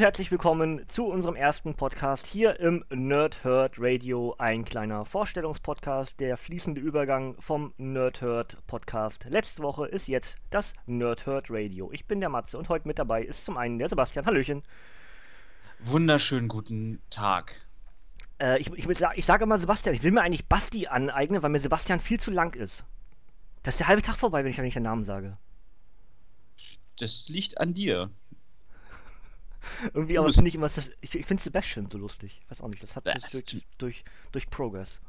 Und herzlich willkommen zu unserem ersten Podcast hier im Nerd Herd Radio. Ein kleiner Vorstellungspodcast, der fließende Übergang vom Nerd Herd Podcast. Letzte Woche ist jetzt das Nerd Herd Radio. Ich bin der Matze und heute mit dabei ist zum einen der Sebastian. Hallöchen. Wunderschönen guten Tag. Äh, ich, ich, will ich sage immer Sebastian, ich will mir eigentlich Basti aneignen, weil mir Sebastian viel zu lang ist. Das ist der halbe Tag vorbei, wenn ich ja nicht den Namen sage. Das liegt an dir. Irgendwie aber bist- finde ich immer, das, ich, ich finde Sebastian so lustig. Weiß auch nicht, das hat das durch, durch, durch Progress.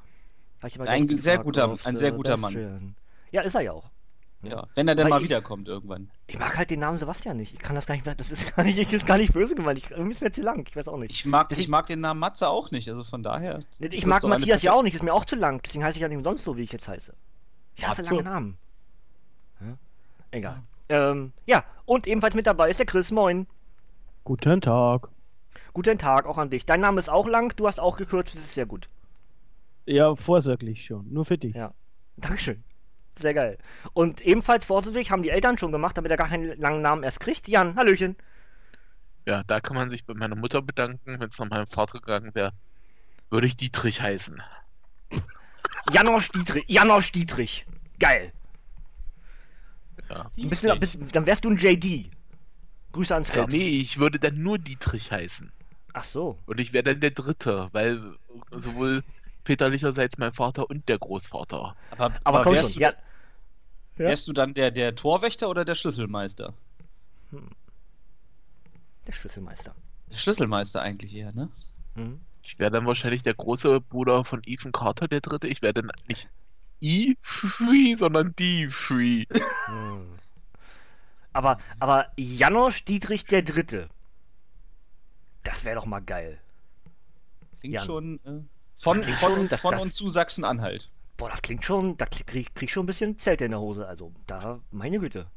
Ich Ein sehr gefragt guter- auf ein sehr guter Mann. Sebastian. Ja, ist er ja auch. Ja. Wenn er denn Weil mal ich- wiederkommt irgendwann. Ich mag halt den Namen Sebastian nicht. Ich kann das gar nicht mehr. Das ist gar nicht, das ist gar nicht böse gemeint. Ich, irgendwie ist mir zu lang. Ich weiß auch nicht. Ich mag, Deswegen- ich mag den Namen Matze auch nicht, also von daher. Ich mag Matthias ja auch nicht. Ist mir auch zu lang. Deswegen heiße ich ja nicht umsonst so, wie ich jetzt heiße. Ich hasse lange Namen. Ja? Egal. Ähm, ja, und ebenfalls mit dabei ist der Chris. Moin. Guten Tag. Guten Tag auch an dich. Dein Name ist auch lang. Du hast auch gekürzt. Das ist sehr gut. Ja, vorsorglich schon. Nur für dich. Ja. Dankeschön. Sehr geil. Und ebenfalls vorsichtig haben die Eltern schon gemacht, damit er gar keinen langen Namen erst kriegt. Jan, Hallöchen. Ja, da kann man sich bei meiner Mutter bedanken. Wenn es nach meinem Vater gegangen wäre, würde ich Dietrich heißen. Janosch Dietrich. Janosch Dietrich. Geil. Ja. Du, bist, dann wärst du ein JD. Grüße ans Äh, Clubs. nee, ich würde dann nur Dietrich heißen. Ach so. Und ich wäre dann der Dritte, weil sowohl väterlicherseits mein Vater und der Großvater. Aber, Aber komm wärst, schon. du, Ja. Wärst du dann der, der Torwächter oder der Schlüsselmeister? Der Schlüsselmeister. Der Schlüsselmeister eigentlich eher, ne? Mhm. Ich wäre dann wahrscheinlich der große Bruder von Ethan Carter, der Dritte. Ich wäre dann nicht E-Free, sondern D-Free. Hm. Aber, aber Janosch Dietrich der Dritte. Das wäre doch mal geil. Klingt Jan. schon äh, von, Klingt von, schon, das- von das- und zu Sachsen-Anhalt. Boah, das klingt schon, da krieg, krieg krieg ich schon ein bisschen Zelte in der Hose. Also, da, meine Güte.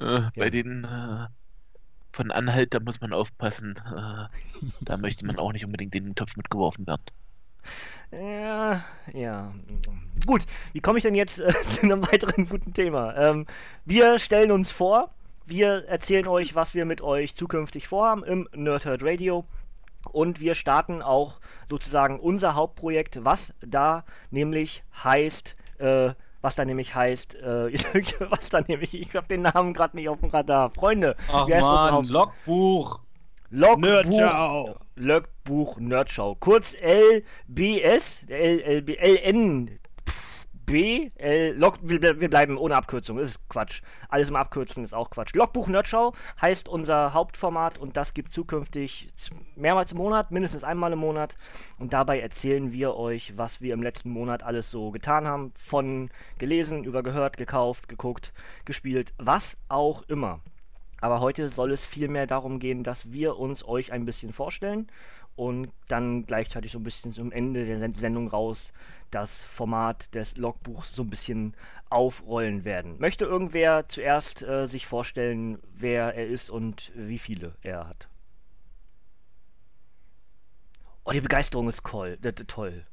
Äh, Bei den äh, von Anhalt, da muss man aufpassen. Äh, da möchte man auch nicht unbedingt in den Topf mitgeworfen werden. Ja, ja. Gut, wie komme ich denn jetzt äh, zu einem weiteren guten Thema? Ähm, wir stellen uns vor, wir erzählen euch, was wir mit euch zukünftig vorhaben im Nerdherd Radio. Und wir starten auch sozusagen unser Hauptprojekt, was da nämlich heißt, äh, was da nämlich heißt, äh, was da nämlich, ich habe den Namen gerade nicht auf dem Radar. Freunde, Ach wie heißt unser man, Haupt- Logbuch. Logbuch, Nerdschau. Logbuch Nerdschau. Kurz LBS, LLB, LN. B, L, Log, wir, bleiben ohne Abkürzung, ist Quatsch. Alles im Abkürzen ist auch Quatsch. Logbuch Nerdschau heißt unser Hauptformat und das gibt zukünftig mehrmals im Monat, mindestens einmal im Monat. Und dabei erzählen wir euch, was wir im letzten Monat alles so getan haben. Von gelesen, über gehört, gekauft, geguckt, gespielt, was auch immer. Aber heute soll es vielmehr darum gehen, dass wir uns euch ein bisschen vorstellen und dann gleichzeitig so ein bisschen zum Ende der Sen- Sendung raus das Format des Logbuchs so ein bisschen aufrollen werden. Möchte irgendwer zuerst äh, sich vorstellen, wer er ist und wie viele er hat? Oh, die Begeisterung ist toll. äh, toll.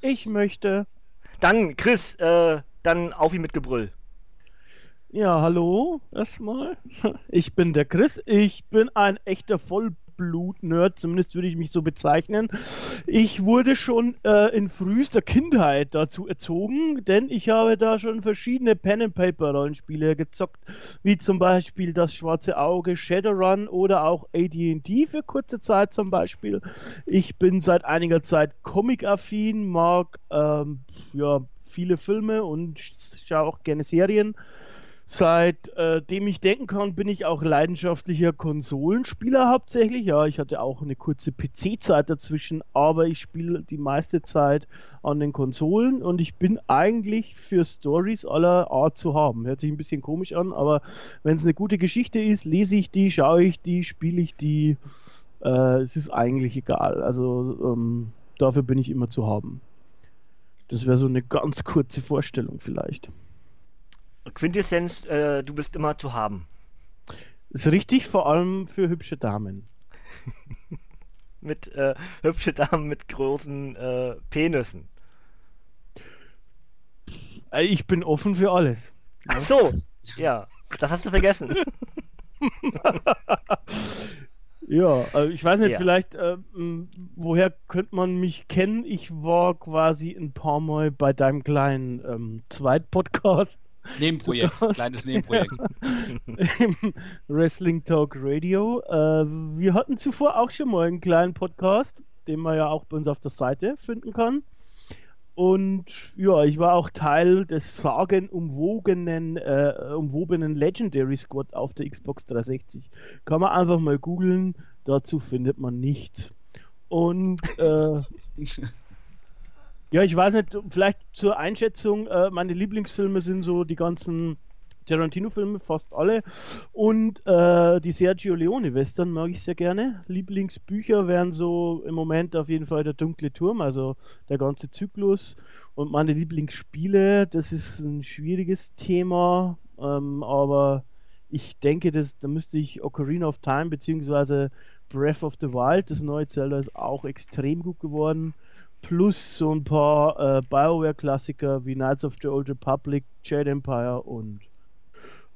Ich möchte. Dann, Chris, äh, dann auf ihn mit Gebrüll. Ja, hallo, erstmal. Ich bin der Chris. Ich bin ein echter Vollblut-Nerd, zumindest würde ich mich so bezeichnen. Ich wurde schon äh, in frühester Kindheit dazu erzogen, denn ich habe da schon verschiedene Pen-and-Paper-Rollenspiele gezockt, wie zum Beispiel das Schwarze Auge, Shadowrun oder auch AD&D für kurze Zeit zum Beispiel. Ich bin seit einiger Zeit Comic-affin, mag ähm, ja, viele Filme und schaue auch gerne Serien. Seitdem ich denken kann, bin ich auch leidenschaftlicher Konsolenspieler hauptsächlich. Ja, ich hatte auch eine kurze PC-Zeit dazwischen, aber ich spiele die meiste Zeit an den Konsolen und ich bin eigentlich für Stories aller Art zu haben. Hört sich ein bisschen komisch an, aber wenn es eine gute Geschichte ist, lese ich die, schaue ich die, spiele ich die. Äh, es ist eigentlich egal. Also ähm, dafür bin ich immer zu haben. Das wäre so eine ganz kurze Vorstellung vielleicht. Quintessenz, äh, du bist immer zu haben. Ist richtig, vor allem für hübsche Damen. mit äh, hübsche Damen mit großen äh, Penissen. Äh, ich bin offen für alles. Ach so, ja, das hast du vergessen. ja, also ich weiß nicht, Ja. vielleicht, äh, woher könnte man mich kennen? Ich war quasi ein paar Mal bei deinem kleinen ähm, Zweitpodcast Nebenprojekt, kleines Nebenprojekt. im Wrestling Talk Radio. Äh, wir hatten zuvor auch schon mal einen kleinen Podcast, den man ja auch bei uns auf der Seite finden kann. Und ja, ich war auch Teil des sagenumwogenen, äh, umwobenen Legendary Squad auf der Xbox 360. Kann man einfach mal googeln, dazu findet man nichts. Und äh, ja, ich weiß nicht, vielleicht zur Einschätzung, äh, meine Lieblingsfilme sind so die ganzen Tarantino-Filme, fast alle. Und äh, die Sergio Leone-Western mag ich sehr gerne. Lieblingsbücher wären so im Moment auf jeden Fall der Dunkle Turm, also der ganze Zyklus. Und meine Lieblingsspiele, das ist ein schwieriges Thema, ähm, aber ich denke, dass, da müsste ich Ocarina of Time beziehungsweise Breath of the Wild, das neue Zelda, ist auch extrem gut geworden. Plus so ein paar äh, BioWare-Klassiker wie Knights of the Old Republic, Jade Empire und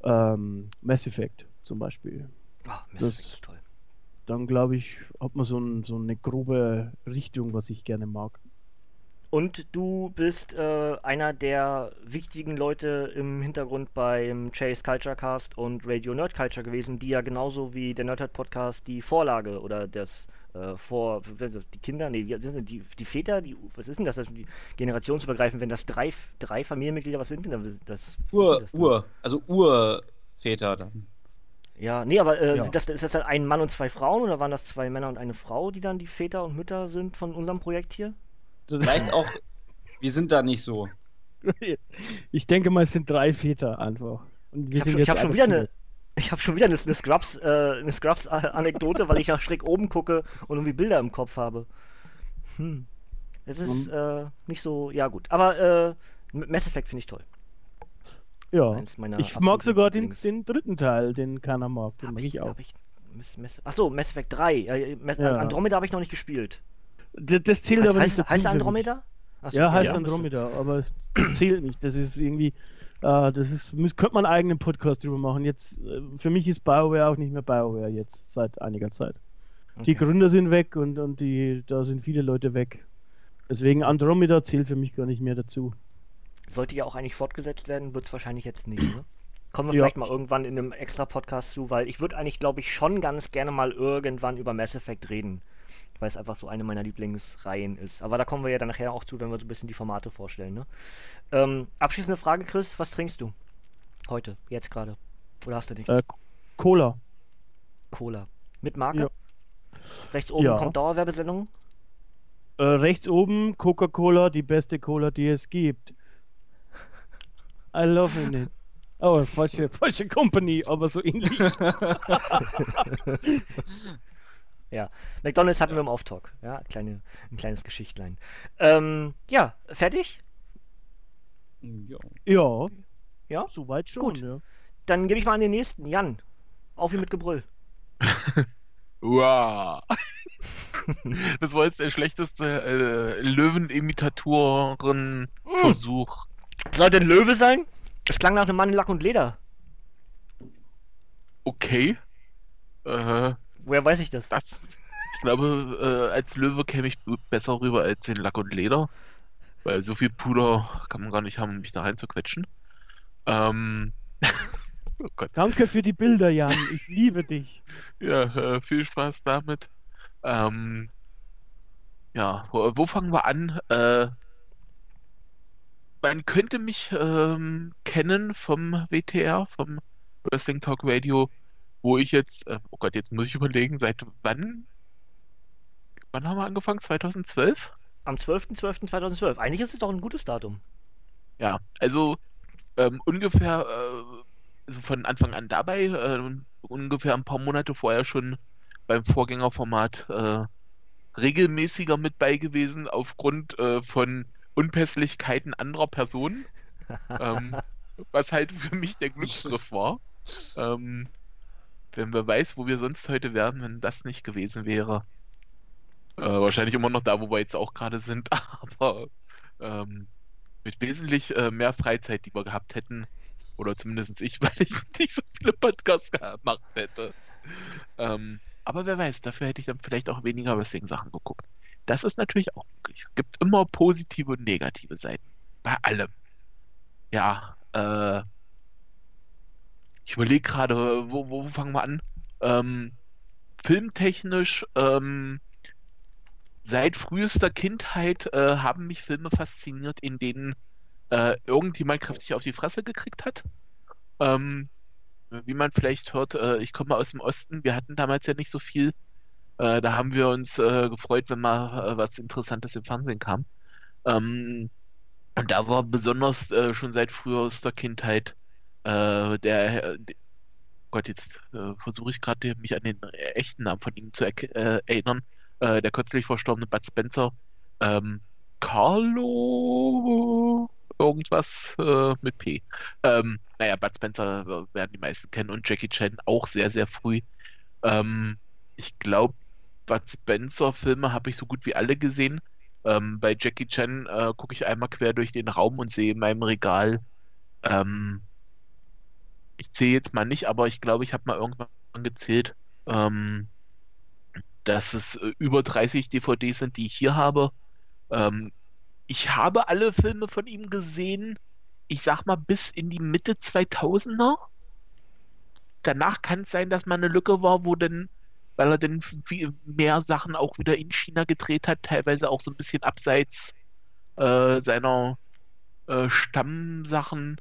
ähm, Mass Effect zum Beispiel. Ah, Mass Das- Effect ist toll. Dann glaube ich, hat man so, ein, so eine grobe Richtung, was ich gerne mag. Und du bist äh, einer der wichtigen Leute im Hintergrund beim Chase Culture Cast und Radio Nerd Culture gewesen, die ja genauso wie der Nerdhead Podcast die Vorlage oder das äh, vor die Kinder, nee, die, die Väter, die was ist denn das, das die generationsübergreifend, wenn das drei drei Familienmitglieder, was sind denn das? das Ur, sind das? Ur, also Urväter dann. Ja, nee, aber äh, Ja. sind das, ist das dann ein Mann und zwei Frauen oder waren das zwei Männer und eine Frau, die dann die Väter und Mütter sind von unserem Projekt hier? Vielleicht auch, wir sind da nicht so. Ich denke mal, es sind drei Väter einfach. Und wir Ich habe sind schon, ich hab schon wieder eine. Ich habe schon wieder eine, eine Scrubs, äh, eine Scrubs-Anekdote, weil ich nach schräg oben gucke und irgendwie Bilder im Kopf habe. Hm. Das ist äh, nicht so, ja gut. Aber äh, Mass Effect finde ich toll. Ja. Ich mag sogar den, den dritten Teil, den keiner mag. Den Hab mag ich, ich auch. ich Mass, achso, Mass Effect 3. Äh, Mass, Ja. Andromeda habe ich noch nicht gespielt. Das, das zählt Heißt, aber heißt, nicht heißt mich. Andromeda? Achso, Ja, heißt müsste- Andromeda, aber es zählt nicht. Das ist irgendwie, äh, das ist, könnte man einen eigenen Podcast drüber machen. Jetzt, äh, für mich ist BioWare auch nicht mehr BioWare jetzt seit einiger Zeit. Die Okay. Gründer sind weg und, und die, da sind viele Leute weg. Deswegen Andromeda zählt für mich gar nicht mehr dazu. Sollte ja auch eigentlich fortgesetzt werden, wird es wahrscheinlich jetzt nicht, ne? Kommen wir Ja. vielleicht mal irgendwann in einem extra Podcast zu, weil ich würde eigentlich, glaube ich, schon ganz gerne mal irgendwann über Mass Effect reden. Weil es einfach so eine meiner Lieblingsreihen ist. Aber da kommen wir ja dann nachher auch zu, wenn wir so ein bisschen die Formate vorstellen, ne? Ähm, abschließende Frage, Chris, was trinkst du? Heute, jetzt gerade. Oder hast du nichts? Äh, Cola. Cola. Mit Marke? ja. Rechts oben Ja. kommt Dauerwerbesendung. Äh, rechts oben Coca-Cola, die beste Cola, die es gibt. I love it. Oh, falsche, falsche Company, aber so ähnlich. Ja, McDonalds hatten wir im Off-Talk. Ja, kleine, ein kleines Geschichtlein. Ähm, ja, fertig? Ja. ja, Ja? soweit schon. Gut. Ja. Dann gebe ich mal an den nächsten. Jan. Auf wie mit Gebrüll. Wow. Das war jetzt der schlechteste äh, Löwen-Imitatoren-Versuch. Soll denn Löwe sein? Das klang nach einem Mann in Lack und Leder. Okay. Äh, Woher weiß ich das? das, ich glaube, äh, als Löwe käme ich besser rüber als in Lack und Leder. Weil so viel Puder kann man gar nicht haben, um mich da reinzuquetschen. Ähm, oh Gott. Danke für die Bilder, Jan. Ich liebe dich. Ja, äh, viel Spaß damit. Ähm, ja, wo, wo fangen wir an? Äh, man könnte mich ähm, kennen vom WTR, vom Wrestling Talk Radio, wo ich jetzt, äh, oh Gott, jetzt muss ich überlegen, seit wann? Wann haben wir angefangen? 2012? Am 12.12.2012. Eigentlich ist es doch ein gutes Datum. Ja, also ähm, ungefähr, äh, also von Anfang an dabei, äh, ungefähr ein paar Monate vorher schon beim Vorgängerformat äh, regelmäßiger mit bei gewesen, aufgrund äh, von Unpässlichkeiten anderer Personen. ähm, was halt für mich der Glücksgriff war. Ähm, wenn wer weiß, wo wir sonst heute wären, wenn das nicht gewesen wäre. Äh, wahrscheinlich immer noch da, wo wir jetzt auch gerade sind, aber ähm, mit wesentlich äh, mehr Freizeit, die wir gehabt hätten. Oder zumindest ich, weil ich nicht so viele Podcasts gemacht hätte. Ähm, aber wer weiß, dafür hätte ich dann vielleicht auch weniger Wrestling-Sachen geguckt. Das ist natürlich auch möglich. Es gibt immer positive und negative Seiten. Bei allem. Ja, äh, ich überlege gerade, wo, wo fangen wir an? Ähm, filmtechnisch, ähm, seit frühester Kindheit äh, haben mich Filme fasziniert, in denen äh, irgendjemand kräftig auf die Fresse gekriegt hat. Ähm, wie man vielleicht hört, äh, ich komme aus dem Osten. Wir hatten damals ja nicht so viel. Äh, da haben wir uns äh, gefreut, wenn mal äh, was Interessantes im Fernsehen kam. Ähm, und da war besonders äh, schon seit frühester Kindheit äh, der, der Gott, jetzt versuche ich gerade mich an den echten Namen von ihm zu erinnern. der kürzlich verstorbene Bud Spencer. Ähm, Carlo irgendwas äh, mit P. Ähm, naja, Bud Spencer werden die meisten kennen und Jackie Chan auch sehr, sehr früh. Ähm, ich glaube, Bud Spencer-Filme habe ich so gut wie alle gesehen. Ähm, bei Jackie Chan äh, gucke ich einmal quer durch den Raum und sehe in meinem Regal, ähm, ich zähle jetzt mal nicht, aber ich glaube, ich habe mal irgendwann gezählt, ähm, dass es äh, über 30 DVDs sind, die ich hier habe. Ähm, ich habe alle Filme von ihm gesehen, ich sag mal bis in die Mitte 2000er. Danach kann es sein, dass mal eine Lücke war, wo dann, weil er dann mehr Sachen auch wieder in China gedreht hat, teilweise auch so ein bisschen abseits äh, seiner äh, Stammsachen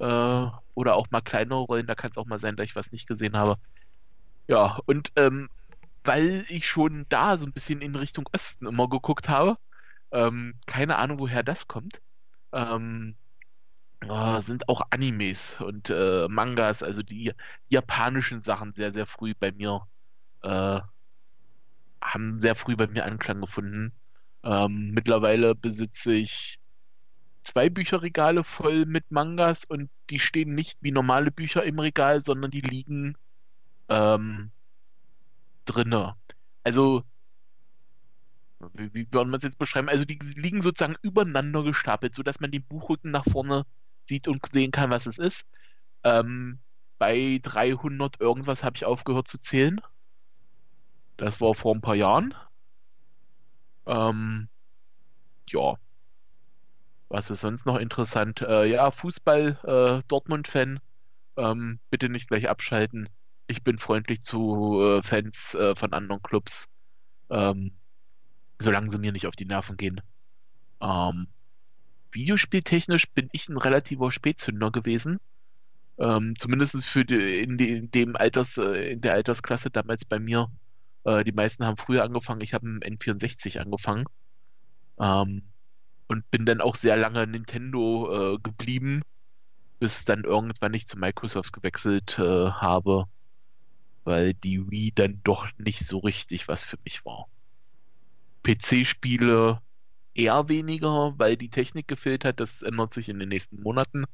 äh, oder auch mal kleinere Rollen. Da kann es auch mal sein, dass ich was nicht gesehen habe. Ja, und ähm, weil ich schon da so ein bisschen in Richtung Osten immer geguckt habe, ähm, keine Ahnung, woher das kommt. Ähm, oh, sind auch Animes und äh, Mangas, also die japanischen Sachen sehr, sehr früh bei mir, äh, haben sehr früh bei mir Anklang gefunden. Ähm, mittlerweile besitze ich zwei Bücherregale voll mit Mangas und die stehen nicht wie normale Bücher im Regal, sondern die liegen ähm, drinne. Also wie, wie würde man es jetzt beschreiben? Also die liegen sozusagen übereinander gestapelt, sodass man den Buchrücken nach vorne sieht und sehen kann, was es ist. Ähm, bei 300 irgendwas habe ich aufgehört zu zählen. Das war vor ein paar Jahren. Ähm, ja. Was ist sonst noch interessant? Äh, ja, Fußball, äh, Dortmund-Fan. Ähm, bitte nicht gleich abschalten. Ich bin freundlich zu äh, Fans äh, von anderen Clubs. Ähm, solange sie mir nicht auf die Nerven gehen. Ähm, Videospieltechnisch bin ich ein relativer Spätzünder gewesen. Ähm, zumindest für die, in, die, in, dem Alters, äh, in der Altersklasse damals bei mir. Äh, die meisten haben früher angefangen, ich habe im N64 angefangen. Ähm, und bin dann auch sehr lange Nintendo äh, geblieben, bis dann irgendwann ich zu Microsoft gewechselt äh, habe, weil die Wii dann doch nicht so richtig was für mich war. PC-Spiele eher weniger, weil die Technik gefehlt hat. Das ändert sich in den nächsten Monaten.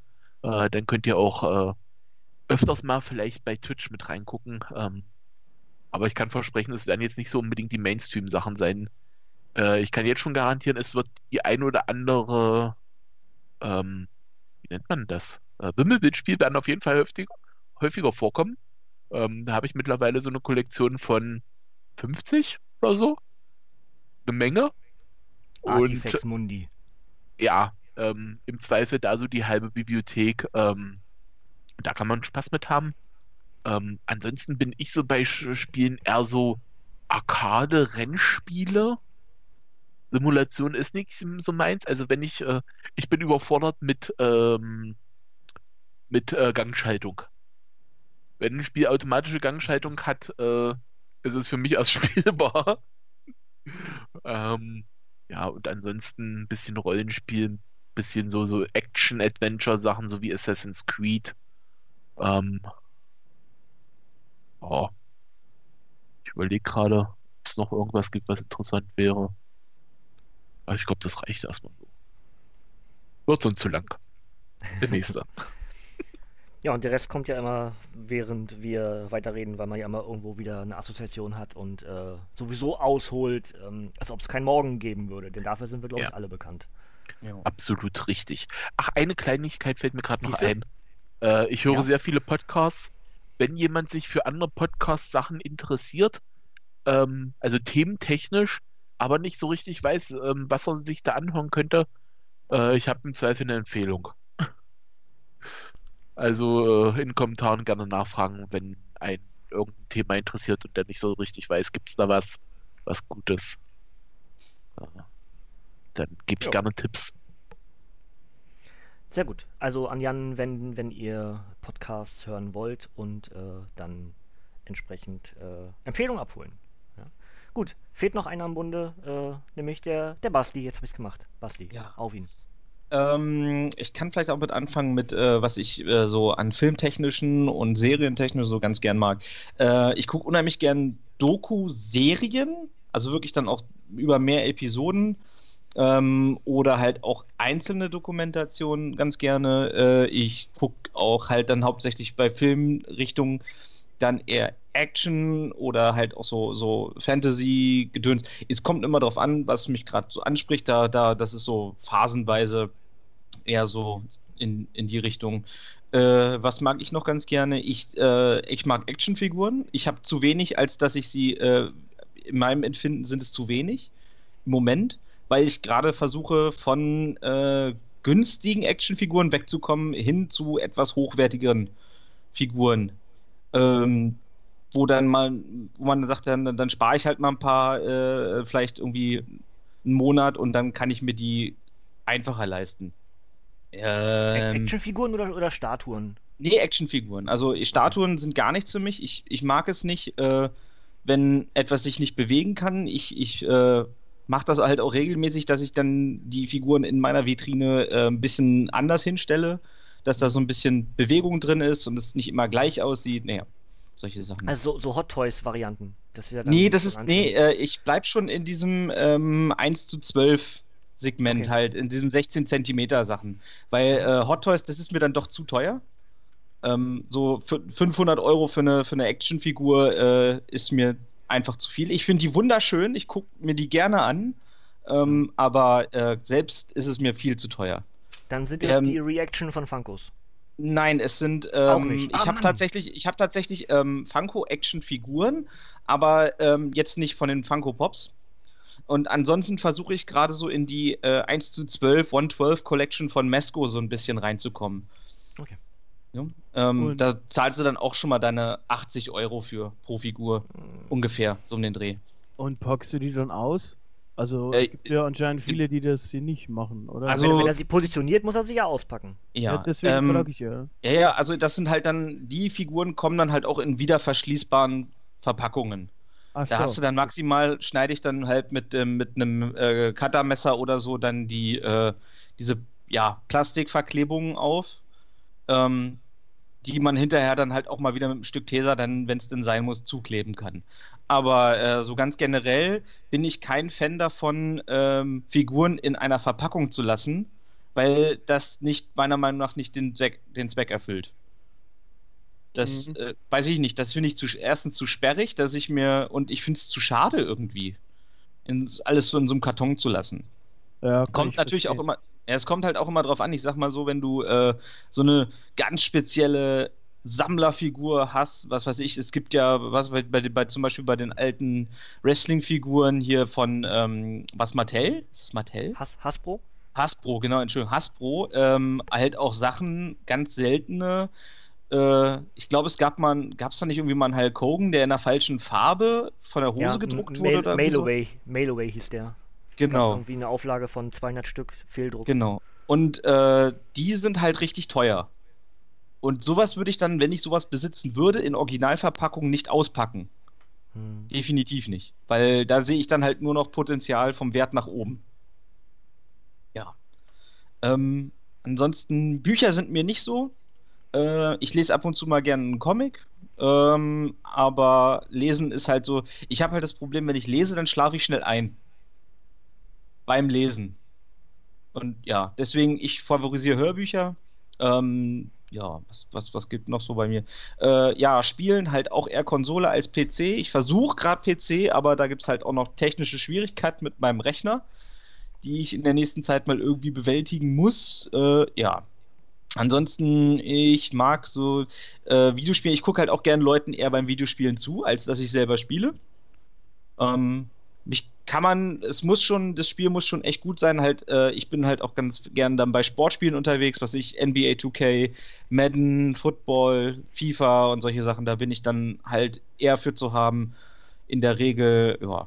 Äh, dann könnt ihr auch äh, öfters mal vielleicht bei Twitch mit reingucken. Ähm, aber ich kann versprechen, es werden jetzt nicht so unbedingt die Mainstream-Sachen sein. Äh, ich kann jetzt schon garantieren, es wird die ein oder andere, ähm, wie nennt man das? Äh, Wimmelbildspiel werden auf jeden Fall häufiger, häufiger vorkommen. Ähm, da habe ich mittlerweile so eine Kollektion von 50 oder so eine Menge. Artifex und Mundi. Ja, ähm, im Zweifel da so die halbe Bibliothek. Ähm, da kann man Spaß mit haben. Ähm, ansonsten bin ich so bei Spielen eher so Arcade-Rennspiele. Simulation ist nicht so meins. Also wenn ich, äh, ich bin überfordert mit, ähm, mit äh, Gangschaltung. Wenn ein Spiel automatische Gangschaltung hat, äh, ist es für mich erst spielbar. ähm, ja, und ansonsten ein bisschen Rollenspiel, ein bisschen so, so Action-Adventure-Sachen, so wie Assassin's Creed. Ähm, oh. Ich überlege gerade, ob es noch irgendwas gibt, was interessant wäre. Aber ich glaube, das reicht erstmal so. Wird sonst zu lang. Der nächste. Ja, und der Rest kommt ja immer, während wir weiterreden, weil man ja immer irgendwo wieder eine Assoziation hat und äh, sowieso ausholt, ähm, als ob es keinen Morgen geben würde. Denn dafür sind wir, glaube ich, Ja. alle bekannt. Absolut richtig. Ach, eine Kleinigkeit fällt mir gerade noch ein. Äh, ich höre Ja. sehr viele Podcasts. Wenn jemand sich für andere Podcast-Sachen interessiert, ähm, also thementechnisch, aber nicht so richtig weiß, ähm, was er sich da anhören könnte, äh, ich habe im Zweifel eine Empfehlung. Also äh, in den Kommentaren gerne nachfragen, wenn ein irgendein Thema interessiert und der nicht so richtig weiß, gibt es da was, was Gutes. Äh, dann gebe ich Ja. gerne Tipps. Sehr gut. Also an Jan wenden, wenn ihr Podcasts hören wollt und äh, dann entsprechend äh, Empfehlungen abholen. Gut, fehlt noch einer am Bunde, äh, nämlich der, der Basti. Jetzt habe ich es gemacht. Basti, Ja. auf ihn. Ähm, ich kann vielleicht auch mit anfangen mit, äh, was ich äh, so an filmtechnischen und serientechnischen so ganz gern mag. Äh, ich gucke unheimlich gern Doku-Serien, also wirklich dann auch über mehr Episoden ähm, oder halt auch einzelne Dokumentationen ganz gerne. Äh, ich gucke auch halt dann hauptsächlich bei Filmrichtungen dann eher Action oder halt auch so, so Fantasy-Gedöns. Es kommt immer darauf an, was mich gerade so anspricht. Da, da, das ist so phasenweise eher so in, in die Richtung. Äh, was mag ich noch ganz gerne? Ich, äh, ich mag Actionfiguren. Ich habe zu wenig, als dass ich sie, äh, in meinem Empfinden sind es zu wenig im Moment, weil ich gerade versuche, von äh, günstigen Actionfiguren wegzukommen hin zu etwas hochwertigeren Figuren. Ähm, wo dann mal, wo man dann sagt, dann, dann spare ich halt mal ein paar, äh, vielleicht irgendwie einen Monat und dann kann ich mir die einfacher leisten. Ähm, Actionfiguren oder, oder Statuen? Nee, Actionfiguren. Also Statuen sind gar nichts für mich. Ich, ich mag es nicht, äh, wenn etwas sich nicht bewegen kann. Ich, ich äh, mache das halt auch regelmäßig, dass ich dann die Figuren in meiner Vitrine äh, ein bisschen anders hinstelle, dass da so ein bisschen Bewegung drin ist und es nicht immer gleich aussieht. Naja, solche Sachen. Also so, so Hot Toys-Varianten. Das ist ja nee, das ist, nee, äh, ich bleib schon in diesem ähm, 1 zu 12 Segment Okay. halt, in diesem 16 Zentimeter Sachen. Weil äh, Hot Toys, das ist mir dann doch zu teuer. Ähm, so für 500 Euro für eine, für eine Actionfigur äh, ist mir einfach zu viel. Ich finde die wunderschön, ich gucke mir die gerne an, ähm, aber äh, selbst ist es mir viel zu teuer. Dann sind das ähm, die Reaction von Funkos. Nein, es sind. Auch Ähm, ich Ah, habe tatsächlich, ich habe tatsächlich ähm, Funko-Action-Figuren, aber ähm, jetzt nicht von den Funko Pops. Und ansonsten versuche ich gerade so in die äh, 1 zu 12, 112 Collection von Mesco so ein bisschen reinzukommen. Okay. Ja, ähm, da zahlst du dann auch schon mal deine 80 Euro für pro Figur. Ungefähr, so um den Dreh. Und packst du die dann aus? Also Äh, es gibt ja anscheinend viele, die das hier nicht machen, oder? Also- wenn, wenn er sie positioniert, muss er sie ja auspacken. Ja, deswegen ähm, ich ja. Ja, ja, also das sind halt dann, die Figuren kommen dann halt auch in wieder verschließbaren Verpackungen. Ach Da so. hast du dann maximal, schneide ich dann halt mit, ähm, mit einem äh, Cuttermesser oder so dann die, äh, diese, ja, Plastikverklebungen auf, ähm, die man hinterher dann halt auch mal wieder mit einem Stück Tesa dann, wenn es denn sein muss, zukleben kann. Aber äh, so ganz generell bin ich kein Fan davon, ähm, Figuren in einer Verpackung zu lassen, weil das nicht, meiner Meinung nach, nicht den Zweck, den Zweck erfüllt. Das Mhm. äh, weiß ich nicht. Das finde ich zu, erstens zu sperrig, dass ich mir und ich finde es zu schade irgendwie, in, alles so in so einem Karton zu lassen. ja, Kommt ich natürlich auch verstehen. immer, ja, es kommt halt auch immer drauf an. Ich sag mal so, wenn du äh, so eine ganz spezielle Sammlerfigur hast, was weiß ich, es gibt ja, was bei, bei, bei zum Beispiel bei den alten Wrestling-Figuren hier von ähm, was Mattel? Ist es Mattel? Has Hasbro? Hasbro, genau, Entschuldigung, Hasbro, ähm, halt auch Sachen, ganz seltene. Äh, ich glaube, es gab mal, gab es da nicht irgendwie mal einen Hulk Hogan, der in der falschen Farbe von der Hose Ja, gedruckt wurde Mail, oder irgendwie so? Mailaway. Mailaway hieß der. Genau. Irgendwie eine Auflage von 200 Stück Fehldruck. Genau. Und äh, die sind halt richtig teuer. Und sowas würde ich dann, wenn ich sowas besitzen würde, in Originalverpackung nicht auspacken. Hm. Definitiv nicht. Weil da sehe ich dann halt nur noch Potenzial vom Wert nach oben. Ja. Ähm, ansonsten, Bücher sind mir nicht so. Äh, ich lese ab und zu mal gerne einen Comic. Ähm, aber lesen ist halt so. Ich habe halt das Problem, wenn ich lese, dann schlafe ich schnell ein. Beim Lesen. Und ja, deswegen, ich favorisiere Hörbücher. Ähm, ja, was, was, was gibt noch so bei mir? Äh, ja, Spielen halt auch eher Konsole als PC. Ich versuche gerade PC, aber da gibt es halt auch noch technische Schwierigkeiten mit meinem Rechner, die ich in der nächsten Zeit mal irgendwie bewältigen muss. Äh, ja. Ansonsten, ich mag so äh, Videospiele. Ich gucke halt auch gern Leuten eher beim Videospielen zu, als dass ich selber spiele. Ähm, mich kann man, es muss schon, das Spiel muss schon echt gut sein. Halt, äh, ich bin halt auch ganz gern dann bei Sportspielen unterwegs, was ich NBA 2K, Madden, Football, FIFA und solche Sachen. Da bin ich dann halt eher für zu haben. In der Regel, ja.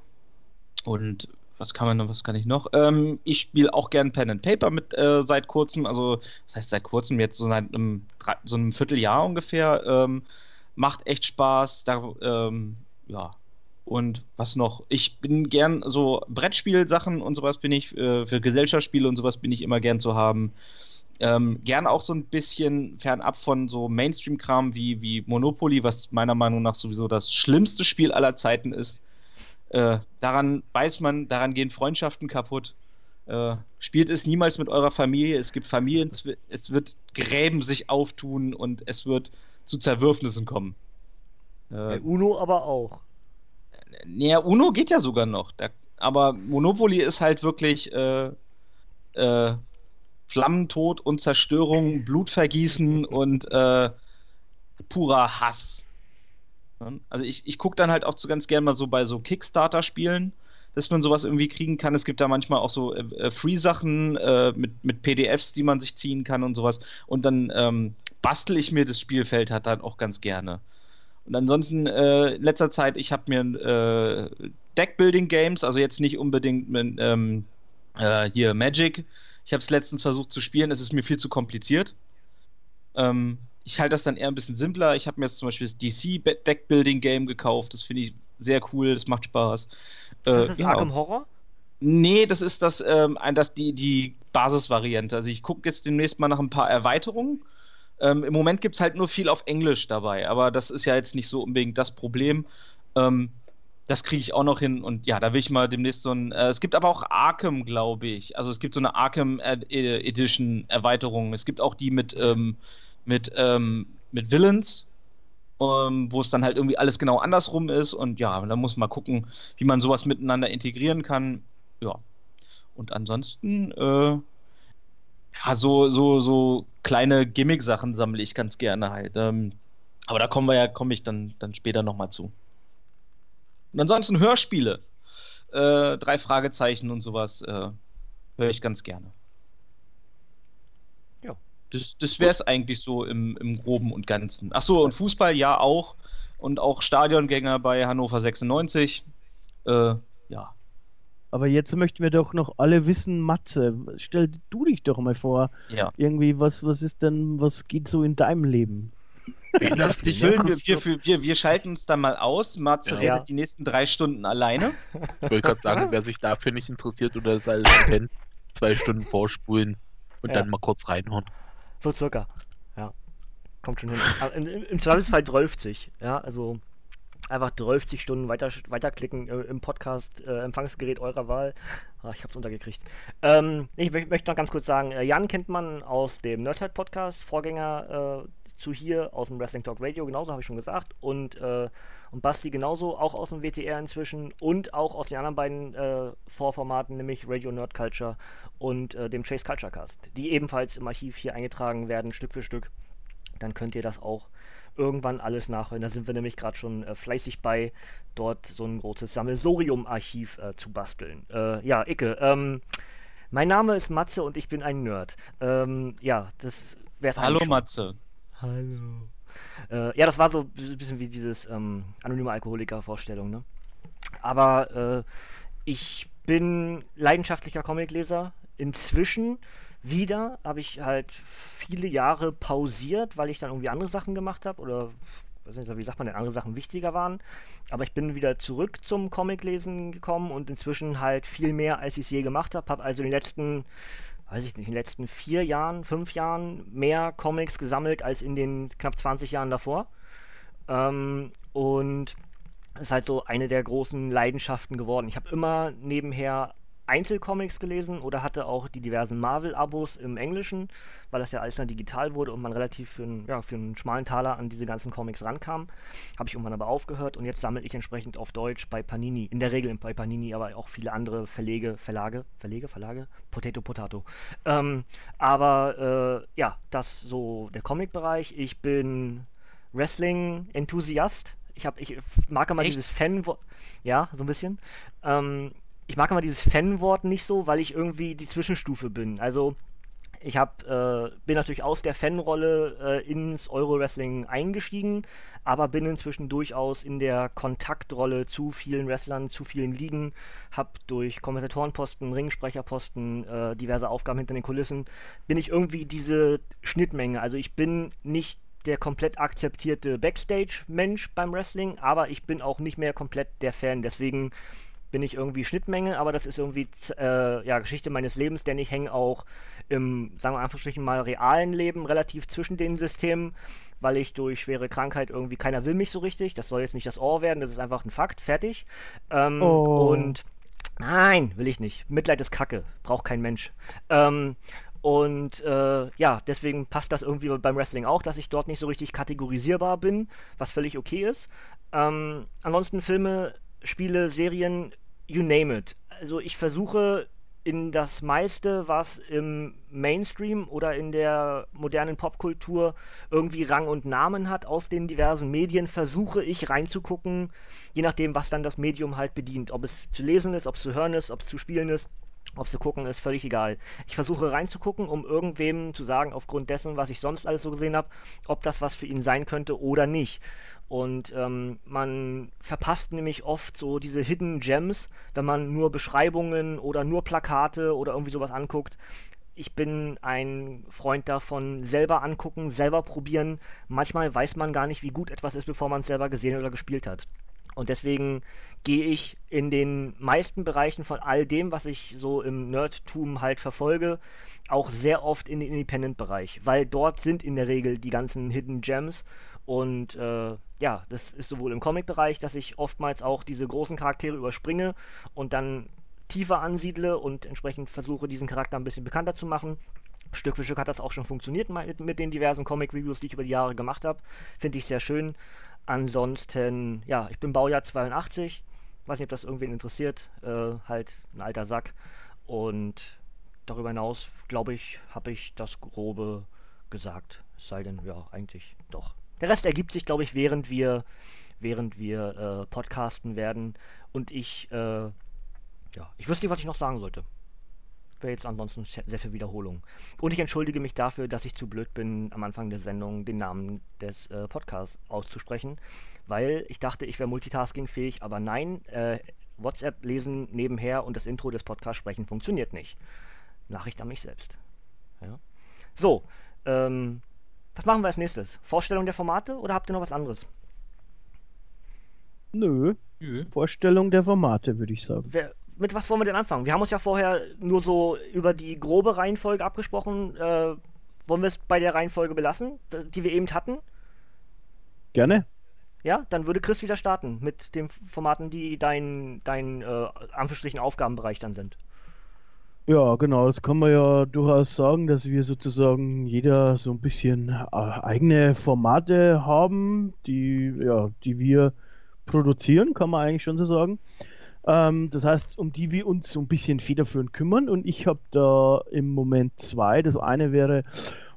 Und was kann man noch, was kann ich noch? Ähm, ich spiele auch gern Pen and Paper mit äh, seit kurzem, also das heißt seit kurzem, jetzt so seit einem, so einem Vierteljahr ungefähr. Ähm, macht echt Spaß. Da, ähm, ja, und was noch? Ich bin gern so Brettspielsachen und sowas bin ich, äh, für Gesellschaftsspiele und sowas bin ich immer gern zu haben. Ähm, gern auch so ein bisschen fernab von so Mainstream-Kram wie, wie Monopoly, was meiner Meinung nach sowieso das schlimmste Spiel aller Zeiten ist. Äh, daran weiß man, daran gehen Freundschaften kaputt. Äh, spielt es niemals mit eurer Familie. Es gibt Familien, es wird Gräben sich auftun und es wird zu Zerwürfnissen kommen. Bei Uno aber auch. Naja, Uno geht ja sogar noch. Da, aber Monopoly ist halt wirklich äh, äh, Flammentod und Zerstörung, Blutvergießen und äh, purer Hass. Also ich, ich gucke dann halt auch so ganz gerne mal so bei so Kickstarter-Spielen, dass man sowas irgendwie kriegen kann. Es gibt da manchmal auch so äh, äh Free-Sachen äh, mit, mit PDFs, die man sich ziehen kann und sowas. Und dann ähm, bastel ich mir das Spielfeld halt dann auch ganz gerne. Und ansonsten äh, in letzter Zeit, ich habe mir äh, Deckbuilding-Games, also jetzt nicht unbedingt mit ähm, äh, hier Magic. Ich habe es letztens versucht zu spielen, es ist mir viel zu kompliziert. Ähm, ich halte das dann eher ein bisschen simpler. Ich habe mir jetzt zum Beispiel das DC Deckbuilding-Game gekauft. Das finde ich sehr cool, das macht Spaß. Ist das ja. Arkham Horror? Nee, das ist das, ähm, das die, die Basisvariante. Also ich gucke jetzt demnächst mal nach ein paar Erweiterungen. Ähm, Im Moment gibt es halt nur viel auf Englisch dabei, aber das ist ja jetzt nicht so unbedingt das Problem. Ähm, das kriege ich auch noch hin und ja, da will ich mal demnächst so ein. Äh, es gibt aber auch Arkham, glaube ich. Also es gibt so eine Arkham Ed- Edition Erweiterung. Es gibt auch die mit, ähm, mit, ähm, mit Villains, ähm, wo es dann halt irgendwie alles genau andersrum ist und ja, da muss man gucken, wie man sowas miteinander integrieren kann. Ja. Und ansonsten, äh, so, so, so kleine Gimmick-Sachen sammle ich ganz gerne halt. Ähm, aber da kommen wir ja, komme ich dann, dann später nochmal zu. Und ansonsten Hörspiele. Äh, drei Fragezeichen und sowas äh, höre ich ganz gerne. Ja. Das, das wäre es eigentlich so im, im Groben und Ganzen. Achso, und Fußball ja auch. Und auch Stadiongänger bei Hannover 96. Äh, ja. Aber jetzt möchten wir doch noch alle wissen, Matze, stell du dich doch mal vor. Ja. Irgendwie, was, was ist denn, was geht so in deinem Leben? Das dich Schön, wir, wir, wir, wir schalten uns dann mal aus. Matze Ja. redet die nächsten drei Stunden alleine. ich wollte gerade sagen, wer sich dafür nicht interessiert oder das alles kennt, zwei Stunden vorspulen und Ja. dann mal kurz reinhauen. So circa. Ja. Kommt schon hin. Aber Im, im, Zweifelsfall 12. Ja, also einfach 12 Stunden weiter, weiterklicken äh, im Podcast, äh, Empfangsgerät eurer Wahl. Ah, ich hab's untergekriegt. Ähm, ich mö- möchte noch ganz kurz sagen, äh, Jan kennt man aus dem Nerdhead Podcast, Vorgänger äh, zu hier aus dem Wrestling Talk Radio, genauso habe ich schon gesagt. Und, äh, und Basti genauso, auch aus dem WTR inzwischen und auch aus den anderen beiden äh, Vorformaten, nämlich Radio Nerd Culture und dem Chase Culture Cast, die ebenfalls im Archiv hier eingetragen werden, Stück für Stück. Dann könnt ihr das auch irgendwann alles nachhören. Da sind wir nämlich gerade schon äh, fleißig bei, dort so ein großes Sammelsorium-Archiv äh, zu basteln. Äh, ja, Icke, ähm, mein Name ist Matze und ich bin ein Nerd. Ähm, ja, das wäre es Hallo Matze. Hallo. Äh, ja, das war so ein bisschen wie dieses ähm, anonyme Alkoholiker-Vorstellung, ne? Aber äh, ich bin leidenschaftlicher Comicleser. Inzwischen wieder habe ich halt viele Jahre pausiert, weil ich dann irgendwie andere Sachen gemacht habe oder nicht, wie sagt man denn, andere Sachen wichtiger waren. Aber ich bin wieder zurück zum Comiclesen gekommen und inzwischen halt viel mehr, als ich es je gemacht habe. Habe also in den letzten, weiß ich nicht, in den letzten vier Jahren, fünf Jahren mehr Comics gesammelt als in den knapp 20 Jahren davor. Ähm, und ist halt so eine der großen Leidenschaften geworden. Ich habe immer nebenher Einzelcomics gelesen oder hatte auch die diversen Marvel-Abos im Englischen, weil das ja alles dann digital wurde und man relativ für einen, ja, für einen schmalen Taler an diese ganzen Comics rankam. Habe ich irgendwann aber aufgehört und jetzt sammle ich entsprechend auf Deutsch bei Panini, in der Regel bei Panini, aber auch viele andere Verlege, Verlage, Verlege, Verlage, Potato, Potato. Ähm, aber äh, ja, das so der Comic-Bereich. Ich bin Wrestling-Enthusiast. Ich, hab, ich mag immer Echt? dieses Fan, ja, so ein bisschen. Ähm, ich mag immer dieses Fan-Wort nicht so, weil ich irgendwie die Zwischenstufe bin. Also ich hab, äh, bin natürlich aus der Fanrolle äh, ins Euro-Wrestling eingestiegen, aber bin inzwischen durchaus in der Kontaktrolle zu vielen Wrestlern, zu vielen Ligen, hab durch Kommentatorenposten, Ringsprecherposten, äh, diverse Aufgaben hinter den Kulissen, bin ich irgendwie diese Schnittmenge. Also ich bin nicht der komplett akzeptierte Backstage-Mensch beim Wrestling, aber ich bin auch nicht mehr komplett der Fan. Deswegen bin ich irgendwie Schnittmenge, aber das ist irgendwie äh, ja, Geschichte meines Lebens, denn ich hänge auch im, sagen wir einfach mal, realen Leben relativ zwischen den Systemen, weil ich durch schwere Krankheit irgendwie, keiner will mich so richtig, das soll jetzt nicht das Ohr werden, das ist einfach ein Fakt, fertig. Ähm, Oh. Und nein, will ich nicht. Mitleid ist Kacke, braucht kein Mensch. Ähm, und äh, ja, deswegen passt das irgendwie beim Wrestling auch, dass ich dort nicht so richtig kategorisierbar bin, was völlig okay ist. Ähm, ansonsten Filme, Spiele, Serien, you name it. Also ich versuche in das meiste, was im Mainstream oder in der modernen Popkultur irgendwie Rang und Namen hat aus den diversen Medien, versuche ich reinzugucken, je nachdem, was dann das Medium halt bedient. Ob es zu lesen ist, ob es zu hören ist, ob es zu spielen ist. Ob zu gucken ist völlig egal. Ich versuche reinzugucken, um irgendwem zu sagen, aufgrund dessen, was ich sonst alles so gesehen habe, ob das was für ihn sein könnte oder nicht. Und ähm, man verpasst nämlich oft so diese Hidden Gems, wenn man nur Beschreibungen oder nur Plakate oder irgendwie sowas anguckt. Ich bin ein Freund davon, selber angucken, selber probieren. Manchmal weiß man gar nicht, wie gut etwas ist, bevor man es selber gesehen oder gespielt hat. Und deswegen gehe ich in den meisten Bereichen von all dem, was ich so im Nerdtum halt verfolge, auch sehr oft in den Independent-Bereich, weil dort sind in der Regel die ganzen Hidden Gems und äh, ja, das ist sowohl im Comic-Bereich, dass ich oftmals auch diese großen Charaktere überspringe und dann tiefer ansiedle und entsprechend versuche, diesen Charakter ein bisschen bekannter zu machen. Stück für Stück hat das auch schon funktioniert mit, mit den diversen Comic-Reviews, die ich über die Jahre gemacht habe. Finde ich sehr schön. Ansonsten, ja, ich bin Baujahr 82. Weiß nicht, ob das irgendwen interessiert. Äh, halt ein alter Sack. Und darüber hinaus, glaube ich, habe ich das Grobe gesagt. Es sei denn, ja, eigentlich doch. Der Rest ergibt sich, glaube ich, während wir, während wir äh, podcasten werden. Und ich, äh, ja, ich wüsste nicht, was ich noch sagen sollte. Wäre jetzt ansonsten sehr, viel Wiederholung. Und ich entschuldige mich dafür, dass ich zu blöd bin, am Anfang der Sendung den Namen des äh, Podcasts auszusprechen, weil ich dachte, ich wäre multitaskingfähig, aber nein, äh, WhatsApp lesen nebenher und das Intro des Podcasts sprechen funktioniert nicht. Nachricht an mich selbst. Ja. So, ähm, was machen wir als nächstes? Vorstellung der Formate oder habt ihr noch was anderes? Nö, Nö. Vorstellung der Formate, würde ich sagen. Wer, mit was wollen wir denn anfangen? Wir haben uns ja vorher nur so über die grobe Reihenfolge abgesprochen. Äh, wollen wir es bei der Reihenfolge belassen, die wir eben hatten? Gerne. Ja, dann würde Chris wieder starten mit den Formaten, die dein, dein äh, Anführungsstrichen Aufgabenbereich dann sind. Ja, genau, das kann man ja durchaus sagen, dass wir sozusagen jeder so ein bisschen äh, eigene Formate haben, die, ja, die wir produzieren, kann man eigentlich schon so sagen. Ähm, das heißt, um die wir uns so ein bisschen federführend kümmern. Und ich habe da im Moment zwei. Das eine wäre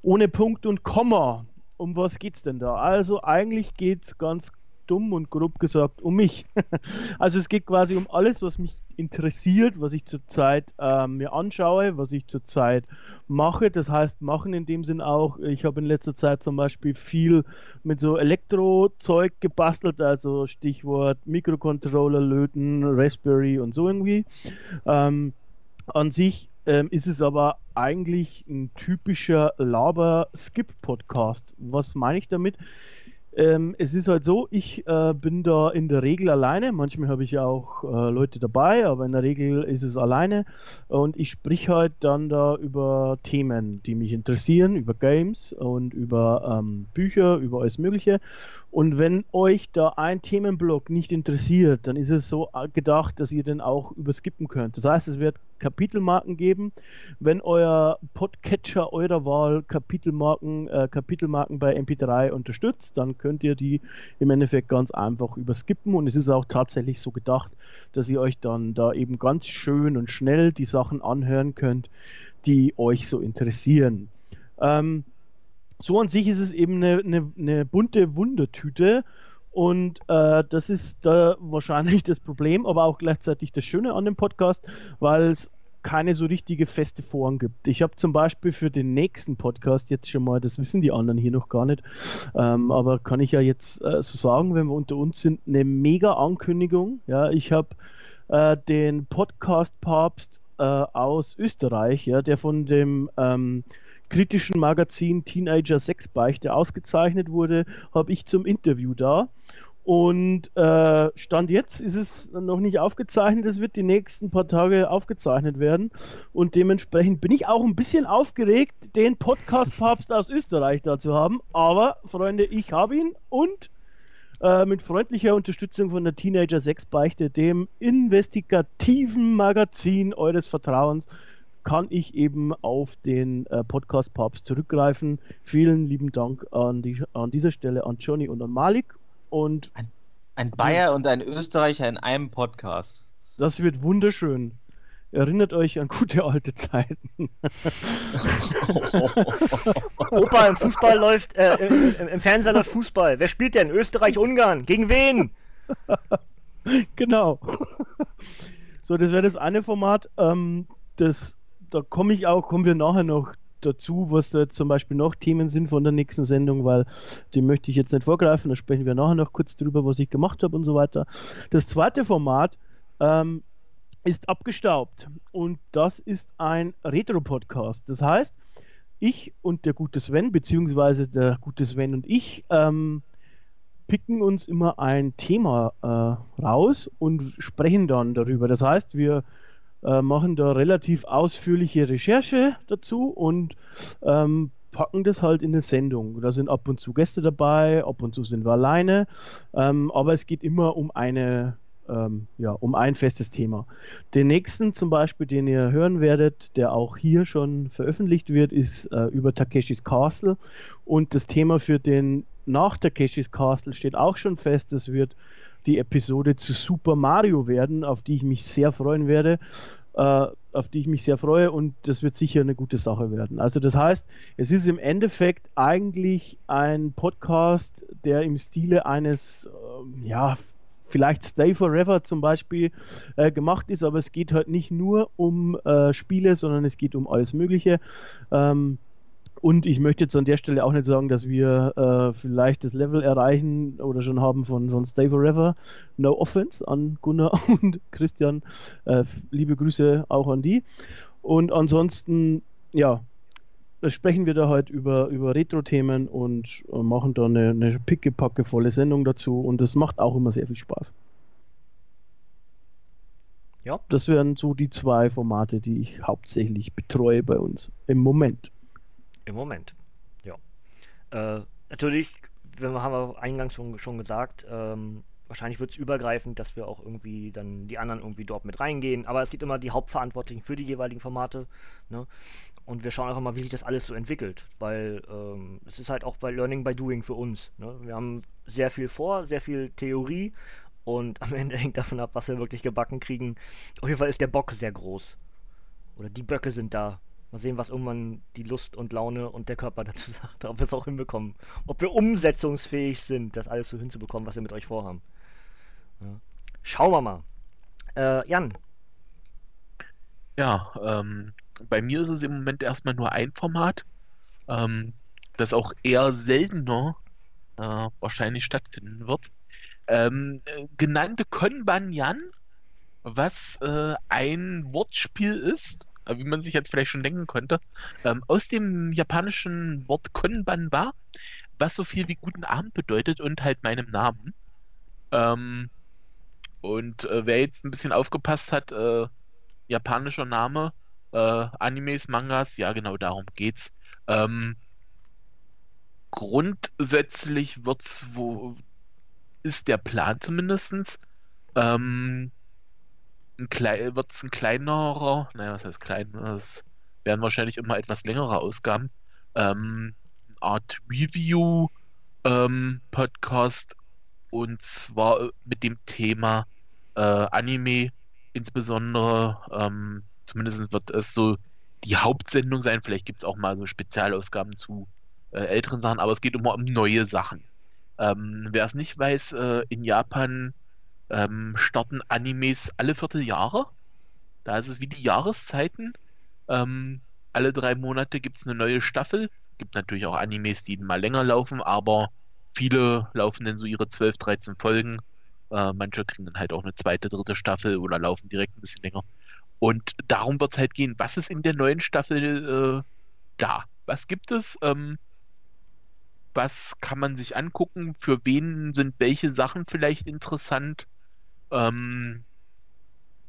ohne Punkt und Komma. Um was geht's denn da? Also eigentlich geht's ganz dumm und grob gesagt um mich. also es geht quasi um alles, was mich interessiert, was ich zurzeit äh, mir anschaue, was ich zurzeit mache. Das heißt, machen in dem Sinn auch, ich habe in letzter Zeit zum Beispiel viel mit so Elektrozeug gebastelt, also Stichwort Mikrocontroller, Löten, Raspberry und so irgendwie. Ähm, an sich ähm, ist es aber eigentlich ein typischer Laber-Skip-Podcast. Was meine ich damit? Ähm, es ist halt so, ich äh, bin da in der Regel alleine. Manchmal habe ich ja auch äh, Leute dabei, aber in der Regel ist es alleine. Und ich sprich halt dann da über Themen, die mich interessieren, über Games und über ähm, Bücher, über alles Mögliche. Und wenn euch da ein Themenblock nicht interessiert, dann ist es so gedacht, dass ihr den auch überskippen könnt. Das heißt, es wird Kapitelmarken geben. Wenn euer Podcatcher eurer Wahl Kapitelmarken, äh, Kapitelmarken bei MP3 unterstützt, dann könnt ihr die im Endeffekt ganz einfach überskippen. Und es ist auch tatsächlich so gedacht, dass ihr euch dann da eben ganz schön und schnell die Sachen anhören könnt, die euch so interessieren. Ähm, so an sich ist es eben eine, eine, eine bunte Wundertüte. Und äh, das ist da wahrscheinlich das Problem, aber auch gleichzeitig das Schöne an dem Podcast, weil es keine so richtige feste Form gibt. Ich habe zum Beispiel für den nächsten Podcast jetzt schon mal, das wissen die anderen hier noch gar nicht, ähm, aber kann ich ja jetzt äh, so sagen, wenn wir unter uns sind, eine mega Ankündigung. Ja, ich habe äh, den Podcast Papst äh, aus Österreich, ja, der von dem ähm, kritischen Magazin Teenager Sexbeichte ausgezeichnet wurde, habe ich zum Interview da. Und äh, Stand jetzt ist es noch nicht aufgezeichnet. Es wird die nächsten paar Tage aufgezeichnet werden. Und dementsprechend bin ich auch ein bisschen aufgeregt, den Podcast-Papst aus Österreich da zu haben. Aber, Freunde, ich habe ihn und äh, mit freundlicher Unterstützung von der Teenager Sexbeichte, dem investigativen Magazin eures Vertrauens, kann ich eben auf den äh, Podcast Papst zurückgreifen. Vielen lieben Dank an, die, an dieser Stelle an Johnny und an Malik. Und ein, ein Bayer und ein Österreicher in einem Podcast. Das wird wunderschön. Erinnert euch an gute alte Zeiten. Opa, im Fußball läuft, äh, im, im, Fernseher läuft Fußball. Wer spielt denn? Österreich, Ungarn. Gegen wen? genau. So, das wäre das eine Format. Ähm, das da komme ich auch, kommen wir nachher noch dazu, was da jetzt zum Beispiel noch Themen sind von der nächsten Sendung, weil die möchte ich jetzt nicht vorgreifen, da sprechen wir nachher noch kurz drüber, was ich gemacht habe und so weiter. Das zweite Format ähm, ist abgestaubt und das ist ein Retro-Podcast. Das heißt, ich und der gute Sven, beziehungsweise der gute Sven und ich, ähm, picken uns immer ein Thema äh, raus und sprechen dann darüber. Das heißt, wir äh, machen da relativ ausführliche Recherche dazu und ähm, packen das halt in eine Sendung. Da sind ab und zu Gäste dabei, ab und zu sind wir alleine, ähm, aber es geht immer um eine ähm, ja, um ein festes Thema. Den nächsten zum Beispiel, den ihr hören werdet, der auch hier schon veröffentlicht wird, ist äh, über Takeshis Castle. Und das Thema für den nach Takeshis Castle steht auch schon fest. Es wird die Episode zu Super Mario werden, auf die ich mich sehr freuen werde, äh, auf die ich mich sehr freue und das wird sicher eine gute Sache werden. Also das heißt, es ist im Endeffekt eigentlich ein Podcast, der im Stile eines, äh, ja, vielleicht Stay Forever zum Beispiel äh, gemacht ist, aber es geht halt nicht nur um äh, Spiele, sondern es geht um alles Mögliche. Ähm, und ich möchte jetzt an der Stelle auch nicht sagen, dass wir äh, vielleicht das Level erreichen oder schon haben von, von Stay Forever. No offense an Gunnar und Christian. Äh, liebe Grüße auch an die. Und ansonsten, ja, sprechen wir da halt über, über Retro-Themen und äh, machen da eine, eine pickepackevolle Sendung dazu. Und das macht auch immer sehr viel Spaß. Ja. Das wären so die zwei Formate, die ich hauptsächlich betreue bei uns im Moment. Im Moment, ja. Äh, natürlich, wir haben wir eingangs schon, schon gesagt, ähm, wahrscheinlich wird es übergreifend, dass wir auch irgendwie dann die anderen irgendwie dort mit reingehen. Aber es gibt immer die Hauptverantwortlichen für die jeweiligen Formate. Ne? Und wir schauen einfach mal, wie sich das alles so entwickelt. Weil ähm, es ist halt auch bei Learning by Doing für uns. Ne? Wir haben sehr viel vor, sehr viel Theorie. Und am Ende hängt davon ab, was wir wirklich gebacken kriegen. Auf jeden Fall ist der Bock sehr groß. Oder die Böcke sind da. Mal sehen, was irgendwann die Lust und Laune und der Körper dazu sagt, ob wir es auch hinbekommen. Ob wir umsetzungsfähig sind, das alles so hinzubekommen, was wir mit euch vorhaben. Ja. Schauen wir mal. Äh, Jan. Ja, ähm, bei mir ist es im Moment erstmal nur ein Format, ähm, das auch eher seltener äh, wahrscheinlich stattfinden wird. Ähm, äh, genannte Konbanyan, was äh, ein Wortspiel ist, wie man sich jetzt vielleicht schon denken konnte, ähm, aus dem japanischen Wort Konbanwa, was so viel wie guten Abend bedeutet und halt meinem Namen. Ähm, und äh, wer jetzt ein bisschen aufgepasst hat, äh, japanischer Name, äh, Animes, Mangas, ja genau darum geht's. Ähm, grundsätzlich wird's wo ist der Plan zumindestens ähm, ein klei wird's ein kleinerer, naja, was heißt klein? Das werden wahrscheinlich immer etwas längere Ausgaben. Ähm, Art Review ähm, Podcast und zwar mit dem Thema äh, Anime insbesondere. Ähm, zumindest wird es so die Hauptsendung sein. Vielleicht gibt es auch mal so Spezialausgaben zu äh, älteren Sachen, aber es geht immer um neue Sachen. Ähm, wer es nicht weiß, äh, in Japan ähm, starten Animes alle Vierteljahre. Da ist es wie die Jahreszeiten. Ähm, alle drei Monate gibt es eine neue Staffel. Gibt natürlich auch Animes, die mal länger laufen, aber viele laufen dann so ihre 12, 13 Folgen. Äh, manche kriegen dann halt auch eine zweite, dritte Staffel oder laufen direkt ein bisschen länger. Und darum wird es halt gehen. Was ist in der neuen Staffel äh, da? Was gibt es? Ähm, was kann man sich angucken? Für wen sind welche Sachen vielleicht interessant? Ähm,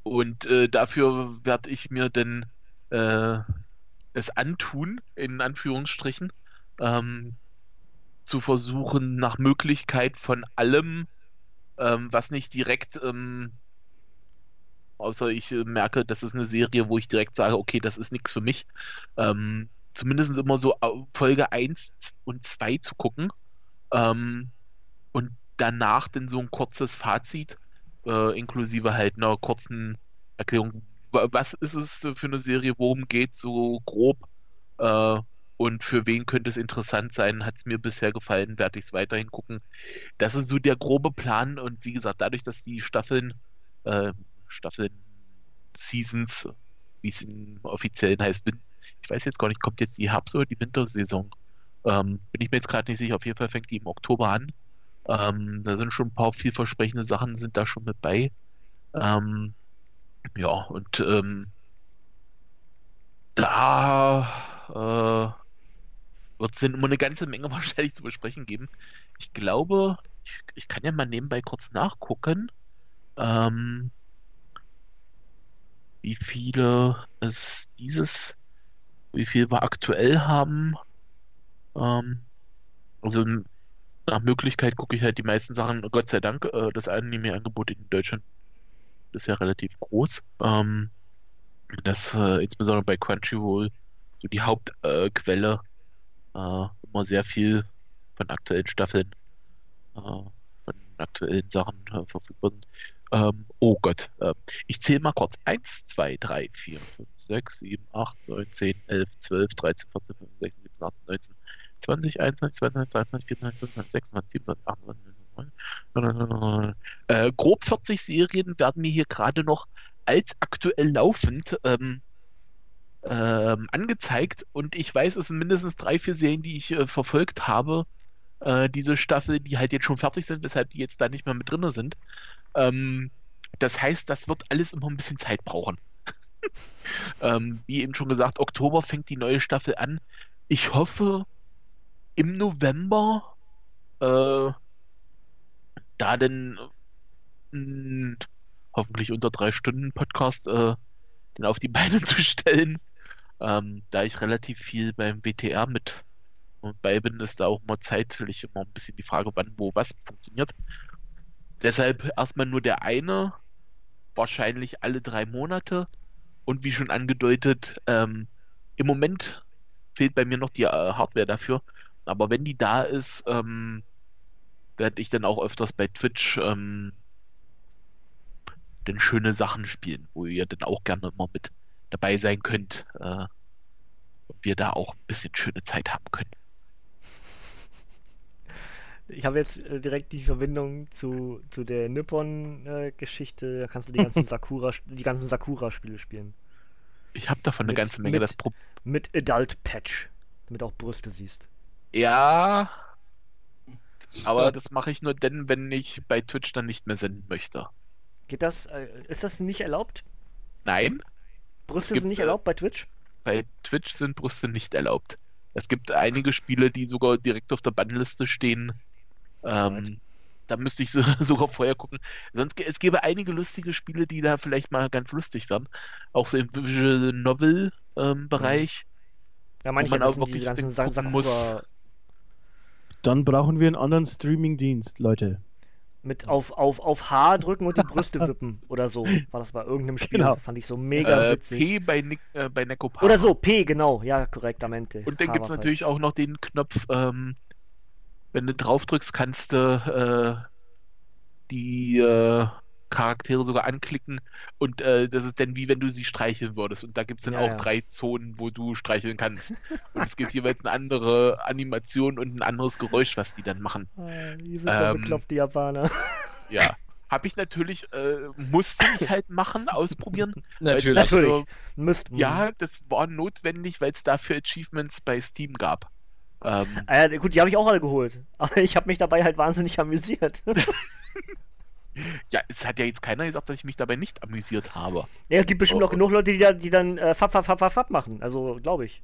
und äh, dafür werde ich mir dann äh, es antun, in Anführungsstrichen, ähm, zu versuchen, nach Möglichkeit von allem, ähm, was nicht direkt, ähm, außer ich äh, merke, das ist eine Serie, wo ich direkt sage, okay, das ist nichts für mich, ähm, zumindest immer so Folge 1 und 2 zu gucken ähm, und danach dann so ein kurzes Fazit, äh, inklusive halt einer kurzen Erklärung, was ist es für eine Serie, worum geht so grob äh, und für wen könnte es interessant sein, hat es mir bisher gefallen, werde ich es weiterhin gucken. Das ist so der grobe Plan und wie gesagt, dadurch, dass die Staffeln, äh, Staffeln, Seasons, wie es im offiziellen heißt, ich weiß jetzt gar nicht, kommt jetzt die Herbst- oder die Wintersaison? Ähm, bin ich mir jetzt gerade nicht sicher. Auf jeden Fall fängt die im Oktober an. Ähm, da sind schon ein paar vielversprechende Sachen sind da schon mit bei. Ähm, ja, und ähm, da äh, wird es dann immer eine ganze Menge wahrscheinlich zu besprechen geben. Ich glaube, ich, ich kann ja mal nebenbei kurz nachgucken, ähm, wie viele es dieses wie viel wir aktuell haben. Ähm, also nach Möglichkeit gucke ich halt die meisten Sachen, Gott sei Dank, äh, das Anime-Angebot in Deutschland ist ja relativ groß. Ähm, das äh, insbesondere bei Crunchyroll so die Hauptquelle äh, immer sehr viel von aktuellen Staffeln, äh, von aktuellen Sachen äh, verfügbar sind. Ähm, oh Gott. Äh, ich zähle mal kurz. 1, 2, 3, 4, 5, 6, 7, 8, 9, 10, 11, 12, 13, 14, 15, 16, 17, 18, 19, 20, 21, 22, 23, 24, 25, 26, 27, 28, 29. Äh, grob 40 Serien werden mir hier gerade noch als aktuell laufend ähm, ähm, angezeigt und ich weiß, es sind mindestens drei, vier Serien, die ich äh, verfolgt habe, äh, diese Staffel, die halt jetzt schon fertig sind, weshalb die jetzt da nicht mehr mit drin sind. Ähm, das heißt, das wird alles immer ein bisschen Zeit brauchen. ähm, wie eben schon gesagt, Oktober fängt die neue Staffel an. Ich hoffe, im November äh, da denn mh, hoffentlich unter drei Stunden Podcast äh, den auf die Beine zu stellen. Ähm, da ich relativ viel beim WTR mit bei bin, ist da auch immer zeitlich immer ein bisschen die Frage, wann, wo, was funktioniert. Deshalb erstmal nur der eine, wahrscheinlich alle drei Monate. Und wie schon angedeutet, ähm, im Moment fehlt bei mir noch die äh, Hardware dafür. Aber wenn die da ist, ähm, werde ich dann auch öfters bei Twitch ähm, dann schöne Sachen spielen, wo ihr dann auch gerne immer mit dabei sein könnt. Äh, ob wir da auch ein bisschen schöne Zeit haben können. Ich habe jetzt äh, direkt die Verbindung zu, zu der Nippon-Geschichte. da kannst du die ganzen Sakura, die ganzen Sakura-Spiele spielen. Ich habe davon eine Mit- ganze Menge mit- das Problem. Mit Adult Patch. Damit auch Brüste siehst. Ja, aber das mache ich nur dann, wenn ich bei Twitch dann nicht mehr senden möchte. Geht das, äh, ist das nicht erlaubt? Nein, Brüste Gibt, sind nicht äh, erlaubt bei Twitch? bei Twitch sind Brüste nicht erlaubt. Es gibt einige Spiele, die sogar direkt auf der Bannliste stehen. Ähm, da müsste ich so, sogar vorher gucken. Sonst es gäbe einige lustige Spiele, die da vielleicht mal ganz lustig wären. Auch so im Visual Novel ähm, Bereich. Ja, meine ich man auch wirklich ganzen dann Sa gucken muss. Sakura Dann brauchen wir einen anderen Streaming-Dienst, Leute. mit auf, auf, auf H drücken und die Brüste wippen oder so. War das bei irgendeinem Spiel. Genau. Fand ich so mega Äh, witzig. P bei, Nick, äh, bei Nekopara. Oder so, P, genau. Ja, korrektamente. Und dann gibt es natürlich falsch. auch noch den Knopf, ähm, wenn du drauf drückst, kannst du äh, die äh, Charaktere sogar anklicken und äh, das ist dann wie wenn du sie streicheln würdest. Und da gibt es dann Ja, auch ja. drei Zonen, wo du streicheln kannst. und es gibt jeweils eine andere Animation und ein anderes Geräusch, was die dann machen. Ah, die sind so Ähm, bekloppt, die Japaner. Ja. Habe ich natürlich, äh, musste ich halt machen, ausprobieren. Natürlich. dafür- Natürlich. Ja, das war notwendig, weil es dafür Achievements bei Steam gab. Ähm, Äh, gut, die habe ich auch alle geholt. Aber ich habe mich dabei halt wahnsinnig amüsiert. Ja, es hat ja jetzt keiner gesagt, dass ich mich dabei nicht amüsiert habe. ja, es gibt bestimmt Oh, auch genug Leute, die, da, die dann äh, fap, fap, fap, fap, fap machen. Also, glaube ich.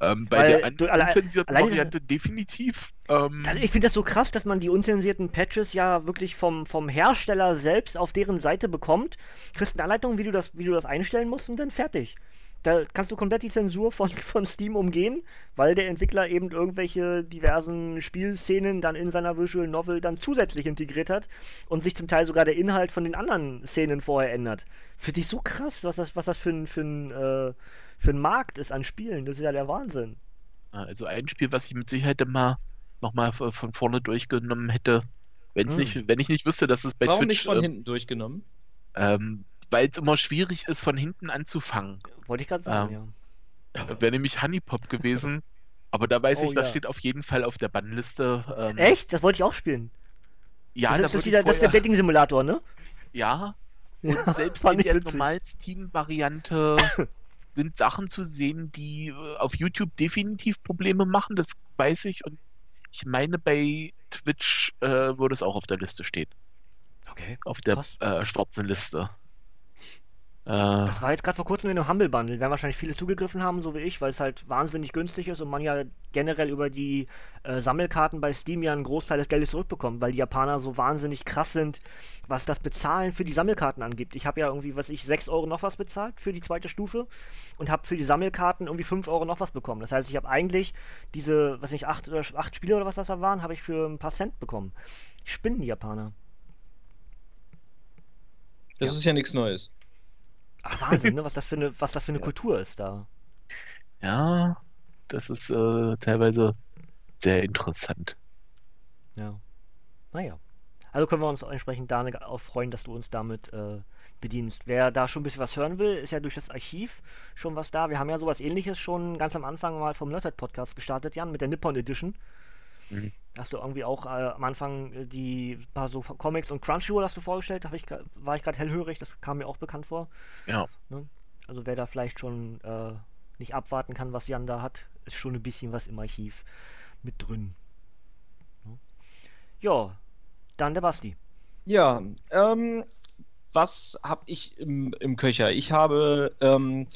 Ähm, bei Weil der du alle- unzensierten Variante definitiv. Ähm, Das, ich finde das so krass, dass man die unzensierten Patches ja wirklich vom, vom Hersteller selbst auf deren Seite bekommt. Kriegst eine Anleitung, wie du das, wie du das einstellen musst und dann fertig. Da kannst du komplett die Zensur von, von Steam umgehen, weil der Entwickler eben irgendwelche diversen Spielszenen dann in seiner Visual Novel dann zusätzlich integriert hat und sich zum Teil sogar der Inhalt von den anderen Szenen vorher ändert. Finde ich so krass, was das, was das für ein, für ein, äh, für ein Markt ist an Spielen. Das ist ja der Wahnsinn. also ein Spiel, was ich mit Sicherheit immer nochmal von vorne durchgenommen hätte, wenn's Hm. nicht, wenn ich nicht wüsste, dass es bei Warum Twitch, nicht von ähm, hinten durchgenommen? ähm, weil es immer schwierig ist, von hinten anzufangen. Wollte ich gerade sagen, Ähm, ja. Wäre nämlich Honeypop gewesen, aber da weiß Oh, ich, das ja. steht auf jeden Fall auf der Bannliste. Ähm, Echt? Das wollte ich auch spielen. Ja, das, da ist, das, ich dieser, das ist der vorher- Dating-Simulator, ne? Ja, und selbst in der normalen Steam-Variante sind Sachen zu sehen, die äh, auf YouTube definitiv Probleme machen, das weiß ich. Und ich meine, bei Twitch äh, würde es auch auf der Liste stehen. Okay. Auf der äh, schwarzen Liste. Äh, Das war jetzt gerade vor kurzem in einem Humble Bundle. Werden wahrscheinlich viele zugegriffen haben, so wie ich, weil es halt wahnsinnig günstig ist und man ja generell über die äh, Sammelkarten bei Steam ja einen Großteil des Geldes zurückbekommt, weil die Japaner so wahnsinnig krass sind, was das Bezahlen für die Sammelkarten angibt. Ich habe ja irgendwie, was ich, 6 Euro noch was bezahlt für die zweite Stufe und habe für die Sammelkarten irgendwie 5 Euro noch was bekommen. Das heißt, ich habe eigentlich diese, was nicht, 8, oder 8 Spiele oder was das da waren, habe ich für ein paar Cent bekommen. Spinnen die Japaner. Das Ja. ist ja nichts Neues. Ach, Wahnsinn, ne? was das für eine, was das für eine Ja. Kultur ist da. ja, das ist äh, teilweise sehr interessant. Ja. Naja. Also können wir uns entsprechend da auch freuen, dass du uns damit äh, bedienst. Wer da schon ein bisschen was hören will, ist ja durch das Archiv schon was da. Wir haben ja sowas ähnliches schon ganz am Anfang mal vom Nerdhead Podcast gestartet, Jan, mit der Nippon Edition. Mhm. Hast du irgendwie auch äh, am Anfang äh, die paar so Comics und Crunchyroll hast du vorgestellt, hab ich, war ich gerade hellhörig, das kam mir auch bekannt vor. Ja. Also wer da vielleicht schon äh, nicht abwarten kann, was Jan da hat, ist schon ein bisschen was im Archiv mit drin. Ne? Ja, dann der Basti. Ja, ähm, was habe ich im, im Köcher? Ich habe ähm,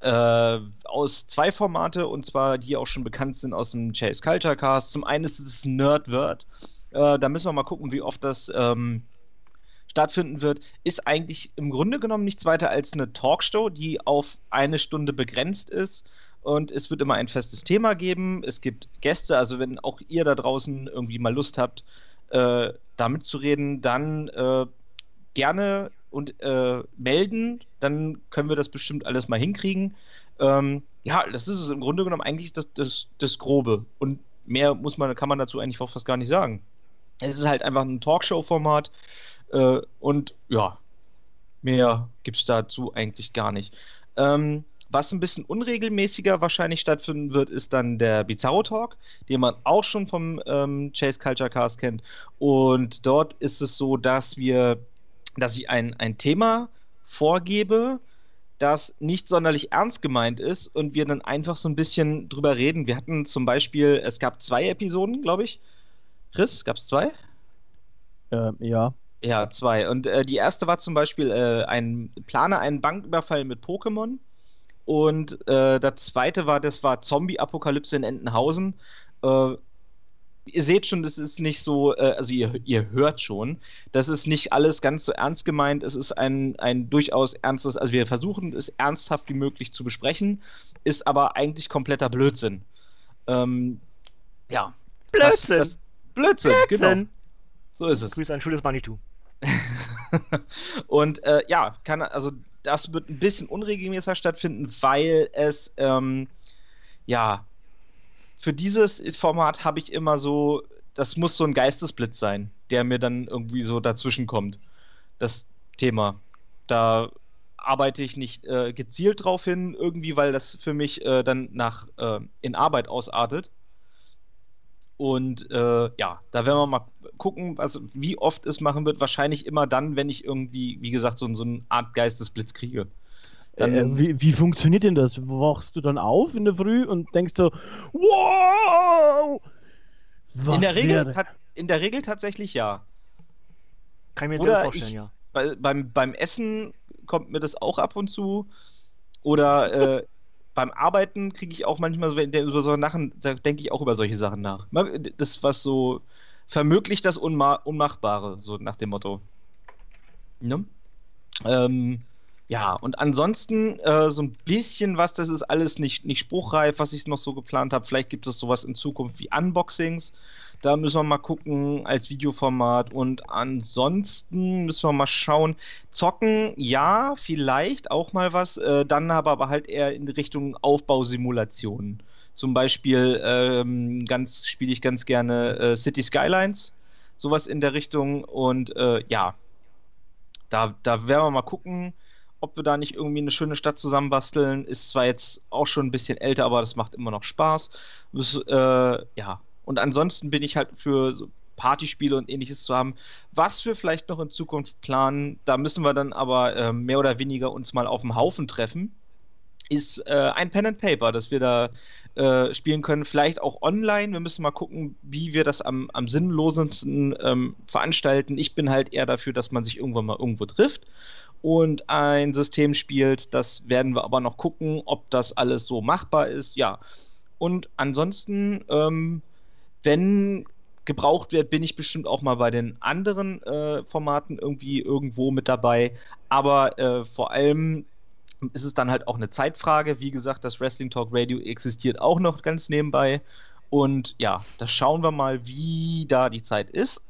äh, aus zwei Formate, und zwar die auch schon bekannt sind aus dem Chase Culture Cast. Zum einen ist es Nerdword. Äh, da müssen wir mal gucken, wie oft das ähm, stattfinden wird. Ist eigentlich im Grunde genommen nichts weiter als eine Talkshow, die auf eine Stunde begrenzt ist. Und es wird immer ein festes Thema geben. Es gibt Gäste, also wenn auch ihr da draußen irgendwie mal Lust habt, äh, damit zu reden, dann äh, gerne und äh, melden, dann können wir das bestimmt alles mal hinkriegen. Ähm, ja, das ist es im Grunde genommen eigentlich das, das, das Grobe. Und mehr muss man, kann man dazu eigentlich auch fast gar nicht sagen. Es ist halt einfach ein Talkshow-Format äh, und ja, mehr gibt es dazu eigentlich gar nicht. Ähm, Was ein bisschen unregelmäßiger wahrscheinlich stattfinden wird, ist dann der Bizarro Talk, den man auch schon vom ähm, Chase Culture Cast kennt. Und dort ist es so, dass wir, dass ich ein, ein Thema vorgebe, das nicht sonderlich ernst gemeint ist und wir dann einfach so ein bisschen drüber reden. Wir hatten zum Beispiel, es gab zwei Episoden, glaube ich. Chris, gab es zwei? Ähm, ja. Ja, zwei. Und äh, die erste war zum Beispiel äh, ein Plane einen Banküberfall mit Pokémon. Und äh, das zweite war, das war Zombie-Apokalypse in Entenhausen. Ihr seht schon, das ist nicht so, äh, also ihr, ihr hört schon, das ist nicht alles ganz so ernst gemeint. Es ist ein, ein durchaus ernstes, also wir versuchen es ernsthaft wie möglich zu besprechen, ist aber eigentlich kompletter Blödsinn. Ähm, ja. Blödsinn. Das, das, Blödsinn, Blödsinn. genau. So ist es. Grüße an Schuldes Manitou. Und äh, ja, kann, also das wird ein bisschen unregelmäßiger stattfinden, weil es ähm, ja für dieses Format habe ich immer so, das muss so ein Geistesblitz sein, der mir dann irgendwie so dazwischen kommt. Das Thema. Da arbeite ich nicht äh, gezielt drauf hin, irgendwie, weil das für mich äh, dann nach äh, in Arbeit ausartet. Und äh, ja, da werden wir mal gucken, was, wie oft es machen wird. Wahrscheinlich immer dann, wenn ich irgendwie, wie gesagt, so, so eine Art Geistesblitz kriege. Dann, Äh, wie, wie funktioniert denn das? Wachst du dann auf in der Früh und denkst so, wow! Was in, der Regel, tat- in der Regel tatsächlich ja. Kann ich mir jetzt Oder vorstellen, ich- ja. Bei, beim, beim Essen kommt mir das auch ab und zu. Oder äh, beim Arbeiten kriege ich auch manchmal so, wenn der über so Sachen, da denke ich auch über solche Sachen nach. Das, was so vermöglicht das Unma Unmachbare, so nach dem Motto. Ne? Ähm, ja, und ansonsten äh, so ein bisschen was, das ist alles nicht, nicht spruchreif, was ich noch so geplant habe. Vielleicht gibt es sowas in Zukunft wie Unboxings. Da müssen wir mal gucken als Videoformat. Und ansonsten müssen wir mal schauen. Zocken, ja, vielleicht auch mal was. Äh, dann aber, aber halt eher in Richtung Aufbausimulationen. Zum Beispiel ähm, ganz spiele ich ganz gerne äh, City Skylines. Sowas in der Richtung. Und äh, ja, da, da werden wir mal gucken, ob wir da nicht irgendwie eine schöne Stadt zusammenbasteln. Ist zwar jetzt auch schon ein bisschen älter, aber das macht immer noch Spaß. Das, äh, ja, und ansonsten bin ich halt für so Partyspiele und ähnliches zu haben. Was wir vielleicht noch in Zukunft planen, da müssen wir dann aber äh, mehr oder weniger uns mal auf dem Haufen treffen, ist äh, ein Pen and Paper, das wir da äh, spielen können. Vielleicht auch online. Wir müssen mal gucken, wie wir das am, am sinnlosesten ähm, veranstalten. Ich bin halt eher dafür, dass man sich irgendwann mal irgendwo trifft und ein System spielt. Das werden wir aber noch gucken, ob das alles so machbar ist. Ja. Und ansonsten, ähm, wenn gebraucht wird, bin ich bestimmt auch mal bei den anderen äh, Formaten irgendwie irgendwo mit dabei. Aber äh, vor allem ist es dann halt auch eine Zeitfrage. Wie gesagt, das Wrestling Talk Radio existiert auch noch ganz nebenbei. Und ja, da schauen wir mal, wie da die Zeit ist.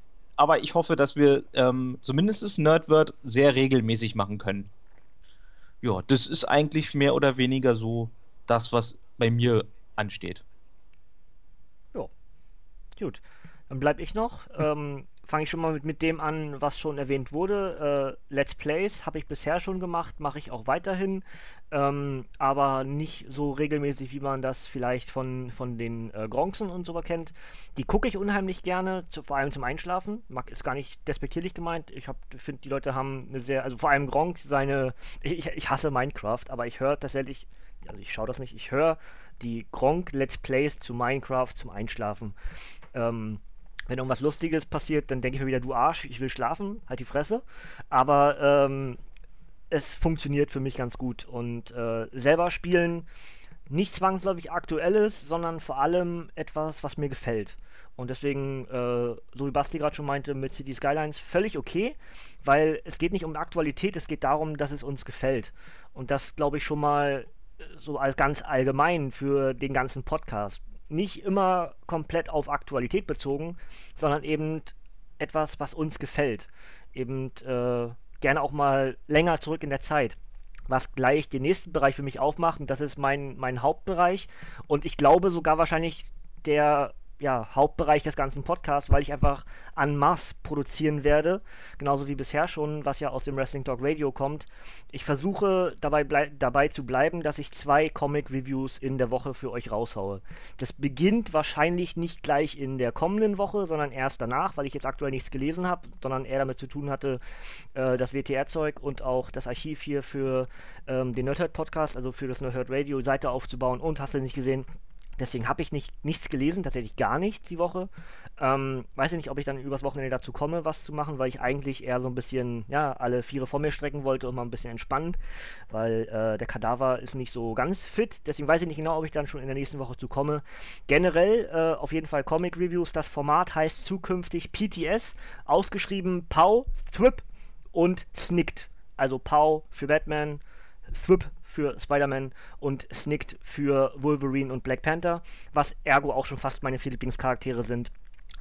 Aber ich hoffe, dass wir ähm, zumindest Nerdword sehr regelmäßig machen können. Ja, das ist eigentlich mehr oder weniger so das, was bei mir ansteht. Gut, dann bleib ich noch. Ähm, Fange ich schon mal mit, mit dem an, was schon erwähnt wurde. Äh, Let's Plays habe ich bisher schon gemacht, mache ich auch weiterhin, ähm, aber nicht so regelmäßig, wie man das vielleicht von, von den äh, Gronxen und so kennt. Die gucke ich unheimlich gerne, zu, vor allem zum Einschlafen. Mag, ist gar nicht despektierlich gemeint. Ich finde, die Leute haben eine sehr, also vor allem Gronk, seine, ich, ich hasse Minecraft, aber ich höre tatsächlich, also ich schaue das nicht, ich höre die Gronk Let's Plays zu Minecraft zum Einschlafen. Ähm, wenn irgendwas Lustiges passiert, dann denke ich mir wieder, du Arsch, ich will schlafen, halt die Fresse. Aber ähm, es funktioniert für mich ganz gut. Und äh, selber spielen nicht zwangsläufig aktuelles, sondern vor allem etwas, was mir gefällt. Und deswegen, äh, so wie Basti gerade schon meinte, mit City Skylines völlig okay, weil es geht nicht um Aktualität, es geht darum, dass es uns gefällt. Und das glaube ich schon mal so als ganz allgemein für den ganzen Podcast nicht immer komplett auf Aktualität bezogen, sondern eben etwas, was uns gefällt. Eben äh, gerne auch mal länger zurück in der Zeit. Was gleich den nächsten Bereich für mich aufmacht, und das ist mein, mein Hauptbereich. Und ich glaube sogar wahrscheinlich der ja, Hauptbereich des ganzen Podcasts, weil ich einfach an Mass produzieren werde, genauso wie bisher schon, was ja aus dem Wrestling Talk Radio kommt. Ich versuche dabei, dabei zu bleiben, dass ich zwei Comic-Reviews in der Woche für euch raushaue. Das beginnt wahrscheinlich nicht gleich in der kommenden Woche, sondern erst danach, weil ich jetzt aktuell nichts gelesen habe, sondern eher damit zu tun hatte, äh, das WTR-Zeug und auch das Archiv hier für ähm, den Nerdhurt Podcast, also für das Nerdhurt Radio Seite aufzubauen und hast du nicht gesehen, Deswegen habe ich nicht, nichts gelesen, tatsächlich gar nichts die Woche. Ähm, weiß ich nicht, ob ich dann übers Wochenende dazu komme, was zu machen, weil ich eigentlich eher so ein bisschen, ja, alle Viere vor mir strecken wollte und mal ein bisschen entspannen, weil äh, der Kadaver ist nicht so ganz fit. Deswegen weiß ich nicht genau, ob ich dann schon in der nächsten Woche zu komme. Generell äh, auf jeden Fall Comic Reviews. Das Format heißt zukünftig PTS, ausgeschrieben Pau, Thrip und Snicked. Also Pau für Batman, Thrip für Spider-Man und Snicked für Wolverine und Black Panther, was ergo auch schon fast meine vier Lieblingscharaktere sind.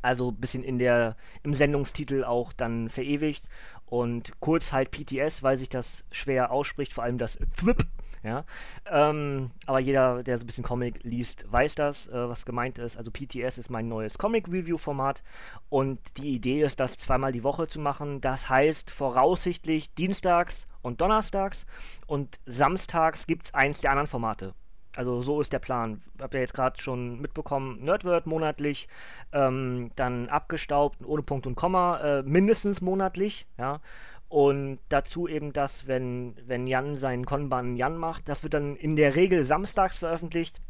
Also ein bisschen in der, im Sendungstitel auch dann verewigt. Und kurz halt PTS, weil sich das schwer ausspricht, vor allem das Thwip. Ja, ähm, aber jeder, der so ein bisschen Comic liest, weiß das, äh, was gemeint ist. Also PTS ist mein neues Comic-Review-Format und die Idee ist, das zweimal die Woche zu machen. Das heißt voraussichtlich dienstags und donnerstags und samstags gibt es eins der anderen Formate. Also so ist der Plan. Habt ihr jetzt gerade schon mitbekommen, Nerdword monatlich, ähm, dann abgestaubt, ohne Punkt und Komma, äh, mindestens monatlich, ja. Und dazu eben das, wenn, wenn Jan seinen Konban Jan macht, das wird dann in der Regel samstags veröffentlicht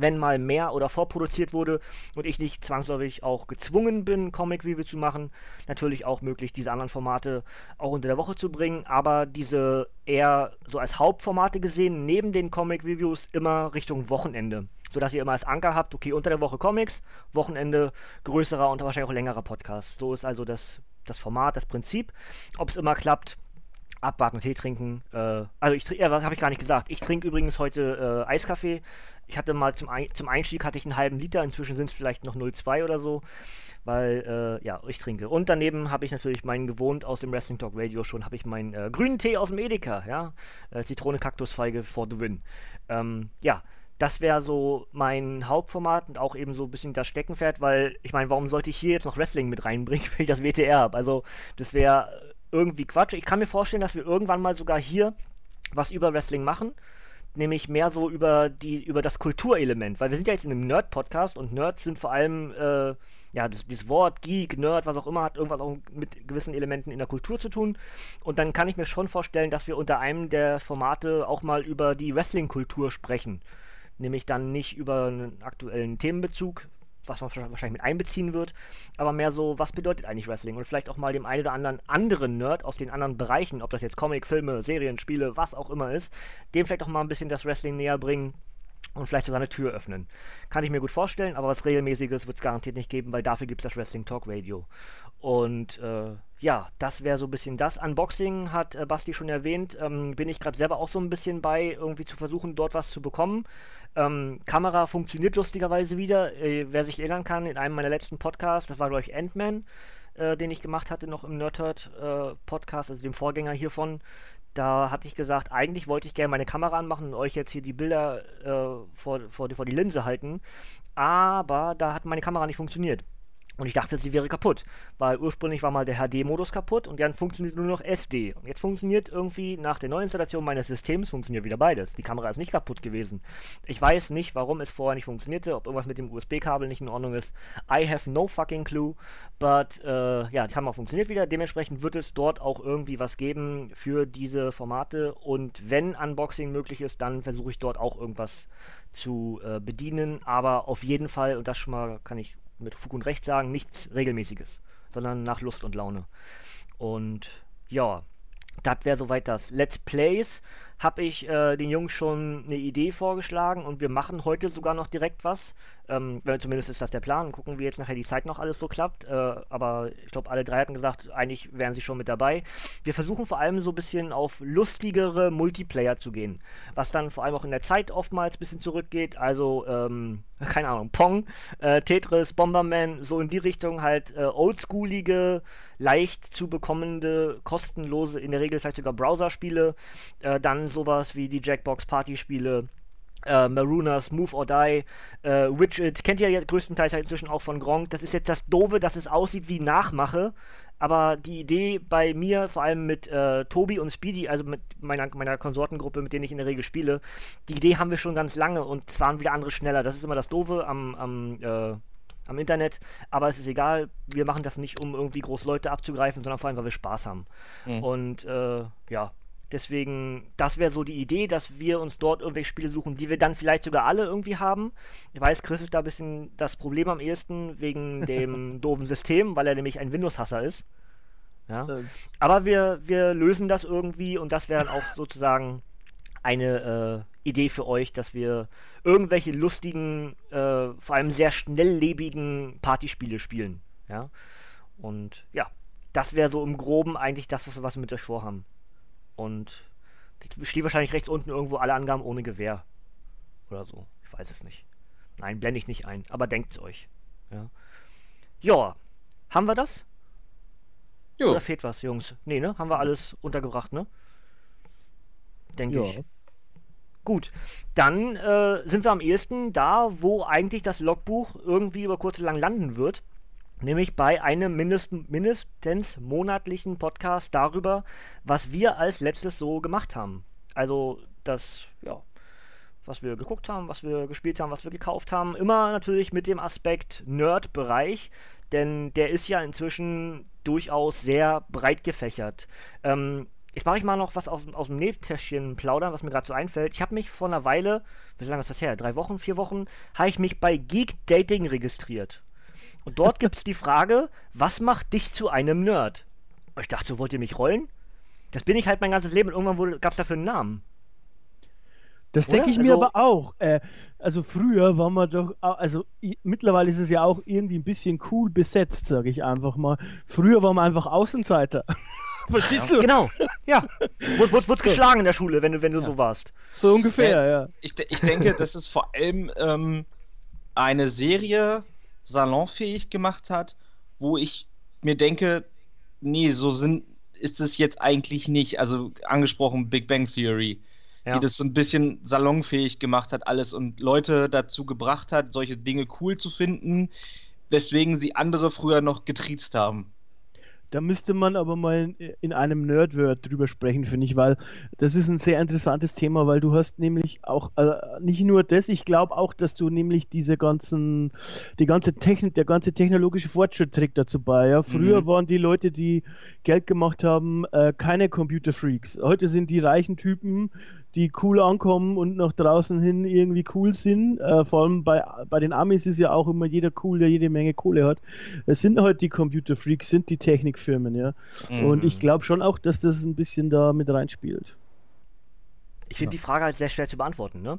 wenn mal mehr oder vorproduziert wurde und ich nicht zwangsläufig auch gezwungen bin, Comic Review zu machen, natürlich auch möglich, diese anderen Formate auch unter der Woche zu bringen, aber diese eher so als Hauptformate gesehen, neben den Comic Reviews immer Richtung Wochenende, sodass ihr immer als Anker habt, okay, unter der Woche Comics, Wochenende größerer und wahrscheinlich auch längerer Podcast. So ist also das, das Format, das Prinzip. Ob es immer klappt, abwarten, Tee trinken. Äh, also ich äh, was habe ich gar nicht gesagt. Ich trinke übrigens heute äh, Eiskaffee ich hatte mal zum, Ein zum Einstieg hatte ich einen halben Liter, inzwischen sind es vielleicht noch 0,2 oder so, weil, äh, ja, ich trinke. Und daneben habe ich natürlich meinen gewohnt aus dem Wrestling Talk Radio schon, habe ich meinen äh, grünen Tee aus dem Edeka, ja, äh, Zitrone, Kaktusfeige for the win. Ähm, ja, das wäre so mein Hauptformat und auch eben so ein bisschen das Steckenpferd, weil ich meine, warum sollte ich hier jetzt noch Wrestling mit reinbringen, wenn ich das WTR habe? Also, das wäre irgendwie Quatsch. Ich kann mir vorstellen, dass wir irgendwann mal sogar hier was über Wrestling machen nämlich mehr so über die über das Kulturelement, weil wir sind ja jetzt in einem Nerd-Podcast und Nerds sind vor allem äh, ja das, dieses Wort Geek, Nerd, was auch immer hat irgendwas auch mit gewissen Elementen in der Kultur zu tun. Und dann kann ich mir schon vorstellen, dass wir unter einem der Formate auch mal über die Wrestling-Kultur sprechen, nämlich dann nicht über einen aktuellen Themenbezug, was man wahrscheinlich mit einbeziehen wird, aber mehr so, was bedeutet eigentlich Wrestling? Und vielleicht auch mal dem einen oder anderen anderen Nerd aus den anderen Bereichen, ob das jetzt Comic, Filme, Serien, Spiele, was auch immer ist, dem vielleicht auch mal ein bisschen das Wrestling näher bringen und vielleicht sogar eine Tür öffnen. Kann ich mir gut vorstellen, aber was Regelmäßiges wird es garantiert nicht geben, weil dafür gibt es das Wrestling Talk Radio. Und äh, ja, das wäre so ein bisschen das. Unboxing hat äh, Basti schon erwähnt. Ähm, bin ich gerade selber auch so ein bisschen bei, irgendwie zu versuchen, dort was zu bekommen. Ähm, Kamera funktioniert lustigerweise wieder. Äh, wer sich erinnern kann, in einem meiner letzten Podcasts, das war glaube ich Ant-Man, äh, den ich gemacht hatte noch im Nerdhurt äh, Podcast, also dem Vorgänger hiervon. Da hatte ich gesagt, eigentlich wollte ich gerne meine Kamera anmachen und euch jetzt hier die Bilder äh, vor, vor, vor die Linse halten. Aber da hat meine Kamera nicht funktioniert. Und ich dachte, sie wäre kaputt, weil ursprünglich war mal der HD-Modus kaputt und dann funktioniert nur noch SD. Und jetzt funktioniert irgendwie nach der Neuinstallation meines Systems funktioniert wieder beides. Die Kamera ist nicht kaputt gewesen. Ich weiß nicht, warum es vorher nicht funktionierte, ob irgendwas mit dem USB-Kabel nicht in Ordnung ist. I have no fucking clue. But äh, ja, die Kamera funktioniert wieder. Dementsprechend wird es dort auch irgendwie was geben für diese Formate. Und wenn Unboxing möglich ist, dann versuche ich dort auch irgendwas zu äh, bedienen. Aber auf jeden Fall, und das schon mal kann ich mit Fug und Recht sagen, nichts Regelmäßiges, sondern nach Lust und Laune. Und ja, das wäre soweit das. Let's Plays habe ich äh, den Jungs schon eine Idee vorgeschlagen und wir machen heute sogar noch direkt was. Ähm, zumindest ist das der Plan. Gucken, wie jetzt nachher die Zeit noch alles so klappt. Äh, aber ich glaube, alle drei hatten gesagt, eigentlich wären sie schon mit dabei. Wir versuchen vor allem so ein bisschen auf lustigere Multiplayer zu gehen. Was dann vor allem auch in der Zeit oftmals ein bisschen zurückgeht. Also, ähm, keine Ahnung, Pong, äh, Tetris, Bomberman, so in die Richtung halt äh, oldschoolige, leicht zu bekommende, kostenlose, in der Regel vielleicht sogar Browserspiele. Äh, dann sowas wie die Jackbox Party Spiele äh, Marooners, Move or Die, äh, Widget, kennt ihr ja größtenteils halt inzwischen auch von Gronk. Das ist jetzt das Doofe, dass es aussieht wie Nachmache. Aber die Idee bei mir, vor allem mit äh, Tobi und Speedy, also mit meiner, meiner Konsortengruppe, mit denen ich in der Regel spiele, die Idee haben wir schon ganz lange und es waren wieder andere schneller. Das ist immer das Doofe am, am, äh, am Internet, aber es ist egal, wir machen das nicht, um irgendwie groß Leute abzugreifen, sondern vor allem, weil wir Spaß haben. Mhm. Und äh, ja, Deswegen, das wäre so die Idee, dass wir uns dort irgendwelche Spiele suchen, die wir dann vielleicht sogar alle irgendwie haben. Ich weiß, Chris ist da ein bisschen das Problem am ehesten wegen dem doofen System, weil er nämlich ein Windows-Hasser ist. Ja. Ähm. Aber wir, wir lösen das irgendwie und das wäre dann auch sozusagen eine äh, Idee für euch, dass wir irgendwelche lustigen, äh, vor allem sehr schnelllebigen Partyspiele spielen. Ja. Und ja, das wäre so im Groben eigentlich das, was, was wir mit euch vorhaben. Und steht wahrscheinlich rechts unten irgendwo alle Angaben ohne Gewehr. Oder so. Ich weiß es nicht. Nein, blende ich nicht ein. Aber denkt es euch. Ja. ja. Haben wir das? Jo. Oder fehlt was, Jungs? Nee, ne? Haben wir alles untergebracht, ne? Denke Ja. ich. Gut, dann äh, sind wir am ehesten da, wo eigentlich das Logbuch irgendwie über kurz oder lang landen wird. Nämlich bei einem mindest, mindestens monatlichen Podcast darüber, was wir als letztes so gemacht haben. Also das, ja, was wir geguckt haben, was wir gespielt haben, was wir gekauft haben. Immer natürlich mit dem Aspekt Nerd-Bereich, denn der ist ja inzwischen durchaus sehr breit gefächert. Ähm, jetzt mache ich mal noch was aus, aus dem Nähtäschchen plaudern, was mir gerade so einfällt. Ich habe mich vor einer Weile, wie lange ist das her? Drei Wochen, vier Wochen, habe ich mich bei Geek Dating registriert. Und dort gibt es die Frage, was macht dich zu einem Nerd? Und ich dachte, so wollt ihr mich rollen? Das bin ich halt mein ganzes Leben und irgendwann gab es dafür einen Namen. Das denke ich mir Also- aber auch. Äh, also früher war man doch, also i- mittlerweile ist es ja auch irgendwie ein bisschen cool besetzt, sage ich einfach mal. Früher war man einfach Außenseiter. Verstehst du? Genau, ja. Wurde, wurde, wurde geschlagen in der Schule, wenn du, wenn du so warst. So ungefähr, Äh, ja. Ich, de- ich denke, dass es vor allem ähm, eine Serie salonfähig gemacht hat, wo ich mir denke, nee, so sind, ist es jetzt eigentlich nicht. Also angesprochen Big Bang Theory, Ja. die das so ein bisschen salonfähig gemacht hat, alles und Leute dazu gebracht hat, solche Dinge cool zu finden, weswegen sie andere früher noch getriezt haben. Da müsste man aber mal in, in einem Nerdword drüber sprechen, finde ich, weil das ist ein sehr interessantes Thema, weil du hast nämlich auch äh, nicht nur das, ich glaube auch, dass du nämlich diese ganzen, die ganze Technik, der ganze technologische Fortschritt trägt dazu bei. Ja? Früher Mhm. waren die Leute, die Geld gemacht haben, äh, keine Computerfreaks. Heute sind die reichen Typen, die cool ankommen und nach draußen hin irgendwie cool sind. Äh, vor allem bei, bei den Amis ist ja auch immer jeder cool, der jede Menge Kohle hat. Es sind halt die Computerfreaks, sind die Technikfirmen, ja. Und ich Mhm. glaube schon auch, dass das ein bisschen da mit reinspielt. Ich finde die Frage halt sehr schwer zu beantworten, ne?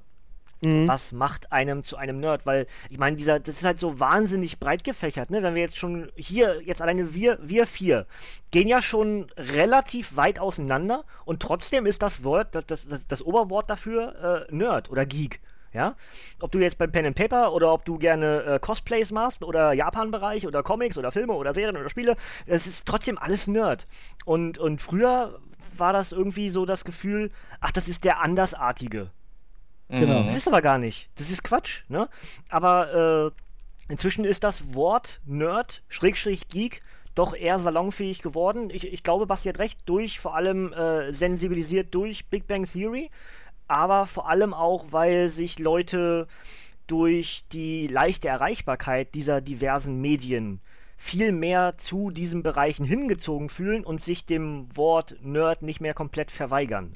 Mhm. Was macht einem zu einem Nerd? Weil, ich meine, dieser, das ist halt so wahnsinnig breit gefächert, ne? Wenn wir jetzt schon hier, jetzt alleine wir, wir vier, gehen ja schon relativ weit auseinander und trotzdem ist das Wort, das, das, das, das Oberwort dafür äh, Nerd oder Geek. Ja? Ob du jetzt bei Pen and Paper oder ob du gerne äh, Cosplays machst oder Japan-Bereich oder Comics oder Filme oder Serien oder Spiele, es ist trotzdem alles Nerd. Und, und früher war das irgendwie so das Gefühl, ach, das ist der Andersartige. Genau. Das ist aber gar nicht. Das ist Quatsch, ne? Aber äh, inzwischen ist das Wort Nerd, Schrägstrich Geek, doch eher salonfähig geworden. Ich, ich glaube, Basti hat recht, durch, vor allem äh, sensibilisiert durch Big Bang Theory, aber vor allem auch, weil sich Leute durch die leichte Erreichbarkeit dieser diversen Medien viel mehr zu diesen Bereichen hingezogen fühlen und sich dem Wort Nerd nicht mehr komplett verweigern.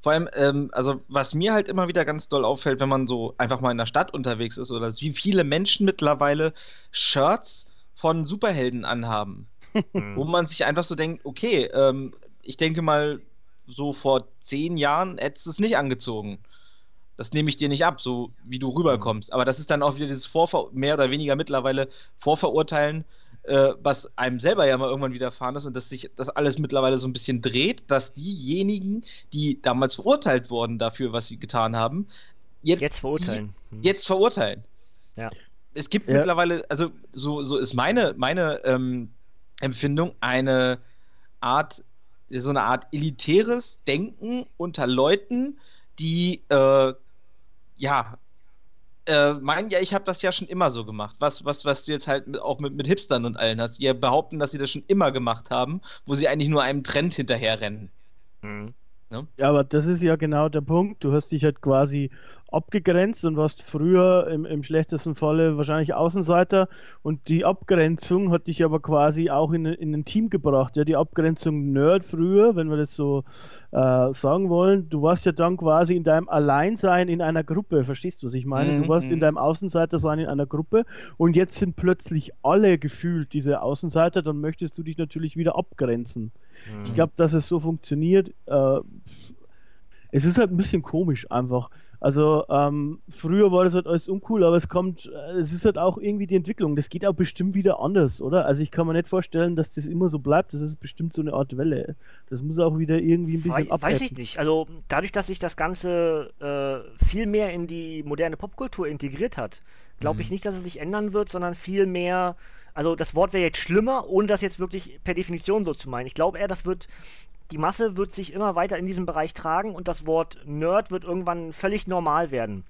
Vor allem, ähm, also was mir halt immer wieder ganz doll auffällt, wenn man so einfach mal in der Stadt unterwegs ist oder wie viele Menschen mittlerweile Shirts von Superhelden anhaben, wo man sich einfach so denkt, okay, ähm, ich denke mal, so vor zehn Jahren hättest du es nicht angezogen. Das nehme ich dir nicht ab, so wie du rüberkommst. Aber das ist dann auch wieder dieses Vorver mehr oder weniger mittlerweile Vorverurteilen, äh, was einem selber ja mal irgendwann widerfahren ist und dass sich das alles mittlerweile so ein bisschen dreht, dass diejenigen, die damals verurteilt wurden dafür, was sie getan haben, jetzt, Jetzt verurteilen. Hm. Die, jetzt verurteilen. Ja. Es gibt Ja. mittlerweile, also so, so ist meine, meine ähm, Empfindung, eine Art, so eine Art elitäres Denken unter Leuten, die äh, ja, äh, meinen ja, ich habe das ja schon immer so gemacht. Was, was, was du jetzt halt mit, auch mit, mit Hipstern und allen hast. Die behaupten, dass sie das schon immer gemacht haben, wo sie eigentlich nur einem Trend hinterherrennen. Mhm. Ja, aber das ist ja genau der Punkt. Du hast dich halt quasi abgegrenzt und warst früher im, im schlechtesten Falle wahrscheinlich Außenseiter und die Abgrenzung hat dich aber quasi auch in, in ein Team gebracht. Ja, die Abgrenzung Nerd früher, wenn wir das so äh, sagen wollen, du warst ja dann quasi in deinem Alleinsein in einer Gruppe, verstehst du, was ich meine? Du warst in Mhm. deinem Außenseitersein in einer Gruppe und jetzt sind plötzlich alle gefühlt diese Außenseiter, dann möchtest du dich natürlich wieder abgrenzen. Mhm. Ich glaube, dass es so funktioniert. Äh, es ist halt ein bisschen komisch einfach. Also ähm, früher war das halt alles uncool, aber es kommt, äh, es ist halt auch irgendwie die Entwicklung. Das geht auch bestimmt wieder anders, oder? Also ich kann mir nicht vorstellen, dass das immer so bleibt. Das ist bestimmt so eine Art Welle. Das muss auch wieder irgendwie ein bisschen Wei weiß ich nicht. Also dadurch, dass sich das Ganze äh, viel mehr in die moderne Popkultur integriert hat, glaube ich Mhm. nicht, dass es sich ändern wird, sondern viel mehr. Also das Wort wäre jetzt schlimmer, ohne das jetzt wirklich per Definition so zu meinen. Ich glaube eher, das wird die Masse wird sich immer weiter in diesem Bereich tragen und das Wort Nerd wird irgendwann völlig normal werden.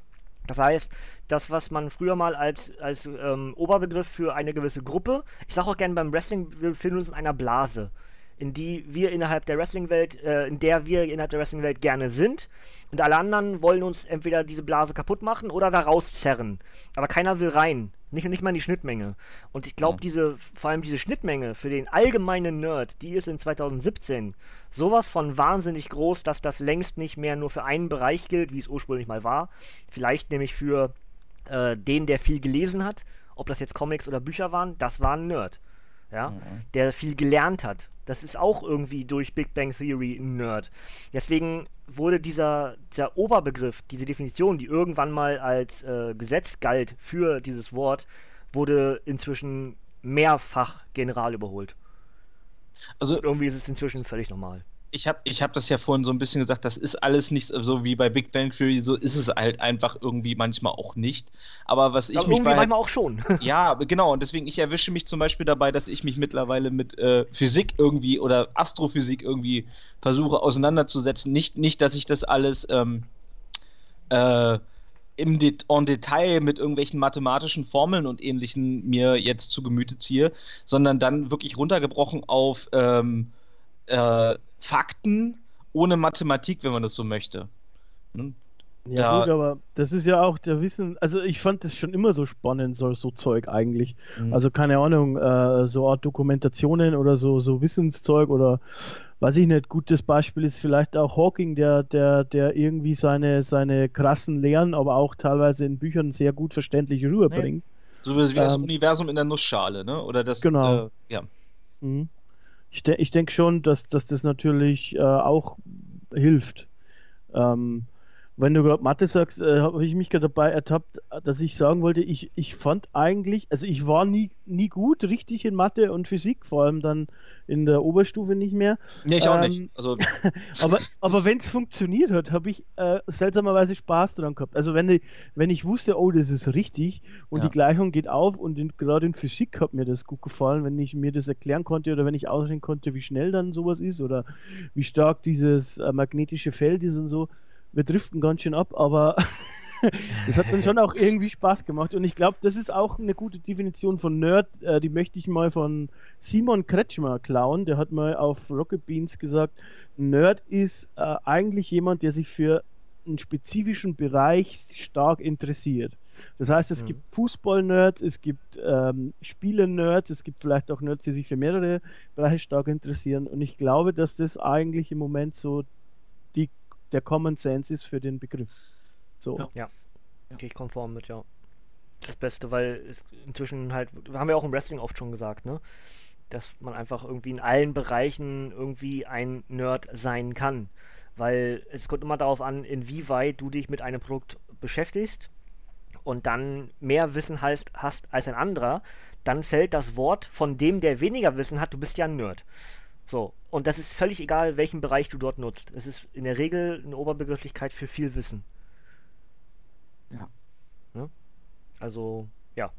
Das heißt, das, was man früher mal als, als ähm, Oberbegriff für eine gewisse Gruppe, ich sage auch gerne beim Wrestling, wir befinden uns in einer Blase, in die wir innerhalb der Wrestling-Welt, äh, in der wir innerhalb der Wrestling-Welt gerne sind. Und alle anderen wollen uns entweder diese Blase kaputt machen oder da rauszerren. Aber keiner will rein. Nicht, nicht mal die Schnittmenge. Und ich glaube, Ja. diese, vor allem diese Schnittmenge für den allgemeinen Nerd, die ist in 2017 sowas von wahnsinnig groß, dass das längst nicht mehr nur für einen Bereich gilt, wie es ursprünglich mal war. Vielleicht nämlich für äh, den, der viel gelesen hat, ob das jetzt Comics oder Bücher waren, das war ein Nerd. Ja, Mhm. der viel gelernt hat. Das ist auch irgendwie durch Big Bang Theory ein Nerd. Deswegen wurde dieser, dieser Oberbegriff, diese Definition, die irgendwann mal als äh, Gesetz galt für dieses Wort, wurde inzwischen mehrfach general überholt. Also Und irgendwie ist es inzwischen völlig normal. Ich habe ich hab das ja vorhin so ein bisschen gesagt, das ist alles nicht so wie bei Big Bang Theory, so ist es halt einfach irgendwie manchmal auch nicht. Aber was ich Aber mich irgendwie bei, manchmal auch schon. Ja, genau, und deswegen, ich erwische mich zum Beispiel dabei, dass ich mich mittlerweile mit äh, Physik irgendwie oder Astrophysik irgendwie versuche auseinanderzusetzen. Nicht, nicht dass ich das alles ähm, äh, im en Detail mit irgendwelchen mathematischen Formeln und ähnlichen mir jetzt zu Gemüte ziehe, sondern dann wirklich runtergebrochen auf ähm, äh, Fakten ohne Mathematik, wenn man das so möchte. Hm? Ja, Da- gut, aber das ist ja auch der Wissen. Also, ich fand das schon immer so spannend, so, so Zeug eigentlich. Mhm. Also, keine Ahnung, äh, so Art Dokumentationen oder so, so Wissenszeug oder weiß ich nicht. Gutes Beispiel ist vielleicht auch Hawking, der, der, der irgendwie seine, seine krassen Lehren, aber auch teilweise in Büchern sehr gut verständlich rüberbringt. So wie das ähm, Universum in der Nussschale, ne? Oder das, Genau. äh, ja. Mhm. Ich, de ich denke schon, dass, dass das natürlich äh, auch hilft. Ähm, wenn du gerade Mathe sagst, äh, habe ich mich gerade dabei ertappt, dass ich sagen wollte, ich, ich fand eigentlich, also ich war nie, nie gut richtig in Mathe und Physik, vor allem dann in der Oberstufe nicht mehr. Nee, ich auch Ähm, nicht. Also, Aber, aber wenn es funktioniert hat, habe ich äh, seltsamerweise Spaß dran gehabt. Also wenn ich, wenn ich wusste, oh, das ist richtig und Ja. die Gleichung geht auf und gerade in Physik hat mir das gut gefallen, wenn ich mir das erklären konnte oder wenn ich ausrechnen konnte, wie schnell dann sowas ist oder wie stark dieses äh, magnetische Feld ist und so. Wir driften ganz schön ab, aber das hat dann schon auch irgendwie Spaß gemacht und ich glaube, das ist auch eine gute Definition von Nerd, äh, die möchte ich mal von Simon Kretschmer klauen, der hat mal auf Rocket Beans gesagt, Nerd ist äh, eigentlich jemand, der sich für einen spezifischen Bereich stark interessiert. Das heißt, es Mhm. gibt Fußball-Nerds, es gibt ähm, Spiele-Nerds, es gibt vielleicht auch Nerds, die sich für mehrere Bereiche stark interessieren. Und ich glaube, dass das eigentlich im Moment so der Common Sense ist für den Begriff. So. Ja. Gehe ich konform mit, ja. Das Beste, weil es inzwischen halt, wir haben ja auch im Wrestling oft schon gesagt, ne? Dass man einfach irgendwie in allen Bereichen irgendwie ein Nerd sein kann. Weil es kommt immer darauf an, inwieweit du dich mit einem Produkt beschäftigst und dann mehr Wissen hast, hast als ein anderer, dann fällt das Wort von dem, der weniger Wissen hat, du bist ja ein Nerd. So, und das ist völlig egal, welchen Bereich du dort nutzt. Es ist in der Regel eine Oberbegrifflichkeit für viel Wissen. Ja. Ne? Also, ja.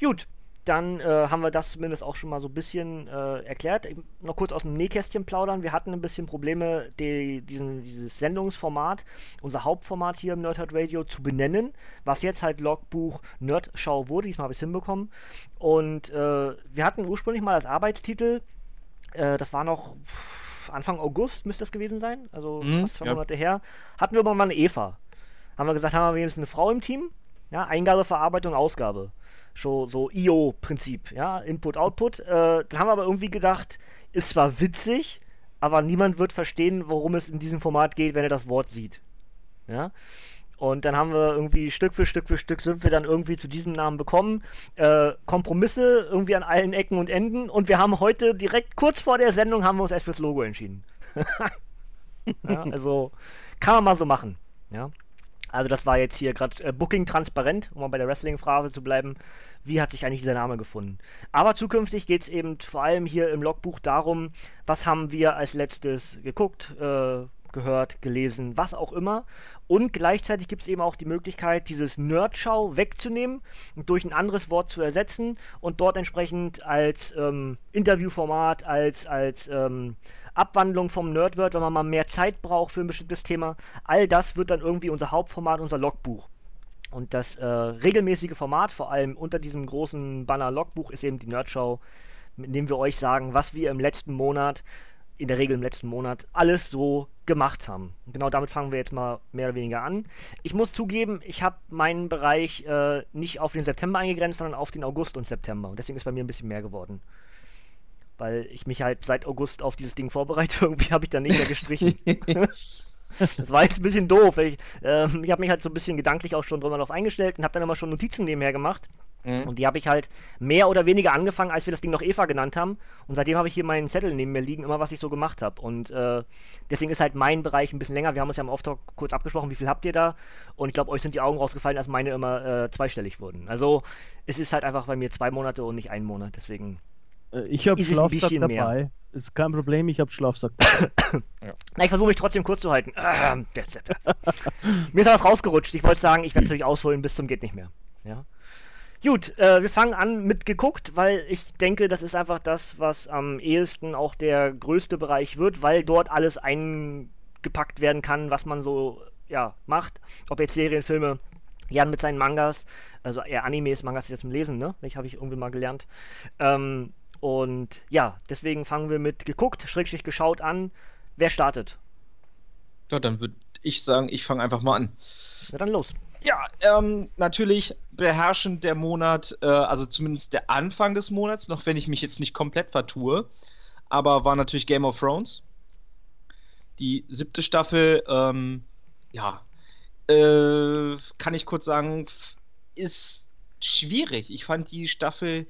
Gut, dann äh, haben wir das zumindest auch schon mal so ein bisschen äh, erklärt. Ich, noch kurz aus dem Nähkästchen plaudern. Wir hatten ein bisschen Probleme, die, diesen, dieses Sendungsformat, unser Hauptformat hier im Nerdhurt Radio zu benennen, was jetzt halt Logbuch Nerdschau wurde. Diesmal habe ich es hinbekommen. Und äh, wir hatten ursprünglich mal als Arbeitstitel, äh, das war noch Anfang August müsste das gewesen sein, also Mhm, fast zwei ja. Monate her, hatten wir mal eine Eva. Haben wir gesagt, haben wir wenigstens eine Frau im Team? Ja, Eingabe, Verarbeitung, Ausgabe. So, so IO-Prinzip, ja, Input, Output. Äh, dann haben wir aber irgendwie gedacht, ist zwar witzig, aber niemand wird verstehen, worum es in diesem Format geht, wenn er das Wort sieht. Ja. Und dann haben wir irgendwie Stück für Stück für Stück sind wir dann irgendwie zu diesem Namen bekommen. Äh, Kompromisse irgendwie an allen Ecken und Enden. Und wir haben heute direkt kurz vor der Sendung haben wir uns erst fürs Logo entschieden. ja, also kann man mal so machen. Ja. Also das war jetzt hier gerade äh, Booking transparent, um mal bei der Wrestling-Phrase zu bleiben. Wie hat sich eigentlich dieser Name gefunden? Aber zukünftig geht es eben vor allem hier im Logbuch darum, was haben wir als letztes geguckt, äh, gehört, gelesen, was auch immer. Und gleichzeitig gibt es eben auch die Möglichkeit, dieses Nerdschau wegzunehmen und durch ein anderes Wort zu ersetzen und dort entsprechend als ähm, Interviewformat, als, als ähm, Abwandlung vom Nerdword, wenn man mal mehr Zeit braucht für ein bestimmtes Thema. All das wird dann irgendwie unser Hauptformat, unser Logbuch. Und das äh, regelmäßige Format, vor allem unter diesem großen Banner Logbuch, ist eben die Nerdschau, mit dem wir euch sagen, was wir im letzten Monat, in der Regel im letzten Monat, alles so gemacht haben. Genau damit fangen wir jetzt mal mehr oder weniger an. Ich muss zugeben, ich habe meinen Bereich äh, nicht auf den September eingegrenzt, sondern auf den August und September. Und deswegen ist bei mir ein bisschen mehr geworden. Weil ich mich halt seit August auf dieses Ding vorbereite. Irgendwie habe ich dann nicht mehr gestrichen. Das war jetzt ein bisschen doof. Ich, ähm, ich habe mich halt so ein bisschen gedanklich auch schon drüber darauf eingestellt und habe dann immer schon Notizen nebenher gemacht. Mhm. Und die habe ich halt mehr oder weniger angefangen, als wir das Ding noch Eva genannt haben. Und seitdem habe ich hier meinen Zettel neben mir liegen, immer was ich so gemacht habe. Und äh, deswegen ist halt mein Bereich ein bisschen länger. Wir haben uns ja im Auftrag kurz abgesprochen, wie viel habt ihr da? Und ich glaube, euch sind die Augen rausgefallen, als meine immer äh, zweistellig wurden. Also es ist halt einfach bei mir zwei Monate und nicht ein Monat. Deswegen. Äh, Ich habe Schlafsack bisschen mehr? dabei. Ist kein Problem, ich habe Schlafsack dabei. Na, ich versuche mich trotzdem kurz zu halten. Ähm. Mir ist was rausgerutscht. Ich wollte sagen, ich werde natürlich ausholen bis zum geht nicht mehr. Ja. Gut, äh, wir fangen an mit geguckt, weil ich denke, das ist einfach das, was am ehesten auch der größte Bereich wird, weil dort alles eingepackt werden kann, was man so ja macht. Ob jetzt Serien, Filme, Jan mit seinen Mangas, also eher Animes, Mangas ist jetzt zum Lesen, ne? Ich habe ich irgendwie mal gelernt. Ähm, und ja, deswegen fangen wir mit geguckt, schrägstrich geschaut an. Wer startet? So, dann würde ich sagen, ich fange einfach mal an. Na dann los. Ja, ähm, natürlich beherrschend der Monat, äh, also zumindest der Anfang des Monats, noch wenn ich mich jetzt nicht komplett vertue, aber war natürlich Game of Thrones. Die siebte Staffel, ähm, ja, äh, kann ich kurz sagen, ist schwierig. Ich fand die Staffel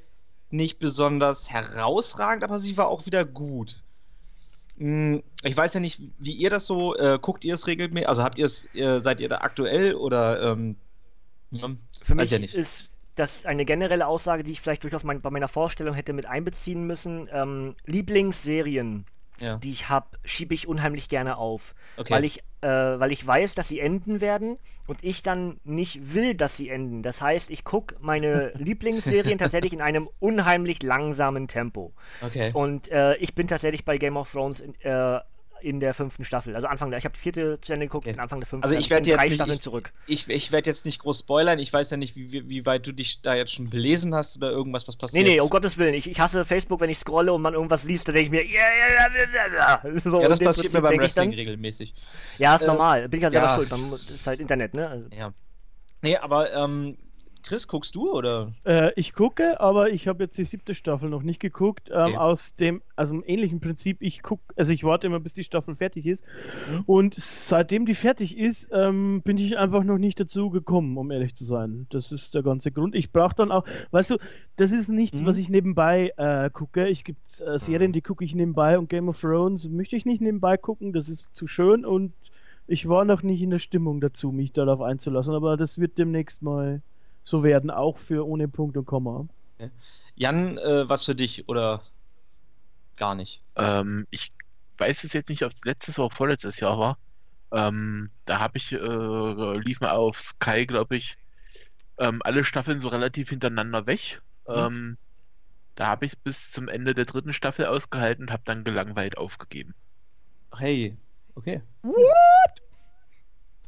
nicht besonders herausragend, aber sie war auch wieder gut. Hm, Ich weiß ja nicht, wie ihr das so, äh, guckt ihr es regelmäßig? Also habt ihr es, äh, seid ihr da aktuell oder ähm, Für mich ja ist das eine generelle Aussage, die ich vielleicht durchaus mein, bei meiner Vorstellung hätte mit einbeziehen müssen. Ähm, Lieblingsserien, ja, die ich habe, schiebe ich unheimlich gerne auf. okay. Weil ich, äh, weil ich weiß, dass sie enden werden und ich dann nicht will, dass sie enden. Das heißt, ich gucke meine Lieblingsserien tatsächlich in einem unheimlich langsamen Tempo. okay. Und äh, ich bin tatsächlich bei Game of Thrones in, äh, in der fünften Staffel. Also Anfang der, ich habe die vierte zu Ende geguckt, Okay. Anfang der fünften. Also ich bin werd jetzt drei nicht- Staffeln ich- zurück. Ich, ich werde jetzt nicht groß spoilern. Ich weiß ja nicht, wie, wie, weit du dich da jetzt schon belesen hast oder irgendwas, was Nee, passiert. nee, um Gottes Willen. Ich, ich hasse Facebook, wenn ich scrolle und man irgendwas liest, da denke ich mir, ja, ja, ja, ja, ja. So, ja, das passiert mir Prinzip beim denk ich Wrestling dann. regelmäßig. Ja, ist Äh, normal. Bin ich ja selber ja. schuld. Man, muss- ist halt Internet, ne? Also, Ja. Nee, aber ähm, Chris, guckst du oder? Äh, ich gucke, aber ich habe jetzt die siebte Staffel noch nicht geguckt. Ähm, Okay. Aus dem, also im ähnlichen Prinzip, ich gucke, also ich warte immer, bis die Staffel fertig ist. Mhm. Und seitdem die fertig ist, ähm, bin ich einfach noch nicht dazu gekommen, um ehrlich zu sein. Das ist der ganze Grund. Ich brauche dann auch, weißt du, das ist nichts, Mhm. was ich nebenbei äh, gucke. Ich gibt äh, Serien, die gucke ich nebenbei und Game of Thrones möchte ich nicht nebenbei gucken. Das ist zu schön und ich war noch nicht in der Stimmung dazu, mich darauf einzulassen. Aber das wird demnächst mal so werden, auch für ohne Punkt und Komma. Jan, äh, was für dich oder gar nicht? Ähm, ich weiß es jetzt nicht, ob es letztes oder vorletztes Jahr war. Ähm, da habe ich, äh, lief mal auf Sky, glaube ich, ähm, alle Staffeln so relativ hintereinander weg. Mhm. Ähm, Da habe ich es bis zum Ende der dritten Staffel ausgehalten und habe dann gelangweilt aufgegeben. Hey, okay.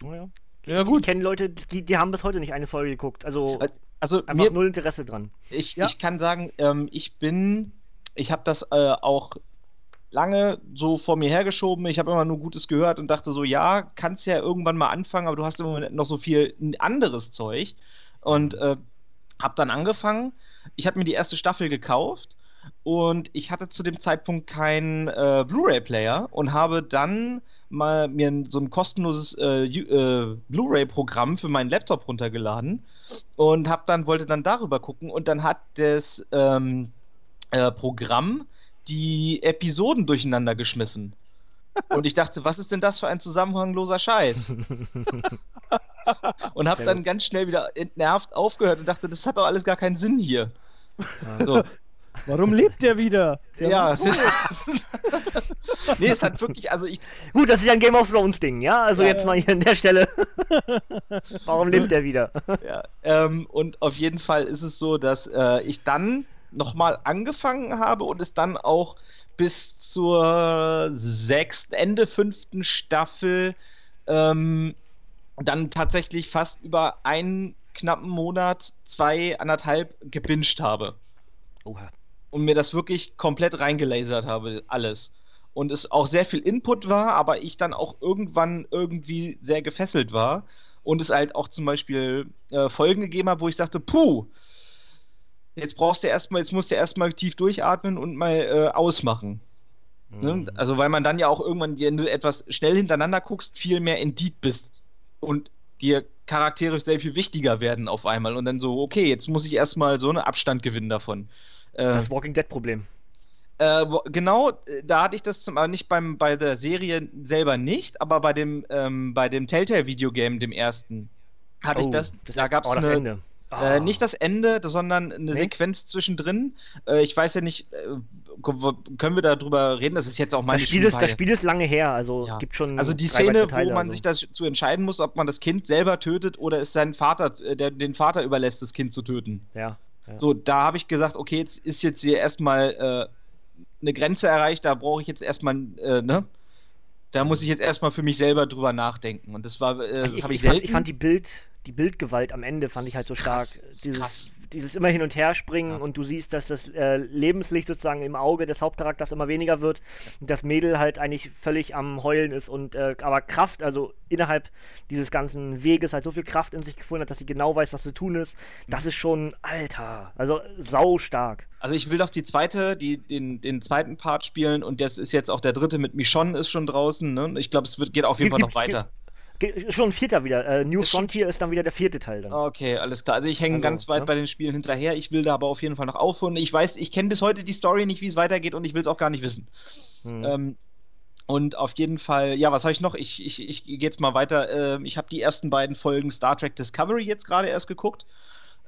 Oh ja. Ja, Ich gut. kenne Leute, die, die haben bis heute nicht eine Folge geguckt. Also Also einfach mir, null Interesse dran. ich, Ja. ich kann sagen, ähm, ich bin, ich habe das äh, auch lange so vor mir hergeschoben. Ich habe immer nur Gutes gehört und dachte so, ja, kannst ja irgendwann mal anfangen, aber du hast im Moment noch so viel anderes Zeug. Und äh, habe dann angefangen. Ich habe mir die erste Staffel gekauft und ich hatte zu dem Zeitpunkt keinen äh, Blu-ray-Player und habe dann mal mir so ein kostenloses äh, äh, Blu-ray-Programm für meinen Laptop runtergeladen und hab dann wollte dann darüber gucken und dann hat das ähm, äh, Programm die Episoden durcheinander geschmissen. Und ich dachte, was ist denn das für ein zusammenhangloser Scheiß? und habe dann ganz schnell wieder entnervt aufgehört und dachte, das hat doch alles gar keinen Sinn hier. So. Warum lebt der wieder? Der ja. nee, es hat wirklich, also ich, Gut, das ist ja ein Game of Thrones Ding, ja? Also Ja, jetzt ja. mal hier an der Stelle. Warum lebt der wieder? Ja, ähm, und auf jeden Fall ist es so, dass äh, ich dann nochmal angefangen habe und es dann auch bis zur sechsten, Ende fünften Staffel ähm, dann tatsächlich fast über einen knappen Monat, zwei, anderthalb gebinged habe Oha. Und mir das wirklich komplett reingelasert habe, alles. Und es auch sehr viel Input war, aber ich dann auch irgendwann irgendwie sehr gefesselt war. Und es halt auch zum Beispiel äh, Folgen gegeben hat, wo ich sagte, puh, jetzt brauchst du erstmal, jetzt musst du erstmal tief durchatmen und mal äh, ausmachen. Ne? Mhm. Also weil man dann ja auch irgendwann, wenn du etwas schnell hintereinander guckst, viel mehr in Deep bist. Und dir Charaktere sehr viel wichtiger werden auf einmal. Und dann so, okay, jetzt muss ich erstmal so einen Abstand gewinnen davon. Äh, Das Walking Dead Problem. äh, genau, äh, da hatte ich das zum, aber nicht beim, bei der Serie selber nicht, aber bei dem, ähm, bei dem Telltale-Videogame, dem ersten, hatte ich Oh, das. da gab es oh, das eine, Ende. Ah. äh, nicht das Ende, sondern eine Nee? Sequenz zwischendrin. Äh, ich weiß ja nicht, äh, können wir darüber reden? Das ist jetzt auch meine das Spiel, ist, das. Spiel ist lange her, also Ja. gibt schon. Also die Szene, Teile, wo man also. sich dazu entscheiden muss, ob man das Kind selber tötet oder es seinen Vater, äh, der den Vater überlässt, das Kind zu töten. Ja. Ja. So, da habe ich gesagt, okay, jetzt ist jetzt hier erstmal äh, eine Grenze erreicht, da brauche ich jetzt erstmal, äh, ne? Da muss ich jetzt erstmal für mich selber drüber nachdenken. Und das war, äh, ich, habe ich, ich, fand, selten. ich fand die Bild, die Bildgewalt am Ende fand ich halt so stark. Krass, dieses, krass. Dieses immer hin und her springen Ja. und du siehst, dass das äh, Lebenslicht sozusagen im Auge des Hauptcharakters immer weniger wird und das Mädel halt eigentlich völlig am Heulen ist und äh, aber Kraft, also innerhalb dieses ganzen Weges halt so viel Kraft in sich gefunden hat, dass sie genau weiß, was zu tun ist. Das ist schon, Alter, also sau stark. also ich will doch die zweite, die, den, den zweiten Part spielen und das ist jetzt auch der dritte mit Michonne ist schon draußen. Ne? Ich glaube, es wird, geht auf jeden Fall noch weiter. Schon ein vierter wieder. Äh, New Ist schon- Frontier ist dann wieder der vierte Teil dann. Okay, alles klar. Also ich hänge Also, ganz weit ne? bei den Spielen hinterher. Ich will da aber auf jeden Fall noch aufholen. Ich weiß, ich kenne bis heute die Story nicht, wie es weitergeht und ich will es auch gar nicht wissen. Hm. Ähm, und auf jeden Fall, ja, was habe ich noch? Ich, ich, ich gehe jetzt mal weiter. Ähm, ich habe die ersten beiden Folgen Star Trek Discovery jetzt gerade erst geguckt.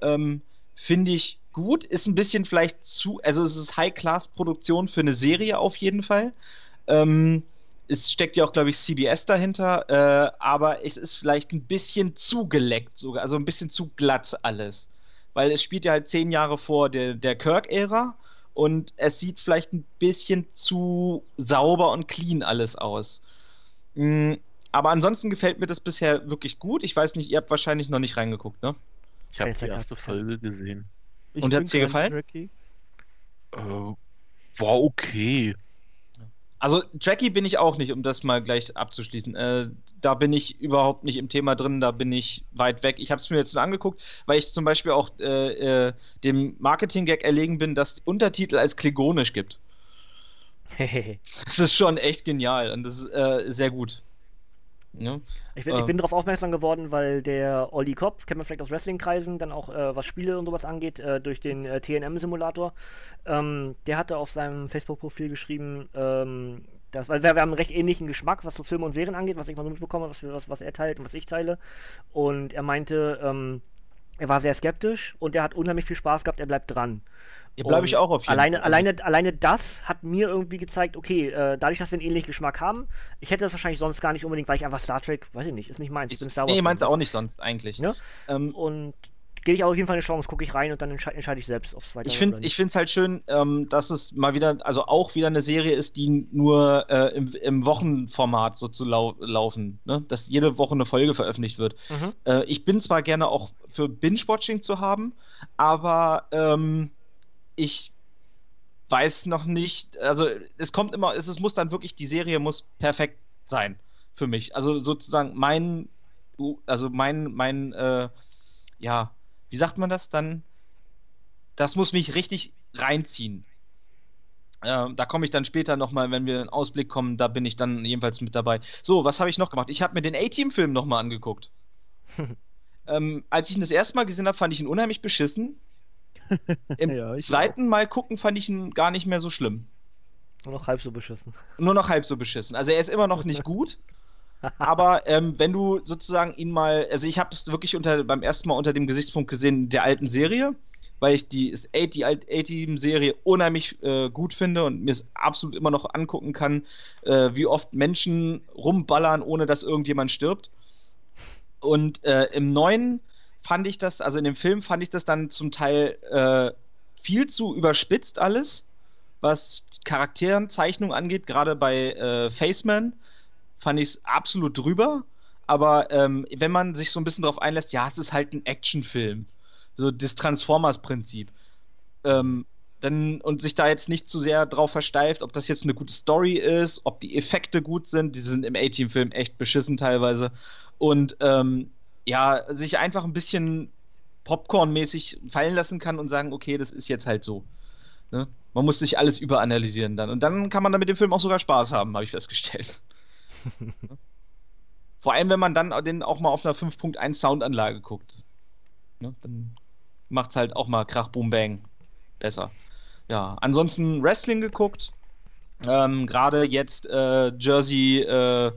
Ähm, Finde ich gut. Ist ein bisschen vielleicht zu, also es ist High-Class-Produktion für eine Serie auf jeden Fall. Ähm, es steckt ja auch, glaube ich, CBS dahinter, äh, aber es ist vielleicht ein bisschen zu geleckt sogar, also ein bisschen zu glatt alles. Weil es spielt ja halt zehn Jahre vor der, der Kirk-Ära und es sieht vielleicht ein bisschen zu sauber und clean alles aus. Mm, aber ansonsten gefällt mir das bisher wirklich gut. Ich weiß nicht, ihr habt wahrscheinlich noch nicht reingeguckt, ne? Ich habe die erste. Folge gesehen. Ich Und hat's bin dir gefallen? Äh, war okay. Also Tracky bin ich auch nicht, um das mal gleich abzuschließen. Äh, da bin ich überhaupt nicht im Thema drin, da bin ich weit weg. Ich habe es mir jetzt nur angeguckt, weil ich zum Beispiel auch äh, äh, dem Marketing-Gag erlegen bin, dass Untertitel als Klingonisch gibt. Das ist schon echt genial und das ist äh, sehr gut. Ja? Ich bin, ich Ähm. bin darauf aufmerksam geworden, weil der Olli Kopp, kennt man vielleicht aus Wrestling-Kreisen, dann auch äh, was Spiele und sowas angeht, äh, durch den äh, TNM-Simulator, ähm, der hatte auf seinem Facebook-Profil geschrieben, ähm, dass, weil wir, wir haben einen recht ähnlichen Geschmack, was so Filme und Serien angeht, was ich mal so mitbekomme, was, was, was er teilt und was ich teile. Und er meinte, ähm, er war sehr skeptisch und er hat unheimlich viel Spaß gehabt, er bleibt dran. Hier bleibe ich auch auf jeden alleine, Fall. Alleine, alleine das hat mir irgendwie gezeigt, okay, äh, dadurch, dass wir einen ähnlichen Geschmack haben, ich hätte das wahrscheinlich sonst gar nicht unbedingt, weil ich einfach Star Trek, weiß ich nicht, ist nicht meins. Ich bin Star Wars. nee, Fan. auch nicht sonst eigentlich. Ja? Ähm, Und gebe ich auf jeden Fall eine Chance, gucke ich rein und dann entsche entscheide ich selbst, ob es weiter Ich finde es halt schön, ähm, dass es mal wieder, also auch wieder eine Serie ist, die nur äh, im, im Wochenformat so zu lau laufen, ne? dass jede Woche eine Folge veröffentlicht wird. Mhm. Äh, ich bin zwar gerne auch für Binge-Watching zu haben, aber ähm, ich weiß noch nicht, also es kommt immer, es, es muss dann wirklich, die Serie muss perfekt sein für mich. Also sozusagen mein, also mein, mein, äh, ja, wie sagt man das dann? Das muss mich richtig reinziehen. Ähm, da komme ich dann später nochmal, wenn wir in Ausblick kommen, da bin ich dann jedenfalls mit dabei. So, was habe ich noch gemacht? Ich habe mir den A-Team-Film nochmal angeguckt. ähm, als ich ihn das erste Mal gesehen habe, fand ich ihn unheimlich beschissen. Im Ja, zweiten Mal gucken fand ich ihn gar nicht mehr so schlimm. Nur noch halb so beschissen. Nur noch halb so beschissen. Also er ist immer noch nicht gut. Aber ähm, wenn du sozusagen ihn mal, also ich habe es wirklich unter, beim ersten Mal unter dem Gesichtspunkt gesehen der alten Serie, weil ich die, ist A- die A-Team-Serie unheimlich äh, gut finde und mir es absolut immer noch angucken kann, äh, wie oft Menschen rumballern, ohne dass irgendjemand stirbt. Und äh, im neuen fand ich das, also in dem Film fand ich das dann zum Teil äh, viel zu überspitzt alles, was Charakterenzeichnung angeht, gerade bei äh, Faceman fand ich es absolut drüber. Aber ähm, wenn man sich so ein bisschen darauf einlässt, ja, es ist halt ein Actionfilm. So das Transformers-Prinzip. Ähm, dann, und sich da jetzt nicht zu sehr drauf versteift, ob das jetzt eine gute Story ist, ob die Effekte gut sind. Die sind im A-Team-Film echt beschissen teilweise. Und ähm, ja, sich einfach ein bisschen Popcorn-mäßig fallen lassen kann und sagen, okay, das ist jetzt halt so. Ne? Man muss nicht alles überanalysieren dann. Und dann kann man dann mit dem Film auch sogar Spaß haben, habe ich festgestellt. Vor allem, wenn man dann den auch mal auf einer 5.1 Soundanlage guckt. Ne? Dann macht es halt auch mal Krach, Boom, Bang besser. Ja, ansonsten Wrestling geguckt. Ähm, Gerade jetzt äh, Jersey, äh,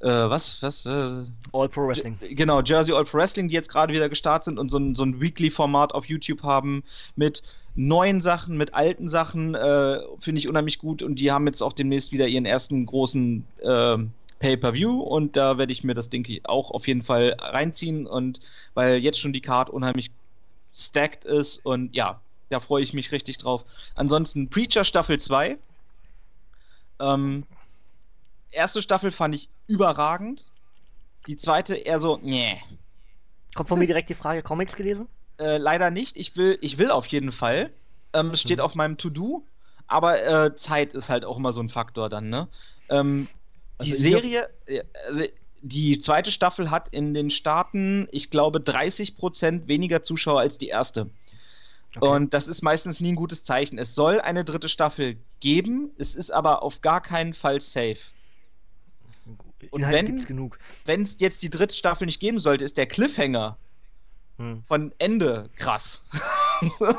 äh, was, was? Äh, All Pro Wrestling. genau, Jersey All Pro Wrestling, die jetzt gerade wieder gestartet sind und so ein, so ein Weekly-Format auf YouTube haben mit neuen Sachen, mit alten Sachen, äh, finde ich unheimlich gut und die haben jetzt auch demnächst wieder ihren ersten großen äh, Pay-Per-View und da werde ich mir das Ding auch auf jeden Fall reinziehen und weil jetzt schon die Card unheimlich stacked ist und ja, da freue ich mich richtig drauf. Ansonsten Preacher Staffel 2. Ähm, erste Staffel fand ich überragend. Die zweite eher so, nee. Kommt von mir direkt die Frage, Comics gelesen? Äh, leider nicht. Ich will, ich will auf jeden Fall. Ähm, es steht Mhm. auf meinem To-Do, aber äh, Zeit ist halt auch immer so ein Faktor dann, ne? Ähm, die Also hab- Serie, äh, also die zweite Staffel hat in den Staaten, ich glaube, 30% weniger Zuschauer als die erste. Okay. Und das ist meistens nie ein gutes Zeichen. Es soll eine dritte Staffel geben, es ist aber auf gar keinen Fall safe. Und Inhalt wenn- gibt's genug. Wenn es jetzt die dritte Staffel nicht geben sollte, ist der Cliffhanger Hm. von Ende krass.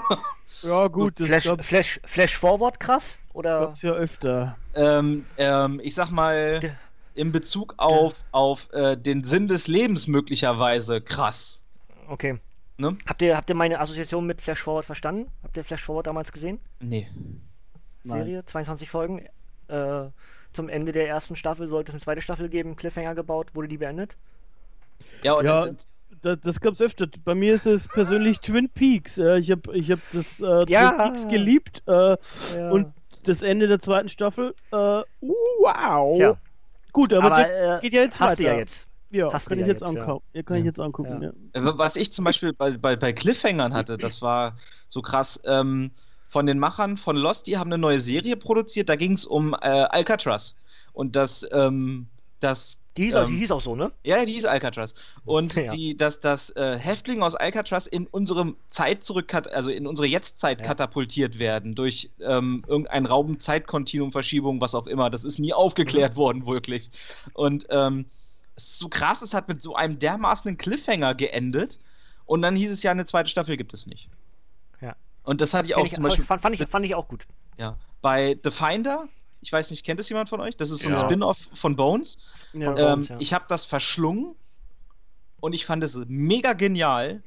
Ja, gut, das Flash, gab's, Flash, Flash Forward krass? Oder? gab's ja öfter. ähm, ähm, ich sag mal, in Bezug auf, auf äh, den Sinn des Lebens möglicherweise krass. Okay. Ne? Habt ihr, habt ihr meine Assoziation mit Flash Forward verstanden? Habt ihr Flash Forward damals gesehen? Nee. Nein. Serie, 22 Folgen. Äh, zum Ende der ersten Staffel sollte es eine zweite Staffel geben, Cliffhanger gebaut, wurde die beendet? Ja, und Ja, das, Das, das gab's öfter. Bei mir ist es persönlich Twin Peaks. Äh, ich habe ich hab das äh, Ja. Twin Peaks geliebt. Äh, Ja. Und das Ende der zweiten Staffel, äh, wow. Tja. Gut, aber, Aber, das äh, geht ja jetzt hast weiter. du ja jetzt. Ja, Hast kann ich ja jetzt jetzt, ja. angucken. Ja. kann ich Ja. jetzt angucken, Ja. ja. Äh, Was ich zum Beispiel bei, bei, bei Cliffhangern hatte, das war so krass. Ähm, von den Machern von Lost, die haben eine neue Serie produziert, da ging es um äh, Alcatraz. Und das, ähm, das Die hieß, auch, die Ähm, hieß auch so, ne? Ja, die ist Alcatraz. Und Ja. die, dass das äh, Häftlinge aus Alcatraz in unsere Zeit zurück, also in unsere Jetztzeit Ja. katapultiert werden durch ähm, irgendein Raum-Zeitkontinuum, Verschiebung, was auch immer. Das ist nie aufgeklärt worden, wirklich. Und ähm, es ist so krass, es hat mit so einem dermaßenen Cliffhanger geendet. Und dann hieß es ja, eine zweite Staffel gibt es nicht. Und das hatte ich auch ich, zum Beispiel fand, fand, ich, fand ich auch gut. ja, bei The Finder. Ich weiß nicht, kennt es jemand von euch? Das ist so ein Ja. Spin-off von Bones. Ja. Ähm, Bones, ja. Ich habe das verschlungen und ich fand es mega genial.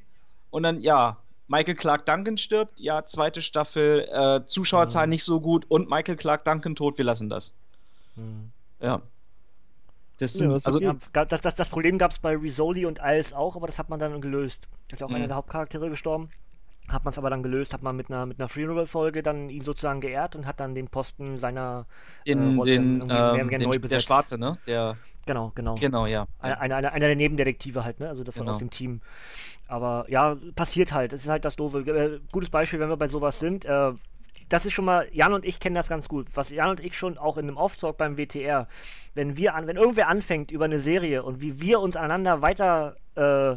Und dann, ja, Michael Clark Duncan stirbt, ja, zweite Staffel, äh, Zuschauerzahl Mhm. nicht so gut und Michael Clark Duncan tot, wir lassen das. Hm. Ja. Das sind, das also, das, das, das Problem gab es bei Risoli und Ice auch, aber das hat man dann gelöst. Ist ja auch Mhm. einer der Hauptcharaktere gestorben. Hat man es aber dann gelöst, hat man mit einer, mit einer Funeral-Folge dann ihn sozusagen geehrt und hat dann den Posten seiner. den, Rolle den, irgendwie mehr- ähm, mehr den neu der besetzt. Schwarze, ne? Der, Genau, genau. genau, ja. Einer, einer einer der Nebendetektive halt, ne? Also davon Genau. aus dem Team. Aber ja, passiert halt. Es ist halt das Doofe. Äh, gutes Beispiel, wenn wir bei sowas sind. Äh, das ist schon mal, Jan und ich kennen das ganz gut. Was Jan und ich schon auch in einem Off-Talk beim WTR, wenn wir an, wenn irgendwer anfängt über eine Serie und wie wir uns aneinander weiter, äh,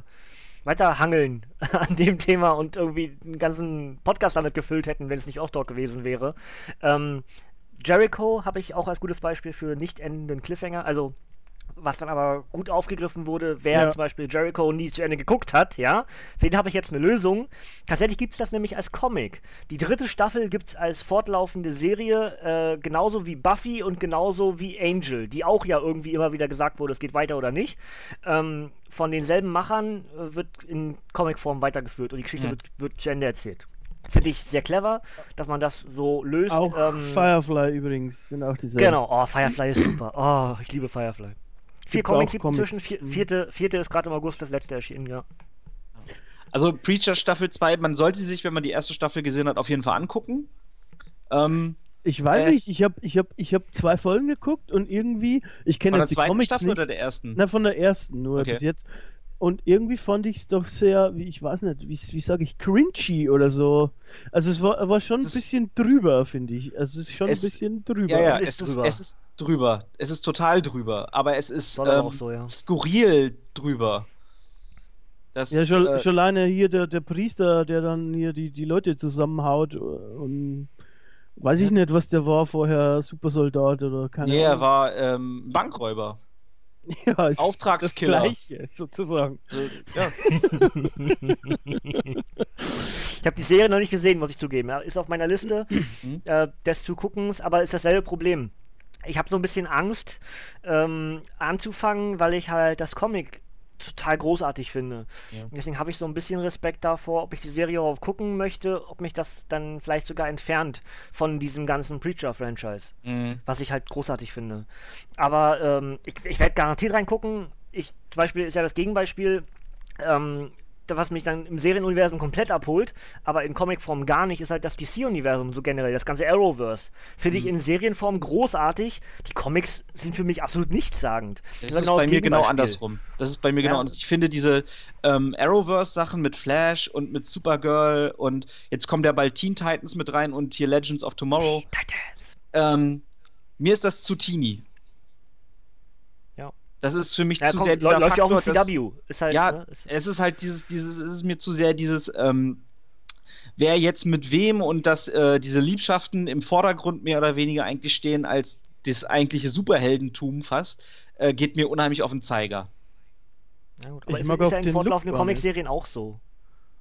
weiter hangeln an dem Thema und irgendwie einen ganzen Podcast damit gefüllt hätten, wenn es nicht Off-Talk gewesen wäre. Ähm, Jericho habe ich auch als gutes Beispiel für nicht endenden Cliffhanger. Also was dann aber gut aufgegriffen wurde, wer Ja. zum Beispiel Jericho nie zu Ende geguckt hat, ja, für den habe ich jetzt eine Lösung. Tatsächlich gibt es das nämlich als Comic. Die dritte Staffel gibt es als fortlaufende Serie, äh, genauso wie Buffy und genauso wie Angel, die auch ja irgendwie immer wieder gesagt wurde, es geht weiter oder nicht. Ähm, von denselben Machern äh, wird in Comicform weitergeführt und die Geschichte Ja. wird, wird zu Ende erzählt. Finde ich sehr clever, dass man das so löst. Auch ähm, Firefly übrigens sind auch diese. Genau, oh, Firefly ist super. Oh, ich liebe Firefly. Vier Comics gibt es Comics. inzwischen. Vier, vierte, vierte ist gerade im August das letzte erschienen, ja. Also Preacher Staffel 2, man sollte sie sich, wenn man die erste Staffel gesehen hat, auf jeden Fall angucken. Ähm, Ich weiß Äh, nicht, ich habe ich hab, ich hab zwei Folgen geguckt und irgendwie, ich kenne jetzt die zweiten Comics Staffel nicht. oder der ersten? Na, von der ersten nur Okay. bis jetzt. Und irgendwie fand ich es doch sehr, wie ich weiß nicht, wie, wie sage ich, cringy oder so. Also es war, war schon ein Das- bisschen drüber, finde ich. Also es ist schon Es- ein bisschen drüber. ja, ja, Es es ist ist, drüber. es ist drüber. Es ist total drüber. Aber es ist ähm, auch so, ja. skurril drüber. Das, Ja, schon, äh, schon alleine hier der, der Priester, der dann hier die, die Leute zusammenhaut und weiß ich nicht, was der war vorher, Supersoldat oder keine nee, er Ahnung. war ähm, Bankräuber. ja, ist Auftragskiller. Das Gleiche, sozusagen. Ja. Ich habe die Serie noch nicht gesehen, muss ich zugeben. Ist auf meiner Liste Mhm. äh, des zu guckens, aber ist dasselbe Problem. Ich habe so ein bisschen Angst ähm, anzufangen, weil ich halt das Comic total großartig finde. Ja. Deswegen habe ich so ein bisschen Respekt davor, ob ich die Serie auch gucken möchte, ob mich das dann vielleicht sogar entfernt von diesem ganzen Preacher-Franchise. Mhm. was ich halt großartig finde. Aber ähm, ich, ich werde garantiert reingucken. Ich, zum Beispiel ist ja das Gegenbeispiel, ähm, was mich dann im Serienuniversum komplett abholt, aber in Comicform gar nicht, ist halt das DC-Universum so generell, das ganze Arrowverse. Finde ich in Serienform großartig. Die Comics sind für mich absolut nichtssagend. Das war ist genau bei das mir genau andersrum. Das ist bei mir genau Ja. anders. Ich finde diese ähm, Arrowverse-Sachen mit Flash und mit Supergirl und jetzt kommt ja bald Teen Titans mit rein und hier Legends of Tomorrow. Titans. Ähm, mir ist das zu teeny. Das ist für mich Ja, zu komm, sehr dieser läuft ja auch im Faktor, dass- CW. Ist halt, Ja, ne, ist, es ist halt dieses, dieses, es ist mir zu sehr dieses, ähm, wer jetzt mit wem und dass äh, diese Liebschaften im Vordergrund mehr oder weniger eigentlich stehen als das eigentliche Superheldentum fast, äh, geht mir unheimlich auf den Zeiger. ja gut, Ich aber ist, mag ist auch ja in den fortlaufenden. Comic-Serien auch so.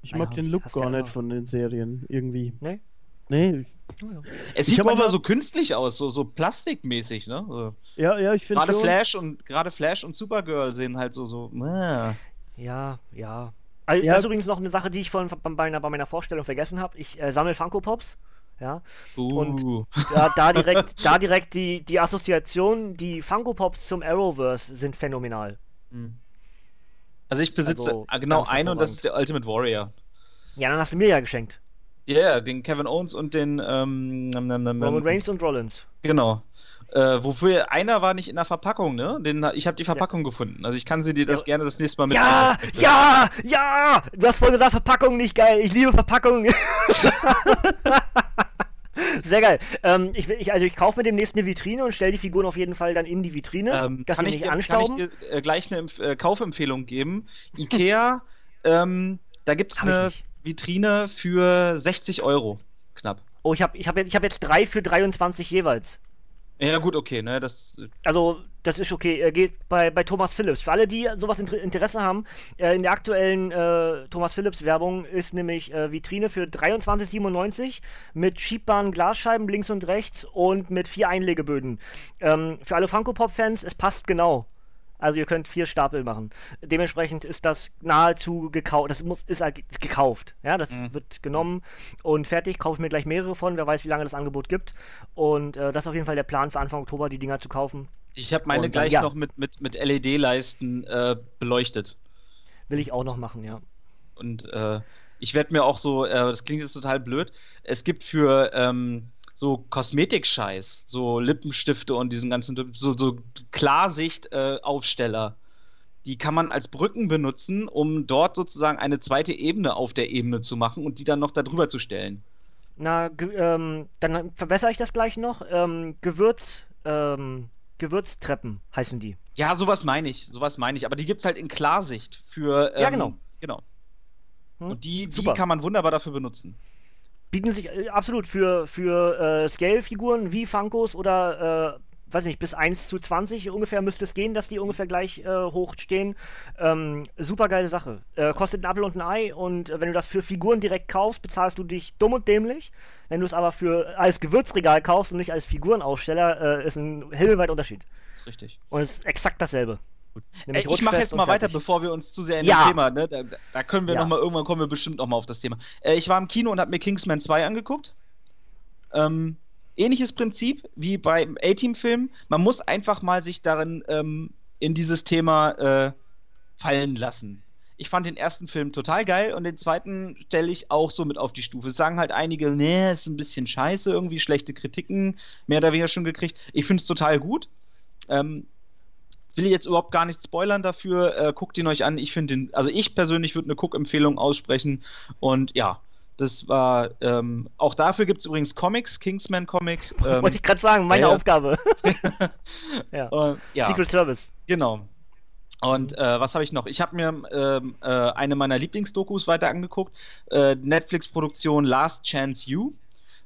Ich Ah mag ja, den Look gar nicht von den Serien irgendwie. Ne? Nee. Oh, ja. Es sieht manchmal aber- so künstlich aus, so, so plastikmäßig, ne? So. Ja, ja, ich finde Gerade. Flash und gerade Flash und Supergirl sehen halt so so. ah. Ja, ja. Also, Ja. Das ist übrigens noch eine Sache, die ich vorhin bei meiner, bei meiner Vorstellung vergessen habe. Ich äh, sammle Funko Pops. Ja. Und- Uh. Da, da direkt, da direkt die, die Assoziation, die Funko Pops zum Arrowverse sind phänomenal. Hm. Also ich besitze Also, ah, genau einen und das ist der Ultimate Warrior. Ja, dann hast du mir ja geschenkt. Ja, yeah, den Kevin Owens und den ähm, Roman. Reigns und Rollins. Genau. Äh, wofür einer war nicht in der Verpackung, ne? Den, ich habe die Verpackung gefunden. Also ich kann sie dir das Ja. gerne das nächste Mal mit. Ja, ja, ja! Du hast vorhin gesagt, Verpackung nicht geil. Ich liebe Verpackungen. Sehr geil. Ähm, ich, ich, also ich kaufe mir demnächst eine Vitrine und stelle die Figuren auf jeden Fall dann in die Vitrine, Ähm, dass kann, sie ich, nicht dir- kann anstauben. ich dir äh, gleich eine äh, Kaufempfehlung geben? Ikea, ähm, da gibt es Hab eine. Vitrine für 60 Euro. Knapp. Oh, ich habe ich hab, jetzt- ich hab jetzt drei für 23 jeweils. Ja, gut, okay, ne? Das. Also, das ist okay. Er geht bei, bei Thomas Phillips. Für alle, die sowas Inter Interesse haben, äh, in der aktuellen äh, Thomas Phillips Werbung ist nämlich äh, Vitrine für 23,97 mit schiebbaren Glasscheiben links und rechts und mit vier Einlegeböden. Ähm, für alle Funko Pop Fans, es passt genau. Also ihr könnt vier Stapel machen. Dementsprechend ist das nahezu gekauft. Das muss, ist ist gekauft. Ja, das Mhm. wird genommen und fertig. Kaufe ich mir gleich mehrere von. Wer weiß, wie lange das Angebot gibt. Und äh, das ist auf jeden Fall der Plan für Anfang Oktober, die Dinger zu kaufen. Ich habe meine Und dann, gleich ja. noch mit, mit, mit LED-Leisten äh, beleuchtet. Will ich auch noch machen, ja. Und äh, ich werde mir auch so, äh, das klingt jetzt total blöd, es gibt für ähm, so Kosmetik-Scheiß, so Lippenstifte und diesen ganzen, so, so Klarsicht-Aufsteller. die kann man als Brücken benutzen, um dort sozusagen eine zweite Ebene auf der Ebene zu machen und die dann noch darüber zu stellen. Na, ähm, dann verbessere ich das gleich noch. Ähm, Gewürz, ähm, Gewürztreppen heißen die. Ja, sowas meine ich, sowas meine ich. Aber die gibt es halt in Klarsicht für. Ja, ähm, genau. Genau. Hm? Und die, die Super. kann man wunderbar dafür benutzen. Bieten sich äh, absolut für, für äh, Scale-Figuren wie Funkos oder, äh, weiß nicht, bis 1 zu 20 ungefähr müsste es gehen, dass die ungefähr gleich äh, hoch stehen. Ähm, super geile Sache. Äh, kostet ein Apfel und ein Ei und wenn du das für Figuren direkt kaufst, bezahlst du dich dumm und dämlich. Wenn du es aber für als Gewürzregal kaufst und nicht als Figurenaussteller, äh, ist ein himmelweit Unterschied. ist richtig. Und es ist exakt dasselbe. Ey, Nämlich ich mache jetzt mal weiter, bevor wir uns zu sehr in Ja. das Thema, ne? Da, da können wir Ja. noch mal irgendwann kommen wir bestimmt noch mal auf das Thema. Äh, ich war im Kino und habe mir Kingsman 2 angeguckt. Ähm, ähnliches Prinzip wie beim A-Team-Film. Man muss einfach mal sich darin ähm, in dieses Thema äh, fallen lassen. Ich fand den ersten Film total geil und den zweiten stelle ich auch so mit auf die Stufe. Es sagen halt einige, nee, ist ein bisschen scheiße, irgendwie schlechte Kritiken, mehr oder weniger schon gekriegt. Ich finde es total gut. Ähm, will ich jetzt überhaupt gar nicht spoilern dafür. Äh, guckt ihn euch an. Ich finde den, also ich persönlich würde eine Guck-Empfehlung aussprechen. Und ja, das war, ähm, auch dafür gibt es übrigens Comics, Kingsman Comics. Ähm, Wollte ich gerade sagen, meine ja. Aufgabe. ja. äh, ja. Secret Service. Genau. Und äh, was habe ich noch? Ich habe mir ähm, äh, eine meiner Lieblingsdokus weiter angeguckt. Äh, Netflix-Produktion Last Chance You,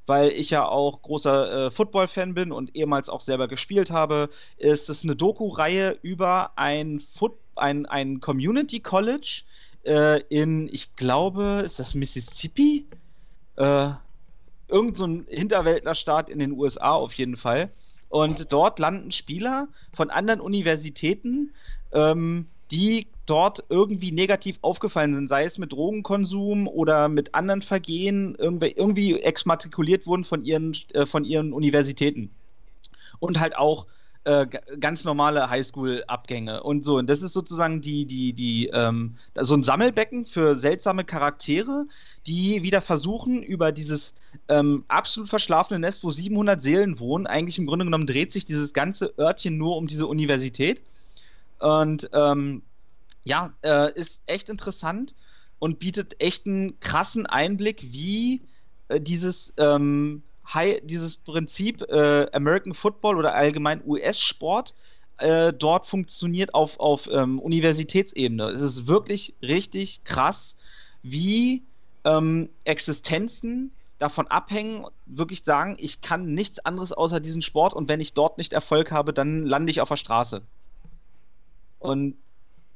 weil ich ja auch großer äh, Football-Fan bin und ehemals auch selber gespielt habe. Ist es eine Doku-Reihe über ein, Foot ein, ein Community College äh, in, ich glaube, ist das Mississippi? Äh, irgend so ein Hinterwäldlerstaat in den USA auf jeden Fall. Und dort landen Spieler von anderen Universitäten, ähm, die dort irgendwie negativ aufgefallen sind, sei es mit Drogenkonsum oder mit anderen Vergehen, irgendwie, exmatrikuliert wurden von ihren, äh, von ihren Universitäten. Und halt auch äh, ganz normale Highschool-Abgänge und so. Und das ist sozusagen die, die, die, ähm, so ein Sammelbecken für seltsame Charaktere, die wieder versuchen, über dieses ähm, absolut verschlafene Nest, wo 700 Seelen wohnen, eigentlich im Grunde genommen dreht sich dieses ganze Örtchen nur um diese Universität. Und ähm, ja, äh, ist echt interessant und bietet echt einen krassen Einblick, wie äh, dieses, ähm, High, dieses Prinzip äh, American Football oder allgemein US-Sport äh, dort funktioniert auf, auf ähm, Universitätsebene. Es ist wirklich richtig krass, wie ähm, Existenzen davon abhängen, wirklich sagen, ich kann nichts anderes außer diesen Sport und wenn ich dort nicht Erfolg habe, dann lande ich auf der Straße. Und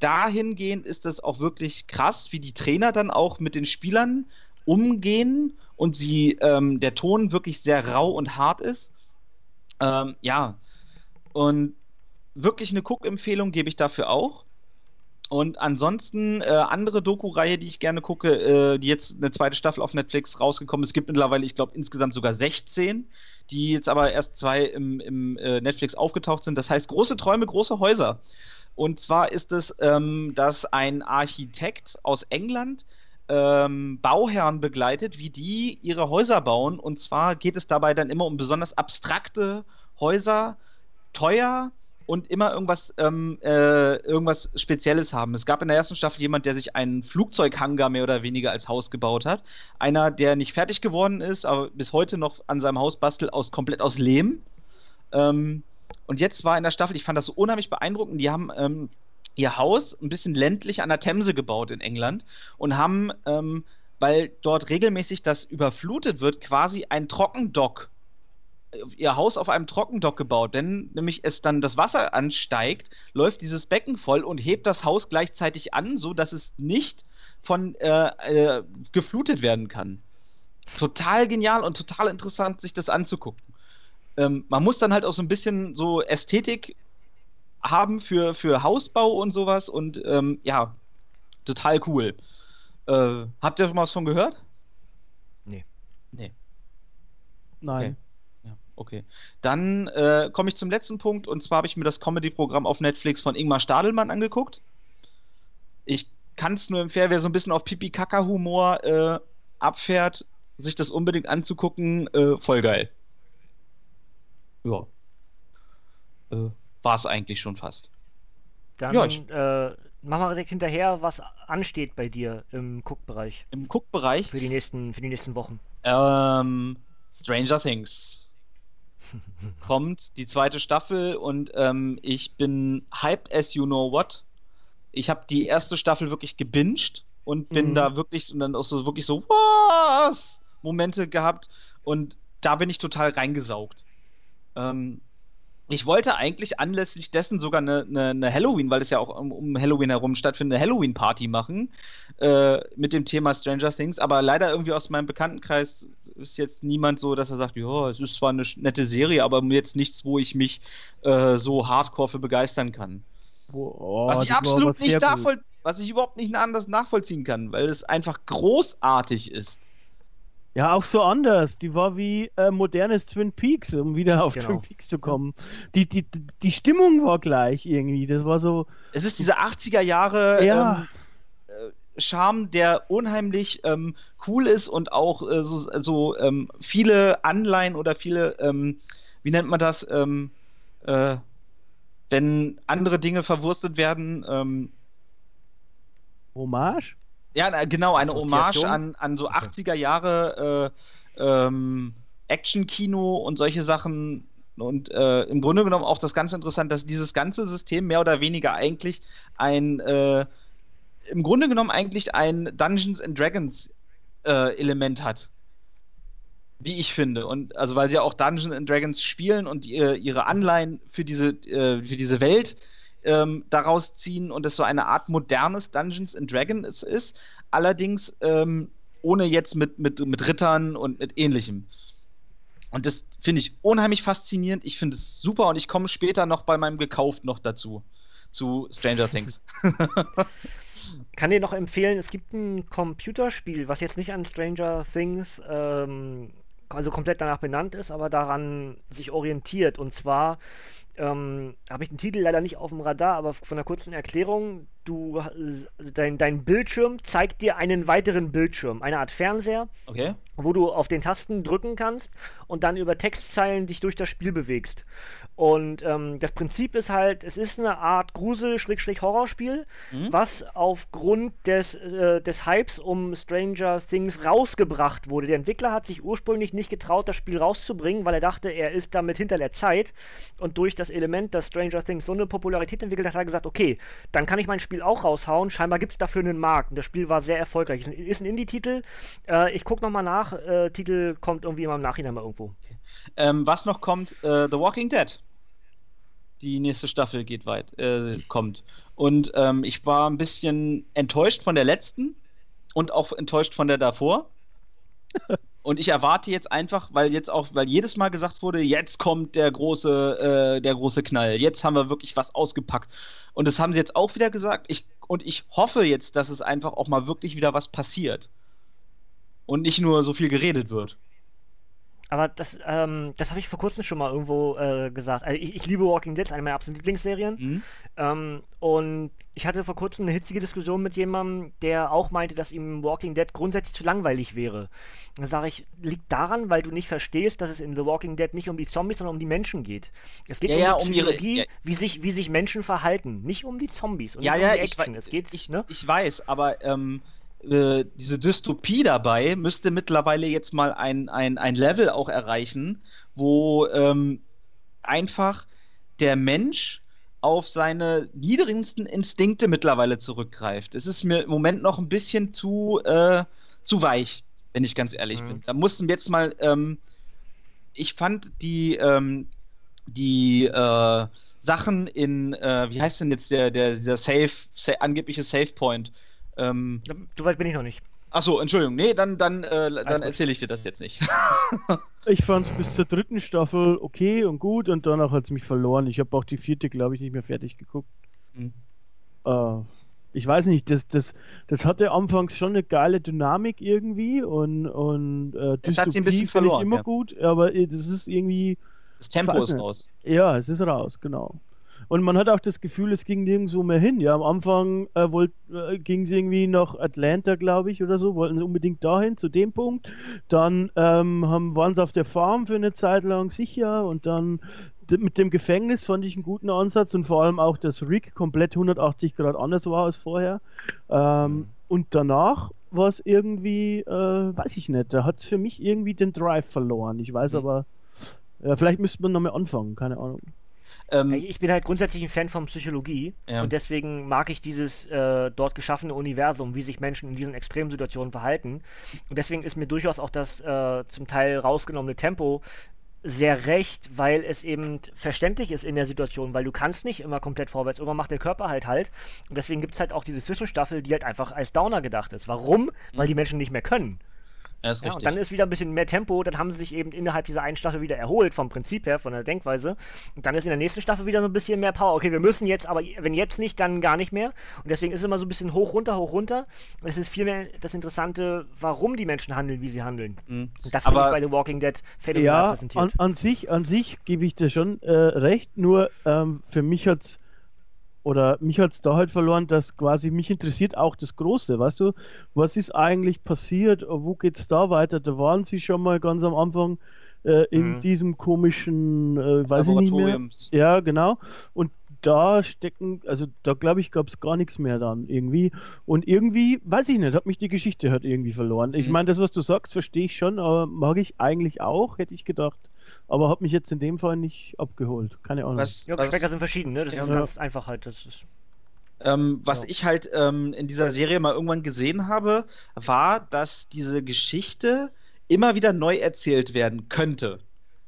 dahingehend ist es auch wirklich krass, wie die Trainer dann auch mit den Spielern umgehen und sie ähm, der Ton wirklich sehr rau und hart ist. Ähm, ja, und wirklich eine Guck-Empfehlung gebe ich dafür auch. Und ansonsten äh, andere Doku-Reihe, die ich gerne gucke, äh, die jetzt eine zweite Staffel auf Netflix rausgekommen ist. Es gibt mittlerweile, ich glaube, insgesamt sogar 16, die jetzt aber erst zwei im, im äh, Netflix aufgetaucht sind. Das heißt Große Träume, große Häuser. Und zwar ist es, ähm, dass ein Architekt aus England ähm, Bauherren begleitet, wie die ihre Häuser bauen. Und zwar geht es dabei dann immer um besonders abstrakte Häuser, teuer und immer irgendwas, ähm, äh, irgendwas Spezielles haben. Es gab in der ersten Staffel jemand, der sich einen Flugzeughangar mehr oder weniger als Haus gebaut hat. Einer, der nicht fertig geworden ist, aber bis heute noch an seinem Haus bastelt, aus, komplett aus Lehm. Ähm, und jetzt war in der Staffel, ich fand das so unheimlich beeindruckend, die haben ähm, ihr Haus ein bisschen ländlich an der Themse gebaut in England und haben, ähm, weil dort regelmäßig das überflutet wird, quasi ein Trockendock, äh, ihr Haus auf einem Trockendock gebaut. Denn nämlich es dann das Wasser ansteigt, läuft dieses Becken voll und hebt das Haus gleichzeitig an, so dass es nicht von äh, äh, geflutet werden kann. Total genial und total interessant, sich das anzugucken. Ähm, man muss dann halt auch so ein bisschen so Ästhetik haben für, für Hausbau und sowas und ähm, ja, total cool. Äh, habt ihr schon mal was von gehört? Nee. Nee. Nein. Ja. Okay. Dann äh, komme ich zum letzten Punkt und zwar habe ich mir das Comedy-Programm auf Netflix von Ingmar Stadelmann angeguckt. Ich kann es nur empfehlen, wer so ein bisschen auf Pipi-Kaka-Humor äh, abfährt, sich das unbedingt anzugucken. Äh, voll geil. Ja. Äh, War es eigentlich schon fast. Dann Ja, ich- äh, mach mal direkt hinterher, was ansteht bei dir im Guckbereich Im Cook-Bereich für die nächsten, für die nächsten Wochen. Ähm, Stranger Things. Kommt die zweite Staffel und ähm, ich bin hyped as you know what. Ich habe die erste Staffel wirklich gebinged und bin Mhm. da wirklich und dann auch so wirklich so was Momente gehabt und da bin ich total reingesaugt. Ähm, ich wollte eigentlich anlässlich dessen sogar eine, eine, eine Halloween, weil es ja auch um, um Halloween herum stattfindet, eine Halloween-Party machen äh, mit dem Thema Stranger Things, aber leider irgendwie aus meinem Bekanntenkreis ist jetzt niemand so, dass er sagt, ja, es ist zwar eine nette Serie, aber jetzt nichts, wo ich mich äh, so hardcore für begeistern kann. Boah, was ich absolut nicht gut. nachvoll was ich überhaupt nicht anders nachvollziehen kann, weil es einfach großartig ist. Ja, auch so anders. Die war wie äh, modernes Twin Peaks, um wieder auf Genau. Twin Peaks zu kommen. Die, die, die- Stimmung war gleich irgendwie. Das war so, Es ist diese 80er Jahre ja, ähm, äh, Charme, der unheimlich ähm, cool ist und auch äh, so, so ähm, viele Anleihen oder viele, ähm, wie nennt man das, ähm, äh, wenn andere Dinge verwurstet werden. Ähm, Hommage? Ja, na, genau, eine Hommage an, an so Okay. 80er Jahre äh, ähm, Action-Kino und solche Sachen. Und äh, im Grunde genommen auch das ganz interessant, dass dieses ganze System mehr oder weniger eigentlich ein, äh, im Grunde genommen eigentlich ein Dungeons and Dragons äh, Element hat. Wie ich finde. Und also weil sie ja auch Dungeons and Dragons spielen und ihr, ihre Anleihen für diese, äh, für diese Welt ähm, daraus ziehen und es so eine Art modernes Dungeons and Dragons ist, allerdings ähm, ohne jetzt mit, mit, mit Rittern und mit ähnlichem. Und das finde ich unheimlich faszinierend. Ich finde es super und ich komme später noch bei meinem Gekauft noch dazu. Zu Stranger Things. Kann dir noch empfehlen, es gibt ein Computerspiel, was jetzt nicht an Stranger Things ähm, also komplett danach benannt ist, aber daran sich orientiert. Und zwar ähm, habe ich den Titel leider nicht auf dem Radar, aber von einer kurzen Erklärung, du äh, dein, dein Bildschirm zeigt dir einen weiteren Bildschirm, eine Art Fernseher, Okay? wo du auf den Tasten drücken kannst und dann über Textzeilen dich durch das Spiel bewegst. Und ähm, das Prinzip ist halt, es ist eine Art Grusel-Horrorspiel, Mhm. was aufgrund des, äh, des Hypes um Stranger Things rausgebracht wurde. Der Entwickler hat sich ursprünglich nicht getraut, das Spiel rauszubringen, weil er dachte, er ist damit hinter der Zeit. Und durch das Element, dass Stranger Things so eine Popularität entwickelt hat, hat er gesagt, okay, dann kann ich mein Spiel auch raushauen. Scheinbar gibt es dafür einen Markt. Und das Spiel war sehr erfolgreich. Ist ein, ist ein Indie-Titel. Äh, ich gucke nochmal nach. Äh, Titel kommt irgendwie immer im Nachhinein mal irgendwo. Ähm, was noch kommt, äh, The Walking Dead. Die nächste Staffel geht weit, äh, kommt. Und ähm, ich war ein bisschen enttäuscht von der letzten und auch enttäuscht von der davor. Und ich erwarte jetzt einfach, weil jetzt auch, weil jedes Mal gesagt wurde, jetzt kommt der große, äh, der große Knall. Jetzt haben wir wirklich was ausgepackt. Und das haben sie jetzt auch wieder gesagt. Ich, und ich hoffe jetzt, dass es einfach auch mal wirklich wieder was passiert. Und nicht nur so viel geredet wird. Aber das, ähm, das habe ich vor kurzem schon mal irgendwo äh, gesagt. Also ich, ich liebe Walking Dead, ist eine meiner absoluten Lieblingsserien. Mhm. Ähm, und ich hatte vor kurzem eine hitzige Diskussion mit jemandem, der auch meinte, dass ihm Walking Dead grundsätzlich zu langweilig wäre. Da sage ich, liegt daran, weil du nicht verstehst, dass es in The Walking Dead nicht um die Zombies, sondern um die Menschen geht. Es geht Ja, um ja, die um ihre- Psychologie, ja. wie, sich, wie sich Menschen verhalten. Nicht um die Zombies und Ja, ja, um die ich, Action. wei- es geht, ich, ne? ich weiß, aber ähm, äh, diese Dystopie dabei müsste mittlerweile jetzt mal ein, ein, ein Level auch erreichen, wo ähm, einfach der Mensch auf seine niedrigsten Instinkte mittlerweile zurückgreift. Es ist mir im Moment noch ein bisschen zu, äh, zu weich, wenn ich ganz ehrlich Mhm. bin. Da mussten wir jetzt mal, ähm, ich fand die, ähm, die äh, Sachen in, äh, wie heißt denn jetzt der, der, der Safe, sa angebliche Save Point? Ähm, So weit bin ich noch nicht. achso, Entschuldigung, nee, dann, dann, äh, dann erzähle ich dir das jetzt nicht. Ich fand es bis zur dritten Staffel okay und gut und danach hat es mich verloren. Ich habe auch die vierte, glaube ich, nicht mehr fertig geguckt. Mhm. Äh, ich weiß nicht, das, das, das hatte anfangs schon eine geile Dynamik irgendwie und, und äh, Es hat sie ein bisschen verloren, immer ja. gut, aber äh, das ist irgendwie, Das Tempo ist raus. ja, es ist raus, genau. Und man hat auch das Gefühl, es ging nirgendwo mehr hin. Ja, am Anfang äh, wollt, äh, ging es irgendwie nach Atlanta, glaube ich, oder so, wollten sie unbedingt dahin, zu dem Punkt. Dann ähm, haben, waren sie auf der Farm für eine Zeit lang sicher und dann mit dem Gefängnis fand ich einen guten Ansatz und vor allem auch, dass Rick komplett 180 Grad anders war als vorher. Ähm, Und danach war es irgendwie, äh, weiß ich nicht, da hat es für mich irgendwie den Drive verloren. Ich weiß Mhm. aber, ja, vielleicht müsste man nochmal anfangen, keine Ahnung. Ähm, Ich bin halt grundsätzlich ein Fan von Psychologie Ja. und deswegen mag ich dieses äh, dort geschaffene Universum, wie sich Menschen in diesen Extremsituationen verhalten. Und deswegen ist mir durchaus auch das äh, zum Teil rausgenommene Tempo sehr recht, weil es eben verständlich ist in der Situation, weil du kannst nicht immer komplett vorwärts, irgendwann macht der Körper halt halt. Und deswegen gibt es halt auch diese Zwischenstaffel, die halt einfach als Downer gedacht ist. Warum? Weil die Menschen nicht mehr können. Ja, ist Ja, richtig. und dann ist wieder ein bisschen mehr Tempo, dann haben sie sich eben innerhalb dieser einen Staffel wieder erholt, vom Prinzip her, von der Denkweise. Und dann ist in der nächsten Staffel wieder so ein bisschen mehr Power. Okay, wir müssen jetzt, aber wenn jetzt nicht, dann gar nicht mehr. Und deswegen ist es immer so ein bisschen hoch, runter, hoch, runter. Und es ist vielmehr das Interessante, warum die Menschen handeln, wie sie handeln. Mhm. Und das finde ich bei The Walking Dead phänomenal Ja, präsentiert. an, an sich, an sich gebe ich dir schon äh, recht, nur ähm, für mich hat's oder mich hat's da halt verloren, dass quasi mich interessiert auch das Große, weißt du? Was ist eigentlich passiert? Wo geht's da weiter? Da waren sie schon mal ganz am Anfang äh, in Mhm. diesem komischen, äh, weiß ich nicht mehr. Ja, genau. Und da stecken, also da glaube ich, gab es gar nichts mehr dann irgendwie. Und irgendwie, weiß ich nicht, hat mich die Geschichte halt irgendwie verloren. Ich Mhm. meine, das, was du sagst, verstehe ich schon, aber mag ich eigentlich auch, hätte ich gedacht. Aber hat mich jetzt in dem Fall nicht abgeholt. Keine Ahnung. Was, ja, was, Geschmäcker sind verschieden, ne? Das Ja. ist ganz einfach halt. Das ist, ähm, was Ja. ich halt ähm, in dieser Serie mal irgendwann gesehen habe, war, dass diese Geschichte immer wieder neu erzählt werden könnte.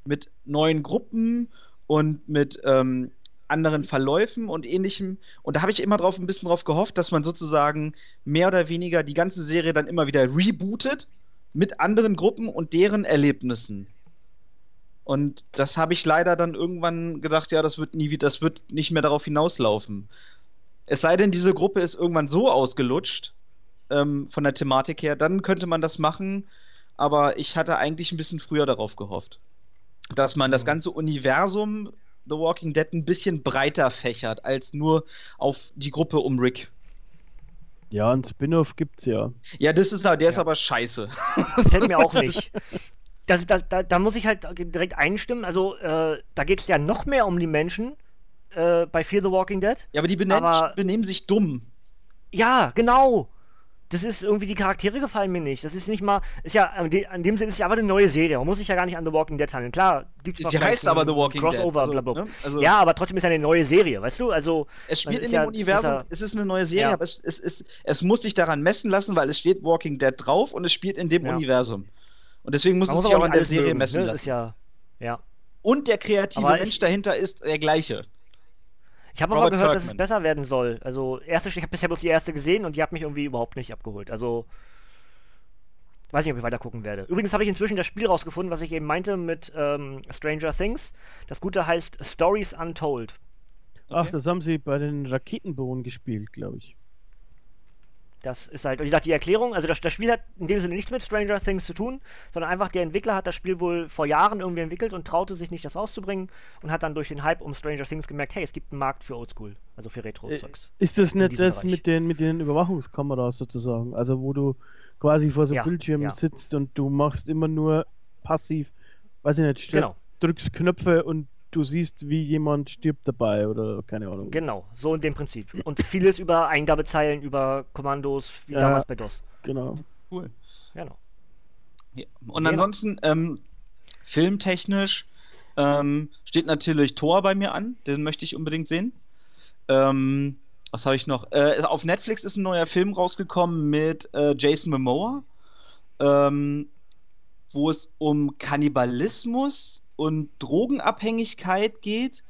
Mit neuen Gruppen und mit ähm, anderen Verläufen und ähnlichem. Und da habe ich immer drauf ein bisschen drauf gehofft, dass man sozusagen mehr oder weniger die ganze Serie dann immer wieder rebootet mit anderen Gruppen und deren Erlebnissen. Und das habe ich leider dann irgendwann gedacht, ja, das wird nie das wird nicht mehr darauf hinauslaufen. Es sei denn, diese Gruppe ist irgendwann so ausgelutscht, ähm, von der Thematik her, dann könnte man das machen, aber ich hatte eigentlich ein bisschen früher darauf gehofft. Dass man das Mhm. ganze Universum The Walking Dead ein bisschen breiter fächert, als nur auf die Gruppe um Rick. ja, ein Spin-off gibt's ja. Ja, das ist, der ist Ja. aber scheiße. Gefällt mir auch nicht. Das, das, da, da muss ich halt direkt einstimmen. Also, äh, da geht es ja noch mehr um die Menschen äh, bei Fear the Walking Dead. Ja, aber die Aber- benehmen sich dumm. Ja, genau. Das ist irgendwie, die Charaktere gefallen mir nicht. Das ist nicht mal, ist ja, an an dem Sinne ist es ja aber eine neue Serie. Man muss sich ja gar nicht an The Walking Dead handeln. Klar, gibt es Sie heißt aber The Walking Crossover, Dead. Blablabla. ne? also, Ja, aber trotzdem ist ja eine neue Serie, weißt du? Also, Es spielt in ja- dem Universum, ist ja- es ist eine neue Serie, Ja. aber es, es, es, es muss sich daran messen lassen, weil es steht Walking Dead drauf und es spielt in dem Ja. Universum. Und deswegen muss man es sich auch an der Serie mögen, messen ne? lassen. Ist ja, ja. Und der kreative Aber Mensch ich- dahinter ist der gleiche. Ich habe aber gehört, dass es Kirkman. besser werden soll. Also, erste, ich habe bisher bloß die erste gesehen und die hat mich irgendwie überhaupt nicht abgeholt. Also, weiß nicht, ob ich weiter gucken werde. Übrigens habe ich inzwischen das Spiel rausgefunden, was ich eben meinte mit ähm, Stranger Things. Das Gute heißt Stories Untold. Ach, Okay. das haben sie bei den Raketenbohnen gespielt, glaube ich. Das ist halt, wie gesagt, die Erklärung, also das, das Spiel hat in dem Sinne nichts mit Stranger Things zu tun, sondern einfach der Entwickler hat das Spiel wohl vor Jahren irgendwie entwickelt und traute sich nicht, das rauszubringen und hat dann durch den Hype um Stranger Things gemerkt, hey, es gibt einen Markt für Oldschool, also für Retro-Zeugs. Ist das nicht das Bereich. mit den, mit den Überwachungskameras sozusagen? Also wo du quasi vor so Ja, Bildschirmen ja. sitzt und du machst immer nur passiv, weiß ich nicht, Genau, drückst Knöpfe und du siehst, wie jemand stirbt dabei oder keine Ahnung. genau, so in dem Prinzip. Und vieles über Eingabezeilen, über Kommandos, wie Ja. damals bei DOS. Genau. Cool. Genau. Ja. Und Genau. ansonsten, ähm, filmtechnisch, ähm, steht natürlich Thor bei mir an. Den möchte ich unbedingt sehen. Ähm, was habe ich noch? Äh, auf Netflix ist ein neuer Film rausgekommen mit äh, Jason Momoa, ähm, wo es um Kannibalismus und Drogenabhängigkeit geht.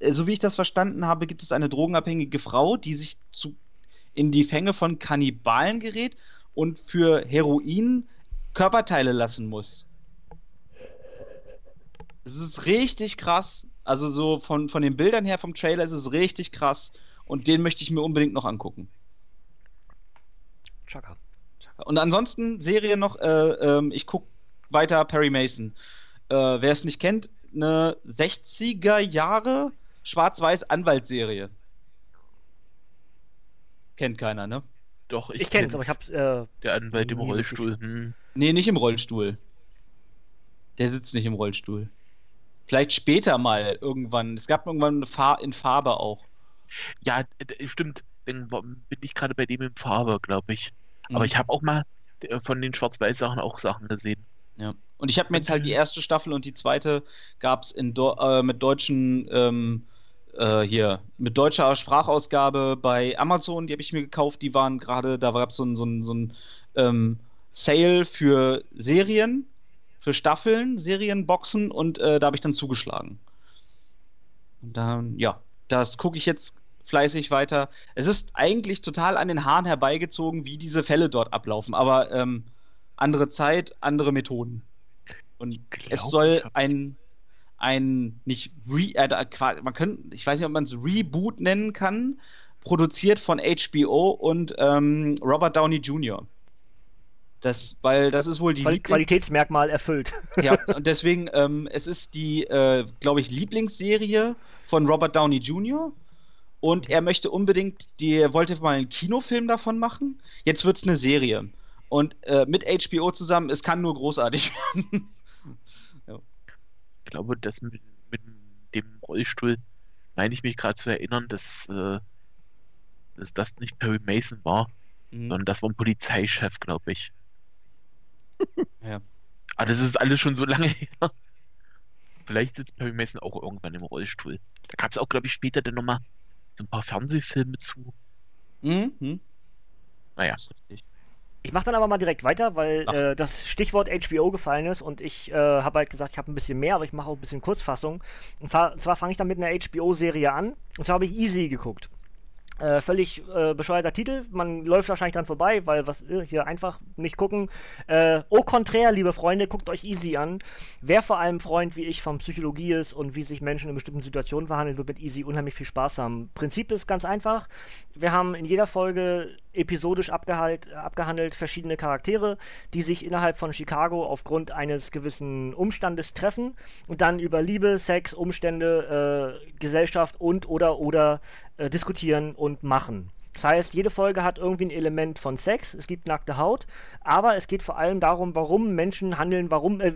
Äh, so wie ich das verstanden habe, gibt es eine drogenabhängige Frau, die sich zu, in die Fänge von Kannibalen gerät und für Heroin Körperteile lassen muss. Es ist richtig krass. Also so von, von den Bildern her vom Trailer ist es richtig krass. Und den möchte ich mir unbedingt noch angucken. Chaka. Und ansonsten Serie noch, äh, ähm, ich gucke weiter Perry Mason. Äh, wer es nicht kennt, eine 60er Jahre schwarz-weiß Anwaltsserie. Kennt keiner, ne? Doch, Ich, kenne es, aber ich kenn's. hab's, äh, Der Anwalt im Rollstuhl. Hm. Nee, nicht im Rollstuhl. Der sitzt nicht im Rollstuhl. Vielleicht später mal irgendwann. Es gab irgendwann eine Fa in Farbe auch. Ja, stimmt. Dann war- bin ich gerade bei dem in Farbe, glaube ich. Aber Mhm. ich habe auch mal äh, von den Schwarz-Weiß-Sachen auch Sachen gesehen. Ja. Und ich habe mir jetzt halt die erste Staffel und die zweite gab es äh, mit deutschen ähm, äh, hier mit deutscher Sprachausgabe bei Amazon. Die habe ich mir gekauft. Die waren gerade, da gab es so ein, so ein, so ein ähm, Sale für Serien, für Staffeln, Serienboxen und äh, da habe ich dann zugeschlagen. Und dann, ja, das gucke ich jetzt fleißig weiter. Es ist eigentlich total an den Haaren herbeigezogen, wie diese Fälle dort ablaufen, aber ähm, andere Zeit, andere Methoden. Und es soll ein, ein nicht Re, äh, man könnte, ich weiß nicht, ob man es Reboot nennen kann, produziert von HBO und ähm, Robert Downey Jr. Das, weil das ist wohl die Quali Qualitätsmerkmal erfüllt. ja, und deswegen, ähm, es ist die, äh, glaube ich, Lieblingsserie von Robert Downey Jr. Und er möchte unbedingt, die, er wollte mal einen Kinofilm davon machen. Jetzt wird es eine Serie. Und äh, mit HBO zusammen, es kann nur großartig werden. Ich glaube, das mit, mit dem Rollstuhl, meine ich mich gerade zu erinnern, dass, äh, dass das nicht Perry Mason war, Mhm. sondern das war ein Polizeichef, glaube ich. Ja. Aber das ist alles schon so lange her. Vielleicht sitzt Perry Mason auch irgendwann im Rollstuhl. Da gab es auch, glaube ich, später dann nochmal so ein paar Fernsehfilme zu. Mhm. Naja. Das ist richtig. Ich mache dann aber mal direkt weiter, weil äh, das Stichwort HBO gefallen ist und ich äh, habe halt gesagt, ich habe ein bisschen mehr, aber ich mache auch ein bisschen Kurzfassung. Und zwar, zwar fange ich dann mit einer HBO-Serie an. Und zwar habe ich Easy geguckt. Äh, völlig äh, bescheuerter Titel. Man läuft wahrscheinlich dran vorbei, weil was äh, hier einfach nicht gucken. Äh, au contraire, liebe Freunde, guckt euch Easy an. Wer vor allem Freund wie ich von Psychologie ist und wie sich Menschen in bestimmten Situationen verhandeln, wird mit Easy unheimlich viel Spaß haben. Prinzip ist ganz einfach. Wir haben in jeder Folge episodisch abgehalt, abgehandelt verschiedene Charaktere, die sich innerhalb von Chicago aufgrund eines gewissen Umstandes treffen und dann über Liebe, Sex, Umstände, äh, Gesellschaft und oder oder äh, diskutieren und machen. Das heißt, jede Folge hat irgendwie ein Element von Sex, es gibt nackte Haut, aber es geht vor allem darum, warum Menschen handeln, warum, äh,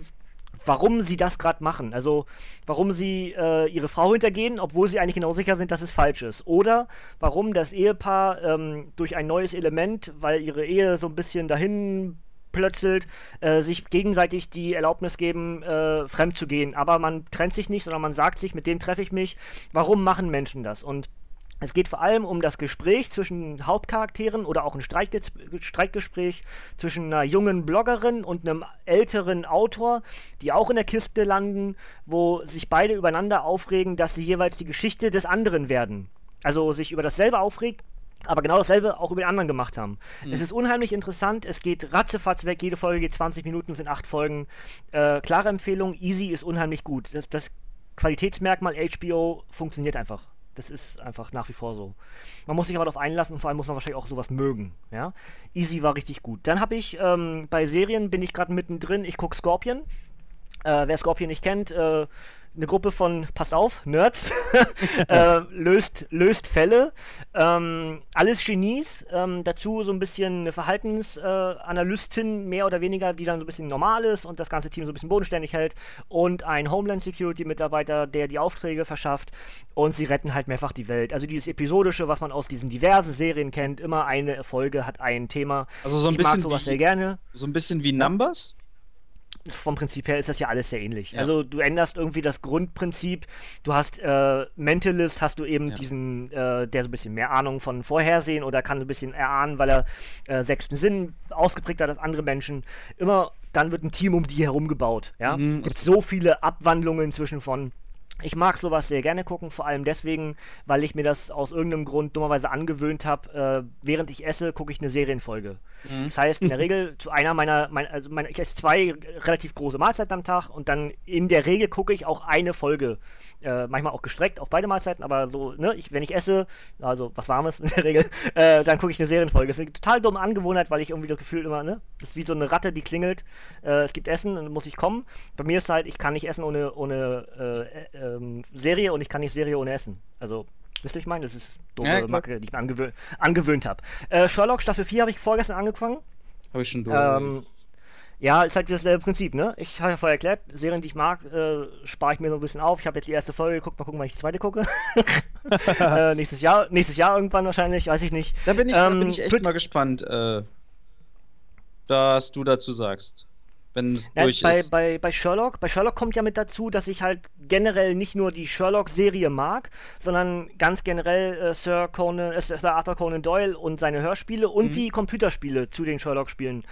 warum sie das gerade machen. Also warum sie äh, ihre Frau hintergehen, obwohl sie eigentlich genau sicher sind, dass es falsch ist. Oder warum das Ehepaar ähm, durch ein neues Element, weil ihre Ehe so ein bisschen dahin plötzelt, äh, sich gegenseitig die Erlaubnis geben, äh, fremd zu gehen. Aber man trennt sich nicht, sondern man sagt sich, mit dem treffe ich mich. Warum machen Menschen das? Und es geht vor allem um das Gespräch zwischen Hauptcharakteren oder auch ein Streitge Streitgespräch zwischen einer jungen Bloggerin und einem älteren Autor, die auch in der Kiste landen, wo sich beide übereinander aufregen, dass sie jeweils die Geschichte des anderen werden. Also sich über dasselbe aufregt, aber genau dasselbe auch über den anderen gemacht haben. Es ist unheimlich interessant, es geht ratzefatz weg, jede Folge geht 20 Minuten, sind acht Folgen. Äh, klare Empfehlung, Easy ist unheimlich gut. Das, das Qualitätsmerkmal HBO funktioniert einfach. Das ist einfach nach wie vor so. Man muss sich aber darauf einlassen und vor allem muss man wahrscheinlich auch sowas mögen. Ja? Easy war richtig gut. Dann habe ich ähm, bei Serien bin ich gerade mittendrin. Ich gucke Scorpion. Äh, wer Scorpion nicht kennt, äh, eine Gruppe von, passt auf, Nerds, äh, löst, löst Fälle. Ähm, alles Genies. Ähm, dazu so ein bisschen eine Verhaltensanalystin, mehr oder weniger, die dann so ein bisschen normal ist und das ganze Team so ein bisschen bodenständig hält. Und ein Homeland Security Mitarbeiter, der die Aufträge verschafft. Und sie retten halt mehrfach die Welt. Also dieses Episodische, was man aus diesen diversen Serien kennt, immer eine Folge hat ein Thema. Also so ein ich mag bisschen sowas wie- sehr gerne So ein bisschen wie Numbers? Vom Prinzip her ist das ja alles sehr ähnlich. Ja. Also du änderst irgendwie das Grundprinzip. Du hast äh, Mentalist, hast du eben Ja. diesen, äh, der so ein bisschen mehr Ahnung von Vorhersehen oder kann so ein bisschen erahnen, weil er äh, sechsten Sinn ausgeprägt hat als andere Menschen. Immer dann wird ein Team um die herum gebaut. Ja, Mhm. gibt so viele Abwandlungen inzwischen von. Ich mag sowas sehr gerne gucken, vor allem deswegen, weil ich mir das aus irgendeinem Grund dummerweise angewöhnt habe. Äh, während ich esse, gucke ich eine Serienfolge. Mhm. Das heißt, in der Regel zu einer meiner, mein, also meine, ich esse zwei relativ große Mahlzeiten am Tag und dann in der Regel gucke ich auch eine Folge. Äh, manchmal auch gestreckt auf beide Mahlzeiten, aber so, ne, ich, wenn ich esse, also was Warmes in der Regel, äh, dann gucke ich eine Serienfolge. Das ist eine total dumme Angewohnheit, weil ich irgendwie das Gefühl immer, ne, das ist wie so eine Ratte, die klingelt, äh, es gibt Essen und dann muss ich kommen. Bei mir ist halt, ich kann nicht essen ohne, ohne äh, äh, ähm, Serie und ich kann nicht Serie ohne Essen. Also, wisst ihr, ich meine? Das ist dumme Ja. Macke, die ich mir angewö angewöhnt habe. Äh, Sherlock Staffel 4 habe ich vorgestern angefangen. Habe ich schon durch. Ähm, ja, ist halt dasselbe Prinzip, ne? Ich habe ja vorher erklärt, Serien, die ich mag, äh, spare ich mir so ein bisschen auf. Ich habe jetzt die erste Folge geguckt, mal gucken, wann ich die zweite gucke. äh, nächstes Jahr, nächstes Jahr irgendwann wahrscheinlich, weiß ich nicht. da bin ich, da bin ähm, ich echt mal gespannt, äh, was du dazu sagst. Wenn es Ja, durch bei, ist. bei, bei Sherlock, bei Sherlock kommt ja mit dazu, dass ich halt generell nicht nur die Sherlock-Serie mag, sondern ganz generell äh, Sir Conan, äh, Sir Arthur Conan Doyle und seine Hörspiele und Mhm. die Computerspiele zu den Sherlock-Spielen.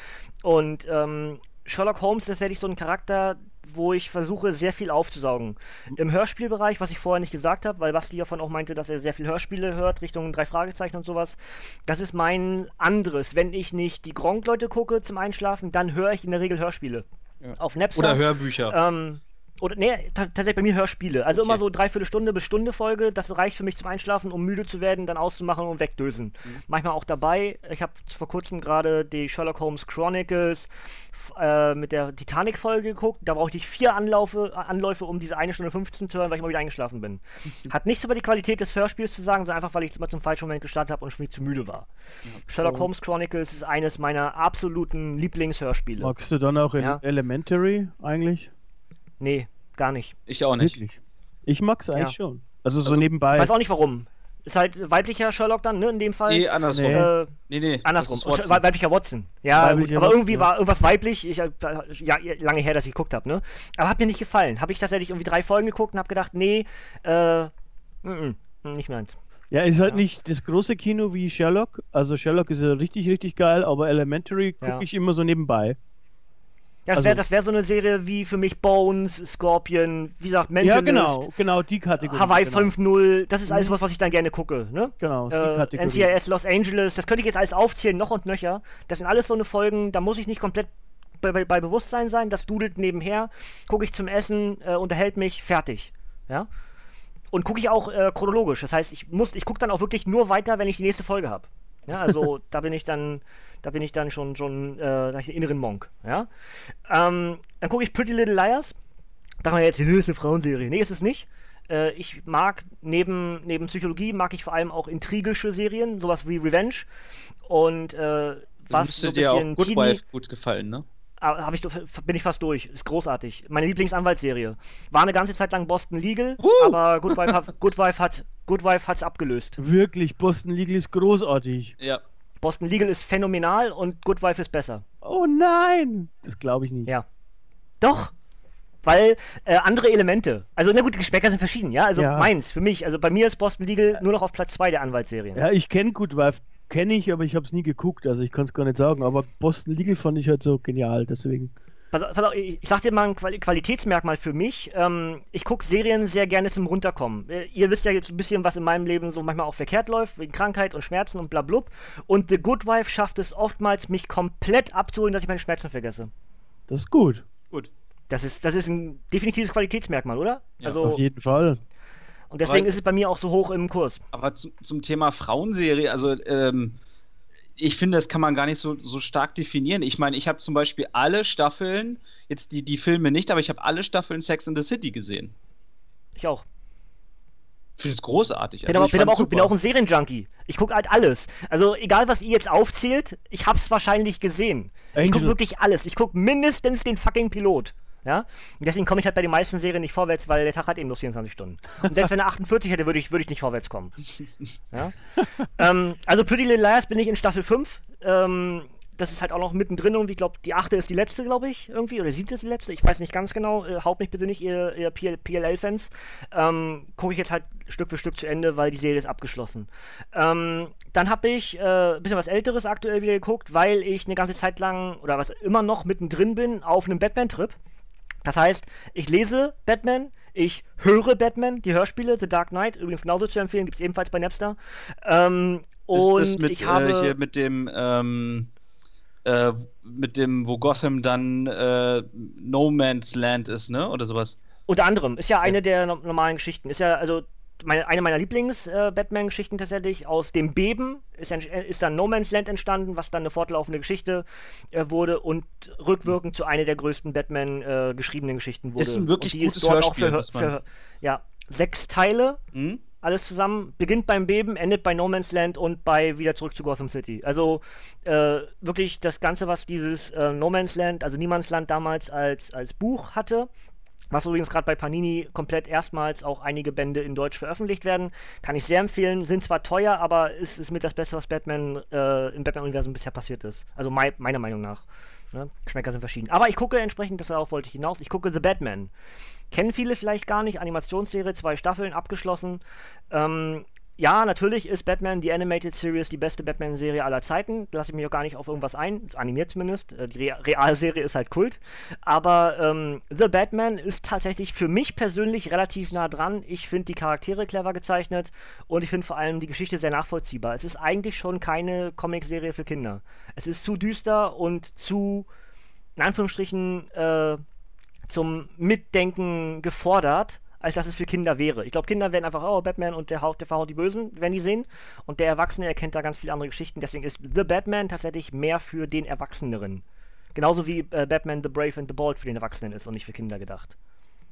Und ähm, Sherlock Holmes ist tatsächlich so ein Charakter, wo ich versuche, sehr viel aufzusaugen. Im Hörspielbereich, was ich vorher nicht gesagt habe, weil Basti davon auch meinte, dass er sehr viel Hörspiele hört, Richtung drei Fragezeichen und sowas. Das ist mein anderes. Wenn ich nicht die Gronk-Leute gucke zum Einschlafen, dann höre ich in der Regel Hörspiele. Ja. Auf Napster. Oder Hörbücher. Ähm, oder, nee, ta- tatsächlich bei mir Hörspiele. Also Okay. immer so dreiviertel Stunde bis Stunde Folge. Das reicht für mich zum Einschlafen, um müde zu werden, dann auszumachen und wegdösen. Mhm. Manchmal auch dabei. Ich habe vor kurzem gerade die Sherlock Holmes Chronicles äh, mit der Titanic-Folge geguckt. Da brauchte ich vier Anlaufe, Anläufe, um diese eine Stunde 15 zu hören, weil ich mal wieder eingeschlafen bin. Hat nichts über die Qualität des Hörspiels zu sagen, sondern einfach, weil ich es immer zum falschen Moment gestartet habe und schon zu müde war. Sherlock Oh. Holmes Chronicles ist eines meiner absoluten Lieblingshörspiele. Magst du dann auch in Ja. Elementary eigentlich? Nee, gar nicht. ich auch nicht. Wirklich? Ich mag's eigentlich Ja. schon. Also so Also, nebenbei. Weiß auch nicht warum. Ist halt weiblicher Sherlock dann, ne, in dem Fall. Nee, andersrum. Nee. äh, Nee, nee. andersrum. Watson. Wei- Weiblicher Watson. Ja, Weiblicher aber Watson, irgendwie ja. war irgendwas weiblich. Ich, äh, ja, lange her, dass ich geguckt habe, ne? Aber hat mir nicht gefallen. Habe ich tatsächlich irgendwie drei Folgen geguckt und habe gedacht, nee, äh, mm, mm, nicht meins. Ja, ist halt Ja. nicht das große Kino wie Sherlock. Also Sherlock ist ja richtig, richtig geil, aber Elementary gucke Ja. ich immer so nebenbei. Das Also- wäre das wär so eine Serie wie für mich Bones, Scorpion, wie gesagt, Ja, Mentalist, genau, genau, die Kategorie. Hawaii genau. 5.0. Das ist alles Mhm. was, was ich dann gerne gucke, ne? Genau, die äh, Kategorie. NCIS Los Angeles, das könnte ich jetzt alles aufzählen, noch und nöcher. Das sind alles so eine Folgen, da muss ich nicht komplett bei, bei, bei Bewusstsein sein, das dudelt nebenher, gucke ich zum Essen, äh, unterhält mich, fertig. Ja? Und gucke ich auch äh, chronologisch, das heißt, ich muss, ich gucke dann auch wirklich nur weiter, wenn ich die nächste Folge habe. Ja, also da bin ich dann, da bin ich dann schon, schon, äh, da ich einen inneren Monk. Ja? Ähm, dann gucke ich Pretty Little Liars. Da man jetzt, das ist eine Frauenserie. Nee, ist es nicht. Äh, ich mag neben, neben Psychologie mag ich vor allem auch intrigische Serien, sowas wie Revenge. Und äh, was so ein dir auch bisschen Good Teenie- Wife gut gefallen, ne? Ah, hab ich, doch- bin ich fast durch. Ist großartig. Meine Lieblingsanwaltsserie. War eine ganze Zeit lang Boston Legal, Woo! aber Good Wife, hat, Good Wife hat Good Wife hat's abgelöst. Wirklich, Boston Legal ist großartig. Ja. Boston Legal ist phänomenal und Good Wife ist besser. Oh nein! Das glaube ich nicht. Ja. Doch. Weil äh, andere Elemente. Also, na gut, die Geschmäcker sind verschieden, ja. Also Ja. meins, für mich. Also bei mir ist Boston Legal nur noch auf Platz 2 der Anwaltsserien. Ja, ich kenne Good Wife, kenne ich, aber ich habe es nie geguckt, also ich kann es gar nicht sagen. Aber Boston Legal fand ich halt so genial, deswegen. Pass, auf- pass auf, ich ich sag dir mal ein Quali Qualitätsmerkmal für mich. Ähm, ich gucke Serien sehr gerne zum Runterkommen. Äh, ihr wisst ja jetzt ein bisschen, was in meinem Leben so manchmal auch verkehrt läuft, wegen Krankheit und Schmerzen und blablub. Und The Good Wife schafft es oftmals, mich komplett abzuholen, dass ich meine Schmerzen vergesse. Das ist gut. Gut. Das ist, das ist ein definitives Qualitätsmerkmal, oder? Ja, also, Auf jeden Fall. und deswegen Aber- ist es bei mir auch so hoch im Kurs. Aber zum, zum Thema Frauenserie, also ähm, ich finde, das kann man gar nicht so, so stark definieren. Ich meine, ich habe zum Beispiel alle Staffeln, jetzt die, die Filme nicht, aber ich habe alle Staffeln Sex in the City gesehen. Ich auch. Ich finde es großartig. Bin, Also aber, ich bin, aber auch, bin auch ein Serienjunkie. Ich gucke halt alles. Also egal, was ihr jetzt aufzählt, ich hab's wahrscheinlich gesehen. Ich Angel. gucke wirklich alles. Ich gucke mindestens den fucking Pilot. Ja? Und deswegen komme ich halt bei den meisten Serien nicht vorwärts, weil der Tag hat eben nur 24 Stunden. Und selbst wenn er 48 hätte, würde ich, würde ich nicht vorwärts kommen. Ja? ähm, also Pretty Little Liars bin ich in Staffel 5. Ähm, das ist halt auch noch mittendrin irgendwie. Ich glaube, die achte ist die letzte, glaube ich, irgendwie. Oder die siebte ist die letzte. Ich weiß nicht ganz genau. Äh, haut mich bitte nicht, ihr, ihr PL PLL-Fans. Ähm, Gucke ich jetzt halt Stück für Stück zu Ende, weil die Serie ist abgeschlossen. Ähm, dann habe ich äh, ein bisschen was Älteres aktuell wieder geguckt, weil ich eine ganze Zeit lang, oder was immer noch mittendrin bin, auf einem Batman-Trip. Das heißt, ich lese Batman, Ich höre Batman, die Hörspiele, The Dark Knight, übrigens genauso zu empfehlen, gibt es ebenfalls bei Napster. Ähm, und ist das mit, ich habe äh, hier mit dem, ähm, äh, mit dem, wo Gotham dann äh, No Man's Land ist, ne? Oder sowas. unter anderem, ist ja eine der no- normalen Geschichten, ist ja also meine, eine meiner Lieblings-Batman-Geschichten tatsächlich. Aus dem Beben ist, ist dann No Man's Land entstanden, was dann eine fortlaufende Geschichte äh, wurde und rückwirkend zu einer der größten Batman äh, geschriebenen Geschichten wurde. Ist ein wirklich und die gutes ist dort auch Hörspiel, für, muss man- für ja, sechs Teile Hm? alles zusammen. Beginnt beim Beben, endet bei No Man's Land und bei wieder zurück zu Gotham City. Also äh, wirklich das Ganze, was dieses äh, No Man's Land, also Niemandsland damals als, als Buch hatte. Was übrigens gerade bei Panini komplett erstmals auch einige Bände in Deutsch veröffentlicht werden. Kann ich sehr empfehlen. Sind zwar teuer, aber es ist mit das Beste, was Batman äh, im Batman-Universum bisher passiert ist. Also mei meiner Meinung nach. Ne? Geschmäcker sind verschieden. Aber ich gucke entsprechend, darauf wollte ich hinaus, ich gucke The Batman. Kennen viele vielleicht gar nicht. Animationsserie, zwei Staffeln, abgeschlossen. Ähm, ja, natürlich ist Batman, die Animated Series, die beste Batman-Serie aller Zeiten. Lasse ich mich auch gar nicht auf irgendwas ein. Animiert zumindest. Äh, Die Re Realserie ist halt Kult. Aber ähm, The Batman ist tatsächlich für mich persönlich relativ nah dran. Ich finde die Charaktere clever gezeichnet und ich finde vor allem die Geschichte sehr nachvollziehbar. Es ist eigentlich schon keine Comicserie für Kinder. Es ist zu düster und zu, in Anführungsstrichen, äh, zum Mitdenken gefordert, als dass es für Kinder wäre. Ich glaube, Kinder werden einfach, oh, Batman und der, haut, der verhaut die Bösen, wenn die sehen. Und der Erwachsene erkennt da ganz viele andere Geschichten. Deswegen ist The Batman tatsächlich mehr für den Erwachseneren. Genauso wie äh, Batman The Brave and the Bold für den Erwachsenen ist und nicht für Kinder gedacht.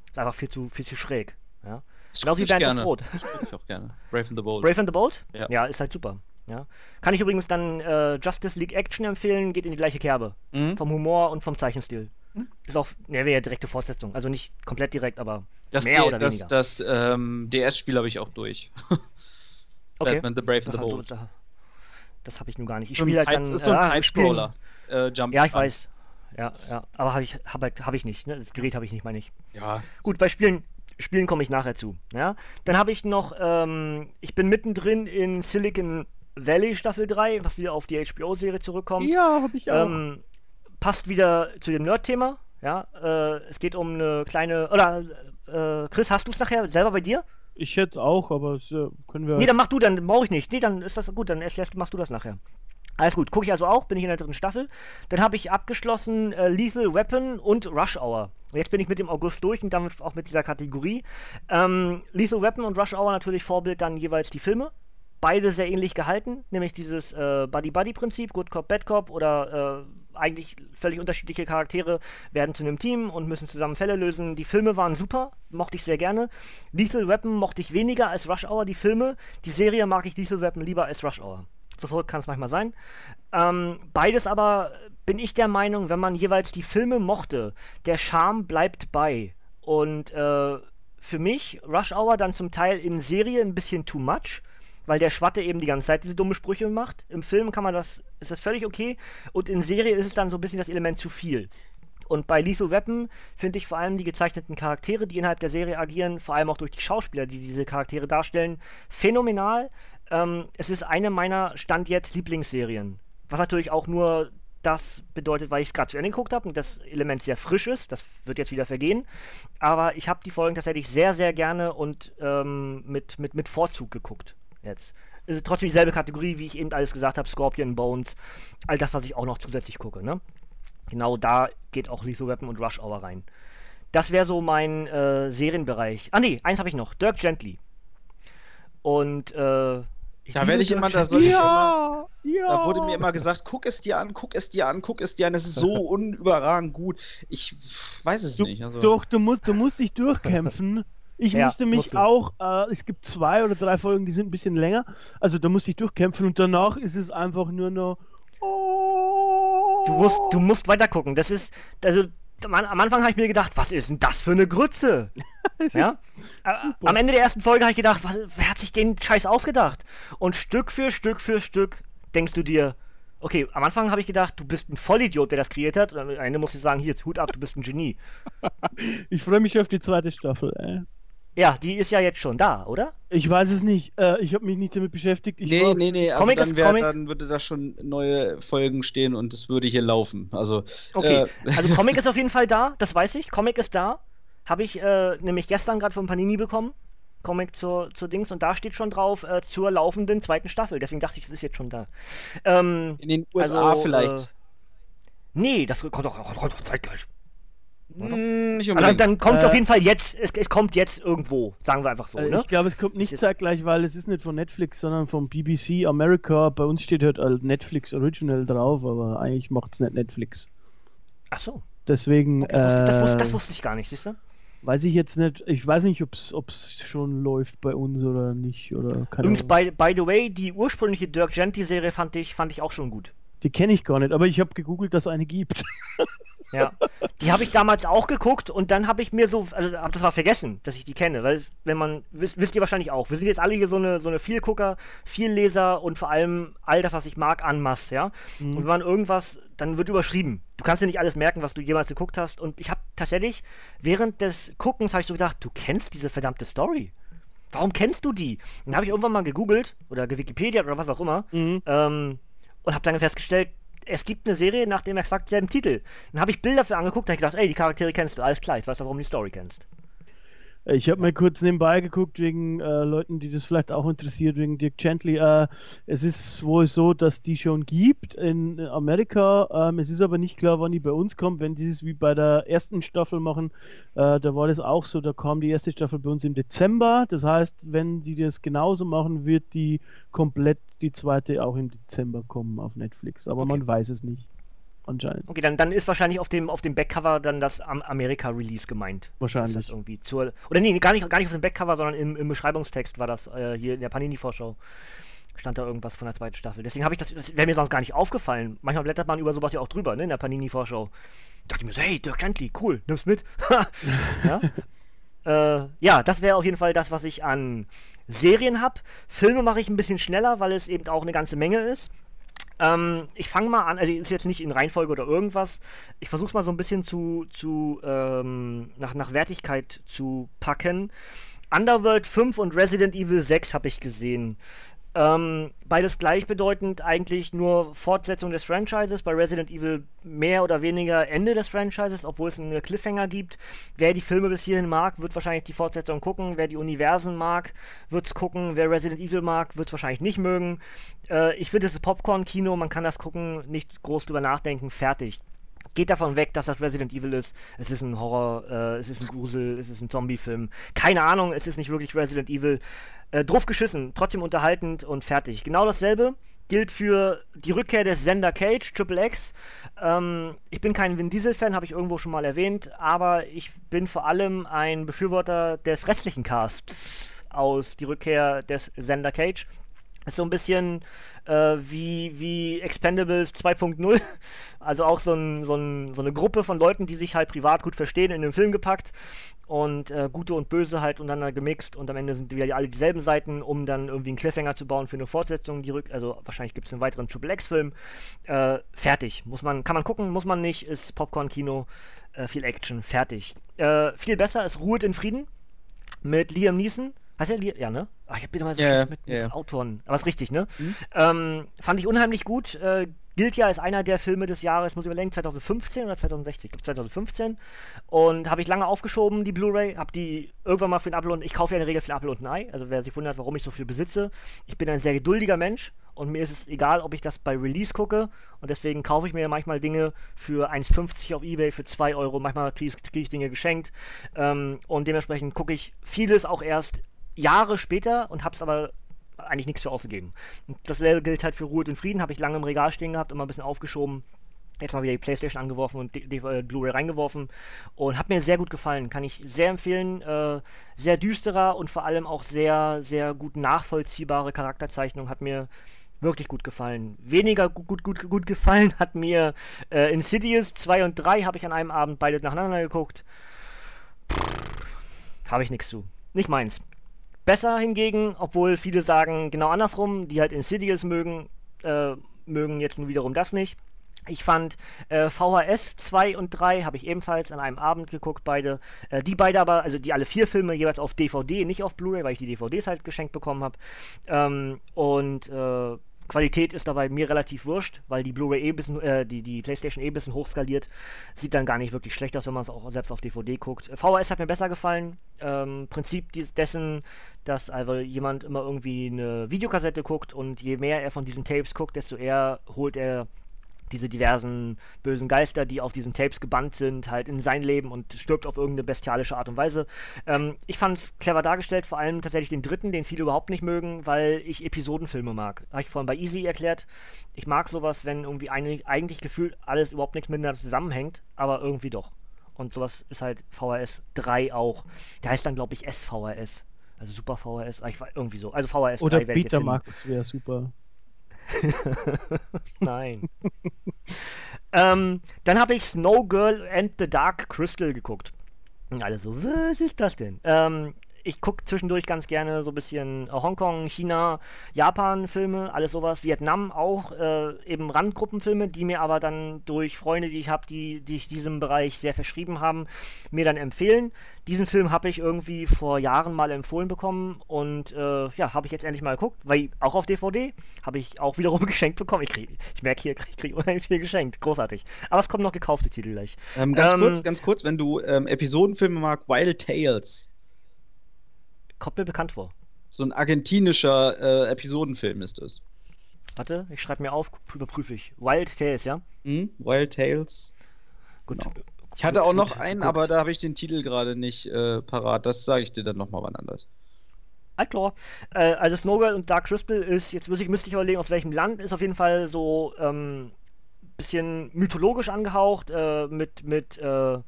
Ist einfach viel zu, viel zu schräg. Ja? Genauso wie gerne. Brot. Das ich auch gerne. Brave and the Bold. Brave and the Bold? Ja. ist halt super. Ja. Kann ich übrigens dann äh, Justice League Action empfehlen, geht in die gleiche Kerbe. Mhm. Vom Humor und vom Zeichenstil. Hm? Ist auch, ne, wäre ja direkte Fortsetzung. Also nicht komplett direkt, aber Das, mehr D- oder das, weniger. das ähm, DS-Spiel habe ich auch durch. okay. Batman the Brave and Das, the Bold. das, das habe ich nun gar nicht. Ich So spiele halt dann. ist so ein ja, Side-Scroller. Äh, Jump Ja, ich Run. weiß. Ja, ja. Aber habe ich, hab, halt, hab ich nicht. Ne? Das Gerät habe ich nicht, meine ich. Ja. Gut, bei Spielen, Spielen komme ich nachher zu. Ja? Dann habe ich noch, ähm, ich bin mittendrin in Silicon Valley Staffel 3, was wieder auf die HBO-Serie zurückkommt. Ja, hab ich auch. Ähm, passt wieder zu dem Nerd-Thema. Ja, äh, es geht um eine kleine. Oder, äh, Chris, hast du es nachher selber bei dir? ich hätte auch, aber es, äh, können wir. Nee, dann mach du, dann brauche ich nicht. Nee, dann ist das gut, dann erklärst, machst du das nachher. Alles gut, gucke ich also auch, bin ich in der dritten Staffel. Dann habe ich abgeschlossen äh, Lethal Weapon und Rush Hour. Und jetzt bin ich mit dem August durch und damit auch mit dieser Kategorie. Ähm, Lethal Weapon und Rush Hour natürlich Vorbild dann jeweils die Filme. Beide sehr ähnlich gehalten, nämlich dieses äh, Buddy-Buddy-Prinzip, Good Cop, Bad Cop oder äh, eigentlich völlig unterschiedliche Charaktere werden zu einem Team und müssen zusammen Fälle lösen. Die Filme waren super, mochte ich sehr gerne. Lethal Weapon mochte ich weniger als Rush Hour, die Filme. Die Serie mag ich Lethal Weapon lieber als Rush Hour. So verrückt kann es manchmal sein. Ähm, beides aber bin ich der Meinung, wenn man jeweils die Filme mochte, der Charme bleibt bei. Und äh, für mich Rush Hour dann zum Teil in Serie ein bisschen too much, weil der Schwatte eben die ganze Zeit diese dumme Sprüche macht. Im Film kann man das, ist das völlig okay. Und in Serie ist es dann so ein bisschen das Element zu viel. Und bei Lethal Weapon finde ich vor allem die gezeichneten Charaktere, die innerhalb der Serie agieren, vor allem auch durch die Schauspieler, die diese Charaktere darstellen, phänomenal. Ähm, es ist eine meiner Stand jetzt Lieblingsserien. Was natürlich auch nur das bedeutet, weil ich es gerade zu Ende geguckt habe und das Element sehr frisch ist. Das wird jetzt wieder vergehen. Aber ich habe die Folgen tatsächlich sehr, sehr gerne und ähm, mit, mit, mit Vorzug geguckt. Jetzt. Es ist trotzdem dieselbe Kategorie, wie ich eben alles gesagt habe: Scorpion, Bones, all das, was ich auch noch zusätzlich gucke. Ne? Genau da geht auch Lethal Weapon und Rush Hour rein. Das wäre so mein äh, Serienbereich. Ah nee, eins habe ich noch. Dirk Gently. Und äh, ich Da werde ich immer, da soll ich immer, ja, ja. da wurde mir immer gesagt, guck es dir an, guck es dir an, guck es dir an, es ist so unüberragend gut. Ich weiß es Du, nicht. Also, Doch, du musst, du musst dich durchkämpfen. Ich Ja, musste mich musst du. auch, äh, es gibt zwei oder drei Folgen, die sind ein bisschen länger. Also da musste ich durchkämpfen und danach ist es einfach nur noch. Du musst, du musst weiter gucken. Das ist, also am Anfang habe ich mir gedacht, was ist denn das für eine Grütze? Ja? Am Ende der ersten Folge habe ich gedacht, was, wer hat sich den Scheiß ausgedacht? Und Stück für Stück für Stück denkst du dir, okay, am Anfang habe ich gedacht, du bist ein Vollidiot, der das kreiert hat. Und am Ende musst du sagen, hier, Hut ab, du bist ein Genie. Ich freue mich auf die zweite Staffel. Ey. Ja, die ist ja jetzt schon da, oder? Ich weiß es nicht. Äh, ich habe mich nicht damit beschäftigt. Ich nee, war- nee, nee, also Comic dann, ist wär, Comic. dann würde da schon neue Folgen stehen und es würde hier laufen. Also, Okay, äh, also Comic ist auf jeden Fall da, das weiß ich. Comic ist da. habe ich äh, nämlich gestern gerade von Panini bekommen. Comic zur, zur Dings und da steht schon drauf äh, zur laufenden zweiten Staffel. Deswegen dachte ich, es ist jetzt schon da. Ähm, In den USA also, vielleicht. Äh, nee, das kommt doch, kommt doch zeitgleich. Hm, nicht Also dann kommt es Äh, auf jeden Fall jetzt, es, es kommt jetzt irgendwo, sagen wir einfach so, Äh, ne? Ich glaube, es kommt nicht zeitgleich, weil es ist nicht von Netflix, sondern von BBC America. Bei uns steht halt Netflix Original drauf, aber eigentlich macht es nicht Netflix. Ach so. Deswegen Okay, das, wusste, das, wusste, äh, das wusste ich gar nicht, siehst du? weiß ich jetzt nicht. Ich weiß nicht, ob es schon läuft bei uns oder nicht. Oder keine Übrigens, by, by the way, die ursprüngliche Dirk Gently-Serie fand ich, fand ich auch schon gut. Die kenne ich gar nicht, aber ich habe gegoogelt, dass es eine gibt. Ja. Die habe ich damals auch geguckt und dann habe ich mir so, also hab das mal vergessen, dass ich die kenne, weil wenn man, wisst, wisst ihr wahrscheinlich auch, wir sind jetzt alle hier so eine, so eine Vielgucker, Vielleser und vor allem all das, was ich mag, an Mass, ja. Mhm. Und wenn man irgendwas, dann wird überschrieben. Du kannst dir nicht alles merken, was du jemals geguckt hast und ich habe tatsächlich, während des Guckens habe ich so gedacht, du kennst diese verdammte Story. Warum kennst du die? Dann habe ich irgendwann mal gegoogelt oder gewikipedia oder was auch immer Mhm. ähm, und habe dann festgestellt, es gibt eine Serie nach dem exakt selben Titel. Dann habe ich Bilder für angeguckt und gedacht, ey, die Charaktere kennst du, alles klar, ich weiß auch, warum du die Story kennst. Ich habe mal kurz nebenbei geguckt, wegen äh, Leuten, die das vielleicht auch interessiert, wegen Dirk Gently. Äh, es ist wohl so, dass die schon gibt in Amerika. Ähm, es ist aber nicht klar, wann die bei uns kommt. Wenn sie es wie bei der ersten Staffel machen, äh, da war das auch so. Da kam die erste Staffel bei uns im Dezember. Das heißt, wenn die das genauso machen, wird die komplett die zweite auch im Dezember kommen auf Netflix. Aber Okay. man weiß es nicht. Anscheinend. Okay, dann, dann ist wahrscheinlich auf dem, auf dem Backcover dann das Am Amerika-Release gemeint. Wahrscheinlich. Das irgendwie zur, oder nee, gar nicht, gar nicht auf dem Backcover, sondern im, im Beschreibungstext war das äh, hier in der Panini-Vorschau. Stand da irgendwas von der zweiten Staffel. Deswegen habe ich das, das wäre mir sonst gar nicht aufgefallen. Manchmal blättert man über sowas ja auch drüber, ne, in der Panini-Vorschau. Dachte ich mir so, hey, Dirk Gently, cool, nimm's mit. ja? Äh, ja, das wäre auf jeden Fall das, was ich an Serien habe. Filme mache ich ein bisschen schneller, weil es eben auch eine ganze Menge ist. Ähm, ich fange mal an, also ist jetzt nicht in Reihenfolge oder irgendwas. Ich versuche es mal so ein bisschen zu, zu ähm, nach, nach Wertigkeit zu packen. Underworld 5 und Resident Evil 6 habe ich gesehen. Ähm, beides gleichbedeutend, eigentlich nur Fortsetzung des Franchises. Bei Resident Evil mehr oder weniger Ende des Franchises, obwohl es einen Cliffhanger gibt. Wer die Filme bis hierhin mag, wird wahrscheinlich die Fortsetzung gucken. Wer die Universen mag, wird es gucken. Wer Resident Evil mag, wird es wahrscheinlich nicht mögen. Äh, ich finde, es ist Popcorn-Kino, man kann das gucken, nicht groß drüber nachdenken, fertig geht davon weg, dass das Resident Evil ist. Es ist ein Horror, äh, es ist ein Grusel, es ist ein Zombie-Film. Keine Ahnung, es ist nicht wirklich Resident Evil. Äh, drauf geschissen, trotzdem unterhaltend und fertig. Genau dasselbe gilt für die Rückkehr des Sender Cage, Triple X. Ähm, ich bin kein Vin Diesel-Fan, habe ich irgendwo schon mal erwähnt, aber ich bin vor allem ein Befürworter des restlichen Casts aus die Rückkehr des Sender Cage. Ist so ein bisschen äh, wie, wie Expendables 2.0. Also auch so, ein, so, ein, so eine Gruppe von Leuten, die sich halt privat gut verstehen, in den Film gepackt und äh, Gute und Böse halt untereinander gemixt und am Ende sind wieder alle dieselben Seiten, um dann irgendwie einen Cliffhanger zu bauen für eine Fortsetzung. Die Rück also wahrscheinlich gibt es einen weiteren Triple X-Film. Äh, fertig. Muss man, kann man gucken, muss man nicht, ist Popcorn-Kino, äh, viel Action, fertig. Äh, viel besser ist Ruhet in Frieden mit Liam Neeson. Heißt der Liam? Ja, ne? Ach, ich hab wieder mal so ja, mit, ja, mit. Autoren. Aber ist richtig, ne? Mhm. Ähm, fand ich unheimlich gut. Gilt ja als einer der Filme des Jahres, muss ich überlegen, 2015 oder 2016? Ich glaube 2015. Und habe ich lange aufgeschoben, die Blu-ray. Habe die irgendwann mal für ein Apfel und ich kaufe ja in der Regel für ein Apfel und ein Ei. Also wer sich wundert, warum ich so viel besitze. Ich bin ein sehr geduldiger Mensch und mir ist es egal, ob ich das bei Release gucke. Und deswegen kaufe ich mir manchmal Dinge für 1,50 auf Ebay, für 2 Euro. Manchmal kriege ich, krieg ich Dinge geschenkt. Ähm, und dementsprechend gucke ich vieles auch erst Jahre später und habe es aber eigentlich nichts für ausgegeben. Dasselbe gilt halt für Ruhe und Frieden, habe ich lange im Regal stehen gehabt, immer ein bisschen aufgeschoben. Jetzt mal wieder die Playstation angeworfen und die, die äh, Blu-ray reingeworfen und hat mir sehr gut gefallen. Kann ich sehr empfehlen. Äh, sehr düsterer und vor allem auch sehr, sehr gut nachvollziehbare Charakterzeichnung hat mir wirklich gut gefallen. Weniger gut, gut, gut, gut gefallen hat mir äh, Insidious 2 und 3 habe ich an einem Abend beide nacheinander geguckt. Habe ich nichts zu. Nicht meins. Besser hingegen, obwohl viele sagen genau andersrum, die halt Insidious mögen, äh, mögen jetzt nun wiederum das nicht. Ich fand äh, VHS 2 und 3 habe ich ebenfalls an einem Abend geguckt, beide. Äh, die beide aber, also die alle vier Filme jeweils auf DVD, nicht auf Blu-ray, weil ich die DVDs halt geschenkt bekommen habe. Ähm, und äh, Qualität ist dabei mir relativ wurscht, weil die Blu-ray eh bisschen, äh, die, die Playstation eh ein bisschen hochskaliert. Sieht dann gar nicht wirklich schlecht aus, wenn man es auch selbst auf DVD guckt. VHS hat mir besser gefallen. Ähm, Prinzip dessen, dass also jemand immer irgendwie eine Videokassette guckt und je mehr er von diesen Tapes guckt, desto eher holt er diese diversen bösen Geister, die auf diesen Tapes gebannt sind, halt in sein Leben und stirbt auf irgendeine bestialische Art und Weise. Ähm, ich fand es clever dargestellt, vor allem tatsächlich den dritten, den viele überhaupt nicht mögen, weil ich Episodenfilme mag. Habe ich vorhin bei Easy erklärt. Ich mag sowas, wenn irgendwie eigentlich, eigentlich gefühlt alles überhaupt nichts miteinander zusammenhängt, aber irgendwie doch. Und sowas ist halt VHS 3 auch. Der heißt dann, glaube ich, SVHS. Also Super VHS, irgendwie so. Also VHS Oder 3 Betamax wäre super. Nein. ähm, dann habe ich Snow Girl and the Dark Crystal geguckt. Und alle so, was ist das denn? Ähm, ich gucke zwischendurch ganz gerne so ein bisschen äh, Hongkong, China, Japan-Filme, alles sowas. Vietnam auch, äh, eben Randgruppenfilme, die mir aber dann durch Freunde, die ich habe, die, die sich diesem Bereich sehr verschrieben haben, mir dann empfehlen. Diesen Film habe ich irgendwie vor Jahren mal empfohlen bekommen und äh, ja, habe ich jetzt endlich mal geguckt, weil auch auf DVD habe ich auch wiederum geschenkt bekommen. Ich, krieg, ich merke hier, ich kriege unheimlich viel geschenkt. Großartig. Aber es kommen noch gekaufte Titel gleich. Ähm, ganz ähm, kurz, ganz kurz, wenn du ähm, Episodenfilme magst, Wild Tales. Kommt mir bekannt vor. So ein argentinischer äh, Episodenfilm ist es. Warte, ich schreibe mir auf, überprüfe ich. Wild Tales, ja? Mhm, Wild Tales. Gut. Genau. Ich hatte auch noch gut, einen, gut. aber da habe ich den Titel gerade nicht äh, parat. Das sage ich dir dann nochmal wann anders. Altklar. Äh, also Snowgirl und Dark Crystal ist, jetzt müsste ich, müsste ich überlegen, aus welchem Land, ist auf jeden Fall so ähm, bisschen mythologisch angehaucht, äh, mit, mit äh,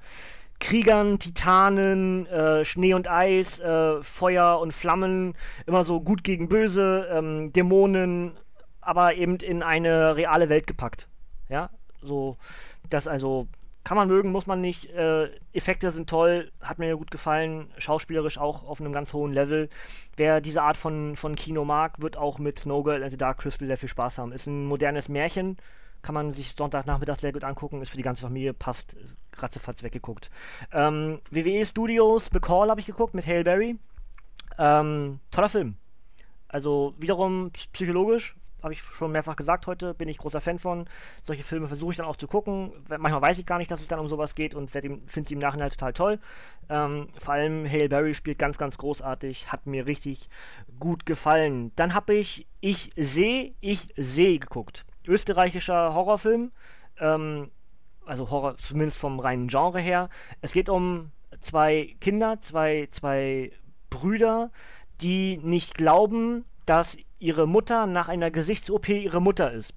Kriegern, Titanen, äh, Schnee und Eis, äh, Feuer und Flammen, immer so gut gegen böse, ähm, Dämonen, aber eben in eine reale Welt gepackt. Ja, so, das also kann man mögen, muss man nicht. Äh, Effekte sind toll, hat mir gut gefallen, schauspielerisch auch auf einem ganz hohen Level. Wer diese Art von, von Kino mag, wird auch mit Snow Girl and the Dark Crystal sehr viel Spaß haben. Ist ein modernes Märchen, kann man sich Sonntagnachmittag sehr gut angucken, ist für die ganze Familie, passt ratzefatz weggeguckt. Ähm, WWE Studios, The Call habe ich geguckt mit Hale Berry. Ähm, toller Film. Also wiederum psychologisch, habe ich schon mehrfach gesagt heute, bin ich großer Fan von. Solche Filme versuche ich dann auch zu gucken. Manchmal weiß ich gar nicht, dass es dann um sowas geht und finde sie im Nachhinein total toll. Ähm, vor allem Hale Berry spielt ganz, ganz großartig, hat mir richtig gut gefallen. Dann habe ich Ich sehe, ich sehe geguckt österreichischer Horrorfilm. Ähm, also Horror, zumindest vom reinen Genre her. Es geht um zwei Kinder, zwei, zwei Brüder, die nicht glauben, dass ihre Mutter nach einer Gesichts-OP ihre Mutter ist.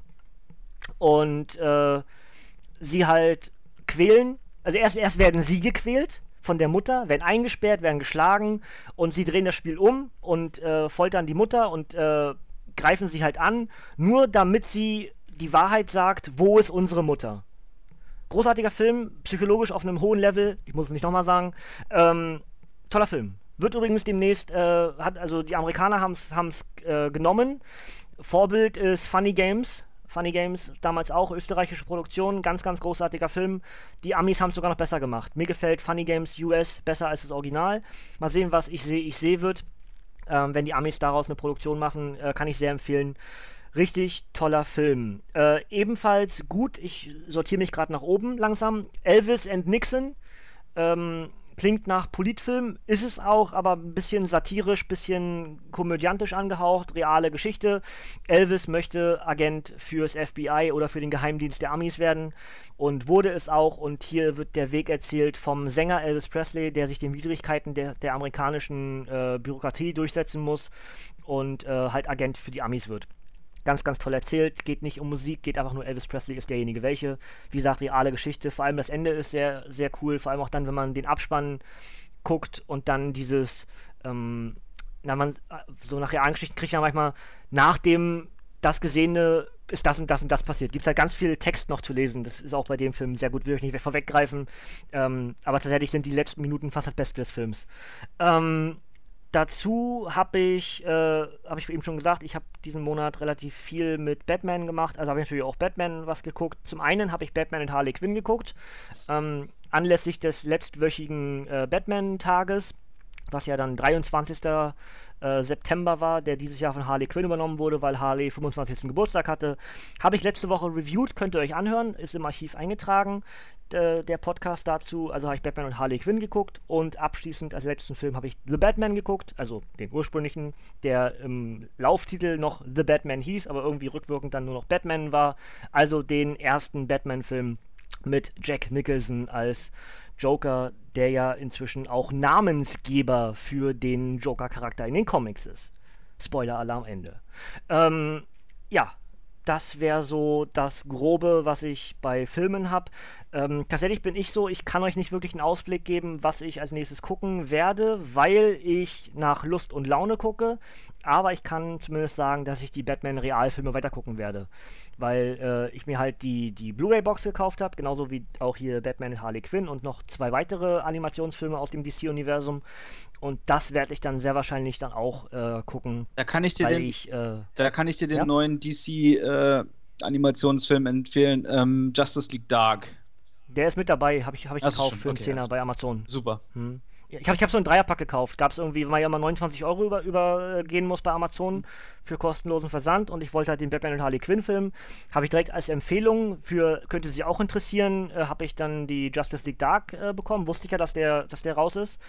Und äh, sie halt quälen. Also erst, erst werden sie gequält von der Mutter, werden eingesperrt, werden geschlagen und sie drehen das Spiel um und äh, foltern die Mutter und äh, greifen sie halt an, nur damit sie die Wahrheit sagt, wo ist unsere Mutter? Großartiger Film, psychologisch auf einem hohen Level, ich muss es nicht nochmal sagen. Ähm, toller Film. Wird übrigens demnächst, äh, hat, also die Amerikaner haben es äh, genommen. Vorbild ist Funny Games. Funny Games, damals auch österreichische Produktion, ganz, ganz großartiger Film. Die Amis haben es sogar noch besser gemacht. Mir gefällt Funny Games US besser als das Original. Mal sehen, was ich sehe, ich sehe wird. Ähm, wenn die Amis daraus eine Produktion machen, äh, kann ich sehr empfehlen. Richtig toller Film. Äh, ebenfalls gut, ich sortiere mich gerade nach oben langsam. Elvis and Nixon. Ähm, klingt nach Politfilm, ist es auch, aber ein bisschen satirisch, bisschen komödiantisch angehaucht, reale Geschichte. Elvis möchte Agent fürs FBI oder für den Geheimdienst der Amis werden und wurde es auch. Und hier wird der Weg erzählt vom Sänger Elvis Presley, der sich den Widrigkeiten der, der amerikanischen äh, Bürokratie durchsetzen muss und äh, halt Agent für die Amis wird. Ganz, ganz toll erzählt. Geht nicht um Musik, geht einfach nur Elvis Presley ist derjenige welche. Wie gesagt, reale Geschichte. Vor allem das Ende ist sehr, sehr cool. Vor allem auch dann, wenn man den Abspann guckt und dann dieses, ähm, na, man, so nach realen Geschichten kriegt man manchmal nach dem das Gesehene ist das und das und das passiert. Gibt es halt ganz viel Text noch zu lesen. Das ist auch bei dem Film sehr gut, will ich nicht vorweggreifen. Ähm, aber tatsächlich sind die letzten Minuten fast das Beste des Films. Ähm, Dazu habe ich, äh, habe ich eben schon gesagt, ich habe diesen Monat relativ viel mit Batman gemacht. Also habe ich natürlich auch Batman was geguckt. Zum einen habe ich Batman und Harley Quinn geguckt, ähm, anlässlich des letztwöchigen äh, Batman-Tages. was ja dann 23. Äh, September war, der dieses Jahr von Harley Quinn übernommen wurde, weil Harley 25. Geburtstag hatte. Habe ich letzte Woche reviewed, könnt ihr euch anhören, ist im Archiv eingetragen, der Podcast dazu. Also habe ich Batman und Harley Quinn geguckt und abschließend als letzten Film habe ich The Batman geguckt, also den ursprünglichen, der im Lauftitel noch The Batman hieß, aber irgendwie rückwirkend dann nur noch Batman war. Also den ersten Batman-Film mit Jack Nicholson als Joker, der ja inzwischen auch Namensgeber für den Joker-Charakter in den Comics ist. Spoiler-Alarm Ende. Ähm, ja, das wäre so das Grobe, was ich bei Filmen habe. Ähm, tatsächlich bin ich so, ich kann euch nicht wirklich einen Ausblick geben, was ich als nächstes gucken werde, weil ich nach Lust und Laune gucke. Aber ich kann zumindest sagen, dass ich die Batman-Realfilme weitergucken werde. Weil äh, ich mir halt die, die Blu-ray-Box gekauft habe, genauso wie auch hier Batman und Harley Quinn und noch zwei weitere Animationsfilme aus dem DC-Universum. Und das werde ich dann sehr wahrscheinlich dann auch äh, gucken. Da kann ich dir den, ich, äh, da kann ich dir den ja? neuen DC-Animationsfilm empfehlen, ähm, Justice League Dark. Der ist mit dabei, habe ich, hab ich gekauft für einen Okay, Zehner bei Amazon. Super. Hm. Ich habe ich hab so einen Dreierpack gekauft. Gab es irgendwie, weil man ja immer 29 Euro über, übergehen muss bei Amazon für kostenlosen Versand und ich wollte halt den Batman und Harley Quinn Film. Habe ich direkt als Empfehlung für, könnte Sie auch interessieren, äh, habe ich dann die Justice League Dark äh, bekommen. Wusste ich ja, dass der, dass der raus ist.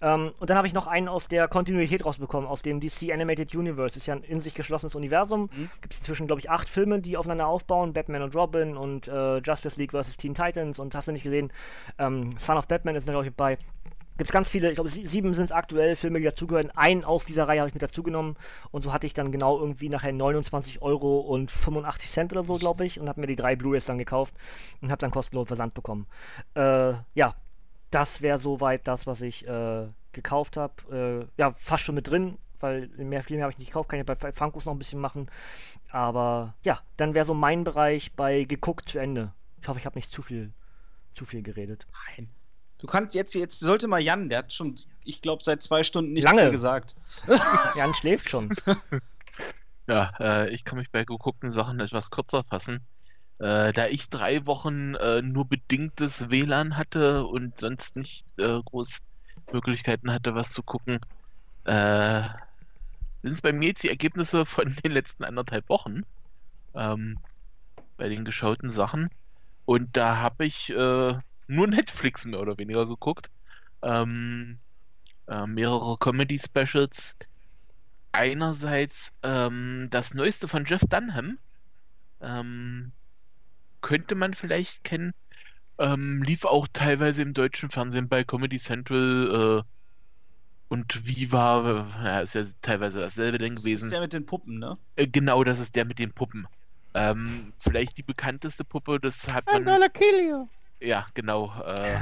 Ähm, und dann habe ich noch einen aus der Kontinuität rausbekommen, aus dem DC Animated Universe. Ist ja ein in sich geschlossenes Universum. Mhm. Gibt es inzwischen, glaube ich, acht Filme, die aufeinander aufbauen. Batman und Robin und äh, Justice League vs. Teen Titans und hast du nicht gesehen, ähm, Son of Batman ist glaube ich, bei gibt es ganz viele, ich glaube sie- sieben sind es aktuell, Filme, die dazugehören. Einen aus dieser Reihe habe ich mit dazugenommen und so hatte ich dann genau irgendwie nachher 29 Euro und 85 Cent oder so, glaube ich, und habe mir die drei Blu-rays dann gekauft und habe dann kostenlos Versand bekommen. Äh, ja, das wäre soweit das, was ich äh, gekauft habe. Äh, ja, fast schon mit drin, weil mehr Filme habe ich nicht gekauft, kann ich bei Funkos noch ein bisschen machen. Aber ja, dann wäre so mein Bereich bei geguckt zu Ende. Ich hoffe, ich habe nicht zu viel, zu viel geredet. Nein. Du kannst jetzt, jetzt sollte mal Jan, der hat schon, ich glaube, seit zwei Stunden nichts Lange. mehr gesagt. Jan schläft schon. Ja, äh, ich kann mich bei geguckten Sachen etwas kürzer fassen. Äh, da ich drei Wochen äh, nur bedingtes WLAN hatte und sonst nicht äh, groß Möglichkeiten hatte, was zu gucken, äh, sind es bei mir jetzt die Ergebnisse von den letzten anderthalb Wochen ähm, bei den geschauten Sachen. Und da habe ich äh, nur Netflix mehr oder weniger geguckt. Ähm, äh, mehrere Comedy-Specials einerseits ähm, das Neueste von Jeff Dunham. Ähm, könnte man vielleicht kennen. Ähm, lief auch teilweise im deutschen Fernsehen bei Comedy Central äh, und Viva. Ja, ist ja teilweise dasselbe denn Das ist gewesen. der mit den Puppen, ne? Äh, genau, das ist der mit den Puppen. Ähm, vielleicht die bekannteste Puppe, das hat I'm man. gonna kill you. Ja, genau. Äh,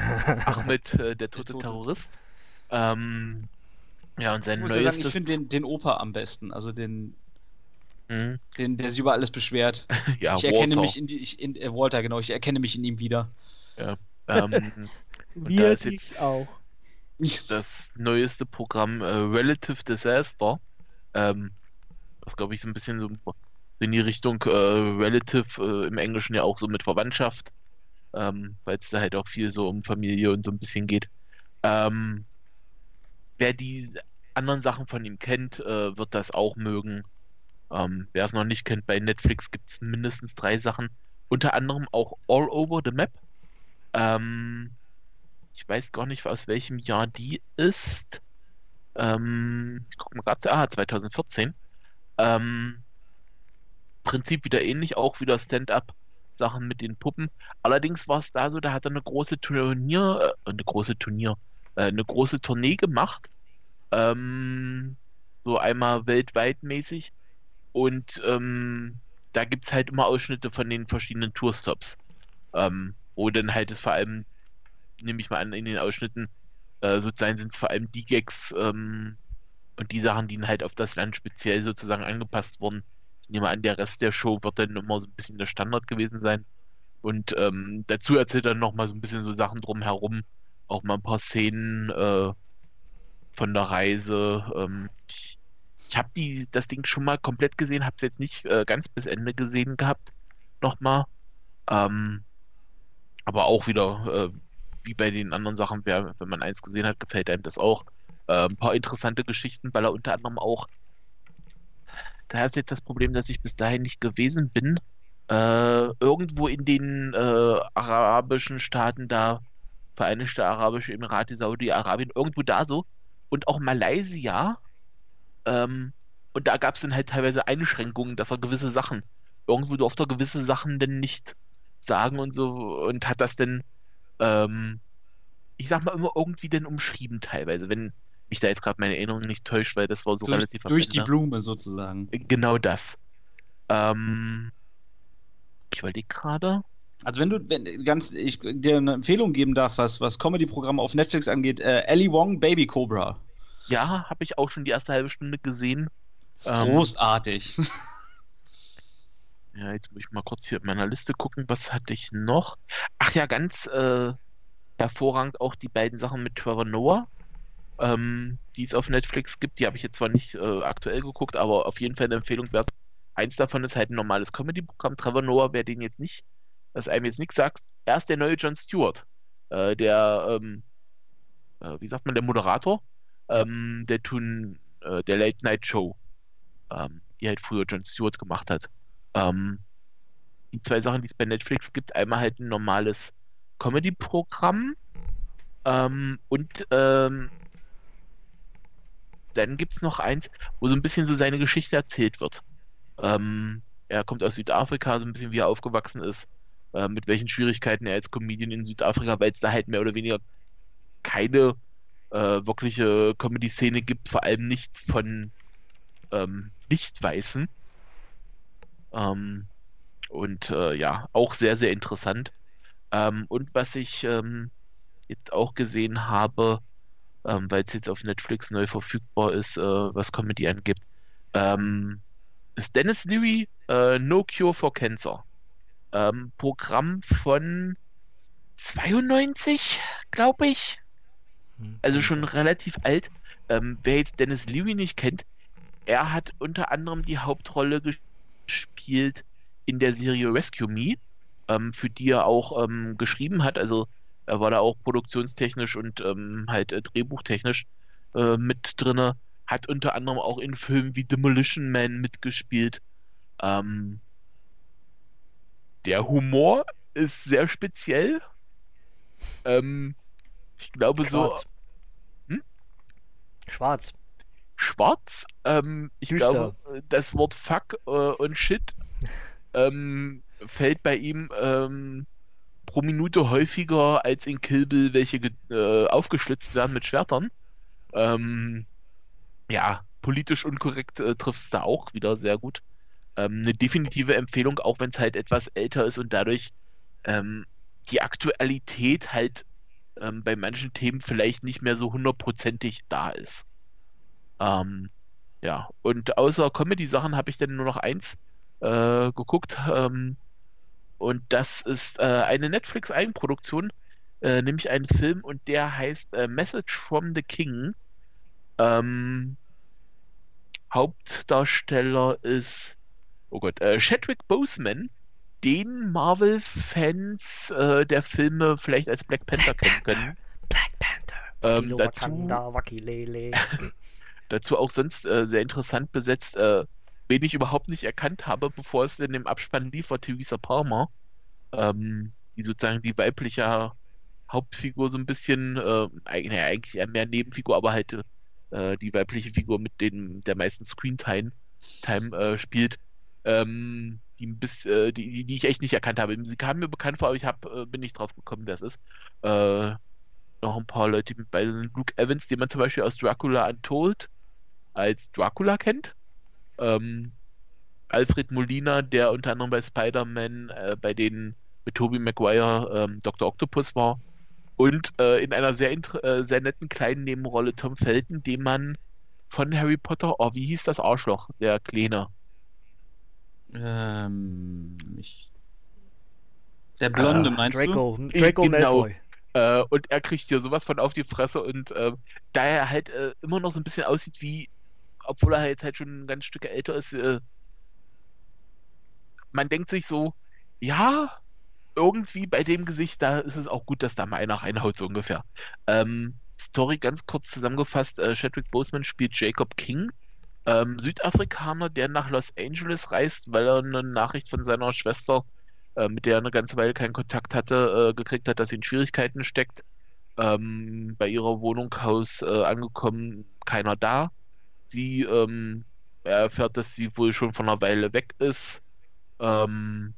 Ahmed, äh, der tote Tote. Terrorist. Ähm, ja, und Ich sein ja sagen, ich neuestes. finde den, den Opa am besten. Also den, Mhm. den, der sich über alles beschwert. ja, ich erkenne Walter. mich in die, ich, in, äh, Walter, genau, ich erkenne mich in ihm wieder. Ähm, Wir ist dich jetzt- auch. das neueste Programm äh, Relative Disaster. Ähm, was glaube ich so ein bisschen so in die Richtung äh, Relative äh, im Englischen ja auch so mit Verwandtschaft, ähm, weil es da halt auch viel so um Familie und so ein bisschen geht. Ähm, wer die anderen Sachen von ihm kennt, äh, wird das auch mögen. Ähm, wer es noch nicht kennt, bei Netflix gibt es mindestens drei Sachen. Unter anderem auch All Over the Map. Ähm, ich weiß gar nicht, aus welchem Jahr die ist. Ähm, ich guck mal gerade, ah, 2014. Ähm, Prinzip wieder ähnlich, auch wieder Stand-up-Sachen mit den Puppen. Allerdings war es da so, da hat er eine große Turnier, äh, eine große Turnier, äh, eine große Tournee gemacht. Ähm, so einmal weltweit mäßig. Und ähm, da gibt es halt immer Ausschnitte von den verschiedenen Tourstops. Ähm, wo dann halt es vor allem, nehme ich mal an, in den Ausschnitten, äh, sozusagen sind es vor allem die Gags ähm, und die Sachen, die halt auf das Land speziell sozusagen angepasst wurden. Ich nehme an, der Rest der Show wird dann immer so ein bisschen der Standard gewesen sein. Und ähm, dazu erzählt er nochmal so ein bisschen so Sachen drumherum, auch mal ein paar Szenen äh, von der Reise. Ähm, ich ich habe das Ding schon mal komplett gesehen, habe es jetzt nicht äh, ganz bis Ende gesehen gehabt. Nochmal. Ähm, aber auch wieder, äh, wie bei den anderen Sachen, wer, wenn man eins gesehen hat, gefällt einem das auch. Äh, ein paar interessante Geschichten, weil er unter anderem auch, da ist jetzt das Problem, dass ich bis dahin nicht gewesen bin, äh, irgendwo in den äh, arabischen Staaten da, Vereinigte Arabische Emirate, Saudi-Arabien, irgendwo da so, und auch Malaysia, ähm, und da gab es dann halt teilweise Einschränkungen, dass er gewisse Sachen, irgendwo durfte er gewisse Sachen denn nicht sagen und so und hat das denn, ähm, ich sag mal immer irgendwie denn umschrieben teilweise, wenn mich da jetzt gerade meine Erinnerung nicht täuscht, weil das war so durch, relativ am durch die. Blume sozusagen. Genau das. Ähm, ich überlege gerade. Also wenn du wenn, ganz ich dir eine Empfehlung geben darf, was was Comedy-Programme auf Netflix angeht, äh, Ellie Wong Baby Cobra. Ja, habe ich auch schon die erste halbe Stunde gesehen. Ähm, großartig. Ja, jetzt muss ich mal kurz hier in meiner Liste gucken, was hatte ich noch? Ach ja, ganz äh, hervorragend auch die beiden Sachen mit Trevor Noah, ähm, die es auf Netflix gibt. Die habe ich jetzt zwar nicht äh, aktuell geguckt, aber auf jeden Fall eine Empfehlung wert. Eins davon ist halt ein normales Comedy-Programm. Trevor Noah, wer den jetzt nicht, was einem jetzt nichts sagt, er ist der neue Jon Stewart. Äh, der, ähm, äh, wie sagt man, der Moderator, ähm, der tun, äh, der Late Night Show, ähm, die halt früher Jon Stewart gemacht hat. Ähm, die zwei Sachen, die es bei Netflix gibt, einmal halt ein normales Comedy-Programm ähm, und ähm, dann gibt es noch eins, wo so ein bisschen so seine Geschichte erzählt wird. Ähm, er kommt aus Südafrika, so ein bisschen wie er aufgewachsen ist, äh, mit welchen Schwierigkeiten er als Comedian in Südafrika, weil es da halt mehr oder weniger keine äh, wirkliche Comedy-Szene gibt, vor allem nicht von ähm, Nicht-Weißen. Ähm, und äh, ja, auch sehr, sehr interessant. Ähm, und was ich ähm, jetzt auch gesehen habe, ähm, weil es jetzt auf Netflix neu verfügbar ist, äh, was Comedy angibt, ähm, ist Dennis Leary, äh, No Cure for Cancer. Ähm, Programm von 92, glaube ich. Hm. Also schon relativ alt. Ähm, wer jetzt Dennis Leary nicht kennt, er hat unter anderem die Hauptrolle gespielt in der Serie Rescue Me, ähm, für die er auch ähm, geschrieben hat. Also er war da auch produktionstechnisch und ähm, halt äh, drehbuchtechnisch äh, mit drinne. Hat unter anderem auch in Filmen wie Demolition Man mitgespielt. Ähm, der Humor ist sehr speziell. Ähm, ich glaube so Schwarz. Hm? Schwarz. schwarz. Ähm, ich Düster. glaube, das Wort Fuck äh, und Shit ähm, fällt bei ihm ähm, pro Minute häufiger als in Kill Bill, welche äh, aufgeschlitzt werden mit Schwertern. Ähm, ja, politisch unkorrekt äh, es da auch wieder sehr gut. Ähm, eine definitive Empfehlung, auch wenn es halt etwas älter ist und dadurch ähm, die Aktualität halt ähm, bei manchen Themen vielleicht nicht mehr so hundertprozentig da ist. Ähm, ja, und außer Comedy-Sachen habe ich dann nur noch eins äh, geguckt. Ähm, und das ist äh, eine Netflix-Eigenproduktion, äh, nämlich ein Film und der heißt äh, Message from the King. Ähm, Hauptdarsteller ist, oh Gott, äh, Chadwick Boseman, den Marvel-Fans äh, der Filme vielleicht als Black Panther kennen können. Black Panther. Ähm, dazu, dazu auch sonst äh, sehr interessant besetzt, äh, wen ich überhaupt nicht erkannt habe, bevor es in dem Abspann lief, war Theresa Palmer, ähm, die sozusagen die weibliche Hauptfigur so ein bisschen, äh, naja, eigentlich eher mehr Nebenfigur, aber halt äh, die weibliche Figur mit den der meisten Screentime Time, äh, spielt, ähm, die, bis, äh, die, die, ich echt nicht erkannt habe. Sie kam mir bekannt vor, aber ich hab, äh, bin nicht drauf gekommen, wer es ist. Äh, noch ein paar Leute, die mit bei sind. Luke Evans, den man zum Beispiel aus Dracula Untold als Dracula kennt. Ähm, Alfred Molina, der unter anderem bei Spider-Man, äh, bei denen mit Tobey Maguire ähm, Dr. Octopus war. Und äh, in einer sehr, äh, sehr netten kleinen Nebenrolle Tom Felton, den man von Harry Potter, oh, wie hieß das Arschloch, der Kleine? Ähm, ich... Der Blonde, Ah, meinst Draco, Ich- Draco genau. Malfoy. Äh, und er kriegt hier sowas von auf die Fresse und äh, da er halt äh, immer noch so ein bisschen aussieht wie, obwohl er jetzt halt schon ein ganz Stück älter ist, äh, man denkt sich so, ja, irgendwie bei dem Gesicht, da ist es auch gut, dass da mal einer reinhaut, so ungefähr. Ähm, Story ganz kurz zusammengefasst. Äh, Chadwick Boseman spielt Jacob King, ähm, Südafrikaner, der nach Los Angeles reist, weil er eine Nachricht von seiner Schwester, äh, mit der er eine ganze Weile keinen Kontakt hatte, äh, gekriegt hat, dass sie in Schwierigkeiten steckt. Ähm, bei ihrer Wohnungshaus äh, angekommen, keiner da. Sie ähm, er erfährt, dass sie wohl schon von einer Weile weg ist. Ähm,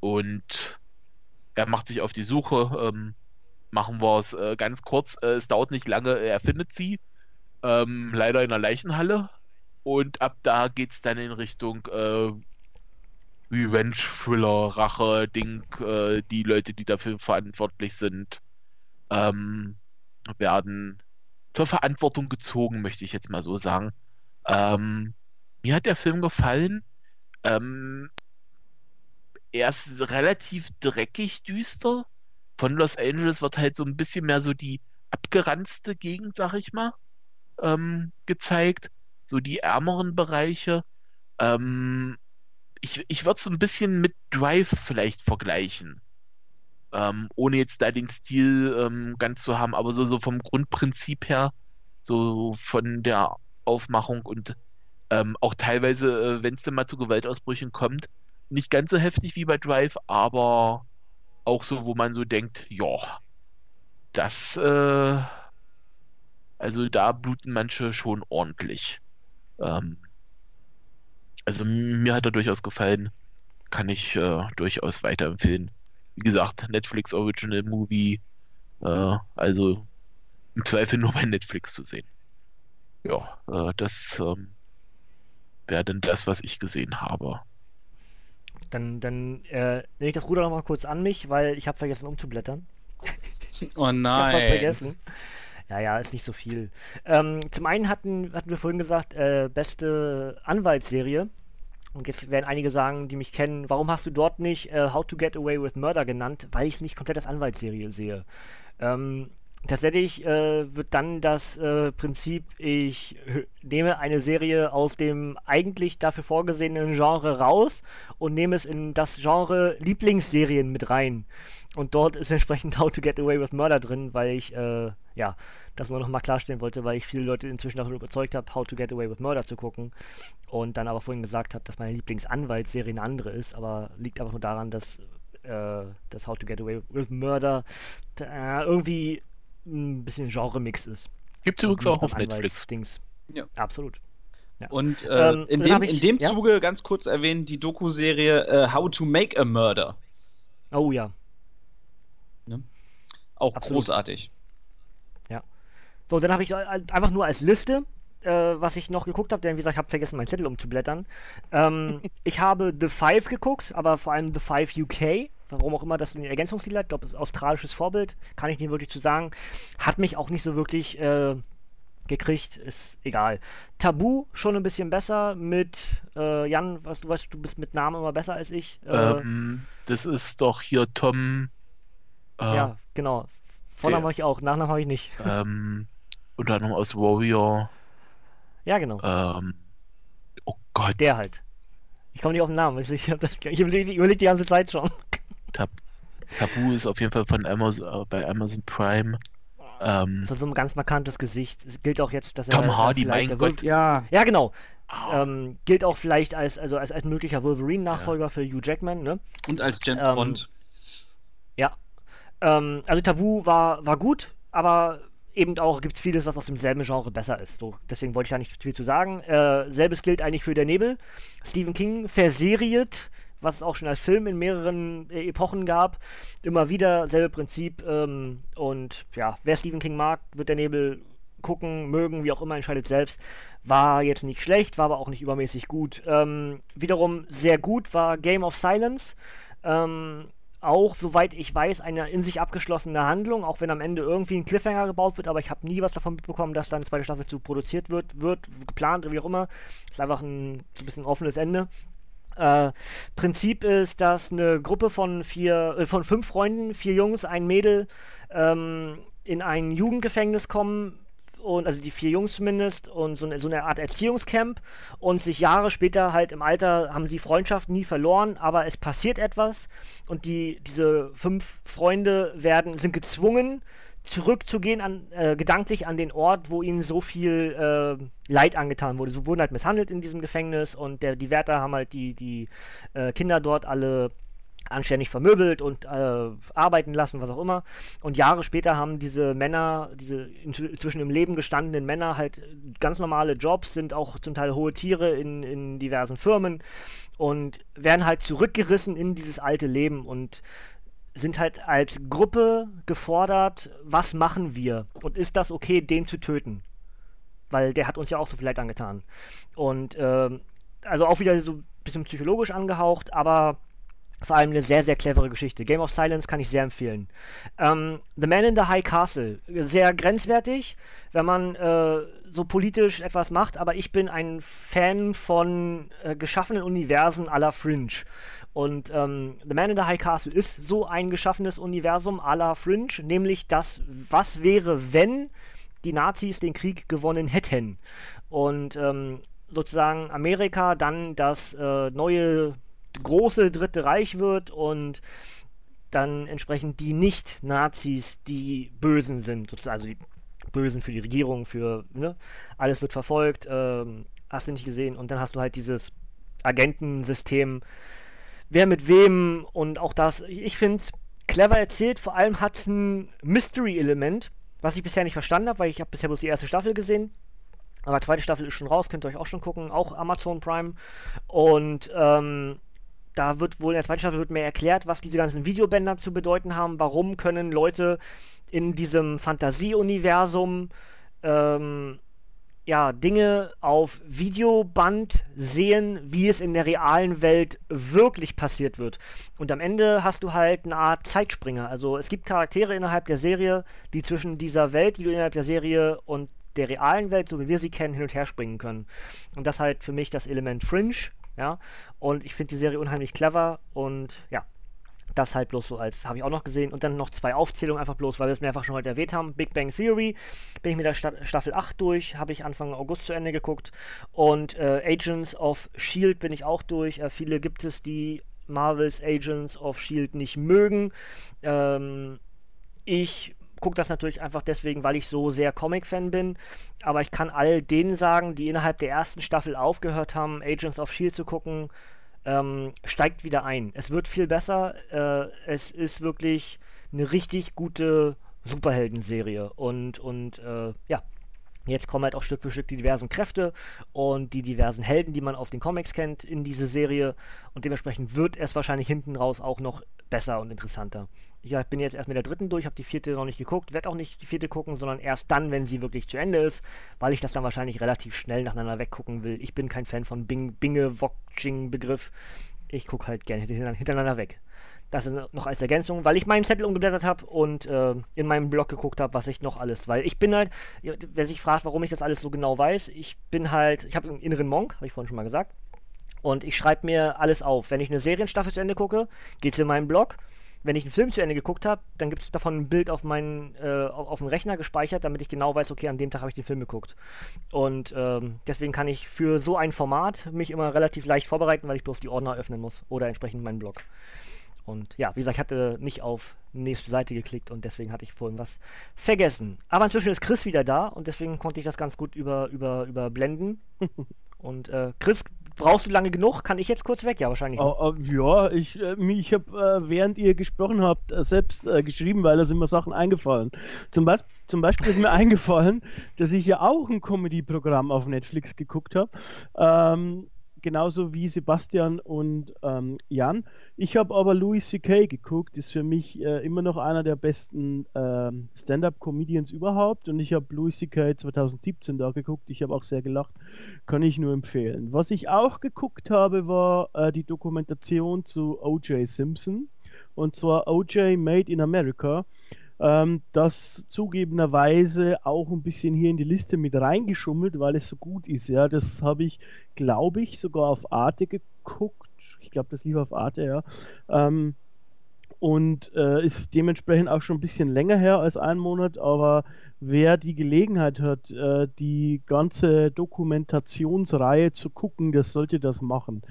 und er macht sich auf die Suche. Ähm, machen wir es äh, ganz kurz. Äh, es dauert nicht lange, er findet sie. Ähm, leider in der Leichenhalle. Und ab da geht es dann in Richtung äh, Revenge-Thriller, Rache-Ding. Äh, die Leute, die dafür verantwortlich sind, ähm, werden zur Verantwortung gezogen, möchte ich jetzt mal so sagen. Ähm, mir hat der Film gefallen. Ähm, er ist relativ dreckig düster. Von Los Angeles wird halt so ein bisschen mehr so die abgeranzte Gegend, sag ich mal, ähm, gezeigt. So die ärmeren Bereiche. Ähm, ich ich würde es so ein bisschen mit Drive vielleicht vergleichen. Ähm, ohne jetzt da den Stil ähm, ganz zu haben, aber so, so vom Grundprinzip her, so von der Aufmachung und ähm, auch teilweise, äh, wenn es dann mal zu Gewaltausbrüchen kommt, nicht ganz so heftig wie bei Drive, aber auch so, wo man so denkt, ja, das, äh, also da bluten manche schon ordentlich. Ähm, also mir hat er durchaus gefallen, kann ich äh, durchaus weiterempfehlen. Wie gesagt, Netflix Original Movie, äh, also im Zweifel nur bei Netflix zu sehen ja, äh, das ähm, wäre dann das, was ich gesehen habe. Dann, dann äh, nehme ich das Ruder nochmal kurz an mich, weil ich habe vergessen umzublättern. Oh Ich nein. habe was vergessen. Ja, ja, ist nicht so viel. Ähm, zum einen hatten, hatten wir vorhin gesagt, äh, beste Anwaltsserie. Und jetzt werden einige sagen, die mich kennen, warum hast du dort nicht äh, How to Get Away with Murder genannt? Weil ich es nicht komplett als Anwaltsserie sehe. Ähm, tatsächlich äh, wird dann das äh, Prinzip, ich nehme eine Serie aus dem eigentlich dafür vorgesehenen Genre raus und nehme es in das Genre Lieblingsserien mit rein. Und dort ist entsprechend How to Get Away with Murder drin, weil ich, äh, ja, das nur noch mal klarstellen wollte, weil ich viele Leute inzwischen davon überzeugt habe, How to Get Away with Murder zu gucken. Und dann aber vorhin gesagt habe, dass meine Lieblingsanwaltsserie eine andere ist, aber liegt einfach nur daran, dass äh, das How to Get Away with Murder irgendwie ein bisschen Genre-Mix ist. Gibt es übrigens auch auf Netflix. Anwaltsdings. Ja. Absolut. Und äh, Ähm, in, dem, ich- in dem ja? Zuge ganz kurz erwähnen die Doku-Serie äh, How to Make a Murder. Oh ja. Auch Absolut. großartig. So, dann habe ich äh, einfach nur als Liste, äh, was ich noch geguckt habe, denn wie gesagt, ich habe vergessen, meinen Zettel umzublättern. Ähm, ich habe The Five geguckt, aber vor allem The Five UK. Warum auch immer das eine Ergänzungslied hat, ich glaube, das ist australisches Vorbild, kann ich nicht wirklich zu sagen. Hat mich auch nicht so wirklich äh, gekriegt, ist egal. Tabu schon ein bisschen besser mit äh, Jan, was du weißt, du bist mit Namen immer besser als ich. Äh, Ähm, das ist doch hier Tom. Äh, ja, genau. Vornamen habe ich auch, Nachnamen habe ich nicht. ähm, unter anderem aus Warrior. Ja, genau. Ähm, oh Gott. Der halt. Ich komme nicht auf den Namen. Ich, ich, ich überlege überleg die ganze Zeit schon. Tab Tabu ist auf jeden Fall von Amazon, äh, bei Amazon Prime. Ähm, Das ist so ein ganz markantes Gesicht. Es gilt auch jetzt, dass er. Tom Hardy, mein Gott. Wolf- Ja, Ja, genau. Ähm, gilt auch vielleicht als, also als, als möglicher Wolverine-Nachfolger für Hugh Jackman, ne? Und als James Ähm, Bond. Ja. Ähm, also Tabu war, war gut, aber eben auch gibt es vieles, was aus demselben Genre besser ist. So, deswegen wollte ich da nicht viel zu sagen. Äh, selbes gilt eigentlich für Der Nebel. Stephen King verseriert, was es auch schon als Film in mehreren äh, Epochen gab. Immer wieder selbe Prinzip. Ähm, und ja, wer Stephen King mag, wird Der Nebel gucken, mögen, wie auch immer, entscheidet selbst. War jetzt nicht schlecht, war aber auch nicht übermäßig gut. Ähm, wiederum sehr gut war Game of Silence. Ähm, auch, soweit ich weiß, eine in sich abgeschlossene Handlung, auch wenn am Ende irgendwie ein Cliffhanger gebaut wird, aber ich habe nie was davon mitbekommen, dass da eine zweite Staffel zu produziert wird, wird, geplant, wie auch immer. Ist einfach ein, so ein bisschen offenes Ende. Äh, Prinzip ist, dass eine Gruppe von vier, äh, von fünf Freunden, vier Jungs, ein Mädel, ähm, in ein Jugendgefängnis kommen und also die vier Jungs zumindest und so eine, so eine Art Erziehungscamp. Und sich Jahre später halt im Alter haben sie Freundschaft nie verloren, aber es passiert etwas. Und die diese fünf Freunde werden sind gezwungen zurückzugehen an, äh, gedanklich an den Ort, wo ihnen so viel äh, Leid angetan wurde. So wurden halt misshandelt in diesem Gefängnis und der, die Wärter haben halt die, die äh, Kinder dort alle anständig vermöbelt und äh, arbeiten lassen, was auch immer. Und Jahre später haben diese Männer, diese inzwischen im Leben gestandenen Männer halt ganz normale Jobs, sind auch zum Teil hohe Tiere in, in diversen Firmen und werden halt zurückgerissen in dieses alte Leben und sind halt als Gruppe gefordert, was machen wir? Und ist das okay, den zu töten? Weil der hat uns ja auch so viel Leid angetan. Und ähm, also auch wieder so ein bisschen psychologisch angehaucht, aber vor allem eine sehr, sehr clevere Geschichte. Game of Silence kann ich sehr empfehlen. Ähm, The Man in the High Castle, sehr grenzwertig, wenn man äh, so politisch etwas macht, aber ich bin ein Fan von äh, geschaffenen Universen à la Fringe. Und ähm, The Man in the High Castle ist so ein geschaffenes Universum à la Fringe, nämlich das, was wäre, wenn die Nazis den Krieg gewonnen hätten. Und ähm, sozusagen Amerika dann das äh, neue große Dritte Reich wird und dann entsprechend die Nicht-Nazis die Bösen sind, also die Bösen für die Regierung, für, ne, alles wird verfolgt, ähm, hast du nicht gesehen und dann hast du halt dieses Agentensystem, wer mit wem und auch das, ich finde es clever erzählt, vor allem hat es ein Mystery-Element, was ich bisher nicht verstanden habe, weil ich habe bisher bloß die erste Staffel gesehen. Aber zweite Staffel ist schon raus, könnt ihr euch auch schon gucken, auch Amazon Prime. Und ähm, da wird wohl in der zweiten Staffel wird mehr erklärt, was diese ganzen Videobänder zu bedeuten haben. Warum können Leute in diesem Fantasieuniversum ähm, ja, Dinge auf Videoband sehen, wie es in der realen Welt wirklich passiert wird. Und am Ende hast du halt eine Art Zeitspringer. Also es gibt Charaktere innerhalb der Serie, die zwischen dieser Welt, die du innerhalb der Serie und der realen Welt, so wie wir sie kennen, hin und her springen können. Und das halt für mich das Element Fringe, ja. Und ich finde die Serie unheimlich clever und ja, das halt bloß so als, habe ich auch noch gesehen. Und dann noch zwei Aufzählungen einfach bloß, weil wir es mehrfach schon heute erwähnt haben. Big Bang Theory, bin ich mit der Sta Staffel 8 durch, habe ich Anfang August zu Ende geguckt. Und äh, Agents of S.H.I.E.L.D. bin ich auch durch. Äh, viele gibt es, die Marvels Agents of S.H.I.E.L.D. nicht mögen. Ähm, ich gucke das natürlich einfach deswegen, weil ich so sehr Comic-Fan bin. Aber ich kann all denen sagen, die innerhalb der ersten Staffel aufgehört haben, Agents of S.H.I.E.L.D. zu gucken, ähm, steigt wieder ein. Es wird viel besser. Äh, es ist wirklich eine richtig gute Superhelden-Serie. Und, und äh, ja, Jetzt kommen halt auch Stück für Stück die diversen Kräfte und die diversen Helden, die man aus den Comics kennt, in diese Serie. Und dementsprechend wird es wahrscheinlich hinten raus auch noch besser und interessanter. Ich bin jetzt erst mit der dritten durch, habe die vierte noch nicht geguckt, werde auch nicht die vierte gucken, sondern erst dann, wenn sie wirklich zu Ende ist, weil ich das dann wahrscheinlich relativ schnell nacheinander weggucken will. Ich bin kein Fan von Bing, Binge-Watching-Begriff. Ich gucke halt gerne hintereinander weg. Das ist noch als Ergänzung, weil ich meinen Zettel umgeblättert habe und äh, in meinem Blog geguckt habe, was ich noch alles, weil ich bin halt, wer sich fragt, warum ich das alles so genau weiß, ich bin halt, ich habe einen inneren Monk, habe ich vorhin schon mal gesagt, und ich schreibe mir alles auf. Wenn ich eine Serienstaffel zu Ende gucke, geht es in meinen Blog wenn ich einen Film zu Ende geguckt habe, dann gibt es davon ein Bild auf meinen, äh, auf dem Rechner gespeichert, damit ich genau weiß, okay, an dem Tag habe ich den Film geguckt. Und ähm, deswegen kann ich für so ein Format mich immer relativ leicht vorbereiten, weil ich bloß die Ordner öffnen muss oder entsprechend meinen Blog. Und ja, wie gesagt, ich hatte nicht auf nächste Seite geklickt und deswegen hatte ich vorhin was vergessen. Aber inzwischen ist Chris wieder da und deswegen konnte ich das ganz gut über, über, überblenden. und äh, Chris, brauchst du lange genug? Kann ich jetzt kurz weg? Ja, wahrscheinlich. Uh, uh, ja, ich, äh, ich habe, äh, während ihr gesprochen habt, äh, selbst geschrieben, weil da sind mir Sachen eingefallen. Zum, Be zum Beispiel ist mir eingefallen, dass ich ja auch ein Comedy-Programm auf Netflix geguckt habe. Ähm, genauso wie Sebastian und ähm, Jan. Ich habe aber Louis C.K. geguckt, ist für mich äh, immer noch einer der besten äh, Stand-up-Comedians überhaupt und ich habe Louis C.K. 2017 da geguckt, ich habe auch sehr gelacht, kann ich nur empfehlen. Was ich auch geguckt habe, war äh, die Dokumentation zu O.J. Simpson und zwar O.J. Made in America ähm, das zugegebenerweise auch ein bisschen hier in die Liste mit reingeschummelt, weil es so gut ist. Ja, das habe ich, glaube ich, sogar auf Arte geguckt. Ich glaube, das lief auf Arte, ja. Ähm, und äh, ist dementsprechend auch schon ein bisschen länger her als ein Monat, aber wer die Gelegenheit hat, äh, die ganze Dokumentationsreihe zu gucken, der sollte das machen.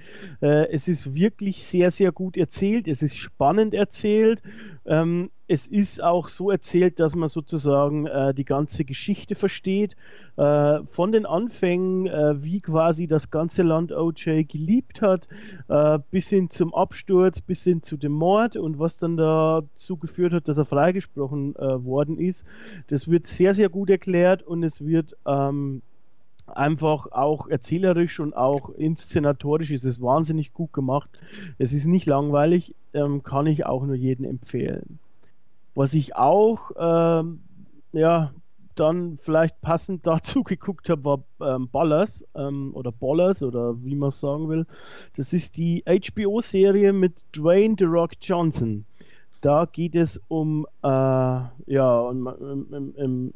Äh, es ist wirklich sehr, sehr gut erzählt, es ist spannend erzählt, ähm, es ist auch so erzählt, dass man sozusagen äh, die ganze Geschichte versteht. Äh, von den Anfängen, äh, wie quasi das ganze Land OJ geliebt hat, äh, bis hin zum Absturz, bis hin zu dem Mord und was dann dazu geführt hat, dass er freigesprochen äh, worden ist. Das wird sehr, sehr gut erklärt und es wird ähm, einfach auch erzählerisch und auch inszenatorisch ist es wahnsinnig gut gemacht. Es ist nicht langweilig, ähm, kann ich auch nur jedem empfehlen. Was ich auch, ähm, ja, dann vielleicht passend dazu geguckt habe, war ähm, Ballers ähm, oder Ballers oder wie man es sagen will. Das ist die HBO-Serie mit Dwayne The Rock Johnson. Da geht es um, äh, ja, um, um, um äh,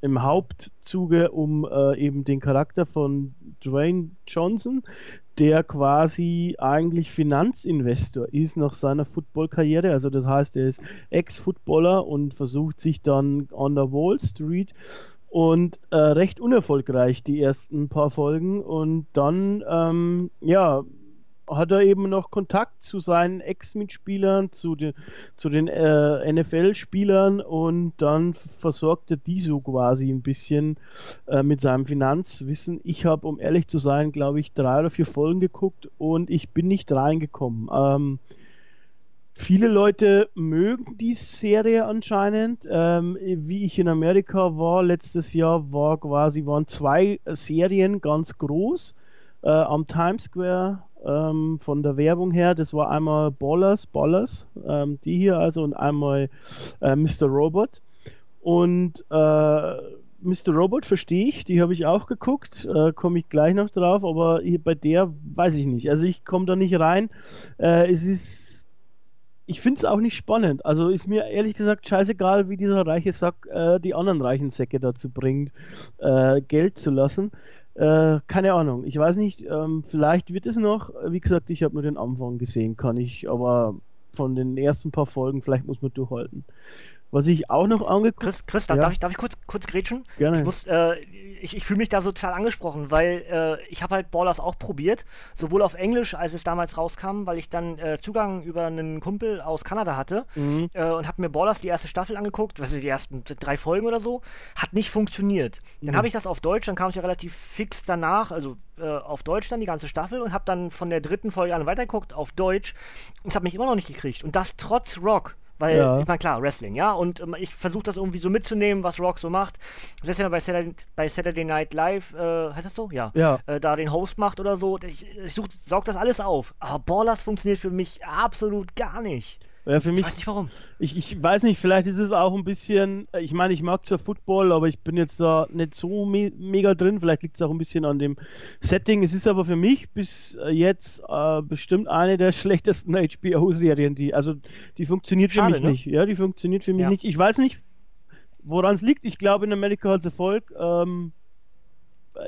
im Hauptzuge um äh, eben den Charakter von Dwayne Johnson, der quasi eigentlich Finanzinvestor ist nach seiner Footballkarriere. Also das heißt, er ist Ex-Footballer und versucht sich dann an der Wall Street und äh, recht unerfolgreich die ersten paar Folgen und dann ähm, ja hat er eben noch Kontakt zu seinen Ex-Mitspielern, zu den, zu den äh, NFL-Spielern und dann versorgt er die so quasi ein bisschen äh, mit seinem Finanzwissen. Ich habe, um ehrlich zu sein, glaube ich, drei oder vier Folgen geguckt und ich bin nicht reingekommen. Ähm, Viele Leute mögen die Serie anscheinend. Ähm, wie ich in Amerika war letztes Jahr, war quasi waren zwei Serien ganz groß äh, am Times Square ähm, von der Werbung her. Das war einmal Ballers, Ballers, ähm, die hier also und einmal äh, Mr. Robot. Und äh, Mr. Robot verstehe ich, die habe ich auch geguckt, äh, komme ich gleich noch drauf, aber bei der weiß ich nicht. Also ich komme da nicht rein. Äh, es ist, ich finde es auch nicht spannend. Also ist mir ehrlich gesagt scheißegal, wie dieser reiche Sack äh, die anderen reichen Säcke dazu bringt, äh, Geld zu lassen. Äh, keine Ahnung. Ich weiß nicht, ähm, vielleicht wird es noch. Wie gesagt, ich habe nur den Anfang gesehen, kann ich, aber von den ersten paar Folgen, vielleicht muss man durchhalten. Was ich auch noch angeguckt Chris, Chris ja. darf, ich, darf ich kurz, kurz grätschen? Gerne. Ich, muss, äh, ich, ich fühle mich da so total angesprochen, weil äh, ich habe halt Ballers auch probiert, sowohl auf Englisch, als es damals rauskam, weil ich dann äh, Zugang über einen Kumpel aus Kanada hatte mhm. Äh, und habe mir Ballers die erste Staffel angeguckt, was ist die ersten drei Folgen oder so, hat nicht funktioniert. Dann mhm. habe ich das auf Deutsch, dann kam es ja relativ fix danach, also äh, auf Deutsch dann die ganze Staffel und habe dann von der dritten Folge an weitergeguckt auf Deutsch und es hat mich immer noch nicht gekriegt. Und das trotz Rock. Weil, ja. ich meine, klar, Wrestling, ja. Und ähm, ich versuche das irgendwie so mitzunehmen, was Rock so macht. Selbst wenn er bei Saturday, bei Saturday Night Live, äh, heißt das so? Ja. ja. Äh, da den Host macht oder so. Ich, ich such, saug das alles auf. Aber Ballers funktioniert für mich absolut gar nicht. Ja, für mich, ich weiß nicht warum. Ich, ich weiß nicht, vielleicht ist es auch ein bisschen, ich meine, ich mag zwar Football, aber ich bin jetzt da nicht so me mega drin. Vielleicht liegt es auch ein bisschen an dem Setting. Es ist aber für mich bis jetzt äh, bestimmt eine der schlechtesten HBO-Serien, die, also die funktioniert für mich ne? nicht. Ja, die funktioniert für mich ja. nicht. Ich weiß nicht, woran es liegt. Ich glaube, in Amerika hat es Erfolg. Ähm,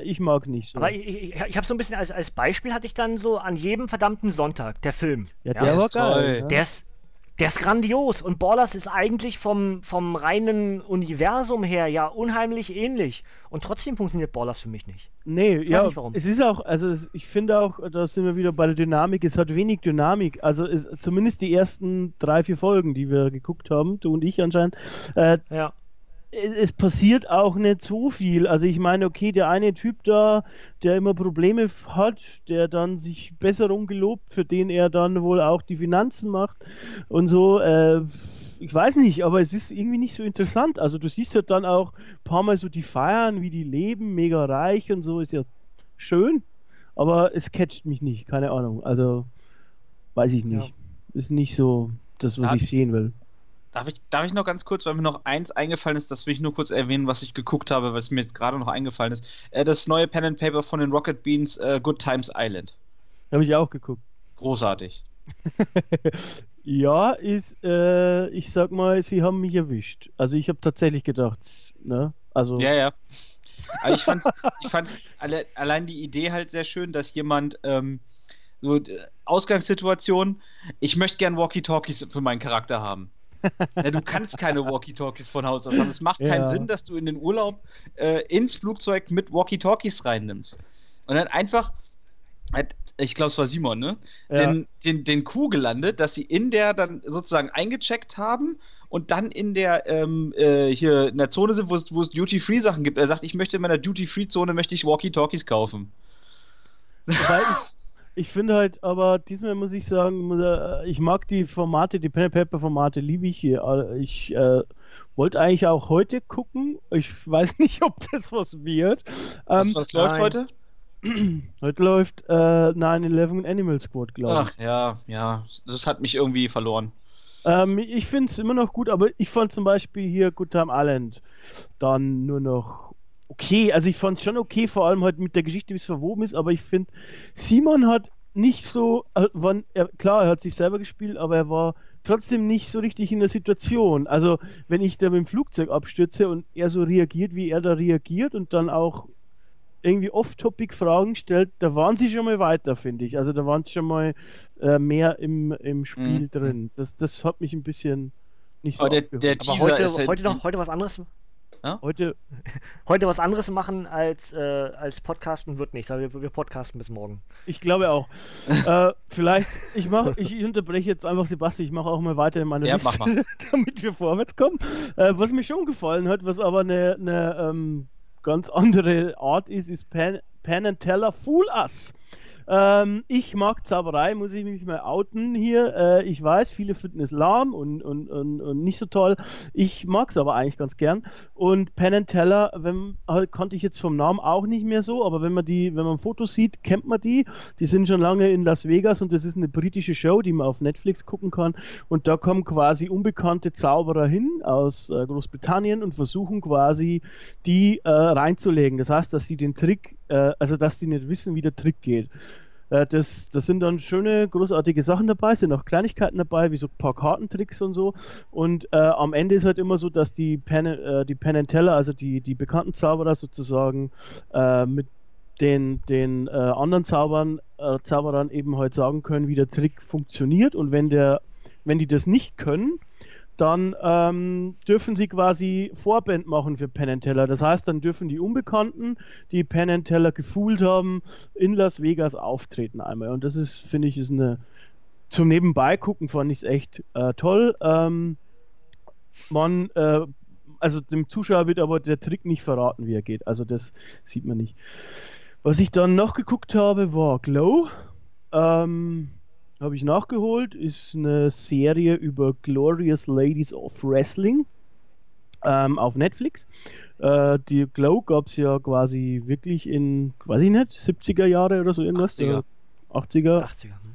ich mag es nicht so. Aber ich, ich, ich habe so ein bisschen als, als Beispiel hatte ich dann so an jedem verdammten Sonntag, der Film. Ja, der ja, war geil. Der ist, der ist grandios und Ballers ist eigentlich vom, vom reinen Universum her ja unheimlich ähnlich. Und trotzdem funktioniert Ballers für mich nicht. Nee, ich ja, nicht warum. es ist auch, also es, ich finde auch, da sind wir wieder bei der Dynamik, es hat wenig Dynamik. Also es, zumindest die ersten drei, vier Folgen, die wir geguckt haben, du und ich anscheinend, äh, ja es passiert auch nicht so viel. Also ich meine, okay, der eine Typ da, der immer Probleme hat, der dann sich Besserung gelobt, für den er dann wohl auch die Finanzen macht und so. Äh, ich weiß nicht, aber es ist irgendwie nicht so interessant. Also du siehst halt dann auch ein paar Mal so die feiern, wie die leben, mega reich und so, ist ja schön, aber es catcht mich nicht, keine Ahnung. Also weiß ich nicht. Ja. Ist nicht so das, was ja, ich sehen will. Darf ich, darf ich noch ganz kurz, weil mir noch eins eingefallen ist, das will ich nur kurz erwähnen, was ich geguckt habe, was mir jetzt gerade noch eingefallen ist. Äh, das neue Pen and Paper von den Rocket Beans, äh, Good Times Island. Habe ich auch geguckt. Großartig. ja, ist, äh, ich sag mal, sie haben mich erwischt. Also ich habe tatsächlich gedacht, ne? Also. Ja, ja. Aber ich fand, ich fand alle, allein die Idee halt sehr schön, dass jemand ähm, so äh, Ausgangssituation, ich möchte gern Walkie-Talkies für meinen Charakter haben. Ja, du kannst keine Walkie-Talkies von Haus aus haben. Es macht keinen Sinn, dass du in den Urlaub äh, ins Flugzeug mit Walkie-Talkies reinnimmst. Und dann einfach, ich glaube, es war Simon, ne? Ja. Den, den, den Kuh gelandet, dass sie in der dann sozusagen eingecheckt haben und dann in der ähm, äh, hier in der Zone sind, wo es, Duty-Free-Sachen gibt. Er sagt, ich möchte in meiner Duty-Free-Zone möchte ich Walkie-Talkies kaufen. Wobei ich, finde halt, aber diesmal muss ich sagen, äh, ich mag die Formate, die Pen Paper Formate liebe ich hier. Äh, Ich äh, wollte eigentlich auch heute gucken. Ich weiß nicht, ob das was wird. Was, Ähm, was läuft nein. heute? heute läuft äh, 9-11 Animal Squad, glaube ich. Ach ja, ja, das hat mich irgendwie verloren. Ähm, ich finde es immer noch gut, aber ich fand zum Beispiel hier Good Time Island dann nur noch okay. Also ich fand es schon okay, vor allem halt mit der Geschichte, wie es verwoben ist, aber ich finde, Simon hat nicht so, äh, wann, er, klar, er hat sich selber gespielt, aber er war trotzdem nicht so richtig in der Situation. Also wenn ich da mit dem Flugzeug abstürze und er so reagiert, wie er da reagiert und dann auch irgendwie off-topic Fragen stellt, da waren sie schon mal weiter, finde ich. Also da waren sie schon mal äh, mehr im, im Spiel Mhm. drin. Das, das hat mich ein bisschen nicht so Aber der, der Aber Teaser heute, ist halt, heute noch heute was anderes Heute, heute was anderes machen als, äh, als Podcasten wird nichts. Also wir, wir podcasten bis morgen. ich glaube auch. äh, vielleicht, ich mache, ich, unterbreche jetzt einfach Sebastian, ich mache auch mal weiter in meiner Ja, Liste, mach mal. damit wir vorwärts kommen. Äh, was mir schon gefallen hat, was aber eine, eine ähm, ganz andere Art ist, ist Pen, Pen and Teller Fool Us. Ähm, ich mag Zauberei, muss ich mich mal outen hier. Äh, ich weiß, viele finden es lahm und, und, und, und nicht so toll. Ich mag es aber eigentlich ganz gern. Und Penn and Teller, wenn, halt, kannte ich jetzt vom Namen auch nicht mehr so, aber wenn man die, wenn man Fotos sieht, kennt man die. Die sind schon lange in Las Vegas und das ist eine britische Show, die man auf Netflix gucken kann. Und da kommen quasi unbekannte Zauberer hin aus äh, Großbritannien und versuchen quasi die äh, reinzulegen. Das heißt, dass sie den Trick, äh, also dass sie nicht wissen, wie der Trick geht. Äh, Das, das sind dann schöne, großartige Sachen dabei, sind auch Kleinigkeiten dabei, wie so ein paar Kartentricks und so. Und äh, am Ende ist halt immer so, dass die Pen, äh, die Penn and Teller, also die, die bekannten Zauberer sozusagen, äh, mit den, den äh, anderen Zaubern, Zauberern eben halt sagen können, wie der Trick funktioniert. Und wenn der, wenn die das nicht können, dann ähm, dürfen sie quasi Vorband machen für Penn Teller. Das heißt, dann dürfen die Unbekannten, die Penn Teller gefühlt haben, in Las Vegas auftreten einmal. Und das ist, finde ich, ist eine zum Nebenbei gucken fand ich es echt äh, toll. Ähm, man, äh, also dem Zuschauer wird aber der Trick nicht verraten, wie er geht. Also das sieht man nicht. Was ich dann noch geguckt habe, war Glow. Ähm, habe ich nachgeholt, ist eine Serie über Glorious Ladies of Wrestling ähm, auf Netflix. Äh, die Glow gab es ja quasi wirklich in, weiß ich nicht, 70er Jahre oder so irgendwas. 80er. Äh, 80er. 80er. hm.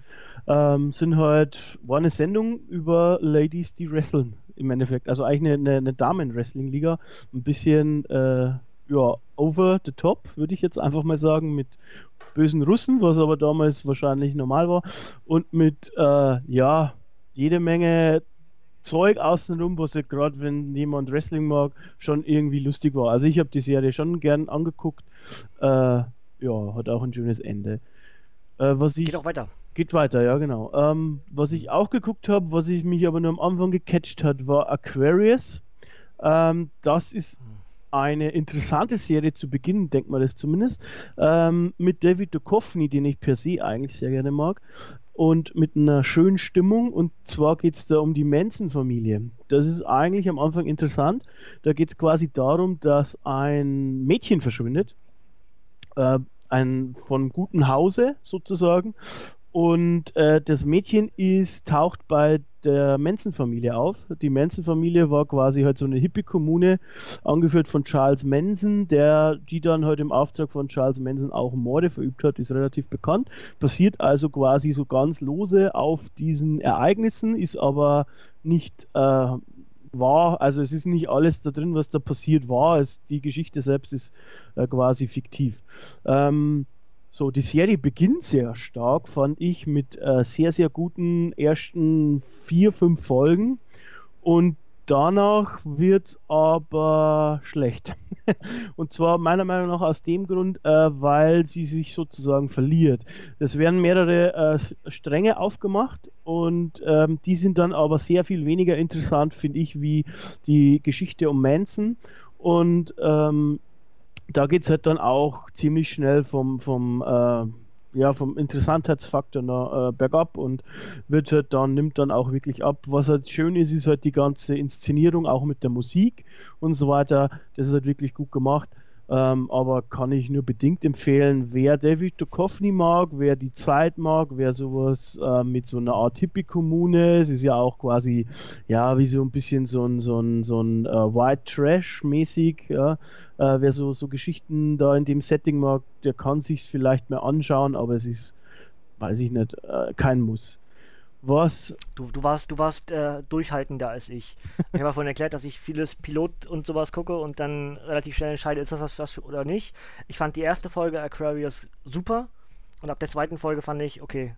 Ähm, sind halt, war eine Sendung über Ladies, die wresteln im Endeffekt. Also eigentlich eine, eine, eine Damen-Wrestling-Liga. Ein bisschen, äh, ja, over the top, würde ich jetzt einfach mal sagen, mit bösen Russen, was aber damals wahrscheinlich normal war. Und mit, äh, ja, jede Menge Zeug außenrum, was ja gerade, wenn jemand Wrestling mag, schon irgendwie lustig war. Also ich habe die Serie schon gern angeguckt. Äh, ja, hat auch ein schönes Ende. Äh, was ich Geht auch weiter. Geht weiter, ja, genau. Ähm, was ich auch geguckt habe, was ich mich aber nur am Anfang gecatcht hat, war Aquarius. Ähm, das ist eine interessante Serie zu Beginn, denkt man das zumindest, ähm, mit David Duchovny, den ich per se eigentlich sehr gerne mag, und mit einer schönen Stimmung. Und zwar geht es da um die Manson-Familie. Das ist eigentlich am Anfang interessant. Da geht es quasi darum, dass ein Mädchen verschwindet, äh, ein von gutem Hause sozusagen. Und äh, das Mädchen ist, taucht bei der Manson-Familie auf. Die Manson-Familie war quasi halt so eine Hippie-Kommune, angeführt von Charles Manson, der die dann halt im Auftrag von Charles Manson auch Morde verübt hat, ist relativ bekannt. Basiert also quasi so ganz lose auf diesen Ereignissen, ist aber nicht äh, wahr. Also es ist nicht alles da drin, was da passiert war. Es, die Geschichte selbst ist äh, quasi fiktiv. Ähm, so, die Serie beginnt sehr stark, fand ich, mit äh, sehr, sehr guten ersten vier, fünf Folgen. Und danach wird es aber schlecht. Und zwar meiner Meinung nach aus dem Grund, äh, weil sie sich sozusagen verliert. Es werden mehrere äh, Stränge aufgemacht und ähm, die sind dann aber sehr viel weniger interessant, finde ich, wie die Geschichte um Manson. Und ähm, da geht es halt dann auch ziemlich schnell vom, vom, äh, ja, vom Interessantheitsfaktor noch äh, bergab und wird halt dann, nimmt dann auch wirklich ab. Was halt schön ist, ist halt die ganze Inszenierung, auch mit der Musik und so weiter. Das ist halt wirklich gut gemacht. Ähm, aber kann ich nur bedingt empfehlen, wer David Duchovny mag, wer die Zeit mag, wer sowas äh, mit so einer Art Hippie-Kommune, es ist ja auch quasi, ja, wie so ein bisschen so ein, so ein, so ein äh, White Trash-mäßig, ja, äh, wer so, so Geschichten da in dem Setting mag, der kann sich vielleicht mal anschauen, aber es ist, weiß ich nicht, äh, kein Muss. Was? Du, du warst, du warst äh, durchhaltender als ich. Ich habe vorhin erklärt, dass ich vieles Pilot und sowas gucke und dann relativ schnell entscheide, ist das was, was für, oder nicht. Ich fand die erste Folge Aquarius super und ab der zweiten Folge fand ich, okay,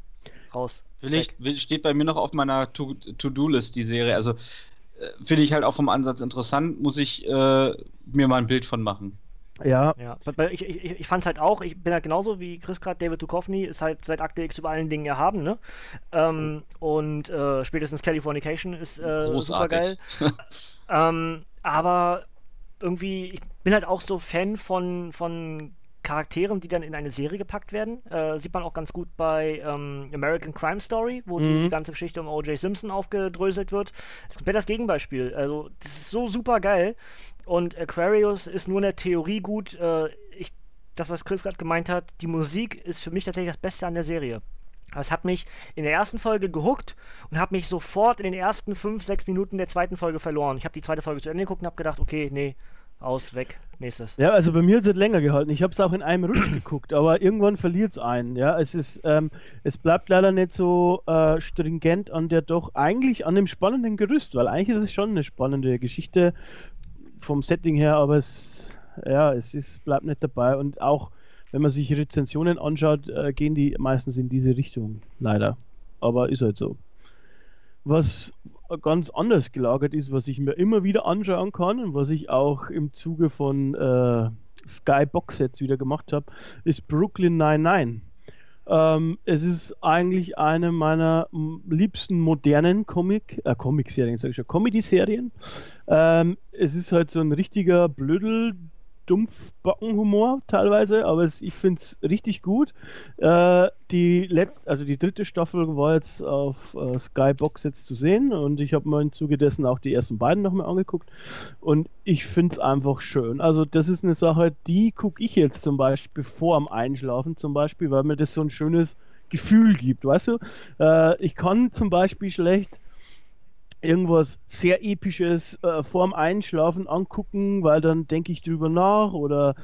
raus. Vielleicht steht bei mir noch auf meiner To-Do-List die Serie. Also äh, finde ich halt auch vom Ansatz interessant, muss ich äh, mir mal ein Bild von machen. Ja. ja. Ich, ich, ich fand es halt auch, ich bin halt genauso wie Chris gerade, David Duchovny ist halt seit Akte X über allen Dingen erhaben, ne? Ähm, und äh, spätestens Californication ist äh, super geil. ähm, aber irgendwie, ich bin halt auch so Fan von, von Charakteren, die dann in eine Serie gepackt werden. Äh, sieht man auch ganz gut bei ähm, American Crime Story, wo mhm. die ganze Geschichte um O.J. Simpson aufgedröselt wird. Das ist das Gegenbeispiel. Also, das ist so super geil. Und Aquarius ist nur in der Theorie gut. Äh, ich, das, was Chris gerade gemeint hat, die Musik ist für mich tatsächlich das Beste an der Serie. Es hat mich in der ersten Folge gehuckt und hat mich sofort in den ersten 5, 6 Minuten der zweiten Folge verloren. Ich habe die zweite Folge zu Ende geguckt und habe gedacht, okay, nee, aus, weg, nächstes. Ja, also bei mir hat es länger gehalten. Ich habe es auch in einem Rutsch geguckt, aber irgendwann verliert es einen. Ja, es ist, ähm, es bleibt leider nicht so äh, stringent an der doch eigentlich an dem spannenden Gerüst, weil eigentlich ist es schon eine spannende Geschichte vom Setting her, aber es, ja, es ist, bleibt nicht dabei. Und auch wenn man sich Rezensionen anschaut, äh, gehen die meistens in diese Richtung, leider. Aber ist halt so. Was ganz anders gelagert ist, was ich mir immer wieder anschauen kann und was ich auch im Zuge von äh, Sky Box Sets wieder gemacht habe, ist Brooklyn 99. Ähm, es ist eigentlich eine meiner liebsten modernen Comic, äh, Comic-Serien, sage ich schon, Comedy-Serien. Ähm, es ist halt so ein richtiger Blödel, Dumpfbackenhumor teilweise, aber es, ich finde es richtig gut. Äh, die letzte, also die dritte Staffel war jetzt auf äh, Skybox jetzt zu sehen und ich habe mir im Zuge dessen auch die ersten beiden nochmal angeguckt und ich finde es einfach schön. Also das ist eine Sache, die gucke ich jetzt zum Beispiel vor am Einschlafen zum Beispiel, weil mir das so ein schönes Gefühl gibt, weißt du? Äh, ich kann zum Beispiel schlecht irgendwas sehr Episches äh, vorm Einschlafen angucken, weil dann denke ich drüber nach oder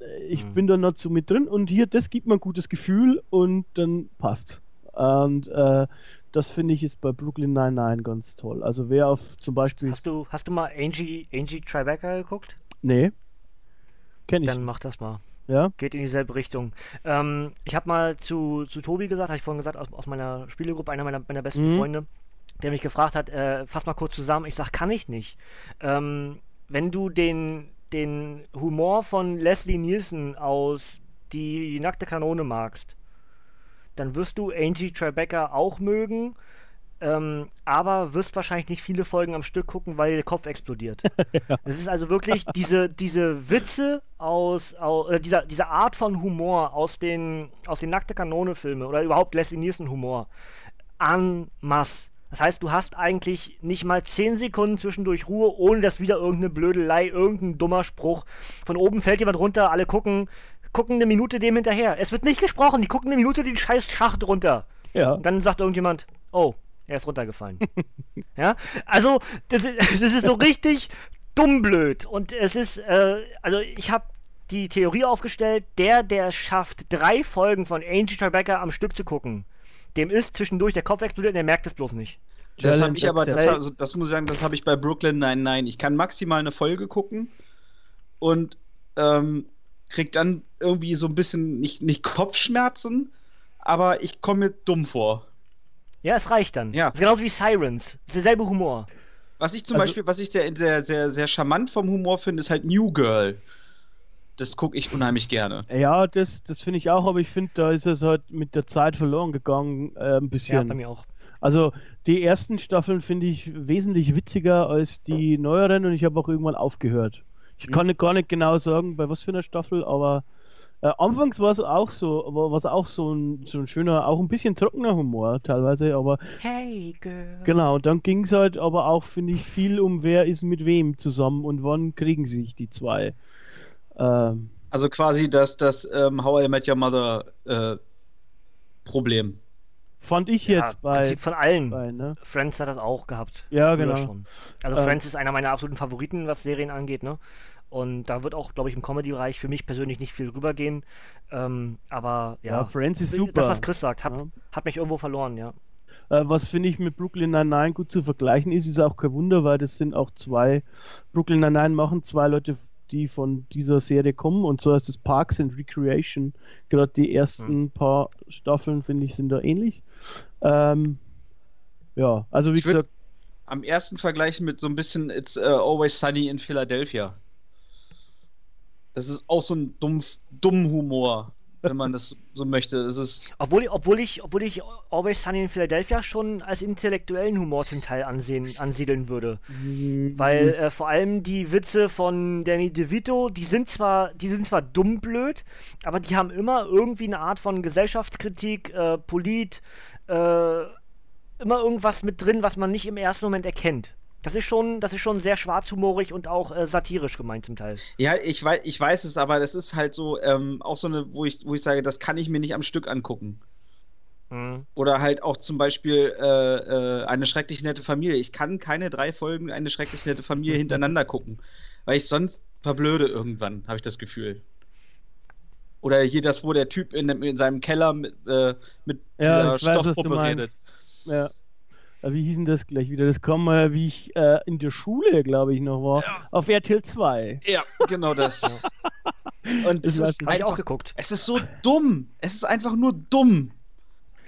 äh, ich mhm. bin dann noch so mit drin und hier, das gibt mir ein gutes Gefühl und dann passt. Und äh, das finde ich ist bei Brooklyn 99 ganz toll. Also wer auf zum Beispiel. Hast du, hast du mal Angie, Angie Tribeca geguckt? Nee. Kenn ich. Dann mach das mal. Ja. Geht in dieselbe Richtung. Ähm, ich habe mal zu, zu Tobi gesagt, habe ich vorhin gesagt, aus, aus meiner Spielegruppe, einer meiner, meiner besten mhm. Freunde, der mich gefragt hat, äh, fass mal kurz zusammen. Ich sag, kann ich nicht. Ähm, wenn du den, den Humor von Leslie Nielsen aus Die nackte Kanone magst, dann wirst du Angie Tribeca auch mögen, ähm, aber wirst wahrscheinlich nicht viele Folgen am Stück gucken, weil der Kopf explodiert. ja. Es ist also wirklich diese, diese Witze aus, aus äh, dieser, diese Art von Humor aus den, aus den nackte Kanone-Filmen oder überhaupt Leslie Nielsen-Humor en masse das heißt, du hast eigentlich nicht mal 10 Sekunden zwischendurch Ruhe, ohne dass wieder irgendeine Blödelei, irgendein dummer Spruch. Von oben fällt jemand runter, alle gucken, gucken eine Minute dem hinterher. Es wird nicht gesprochen, die gucken eine Minute den scheiß Schacht runter. Ja. Und dann sagt irgendjemand, oh, er ist runtergefallen. ja, also das ist, das ist so richtig dumm blöd. Und es ist, äh, also ich habe die Theorie aufgestellt, der, der schafft, drei Folgen von Angel Tribeca am Stück zu gucken, dem ist zwischendurch der Kopf explodiert und er merkt es bloß nicht. Das habe ich aber, das, also, das, muss ich sagen, das habe ich bei Brooklyn nein, nein. Ich kann maximal eine Folge gucken und ähm, krieg dann irgendwie so ein bisschen nicht, nicht Kopfschmerzen, aber ich komme mir dumm vor. Ja, es reicht dann. Ja. Das ist genauso wie Sirens. Das ist derselbe Humor. Was ich zum also, Beispiel, was ich sehr, sehr, sehr, sehr charmant vom Humor finde, ist halt New Girl das gucke ich unheimlich gerne. Ja, das, das finde ich auch, aber ich finde, da ist es halt mit der Zeit verloren gegangen, äh, ein bisschen. Ja, bei mir auch. Also die ersten Staffeln finde ich wesentlich witziger als die neueren und ich habe auch irgendwann aufgehört. Ich mhm. kann nicht, gar nicht genau sagen, bei was für einer Staffel, aber Äh, anfangs war es auch so, aber was auch so ein, so ein schöner, auch ein bisschen trockener Humor teilweise, aber Hey, girl. genau, dann ging es halt aber auch, finde ich, viel um wer ist mit wem zusammen und wann kriegen sich die zwei. Ähm, Also quasi das, das ähm, How I Met Your Mother äh, Problem. fand ich Ja, jetzt im bei, Prinzip von allen. bei ne? Friends hat das auch gehabt. Ja, genau. Schon. Also Ähm. Friends ist einer meiner absoluten Favoriten, was Serien angeht, ne? Und da wird auch, glaube ich, im Comedy-Bereich für mich persönlich nicht viel rübergehen. Ähm, aber ja, Ja, Friends ist das, super. was Chris sagt, hat, Ja. hat mich irgendwo verloren, ja. Äh, was finde ich mit Brooklyn Nine-Nine gut zu vergleichen ist, ist auch kein Wunder, weil das sind auch zwei, Brooklyn Nine-Nine machen zwei Leute, die von dieser Serie kommen und so heißt es Parks and Recreation. Gerade die ersten Hm. paar Staffeln, finde ich, sind da ähnlich. Ähm, ja, also wie Ich gesagt, Am ersten vergleichen mit so ein bisschen It's uh, Always Sunny in Philadelphia. Das ist auch so ein dumm, dumm Humor, wenn man das so möchte. Es ist Obwohl, obwohl, ich, obwohl ich Always Sunny in Philadelphia schon als intellektuellen Humor zum Teil ansehen, ansiedeln würde. Weil äh, vor allem die Witze von Danny DeVito, die sind zwar, die sind zwar dumm blöd, aber die haben immer irgendwie eine Art von Gesellschaftskritik, äh, Polit, äh, immer irgendwas mit drin, was man nicht im ersten Moment erkennt. Das ist schon, das ist schon sehr schwarzhumorig und auch äh, satirisch gemeint zum Teil. Ja, ich weiß, ich weiß es, aber das ist halt so, ähm, auch so eine, wo ich, wo ich sage, das kann ich mir nicht am Stück angucken. Mhm. Oder halt auch zum Beispiel äh, äh, eine schrecklich nette Familie. Ich kann keine drei Folgen eine schrecklich nette Familie hintereinander gucken, weil ich sonst verblöde irgendwann, habe ich das Gefühl. Oder hier das, wo der Typ in, in seinem Keller mit, äh, mit Ja, dieser weiß, Stoffpuppe redet. Ja. Äh, Wie hieß denn das gleich wieder? Das kam mal, wie ich äh, in der Schule, glaube ich, noch war, auf RTL 2. Ja, genau das. Und Ich es weiß ist ich auch einfach, geguckt. es ist so dumm. Es ist einfach nur dumm.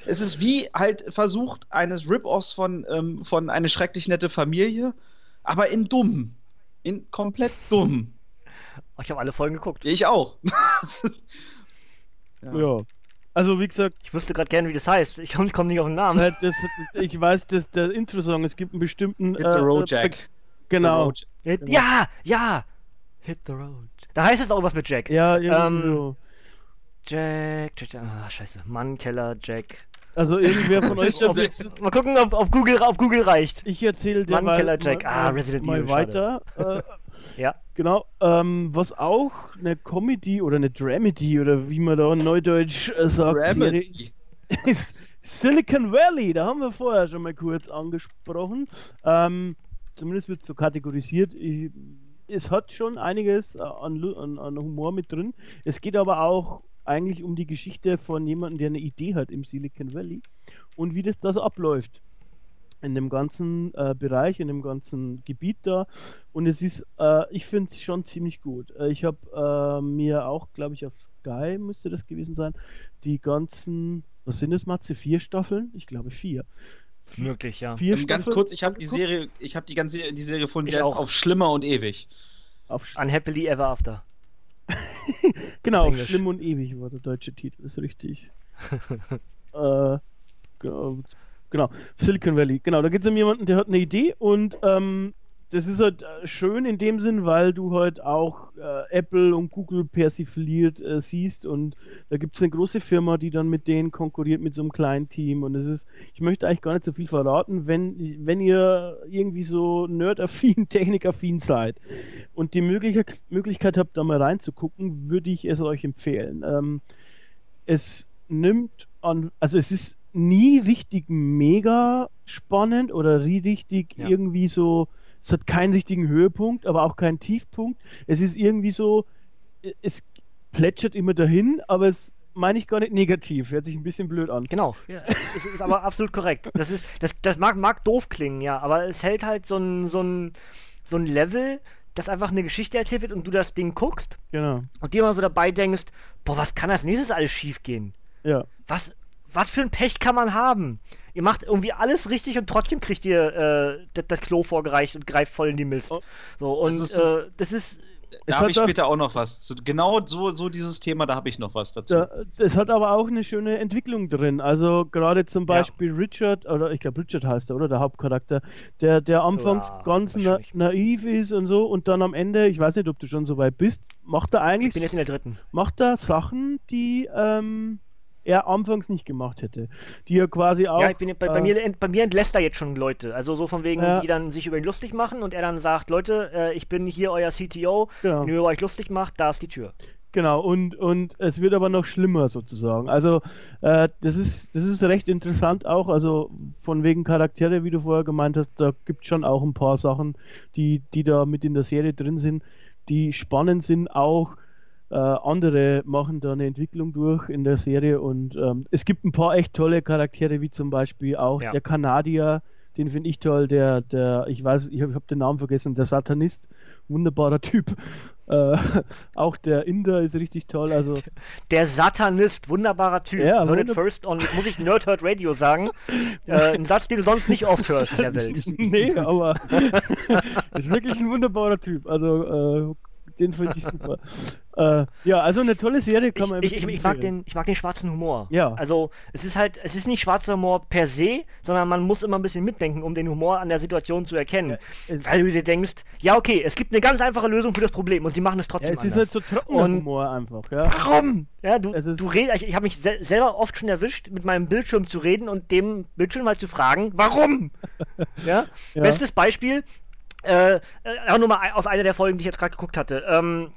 Es ist wie halt versucht eines Rip-Offs von, ähm, von eine schrecklich nette Familie, aber in dumm. In komplett dumm. Ich habe alle Folgen geguckt. Ich auch. Ja. Also, wie gesagt, Ich wüsste gerade gerne, wie das heißt. Ich komme komm nicht auf den Namen. äh, das, ich weiß, dass der Intro-Song, es gibt einen bestimmten. Hit the road, äh, Jack. Be- Genau. The road. Hit, genau. Ja, ja! Hit the road. Da heißt es auch was mit Jack. Ja, irgendwie Ähm, so. Jack, Jack, Jack, ah, scheiße. Mann, Keller, Jack. Also, irgendwer von euch. Ob jetzt, Mal gucken, ob, ob, Google, ob Google reicht. ich erzähle dir Mann, mal, Keller, Jack. mal, Ah, mal- Resident mal Evil, weiter. Äh, Ja. Genau, ähm, was auch eine Comedy oder eine Dramedy oder wie man da in Neudeutsch äh, sagt, Serie Remedy. ist, Silicon Valley, da haben wir vorher schon mal kurz angesprochen. Ähm, zumindest wird es so kategorisiert. Ich, es hat schon einiges äh, an, Lu- an, an Humor mit drin. Es geht aber auch eigentlich um die Geschichte von jemandem, der eine Idee hat im Silicon Valley und wie das da so abläuft in dem ganzen äh, Bereich, in dem ganzen Gebiet da. Und es ist, äh, ich finde es schon ziemlich gut. Äh, ich habe äh, mir auch, glaube ich, auf Sky müsste das gewesen sein, die ganzen, was sind das, Matze? Vier Staffeln? Ich glaube vier. Möglich, ja. Vier Ähm, ganz Staffeln kurz, ich habe die? Serie, ich habe die ganze die Serie gefunden, die auch. auf Schlimmer und ewig. Auf, Unhappily Ever After. genau. Schlimm und Ewig war der deutsche Titel, ist richtig. äh, genau, genau, Silicon Valley. Genau, da geht es um jemanden, der hat eine Idee und ähm, das ist halt äh, schön in dem Sinn, weil du halt auch äh, Apple und Google persifliert äh, siehst und da gibt es eine große Firma, die dann mit denen konkurriert mit so einem kleinen Team und es ist, ich möchte eigentlich gar nicht so viel verraten, wenn, wenn ihr irgendwie so nerdaffin, technikaffin seid und die Möglichkeit, Möglichkeit habt, da mal reinzugucken, würde ich es euch empfehlen. Ähm, es nimmt an, also es ist nie richtig mega spannend oder richtig Ja. irgendwie so, es hat keinen richtigen Höhepunkt, aber auch keinen Tiefpunkt. Es ist irgendwie so, es plätschert immer dahin, aber es meine ich gar nicht negativ, hört sich ein bisschen blöd an. Genau. Ja, es ist aber absolut korrekt. Das ist, das, das mag, mag doof klingen, ja, aber es hält halt so ein, so ein, so ein Level, dass einfach eine Geschichte erzählt wird und du das Ding guckst Genau, und dir mal so dabei denkst, boah, was kann als nächstes alles schief gehen? ja. Was, was für ein Pech kann man haben? Ihr macht irgendwie alles richtig und trotzdem kriegt ihr äh, das, das Klo vorgereicht und greift voll in die Mist. Oh. So, und das ist, äh, das ist Da habe ich später auch noch was. Zu, genau so, so dieses Thema, da habe ich noch was dazu. Da, es hat aber auch eine schöne Entwicklung drin. Also gerade zum Ja. Beispiel Richard, oder ich glaube Richard heißt er, oder der Hauptcharakter, der, der anfangs Ja, ganz na, naiv ist und so und dann am Ende, ich weiß nicht, ob du schon so weit bist, macht er Ich eigentlich bin jetzt in der dritten. macht er Sachen, die ähm, er anfangs nicht gemacht hätte. Die er quasi auch. ja, ich bin, bei, bei, äh, mir, ent- bei mir entlässt er jetzt schon Leute. Also so von wegen, Ja. die dann sich über ihn lustig machen und er dann sagt, Leute, äh, ich bin hier euer CTO, Genau. wenn ihr euch lustig macht, da ist die Tür. Genau, und, und es wird aber noch schlimmer sozusagen. Also äh, das, ist, das ist recht interessant auch, also von wegen Charaktere, wie du vorher gemeint hast, da gibt es schon auch ein paar Sachen, die, die da mit in der Serie drin sind, die spannend sind auch. Äh, andere machen da eine Entwicklung durch in der Serie und ähm, es gibt ein paar echt tolle Charaktere, wie zum Beispiel auch Ja. der Kanadier, den finde ich toll, der, der, ich weiß, ich habe hab den Namen vergessen, der Satanist, wunderbarer Typ. Äh, auch der Inder ist richtig toll, also Der Satanist, wunderbarer Typ. Ja, Heard wunderb- first on, muss ich Nerd Herd Radio sagen. äh, ein Satz, den du sonst nicht oft hörst in der Welt. nee, aber ist wirklich ein wunderbarer Typ. Also, äh, den finde ich super. äh, ja, also eine tolle Serie kann Ich, man ich, ich, ich, mag den, ich mag den schwarzen Humor. Ja. Also, es ist halt, es ist nicht schwarzer Humor per se, sondern man muss immer ein bisschen mitdenken, um den Humor an der Situation zu erkennen. es- Weil du dir denkst, ja, okay, es gibt eine ganz einfache Lösung für das Problem und sie machen es Ja, trotzdem es ist anders. halt so trockener Und- Humor einfach, ja. Warum? Ja, du, Es ist- du redest, ich, ich habe mich sel selber oft schon erwischt, mit meinem Bildschirm zu reden und dem Bildschirm mal zu fragen, warum? ja? Ja. Bestes Beispiel, äh, äh, auch nur mal aus einer der Folgen, die ich jetzt gerade geguckt hatte. Ähm,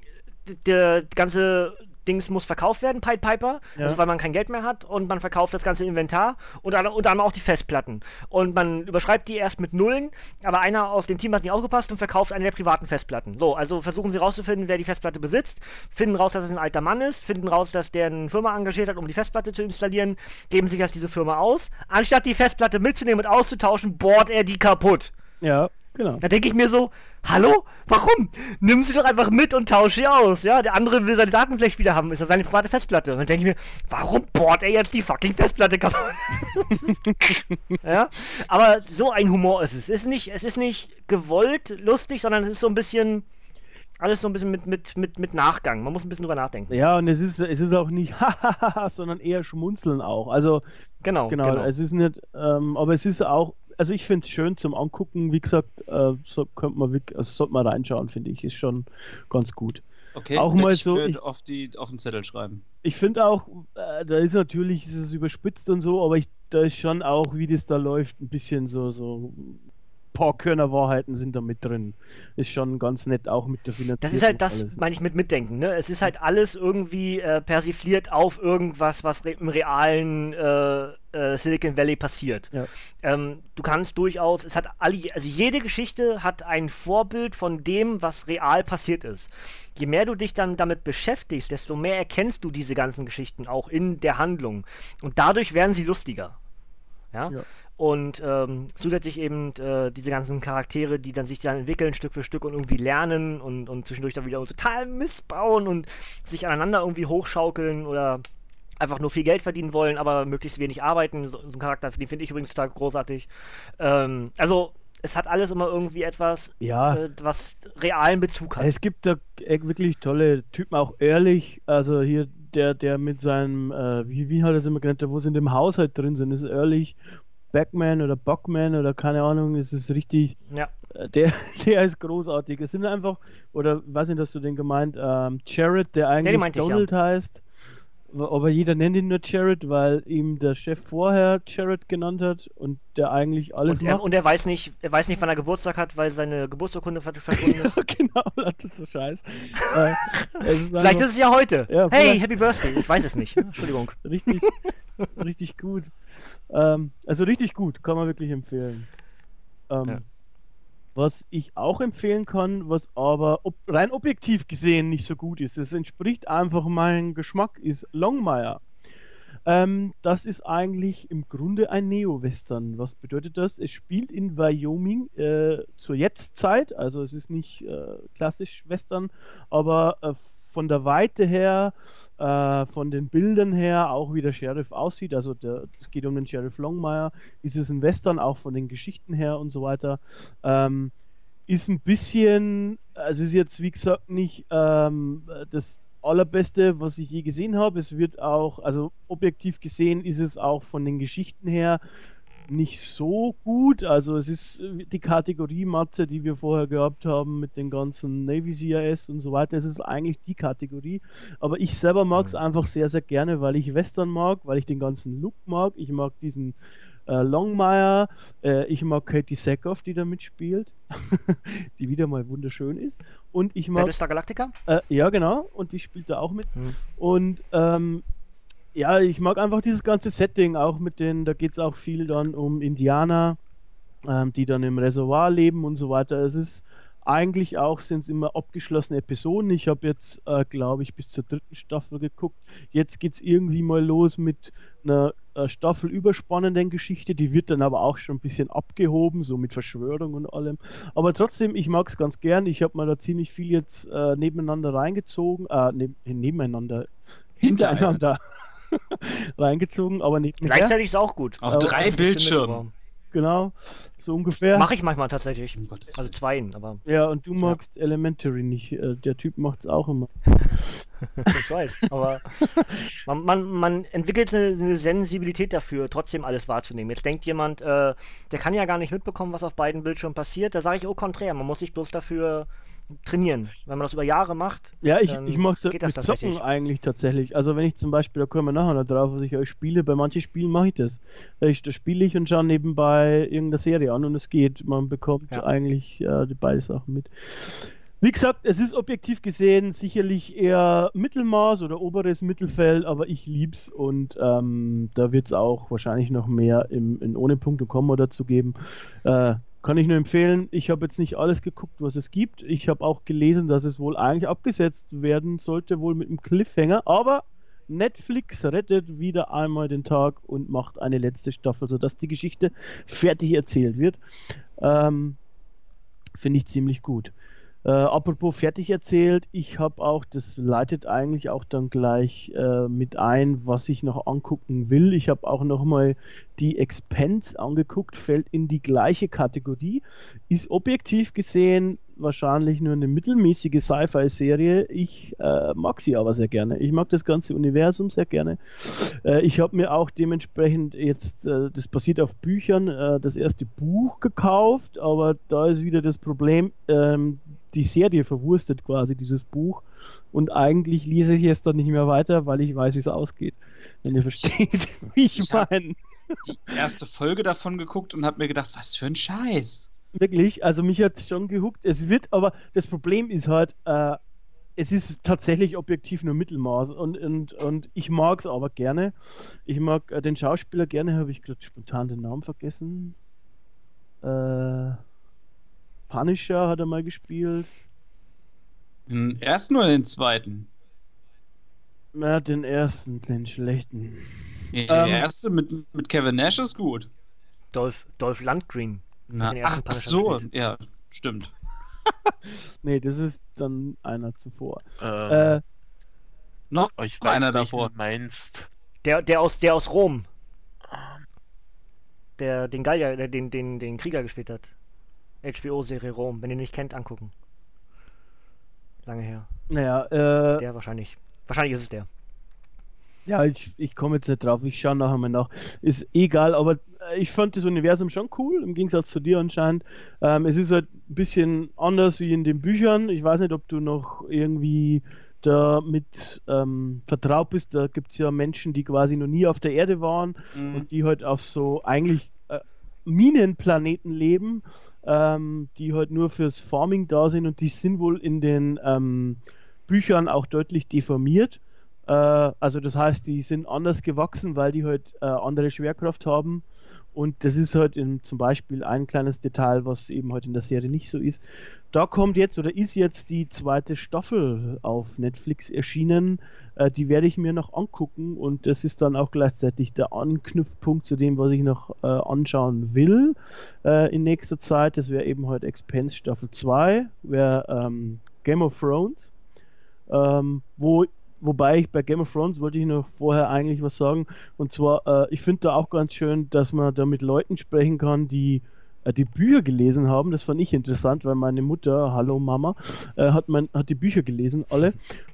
der ganze Dings muss verkauft werden, Pied Piper, Ja. also weil man kein Geld mehr hat und man verkauft das ganze Inventar und unter anderem auch die Festplatten. Und man überschreibt die erst mit Nullen, aber einer aus dem Team hat nicht aufgepasst und verkauft eine der privaten Festplatten. So, also versuchen sie rauszufinden, wer die Festplatte besitzt, finden raus, dass es ein alter Mann ist, finden raus, dass der eine Firma engagiert hat, um die Festplatte zu installieren, geben sich als diese Firma aus. Anstatt die Festplatte mitzunehmen und auszutauschen, bohrt er die kaputt. Ja, genau. Da denke ich mir so, hallo? Warum? Nimm sie doch einfach mit und tausch sie aus. Ja, der andere will seine Daten gleich wieder haben. Ist das seine private Festplatte? Und dann denke ich mir, warum bohrt er jetzt die fucking Festplatte kaputt? ja, aber so ein Humor ist es. Es ist nicht, es ist nicht gewollt lustig, sondern es ist so ein bisschen, alles so ein bisschen mit, mit, mit, mit Nachgang. Man muss ein bisschen drüber nachdenken. Ja, und es ist, es ist auch nicht hahaha, sondern eher schmunzeln auch. Also, Genau, genau, genau. es ist nicht, ähm, aber es ist auch, also ich finde es schön zum Angucken, wie gesagt, äh, so könnte man, wirklich- also sollte man reinschauen, finde ich, ist schon ganz gut. Okay, Auch mal ich so, ich- auf, die, auf den Zettel schreiben. Ich finde auch, äh, da ist natürlich, ist es überspitzt und so, aber ich, da ist schon auch, wie das da läuft, ein bisschen so, so paar Körnerwahrheiten sind da mit drin. Ist schon ganz nett, auch mit der Finanzierung. Das ist halt das, meine ich mit Mitdenken. Ne? Es ist halt alles irgendwie äh, persifliert auf irgendwas, was re im realen äh, äh, Silicon Valley passiert. Ja. Ähm, du kannst durchaus, es hat alle, also jede Geschichte hat ein Vorbild von dem, was real passiert ist. Je mehr du dich dann damit beschäftigst, desto mehr erkennst du diese ganzen Geschichten auch in der Handlung. Und dadurch werden sie lustiger. Ja. Ja. Und ähm, zusätzlich eben äh, diese ganzen Charaktere, die dann sich dann entwickeln, Stück für Stück und irgendwie lernen und, und zwischendurch dann wieder total missbauen und sich aneinander irgendwie hochschaukeln oder einfach nur viel Geld verdienen wollen, aber möglichst wenig arbeiten. So, so ein Charakter, den finde ich übrigens total großartig. Ähm, also, es hat alles immer irgendwie etwas, Ja. äh, was realen Bezug hat. Es gibt da echt wirklich tolle Typen, auch ehrlich. Also hier der, der mit seinem, äh, wie, wie hat er es immer genannt, der wo sie in dem Haushalt drin sind, ist ehrlich. Backman oder Buckman oder keine Ahnung, es ist richtig, Ja. äh, der, der ist großartig. Es sind einfach, oder weiß nicht, hast du den gemeint, ähm, Jared, der eigentlich meinte ich, ja. Donald heißt, aber jeder nennt ihn nur Jared, weil ihm der Chef vorher Jared genannt hat und der eigentlich alles Und er, macht. und er weiß nicht, er weiß nicht, wann er Geburtstag hat, weil seine Geburtsurkunde ver- verschwunden ist. Genau, das ist so scheiß. äh, ist Vielleicht einfach- ist es ja heute. Ja, hey, Happy Birthday. Ich weiß es nicht. Entschuldigung. richtig, richtig gut. Ähm, also richtig gut, kann man wirklich empfehlen. Ähm, Ja. Was ich auch empfehlen kann, was aber ob, rein objektiv gesehen nicht so gut ist, das entspricht einfach meinem Geschmack, ist Longmire. Ähm, das ist eigentlich im Grunde ein Neo-Western. Was bedeutet das? Es spielt in Wyoming äh, zur Jetztzeit, also es ist nicht äh, klassisch Western, aber äh, von der Weite her, äh, von den Bildern her, auch wie der Sheriff aussieht, also es geht um den Sheriff Longmire, ist es ein Western, auch von den Geschichten her und so weiter. Ähm, ist ein bisschen, also ist jetzt wie gesagt nicht ähm, das allerbeste, was ich je gesehen habe. Es wird auch, also objektiv gesehen ist es auch von den Geschichten her nicht so gut. Also es ist die Kategorie Matze, die wir vorher gehabt haben mit den ganzen Navy CIS und so weiter. Es ist eigentlich die Kategorie. Aber ich selber mag es einfach sehr, sehr gerne, weil ich Western mag, weil ich den ganzen Look mag. Ich mag diesen äh, Longmire, äh, ich mag Katie Sackhoff, die da mitspielt, die wieder mal wunderschön ist. Und ich mag. Battlestar Galactica? Äh, ja, genau. Und die spielt da auch mit. Hm. Und ähm, ja, ich mag einfach dieses ganze Setting, auch mit den, da geht es auch viel dann um Indianer, ähm, die dann im Reservoir leben und so weiter. Es ist eigentlich auch, sind es immer abgeschlossene Episoden. Ich habe jetzt, äh, glaube ich, bis zur dritten Staffel geguckt. Jetzt geht es irgendwie mal los mit einer äh, Staffel überspannenden Geschichte. Die wird dann aber auch schon ein bisschen abgehoben, so mit Verschwörung und allem. Aber trotzdem, ich mag es ganz gern. Ich habe mal da ziemlich viel jetzt äh, nebeneinander reingezogen, äh, ne nebeneinander, hintereinander reingezogen, aber nicht mehr. Gleichzeitig ist auch gut. Auf Aber drei Bildschirmen. Genau, so ungefähr. Mache ich manchmal tatsächlich. Gottes Also zweien, aber Ja, und du magst Elementary nicht. Äh, Der Typ macht's auch immer. ich weiß. Aber man, man, man entwickelt eine, eine Sensibilität dafür, trotzdem alles wahrzunehmen. Jetzt denkt jemand, äh, der kann ja gar nicht mitbekommen, was auf beiden Bildschirmen passiert. Da sage ich, oh, konträr, man muss sich bloß dafür trainieren. Wenn man das über Jahre macht, Ja, ich, ich mach's geht das mit Zocken eigentlich tatsächlich. Also wenn ich zum Beispiel, da kommen wir nachher noch drauf, was ich euch spiele, bei manchen Spielen mache ich das. Da, ich, da spiele ich und schaue nebenbei irgendeine Serie an und es geht. Man bekommt Ja. eigentlich äh, die beide Sachen mit. Wie gesagt, es ist objektiv gesehen sicherlich eher Mittelmaß oder oberes Mittelfeld, aber ich lieb's und ähm, da wird es auch wahrscheinlich noch mehr im, in ohne Punkt und Komma dazu geben. Äh, kann ich nur empfehlen. Ich habe jetzt nicht alles geguckt, was es gibt. Ich habe auch gelesen, dass es wohl eigentlich abgesetzt werden sollte, wohl mit einem Cliffhanger, aber Netflix rettet wieder einmal den Tag und macht eine letzte Staffel, sodass die Geschichte fertig erzählt wird. Ähm, Finde ich ziemlich gut. Äh, apropos fertig erzählt, ich habe auch, das leitet eigentlich auch dann gleich äh, mit ein, was ich noch angucken will. Ich habe auch noch mal die Expense angeguckt, fällt in die gleiche Kategorie, ist objektiv gesehen wahrscheinlich nur eine mittelmäßige Sci-Fi-Serie. Ich äh, mag sie aber sehr gerne. Ich mag das ganze Universum sehr gerne. Äh, ich habe mir auch dementsprechend jetzt, äh, das basiert auf Büchern, äh, das erste Buch gekauft, aber da ist wieder das Problem, ähm, die Serie verwurstet quasi dieses Buch und eigentlich lese ich es dann nicht mehr weiter, weil ich weiß, wie es ausgeht. Wenn ihr versteht, wie ich, Ich meine. die erste Folge davon geguckt und habe mir gedacht, was für ein Scheiß. Wirklich, also mich hat es schon gehuckt. Es wird, aber das Problem ist halt, äh, es ist tatsächlich objektiv nur Mittelmaß und, und, und ich mag es aber gerne. Ich mag äh, den Schauspieler gerne, habe ich gerade spontan den Namen vergessen. Äh, Punisher hat er mal gespielt. Den ersten oder den zweiten? Ja, den ersten, den schlechten. Ja, Ähm, der erste mit, mit Kevin Nash ist gut. Dolph, Dolph Lundgren. Na, ach Punisher so, gespielt. ja, stimmt. Nee, das ist dann einer zuvor. Ähm, Äh, Noch ich einer welchen davor. meinst. Der, der aus, der aus Rom. Der den Gallier, der den, den, den Krieger gespielt hat. HBO-Serie Rom. Wenn ihr nicht kennt, angucken. Lange her. naja, äh, Der wahrscheinlich. Wahrscheinlich ist es der. Ja, ich, ich komme jetzt nicht drauf, ich schaue nachher mal nach. Ist egal, aber äh, ich fand das Universum schon cool, im Gegensatz zu dir anscheinend. Ähm, es ist halt ein bisschen anders wie in den Büchern. Ich weiß nicht, ob du noch irgendwie damit ähm, vertraut bist. Da gibt es ja Menschen, die quasi noch nie auf der Erde waren Mhm. und die halt auf so eigentlich äh, Minenplaneten leben, ähm, die halt nur fürs Farming da sind und die sind wohl in den ähm, Büchern auch deutlich deformiert. Äh, also das heißt, die sind anders gewachsen, weil die halt äh, andere Schwerkraft haben. Und das ist halt in, zum Beispiel ein kleines Detail, was eben halt in der Serie nicht so ist. Da kommt jetzt oder ist jetzt die zweite Staffel auf Netflix erschienen. Äh, die werde ich mir noch angucken und das ist dann auch gleichzeitig der Anknüpfpunkt zu dem, was ich noch äh, anschauen will äh, in nächster Zeit. Das wäre eben heute Expense Staffel 2, wäre ähm, Game of Thrones. Ähm, wo, wobei ich bei Game of Thrones wollte ich noch vorher eigentlich was sagen. Und zwar, äh, ich finde da auch ganz schön, dass man da mit Leuten sprechen kann, die äh, die Bücher gelesen haben. Das fand ich interessant, weil meine Mutter, hallo Mama, äh, hat, mein, hat die Bücher gelesen, alle.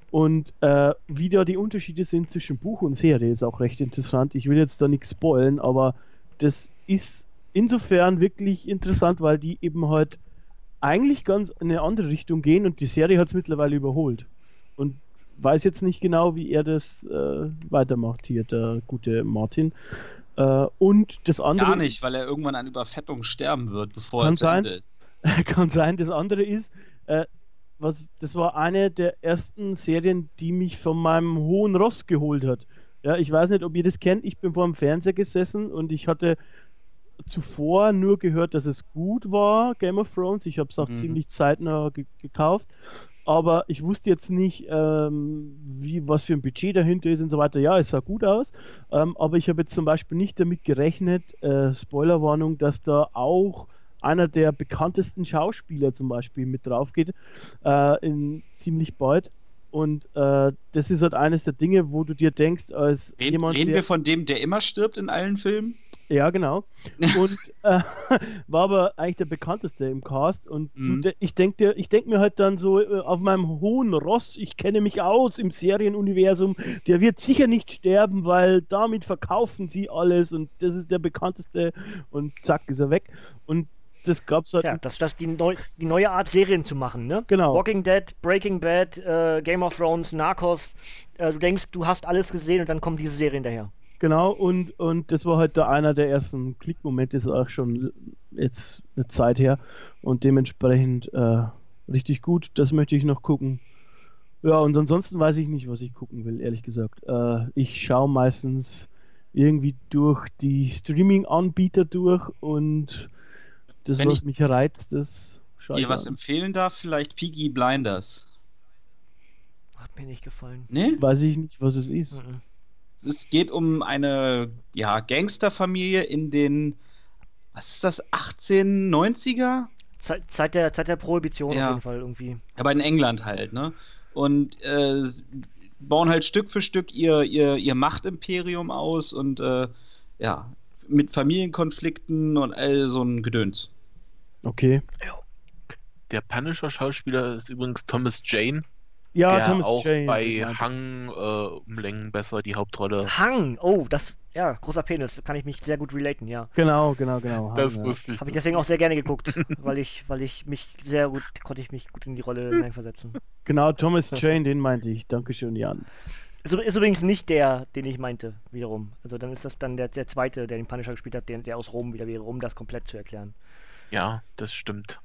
Und äh, wie da die Unterschiede sind zwischen Buch und Serie, ist auch recht interessant. Ich will jetzt da nichts spoilen, aber das ist insofern wirklich interessant, weil die eben halt eigentlich ganz in eine andere Richtung gehen und die Serie hat es mittlerweile überholt. Und weiß jetzt nicht genau, wie er das äh, weitermacht hier, der gute Martin. Äh, und das andere. Gar nicht, ist, weil er irgendwann an Überfettung sterben wird, bevor Kann er zu sein. Ende ist. kann sein. Das andere ist, äh, was, das war eine der ersten Serien, die mich von meinem hohen Ross geholt hat. Ja, ich weiß nicht, ob ihr das kennt. Ich bin vor dem Fernseher gesessen und ich hatte zuvor nur gehört, dass es gut war, Game of Thrones. Ich habe es auch Mhm. ziemlich zeitnah ge gekauft. Aber ich wusste jetzt nicht, ähm, wie, was für ein Budget dahinter ist und so weiter. Ja, es sah gut aus. Ähm, aber ich habe jetzt zum Beispiel nicht damit gerechnet, äh, Spoilerwarnung, dass da auch einer der bekanntesten Schauspieler zum Beispiel mit drauf geht, äh, in ziemlich bald. Und äh, das ist halt eines der Dinge, wo du dir denkst, als Reden, jemand, reden der, wir von dem, der immer stirbt in allen Filmen? ja, genau. Und äh, war aber eigentlich der bekannteste im Cast. Und du, Mhm. de ich denke denk mir halt dann so äh, auf meinem hohen Ross, ich kenne mich aus im Serienuniversum, der wird sicher nicht sterben, weil damit verkaufen sie alles und das ist der bekannteste und zack ist er weg. Und das gab's halt. Ja, das ist die, neu, die neue Art, Serien zu machen, ne? Genau. Walking Dead, Breaking Bad, äh, Game of Thrones, Narcos. Äh, du denkst, du hast alles gesehen und dann kommen diese Serien daher. Genau, und, und das war halt da einer der ersten Klickmomente, ist auch schon jetzt eine Zeit her. Und dementsprechend äh, richtig gut, das möchte ich noch gucken. Ja, und ansonsten weiß ich nicht, was ich gucken will, ehrlich gesagt. Äh, ich schaue meistens irgendwie durch die Streaming-Anbieter durch und das, Wenn was ich mich reizt, das schaue Dir ich was empfehlen darf, vielleicht Peaky Blinders. Hat mir nicht gefallen. Ne? Weiß ich nicht, was es ist. Mhm. Es geht um eine ja, Gangsterfamilie in den, was ist das, 1890er? Zeit, Zeit, der, Zeit der Prohibition Ja. auf jeden Fall irgendwie. Aber in England halt, ne? Und äh, bauen halt Stück für Stück ihr, ihr, ihr Machtimperium aus und äh, ja, mit Familienkonflikten und all so ein Gedöns. Okay. Der Punisher-Schauspieler ist übrigens Thomas Jane, Ja, der Thomas auch Jane. bei ja. Hang äh, um Längen besser die Hauptrolle. Hang! Oh, das, ja, großer Penis. Kann ich mich sehr gut relaten, ja. Genau, genau, genau. Das ja. wusste ich. Habe ich deswegen auch sehr gerne geguckt, weil ich, weil ich mich sehr gut, konnte ich mich gut in die Rolle hineinversetzen. Genau, Thomas Jane, den meinte ich. Dankeschön, Jan. Ist, ist übrigens nicht der, den ich meinte, wiederum. Also dann ist das dann der, der zweite, der den Punisher gespielt hat, der, der aus Rom wieder wäre, um das komplett zu erklären. Ja, das stimmt.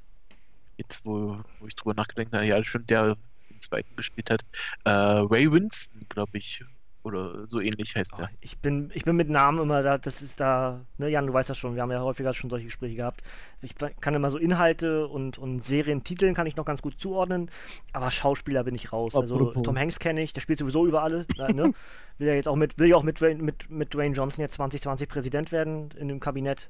Jetzt, wo, wo ich drüber nachgedacht habe, ja, das stimmt, der den zweiten gespielt hat. Äh, Ray Winston, glaube ich, oder so ähnlich heißt er. Ich bin, ich bin mit Namen immer da, das ist da, ne, Jan, du weißt das schon, wir haben ja häufiger schon solche Gespräche gehabt. Ich kann immer so Inhalte und, und Serientiteln kann ich noch ganz gut zuordnen, aber Schauspieler bin ich raus. Also Apropos. Tom Hanks kenne ich, der spielt sowieso über alle, äh, ne? Will ja jetzt auch mit, will ja auch mit, Dwayne- mit, mit Dwayne Johnson jetzt 2020 Präsident werden in dem Kabinett.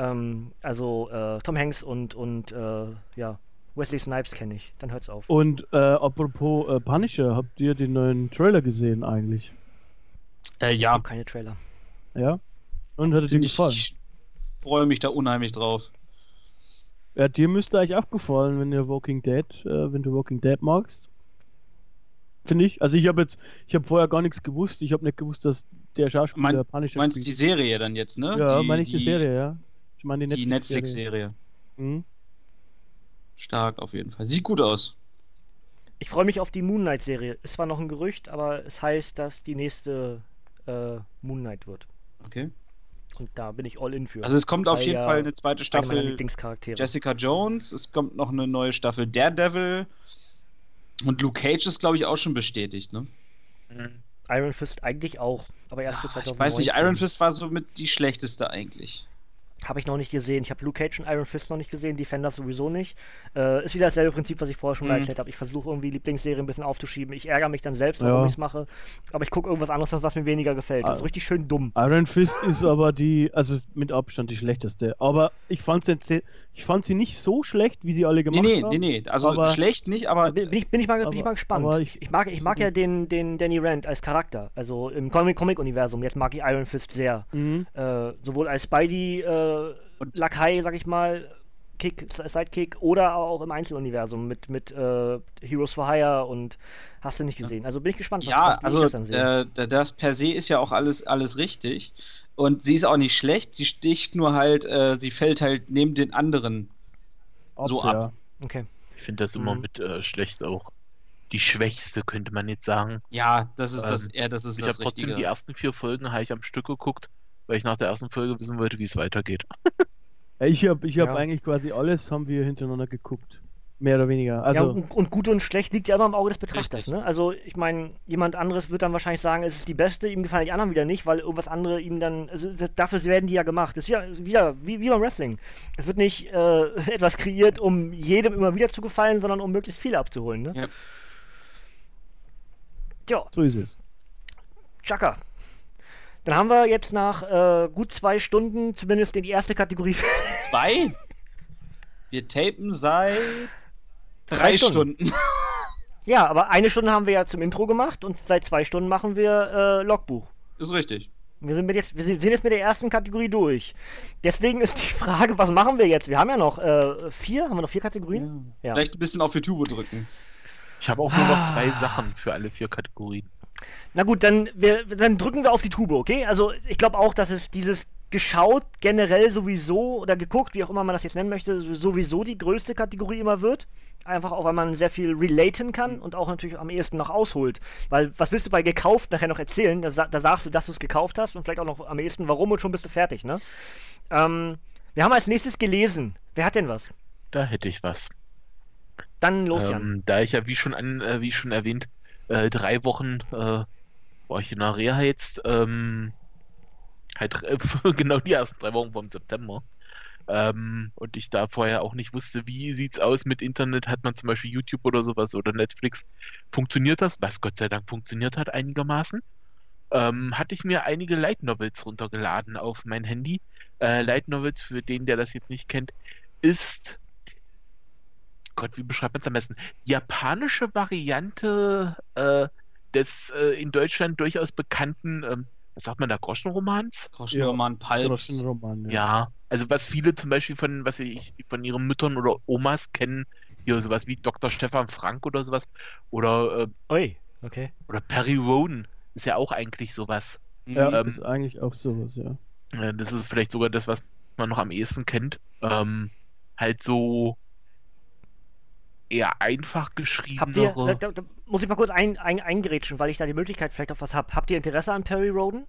Ähm, also äh, Tom Hanks und, und äh, ja, Wesley Snipes kenne ich. Dann hört's auf. Und äh, apropos äh, Punisher, habt ihr den neuen Trailer gesehen eigentlich? Äh, ja, keine Trailer. Ja? Und hat er dir gefallen? ich freue mich da unheimlich drauf. Ja, dir müsste eigentlich auch gefallen, wenn ihr Walking Dead, äh, wenn du Walking Dead magst. Finde ich. Also ich habe jetzt, ich habe vorher gar nichts gewusst. Ich habe nicht gewusst, dass der Schauspieler Mein, Punisher meinst die spielt. Serie dann jetzt, ne? Ja, die, meine ich die, Serie, ja. Ich meine die Netflix-Serie. Netflix-Serie. Mhm. Stark auf jeden Fall. Sieht gut aus. Ich freue mich auf die Moon Knight-Serie. Ist zwar noch ein Gerücht, aber es heißt, dass die nächste äh, Moon Knight wird. Okay. Und da bin ich all in für. Also es kommt auf jeden ja Fall eine zweite Staffel. Jessica Jones, es kommt noch eine neue Staffel Daredevil und Luke Cage ist glaube ich auch schon bestätigt, ne? Mhm. Iron Fist eigentlich auch, aber erst für Ah, 2019. Ich weiß nicht, Iron Fist war somit die schlechteste eigentlich. Habe ich noch nicht gesehen. Ich habe Luke Cage und Iron Fist noch nicht gesehen, Defenders sowieso nicht. Äh, ist wieder dasselbe Prinzip, was ich vorher schon mal Mhm. erklärt habe. Ich versuche irgendwie Lieblingsserien ein bisschen aufzuschieben. Ich ärgere mich dann selbst, Ja. warum ich es mache. Aber ich gucke irgendwas anderes, was mir weniger gefällt. Das ist Ah. richtig schön dumm. Iron Fist ist aber die, also mit Abstand die schlechteste. Aber ich fand sie, ich fand sie nicht so schlecht, wie sie alle Nee, gemacht nee, haben. nee, nee, also Aber- schlecht nicht, aber Bin, ich, bin, ich mal, bin ich aber- mal gespannt. aber ich, ich- mag, ich mag so ja den, den Danny Rand als Charakter. Also im Comic- Comic-Universum. Jetzt mag ich Iron Fist sehr. Mhm. Äh, sowohl als Spidey äh, und Lakai, sag ich mal, Kick, Sidekick oder auch im Einzeluniversum mit, mit äh, Heroes for Hire und hast du nicht gesehen. Also bin ich gespannt, was, ja, was also das dann sehe. Äh, das per se ist ja auch alles, alles richtig. Und sie ist auch nicht schlecht, sie sticht nur halt, äh, sie fällt halt neben den anderen Ob, so ab. Ja. Okay. Ich finde das immer mhm. mit äh, schlecht auch die schwächste, könnte man jetzt sagen. Ja, das ist ähm, das, eher das ist Ich habe trotzdem die ersten vier Folgen habe ich am Stück geguckt, weil ich nach der ersten Folge wissen wollte, wie es weitergeht. Ich habe ich hab ja. eigentlich quasi alles, haben wir hintereinander geguckt. Mehr oder weniger. Also, ja, und, und, gut und schlecht liegt ja immer im Auge des Betrachters. Ne? Also, ich meine, jemand anderes wird dann wahrscheinlich sagen, es ist die beste, ihm gefallen die anderen wieder nicht, weil irgendwas andere ihm dann. Also, dafür werden die ja gemacht. Das ist ja wieder wie, wie beim Wrestling. Es wird nicht äh, etwas kreiert, um jedem immer wieder zu gefallen, sondern um möglichst viele abzuholen. Ne? Ja. Tja. So ist es. Chaka, dann haben wir jetzt nach äh, gut zwei Stunden zumindest in die erste Kategorie. Zwei? Wir tapen seit drei, drei Stunden. Stunden. ja, aber eine Stunde haben wir ja zum Intro gemacht und seit zwei Stunden machen wir äh, Logbuch. Ist richtig. Wir sind, jetzt, wir sind jetzt mit der ersten Kategorie durch. Deswegen ist die Frage, was machen wir jetzt? Wir haben ja noch äh, vier, haben wir noch vier Kategorien? Ja. Ja. Vielleicht ein bisschen auf die Tube drücken. Ich habe auch nur noch zwei Sachen für alle vier Kategorien. Na gut, dann, wir, dann drücken wir auf die Tube, okay? Also ich glaube auch, dass es dieses geschaut generell sowieso oder geguckt, wie auch immer man das jetzt nennen möchte, sowieso die größte Kategorie immer wird. Einfach auch, weil man sehr viel relaten kann und auch natürlich am ehesten noch ausholt. Weil, was willst du bei gekauft nachher noch erzählen? Da, da sagst du, dass du es gekauft hast und vielleicht auch noch am ehesten warum und schon bist du fertig, ne? Ähm, wir haben als nächstes gelesen. Wer hat denn was? Da hätte ich was. Dann los, ähm, Jan. Da ich ja, wie schon, an, äh, wie schon erwähnt, äh, drei Wochen äh, war ich in der Reha jetzt, ähm, halt genau die ersten drei Wochen vom September. Ähm, und ich da vorher auch nicht wusste, wie sieht's aus mit Internet, hat man zum Beispiel YouTube oder sowas oder Netflix, funktioniert das, was Gott sei Dank funktioniert hat einigermaßen, ähm, hatte ich mir einige Light Novels runtergeladen auf mein Handy. Äh, Light Novels, für den, der das jetzt nicht kennt, ist Gott, wie beschreibt man es am besten? Japanische Variante äh, des äh, in Deutschland durchaus bekannten, ähm, was sagt man da, Groschenromans? Groschenroman, ja, Pulp. Groschenroman, ja. ja. also was viele zum Beispiel von, was ich von ihren Müttern oder Omas kennen, hier sowas wie Dr. Stefan Frank oder sowas. Oder, äh, Ui, okay. Oder Perry Rowan ist ja auch eigentlich sowas. Ja, ähm, ist eigentlich auch sowas, ja. Das ist vielleicht sogar das, was man noch am ehesten kennt. Ähm, halt so eher einfach geschrieben. Habt ihr, da, da, muss ich mal kurz ein, ein, eingerätschen, weil ich da die Möglichkeit vielleicht auf was habe. Habt ihr Interesse an Perry Roden?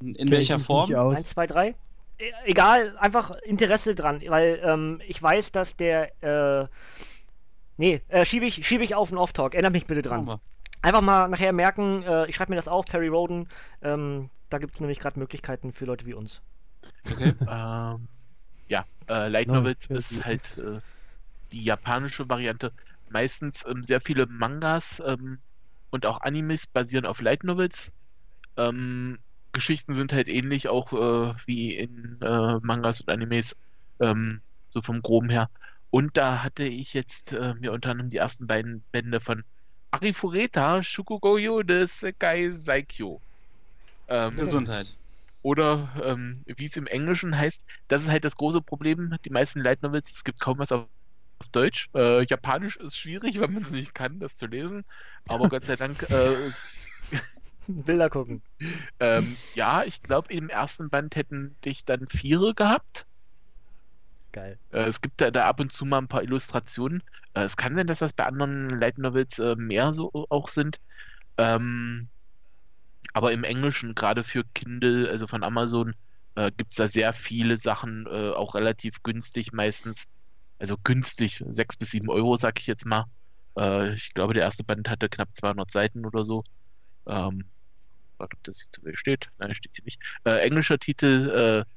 In, in welcher Form? Eins, zwei, drei. E egal, einfach Interesse dran, weil ähm, ich weiß, dass der. Äh, nee, äh, schiebe ich, schieb ich auf den Off-Talk. Erinnert mich bitte dran. Einfach mal nachher merken, äh, ich schreibe mir das auf, Perry Roden. Ähm, da gibt es nämlich gerade Möglichkeiten für Leute wie uns. Okay. ähm, ja, äh, Light Novels no, ist halt äh, die japanische Variante. Meistens ähm, sehr viele Mangas ähm, und auch Animes basieren auf Light Novels. Ähm, Geschichten sind halt ähnlich auch äh, wie in äh, Mangas und Animes, ähm, so vom Groben her. Und da hatte ich jetzt äh, mir unter anderem die ersten beiden Bände von Arifureta Shukugoyo des Sekai Saikyo. Ähm, Gesundheit. Oder ähm, wie es im Englischen heißt, das ist halt das große Problem. Die meisten Light Novels, es gibt kaum was auf auf Deutsch. Äh, Japanisch ist schwierig, wenn man es nicht kann, das zu lesen. Aber Gott sei Dank. Äh, Bilder gucken. Ähm, ja, ich glaube, im ersten Band hätten dich dann Viere gehabt. Geil. Äh, es gibt da, da, ab und zu mal ein paar Illustrationen. Äh, es kann sein, dass das bei anderen Light Novels äh, mehr so auch sind. Ähm, aber im Englischen, gerade für Kindle, also von Amazon, äh, gibt es da sehr viele Sachen, äh, auch relativ günstig meistens also günstig, 6 bis 7 Euro, sag ich jetzt mal. Äh, ich glaube, der erste Band hatte knapp 200 Seiten oder so. Ähm, warte, ob das hier zu mir steht. Nein, steht hier nicht. Äh, englischer Titel äh,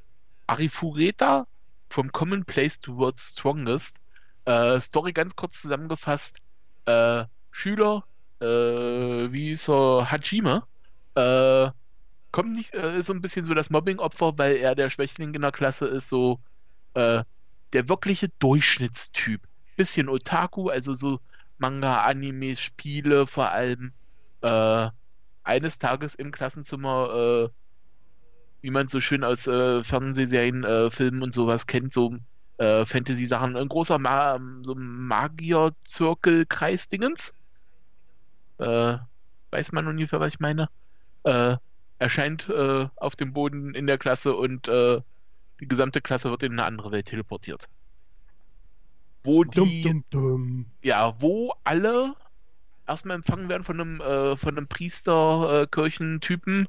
Arifureta From Commonplace Towards Strongest. Äh, Story ganz kurz zusammengefasst. Äh, Schüler, äh, wie so Hajime, äh, kommt nicht, äh, so ein bisschen so das Mobbing-Opfer, weil er der Schwächling in der Klasse ist, so äh, der wirkliche Durchschnittstyp. Bisschen Otaku, also so Manga, Animes, Spiele vor allem. Äh, eines Tages im Klassenzimmer wie man es so schön aus äh, Fernsehserien, äh, Filmen und sowas kennt, so äh, Fantasy-Sachen. Ein großer Ma so Magier-Zirkel-Kreis-Dingens. Äh, weiß man ungefähr, was ich meine? Äh, erscheint äh, auf dem Boden in der Klasse und äh, die gesamte Klasse wird in eine andere Welt teleportiert. Wo die, Dum, dum, dum. ja, wo alle erstmal empfangen werden von einem, äh, von einem Priester, äh, Kirchentypen.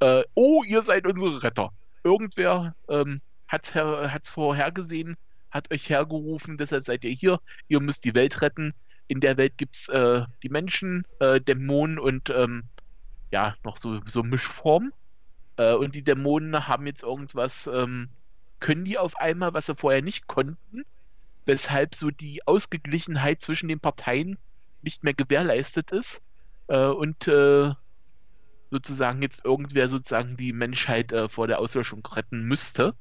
Äh, oh, ihr seid unsere Retter. Irgendwer ähm, hat's, her, hat's vorhergesehen, hat euch hergerufen, deshalb seid ihr hier. Ihr müsst die Welt retten. In der Welt gibt's äh, die Menschen, äh, Dämonen und ähm, ja, noch so, so Mischform. Äh, und die Dämonen haben jetzt irgendwas, ähm, können die auf einmal, was sie vorher nicht konnten, weshalb so die Ausgeglichenheit zwischen den Parteien nicht mehr gewährleistet ist äh, und äh, sozusagen jetzt irgendwer sozusagen die Menschheit äh, vor der Auslöschung retten müsste.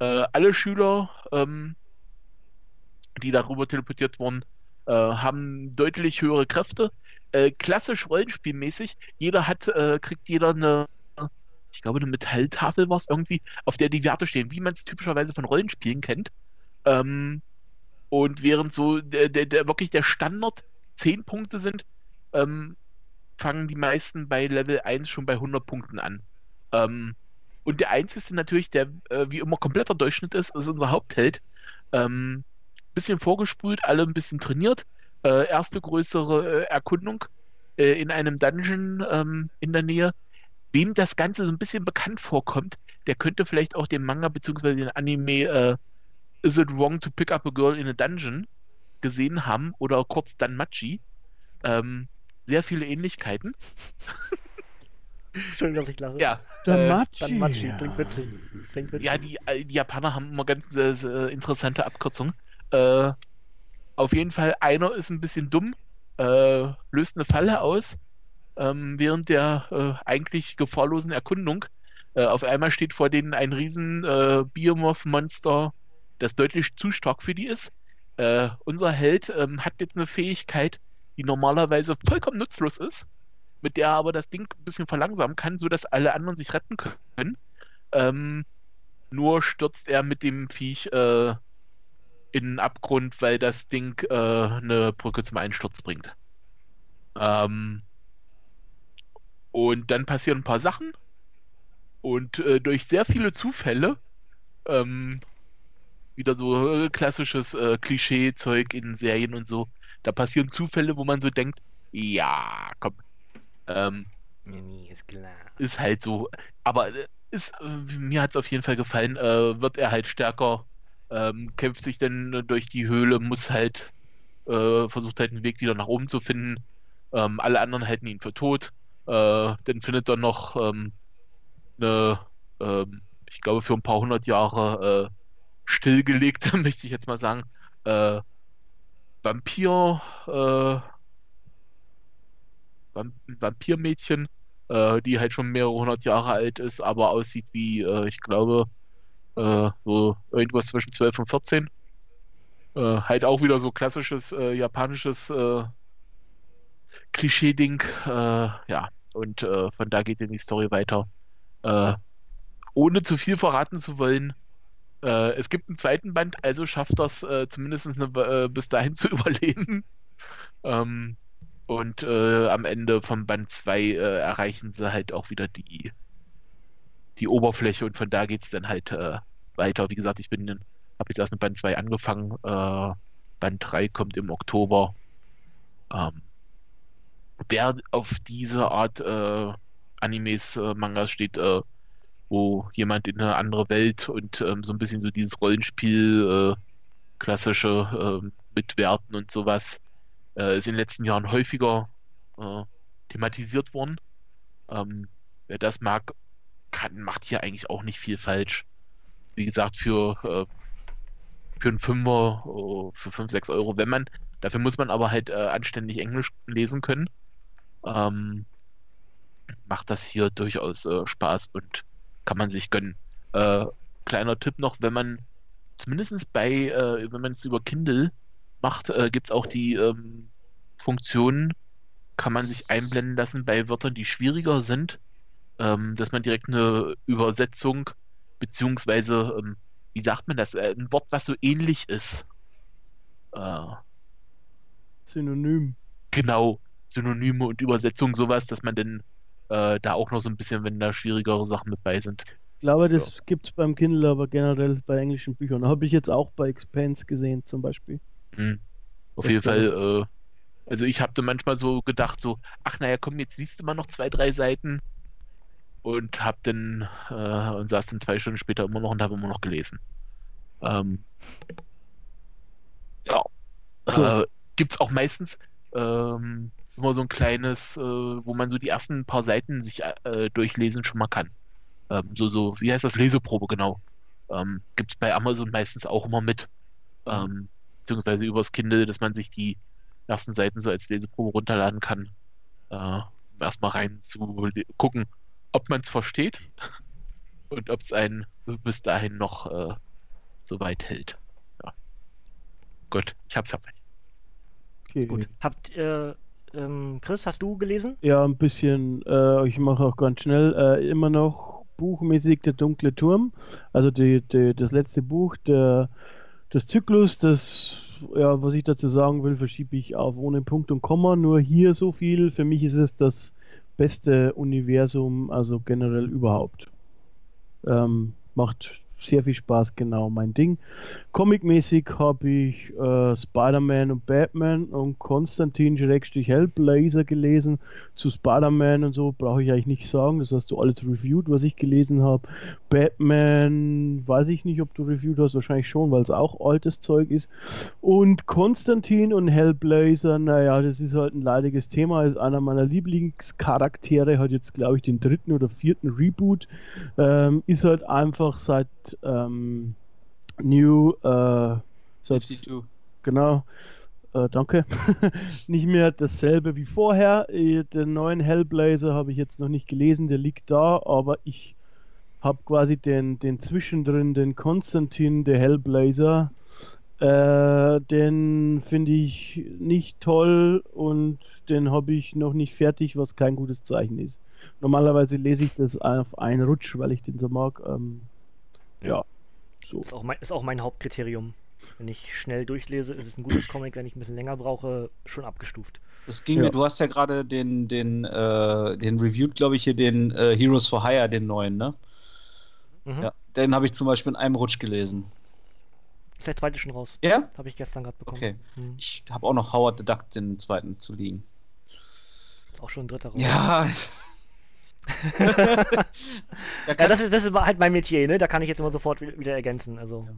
Äh, alle Schüler, ähm, die darüber teleportiert wurden, äh, haben deutlich höhere Kräfte. Äh, klassisch Rollenspielmäßig, jeder hat, kriegt jeder eine, ich glaube, eine Metalltafel war es irgendwie, auf der die Werte stehen, wie man es typischerweise von Rollenspielen kennt. Ähm, und während so der, der, der wirklich der Standard 10 Punkte sind, ähm, fangen die meisten bei Level 1 schon bei 100 Punkten an. Ähm, und der einzige natürlich, der äh, wie immer kompletter Durchschnitt ist, ist unser Hauptheld. Ähm, bisschen vorgespult, alle ein bisschen trainiert. Äh, erste größere äh, Erkundung äh, in einem Dungeon ähm, in der Nähe. Wem das Ganze so ein bisschen bekannt vorkommt, der könnte vielleicht auch den Manga bzw. den Anime äh, Is It Wrong to Pick Up a Girl in a Dungeon gesehen haben oder kurz Danmachi. Ähm, sehr viele Ähnlichkeiten. Schön, dass ich lache. Ja, Der äh, Machi. Dann Machi, klingt witzig. Klingt witzig. ja die, äh, die Japaner haben immer ganz äh, äh, interessante Abkürzungen. Äh, auf jeden Fall, einer ist ein bisschen dumm, äh, löst eine Falle aus, ähm, während der äh, eigentlich gefahrlosen Erkundung. Äh, auf einmal steht vor denen ein riesen äh, Behemoth-Monster, das deutlich zu stark für die ist. Äh, unser Held ähm, hat jetzt eine Fähigkeit, die normalerweise vollkommen nutzlos ist, mit der er aber das Ding ein bisschen verlangsamen kann, sodass alle anderen sich retten können. Ähm, nur stürzt er mit dem Viech äh, in den Abgrund, weil das Ding äh, eine Brücke zum Einsturz bringt. Ähm, und dann passieren ein paar Sachen. Und äh, durch sehr viele Zufälle, ähm, wieder so äh, klassisches äh, Klischee-Zeug in Serien und so, da passieren Zufälle, wo man so denkt, ja, komm, ähm, Nee, nee, ist klar. ist halt so. Aber äh, ist, äh, mir hat es auf jeden Fall gefallen. Äh, wird er halt stärker, ähm, kämpft sich dann durch die Höhle, muss halt, äh, versucht halt einen Weg wieder nach oben zu finden. Ähm, alle anderen halten ihn für tot. Äh, dann findet er noch ähm, eine, ähm, ich glaube, für ein paar hundert Jahre äh, stillgelegte, möchte ich jetzt mal sagen, äh, Vampir, äh, Vamp Vampirmädchen, äh, die halt schon mehrere hundert Jahre alt ist, aber aussieht wie, äh, ich glaube, äh, so irgendwas zwischen 12 und 14. Äh, halt auch wieder so klassisches japanisches Klischee-Ding. Äh, ja, und äh, von da geht dann die Story weiter. Äh, ohne zu viel verraten zu wollen, äh, es gibt einen zweiten Band, also schafft das äh, zumindest eine, äh, bis dahin zu überleben. Ähm, und äh, am Ende von Band 2 äh, erreichen sie halt auch wieder die, die Oberfläche und von da geht es dann halt weiter. Wie gesagt, ich bin habe jetzt erst mit Band 2 angefangen. Band 3 kommt im Oktober. Ähm, wer auf diese Art äh, Animes, äh, Mangas steht, äh, wo jemand in eine andere Welt und ähm, so ein bisschen so dieses Rollenspiel, äh, klassische äh, Mitwerten und sowas, äh, ist in den letzten Jahren häufiger äh, thematisiert worden. Ähm, wer das mag, kann, macht hier eigentlich auch nicht viel falsch. Wie gesagt, für, für einen Fünfer, für 5, 6 Euro, wenn man, dafür muss man aber halt äh, anständig Englisch lesen können. Ähm, macht das hier durchaus äh, Spaß und kann man sich gönnen. Äh, kleiner Tipp noch, wenn man zumindest bei, äh, wenn man es über Kindle macht, äh, gibt es auch die ähm, Funktion, kann man sich einblenden lassen bei Wörtern, die schwieriger sind, ähm, dass man direkt eine Übersetzung, beziehungsweise, ähm, wie sagt man das, äh, ein Wort, was so ähnlich ist. Äh, Synonym. genau, Synonyme und Übersetzung, sowas, dass man dann äh, da auch noch so ein bisschen, wenn da schwierigere Sachen mit bei sind. Ich glaube, das gibt es beim Kindle, aber generell bei englischen Büchern. Habe ich jetzt auch bei Expanse gesehen, zum Beispiel. Hm. Auf Das jeden Fall, äh, also ich habe da manchmal so gedacht, so, ach naja, komm, jetzt liest du mal noch zwei, drei Seiten und hab dann äh, und saß dann zwei Stunden später immer noch und habe immer noch gelesen. Ähm, ja. Cool. Äh, gibt's auch meistens ähm, immer so ein kleines, äh, wo man so die ersten paar Seiten sich äh, durchlesen schon mal kann. Ähm, so, so, wie heißt das? Leseprobe, genau. Ähm, gibt's bei Amazon meistens auch immer mit. Ähm, beziehungsweise übers Kindle, dass man sich die ersten Seiten so als Leseprobe runterladen kann. Äh, um erstmal rein zu gucken, ob man es versteht und ob es einen bis dahin noch äh, so weit hält. Ja. Gut, ich hab's fertig. Okay. Gut. Habt, äh, ähm, Chris, hast du gelesen? Ja, ein bisschen. Äh, ich mache auch ganz schnell. Äh, immer noch buchmäßig Der dunkle Turm. Also die, die, das letzte Buch der, des Zyklus. Das, ja, was ich dazu sagen will, verschiebe ich auf ohne Punkt und Komma. Nur hier so viel. Für mich ist es das beste Universum, also generell überhaupt. Ähm, macht sehr viel Spaß, genau mein Ding. Comicmäßig habe ich äh, Spider-Man und Batman und Konstantin Hellblazer gelesen. Zu Spider-Man und so brauche ich eigentlich nicht sagen. Das hast du alles reviewed, was ich gelesen habe. Batman, weiß ich nicht, ob du reviewed hast, wahrscheinlich schon, weil es auch altes Zeug ist. Und Konstantin und Hellblazer, naja, das ist halt ein leidiges Thema, ist einer meiner Lieblingscharaktere, hat jetzt, glaube ich, den dritten oder vierten Reboot. Ähm, ist halt einfach seit ähm, New, äh, 52. genau, äh, danke, nicht mehr dasselbe wie vorher. Äh, Den neuen Hellblazer habe ich jetzt noch nicht gelesen, der liegt da, aber ich habe quasi den, den zwischendrin, den Konstantin, der Hellblazer. Äh, den finde ich nicht toll und den habe ich noch nicht fertig, was kein gutes Zeichen ist. Normalerweise lese ich das auf einen Rutsch, weil ich den so mag. Ähm, ja, so. Ist auch, mein, ist auch mein Hauptkriterium. Wenn ich schnell durchlese, ist es ein gutes Comic. Wenn ich ein bisschen länger brauche, schon abgestuft. Das ging Ja. mir, du hast ja gerade den, den, äh, den reviewed, glaube ich, hier den äh, Heroes for Hire, den neuen, ne? Mhm. Ja. Den habe ich zum Beispiel in einem Rutsch gelesen. Ist der zweite schon raus. Ja? Habe ich gestern gerade bekommen. Okay. Hm. Ich habe auch noch Howard the Duck, den zweiten, zu liegen. Ist auch schon ein dritter raus. Ja. Ja, das ist, das ist halt mein Metier, ne? Da kann ich jetzt immer sofort wi- wieder ergänzen. Also,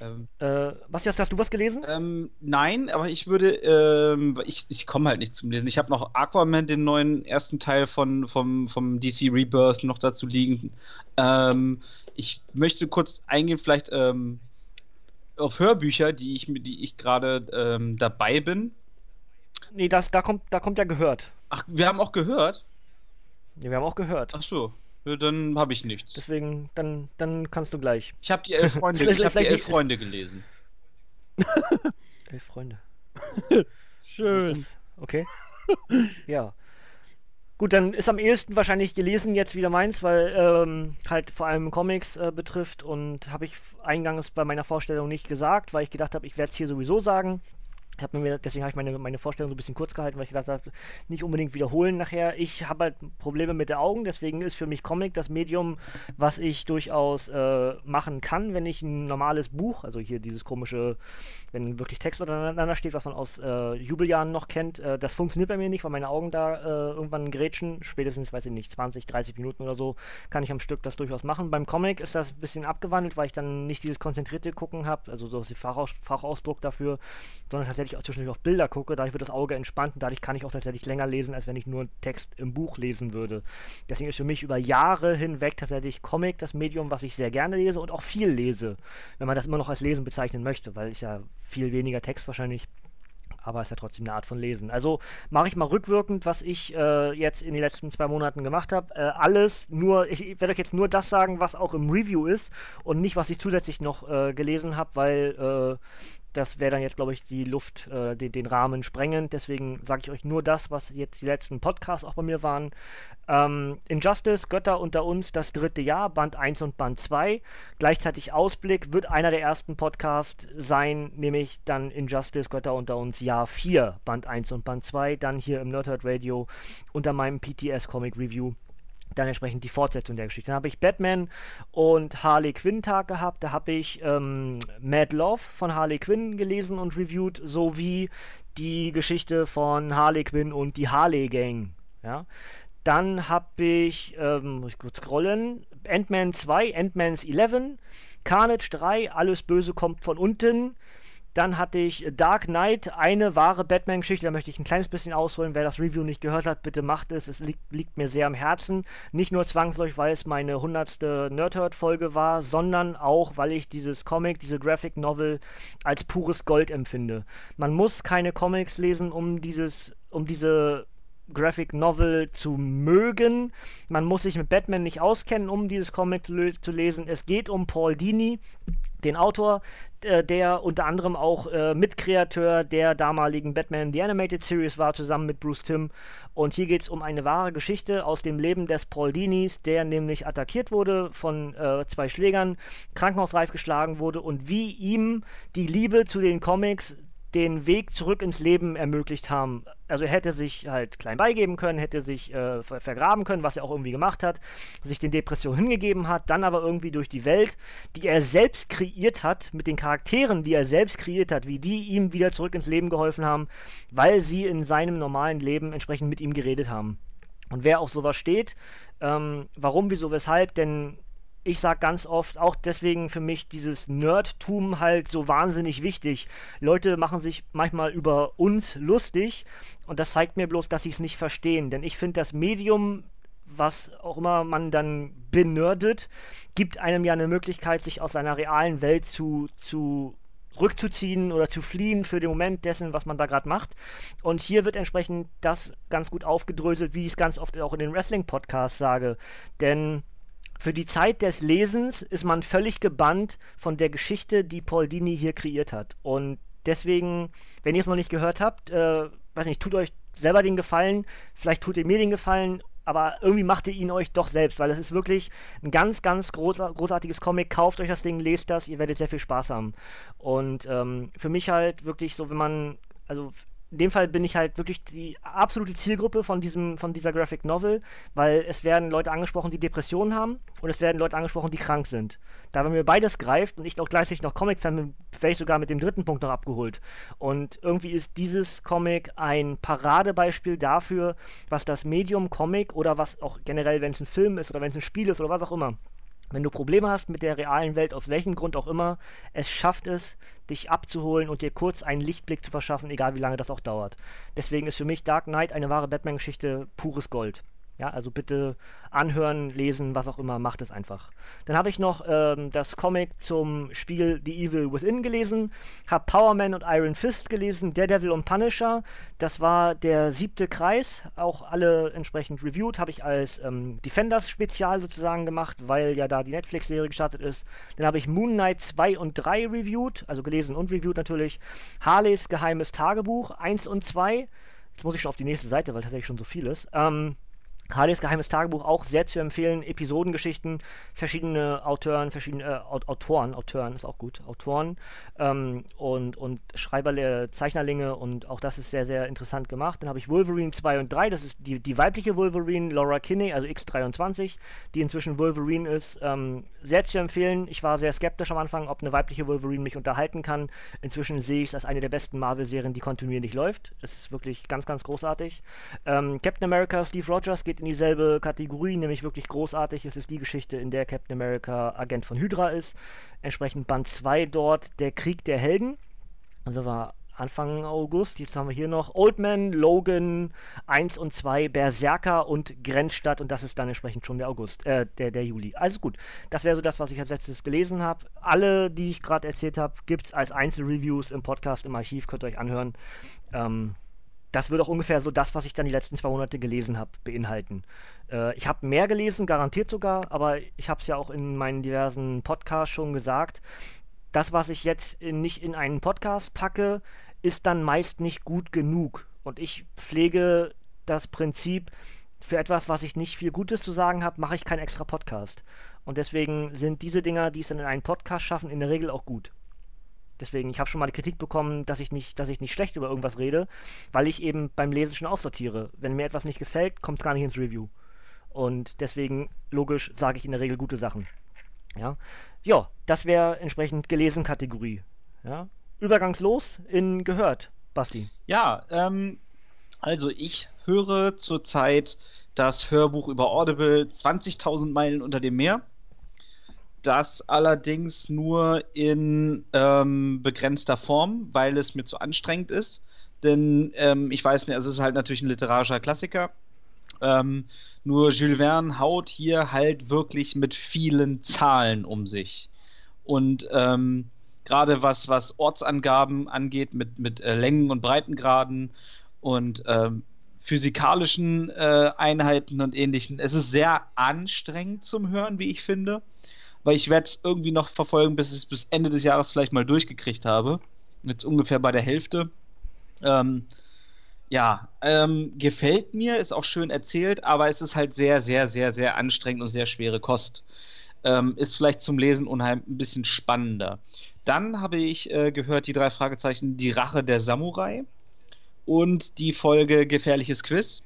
ähm, äh, Bastian, hast du was gelesen? ähm, nein, aber ich würde, ähm, ich, ich komme halt nicht zum Lesen. Ich habe noch Aquaman, den neuen ersten Teil von, vom, vom DC Rebirth noch dazu liegen. Ähm, ich möchte kurz eingehen, vielleicht ähm, auf Hörbücher, die ich, die ich gerade ähm, dabei bin. Nee, das, da kommt, da kommt ja gehört. Ach, wir haben auch gehört. Nee, wir haben auch gehört. Ach so, ja, dann habe ich nichts. Deswegen, dann, dann kannst du gleich. Ich habe die elf Freunde, ich hab die elf Freunde gelesen. Elf Freunde. Schön. Okay. ja. Gut, dann ist am ehesten wahrscheinlich gelesen jetzt wieder meins, weil ähm, halt vor allem Comics äh, betrifft und habe ich eingangs bei meiner Vorstellung nicht gesagt, weil ich gedacht habe, ich werde es hier sowieso sagen. Hab mir, deswegen habe ich meine, meine Vorstellung so ein bisschen kurz gehalten, weil ich gedacht habe, nicht unbedingt wiederholen nachher. Ich habe halt Probleme mit den Augen, deswegen ist für mich Comic das Medium, was ich durchaus äh, machen kann, wenn ich ein normales Buch, also hier dieses komische, wenn wirklich Text untereinander steht, was man aus äh, Jubeljahren noch kennt, äh, das funktioniert bei mir nicht, weil meine Augen da äh, irgendwann grätschen, spätestens, weiß ich nicht, 20, 30 Minuten oder so, kann ich am Stück das durchaus machen. Beim Comic ist das ein bisschen abgewandelt, weil ich dann nicht dieses konzentrierte Gucken habe, also so ist der Fachaus Fachausdruck dafür, sondern tatsächlich auch zwischendurch auf Bilder gucke, dadurch wird das Auge entspannt und dadurch kann ich auch tatsächlich länger lesen, als wenn ich nur Text im Buch lesen würde. Deswegen ist für mich über Jahre hinweg tatsächlich Comic das Medium, was ich sehr gerne lese und auch viel lese, wenn man das immer noch als Lesen bezeichnen möchte, weil ich ja viel weniger Text wahrscheinlich aber es ist ja trotzdem eine Art von Lesen. Also mache ich mal rückwirkend, was ich äh, jetzt in den letzten zwei Monaten gemacht habe. Äh, alles nur, ich, ich werde euch jetzt nur das sagen, was auch im Review ist und nicht, was ich zusätzlich noch äh, gelesen habe, weil äh, das wäre dann jetzt, glaube ich, die Luft, äh, den, den, Rahmen sprengend. Deswegen sage ich euch nur das, was jetzt die letzten Podcasts auch bei mir waren. Ähm, Injustice, Götter unter uns, das dritte Jahr, Band 1 und Band 2. Gleichzeitig Ausblick wird einer der ersten Podcasts sein, nämlich dann Injustice, Götter unter uns, Jahr 4, Band 1 und Band 2. Dann hier im Nerdhurt Radio unter meinem PTS Comic Review dann entsprechend die Fortsetzung der Geschichte. Dann habe ich Batman und Harley Quinn Tag gehabt. Da habe ich ähm, Mad Love von Harley Quinn gelesen und reviewed, sowie die Geschichte von Harley Quinn und die Harley Gang. Ja. Dann habe ich, ähm, muss ich kurz scrollen, Ant-Man 2, Ant-Man's 11, Carnage 3, Alles Böse kommt von unten, dann hatte ich Dark Knight, eine wahre Batman-Geschichte. Da möchte ich ein kleines bisschen ausholen. Wer das Review nicht gehört hat, bitte macht es. Es liegt, liegt mir sehr am Herzen. Nicht nur zwangsläufig, weil es meine 100. Nerdhurt-Folge war, sondern auch, weil ich dieses Comic, diese Graphic Novel als pures Gold empfinde. Man muss keine Comics lesen, um dieses, um diese Graphic Novel zu mögen. Man muss sich mit Batman nicht auskennen, um dieses Comic zu lesen. Es geht um Paul Dini, den Autor, äh, der unter anderem auch äh, Mitkreateur der damaligen Batman The Animated Series war, zusammen mit Bruce Timm. Und hier geht es um eine wahre Geschichte aus dem Leben des Paul Dinis, der nämlich attackiert wurde von äh, zwei Schlägern, krankenhausreif geschlagen wurde und wie ihm die Liebe zu den Comics den Weg zurück ins Leben ermöglicht haben. Also er hätte sich halt klein beigeben können, hätte sich äh, vergraben können, was er auch irgendwie gemacht hat, sich den Depressionen hingegeben hat, dann aber irgendwie durch die Welt, die er selbst kreiert hat, mit den Charakteren, die er selbst kreiert hat, wie die ihm wieder zurück ins Leben geholfen haben, weil sie in seinem normalen Leben entsprechend mit ihm geredet haben. Und wer auf sowas steht, ähm, warum, wieso, weshalb, denn ich sag ganz oft, auch deswegen für mich dieses Nerdtum halt so wahnsinnig wichtig. Leute machen sich manchmal über uns lustig und das zeigt mir bloß, dass sie es nicht verstehen. Denn ich finde, das Medium, was auch immer man dann benördet, gibt einem ja eine Möglichkeit, sich aus seiner realen Welt zu, zu rückzuziehen oder zu fliehen für den Moment dessen, was man da gerade macht. Und hier wird entsprechend das ganz gut aufgedröselt, wie ich es ganz oft auch in den Wrestling-Podcasts sage. Denn für die Zeit des Lesens ist man völlig gebannt von der Geschichte, die Paul Dini hier kreiert hat. Und deswegen, wenn ihr es noch nicht gehört habt, äh, weiß nicht, tut euch selber den Gefallen, vielleicht tut ihr mir den Gefallen, aber irgendwie macht ihr ihn euch doch selbst, weil es ist wirklich ein ganz, ganz groß, großartiges Comic. Kauft euch das Ding, lest das, ihr werdet sehr viel Spaß haben. Und ähm, für mich halt wirklich so, wenn man, also in dem Fall bin ich halt wirklich die absolute Zielgruppe von diesem, von dieser Graphic Novel, weil es werden Leute angesprochen, die Depressionen haben und es werden Leute angesprochen, die krank sind. Da wenn mir beides greift und ich auch gleichzeitig noch Comic-Fan bin, wäre ich sogar mit dem dritten Punkt noch abgeholt. Und irgendwie ist dieses Comic ein Paradebeispiel dafür, was das Medium Comic oder was auch generell, wenn es ein Film ist oder wenn es ein Spiel ist oder was auch immer, wenn du Probleme hast mit der realen Welt, aus welchem Grund auch immer, es schafft es, dich abzuholen und dir kurz einen Lichtblick zu verschaffen, egal wie lange das auch dauert. Deswegen ist für mich Dark Knight eine wahre Batman-Geschichte pures Gold. Ja, also bitte anhören, lesen, was auch immer, macht es einfach. Dann habe ich noch ähm, das Comic zum Spiel The Evil Within gelesen, habe Power Man und Iron Fist gelesen, Daredevil und Punisher. Das war der siebte Kreis, auch alle entsprechend reviewed, habe ich als ähm, Defenders-Spezial sozusagen gemacht, weil ja da die Netflix-Serie gestartet ist. Dann habe ich Moon Knight 2 und 3 reviewed, also gelesen und reviewed natürlich. Harleys geheimes Tagebuch 1 und 2. Jetzt muss ich schon auf die nächste Seite, weil tatsächlich schon so viel ist. Ähm, Harleys geheimes Tagebuch auch sehr zu empfehlen. Episodengeschichten, verschiedene Autoren, verschiedene äh, Autoren, Autoren ist auch gut, Autoren ähm, und, und Schreiber, Zeichnerlinge und auch das ist sehr, sehr interessant gemacht. Dann habe ich Wolverine 2 und 3, das ist die, die weibliche Wolverine, Laura Kinney, also X23, die inzwischen Wolverine ist. Ähm, sehr zu empfehlen. Ich war sehr skeptisch am Anfang, ob eine weibliche Wolverine mich unterhalten kann. Inzwischen sehe ich es als eine der besten Marvel-Serien, die kontinuierlich läuft. Es ist wirklich ganz, ganz großartig. Ähm, Captain America, Steve Rogers geht in dieselbe Kategorie, nämlich wirklich großartig. Es ist die Geschichte, in der Captain America Agent von Hydra ist. Entsprechend Band 2 dort, der Krieg der Helden. Also war Anfang August. Jetzt haben wir hier noch Old Man, Logan 1 und 2, Berserker und Grenzstadt und das ist dann entsprechend schon der August, äh, der, der Juli. Also gut, das wäre so das, was ich als letztes gelesen habe. Alle, die ich gerade erzählt habe, gibt es als Einzelreviews im Podcast im Archiv, könnt ihr euch anhören. Ähm, das würde auch ungefähr so das, was ich dann die letzten zwei Monate gelesen habe, beinhalten. Äh, ich habe mehr gelesen, garantiert sogar, aber ich habe es ja auch in meinen diversen Podcasts schon gesagt. das, was ich jetzt in, nicht in einen Podcast packe, ist dann meist nicht gut genug. Und ich pflege das Prinzip, für etwas, was ich nicht viel Gutes zu sagen habe, mache ich keinen extra Podcast. Und deswegen sind diese Dinger, die es dann in einen Podcast schaffen, in der Regel auch gut. Deswegen, ich habe schon mal die Kritik bekommen, dass ich nicht, dass ich nicht schlecht über irgendwas rede, weil ich eben beim Lesen schon aussortiere. Wenn mir etwas nicht gefällt, kommt es gar nicht ins Review. Und deswegen, logisch, sage ich in der Regel gute Sachen. Ja, ja das wäre entsprechend gelesen Kategorie. Ja. Übergangslos in gehört, Basti. Ja, ähm, also ich höre zurzeit das Hörbuch über Audible 20.000 Meilen unter dem Meer. Das allerdings nur in ähm, begrenzter Form, weil es mir zu anstrengend ist. Denn ähm, ich weiß nicht, es ist halt natürlich ein literarischer Klassiker. Ähm, nur Jules Verne haut hier halt wirklich mit vielen Zahlen um sich. Und ähm, gerade was, was Ortsangaben angeht, mit, mit äh, Längen und Breitengraden und ähm, physikalischen äh, Einheiten und ähnlichen. Es ist sehr anstrengend zum Hören, wie ich finde, weil ich werde es irgendwie noch verfolgen, bis ich es bis Ende des Jahres vielleicht mal durchgekriegt habe. Jetzt ungefähr bei der Hälfte. Ähm, ja, ähm, gefällt mir, ist auch schön erzählt, aber es ist halt sehr, sehr, sehr, sehr anstrengend und sehr schwere Kost. Ähm, ist vielleicht zum Lesen unheimlich ein bisschen spannender. Dann habe ich äh, gehört, die drei Fragezeichen, die Rache der Samurai und die Folge Gefährliches Quiz.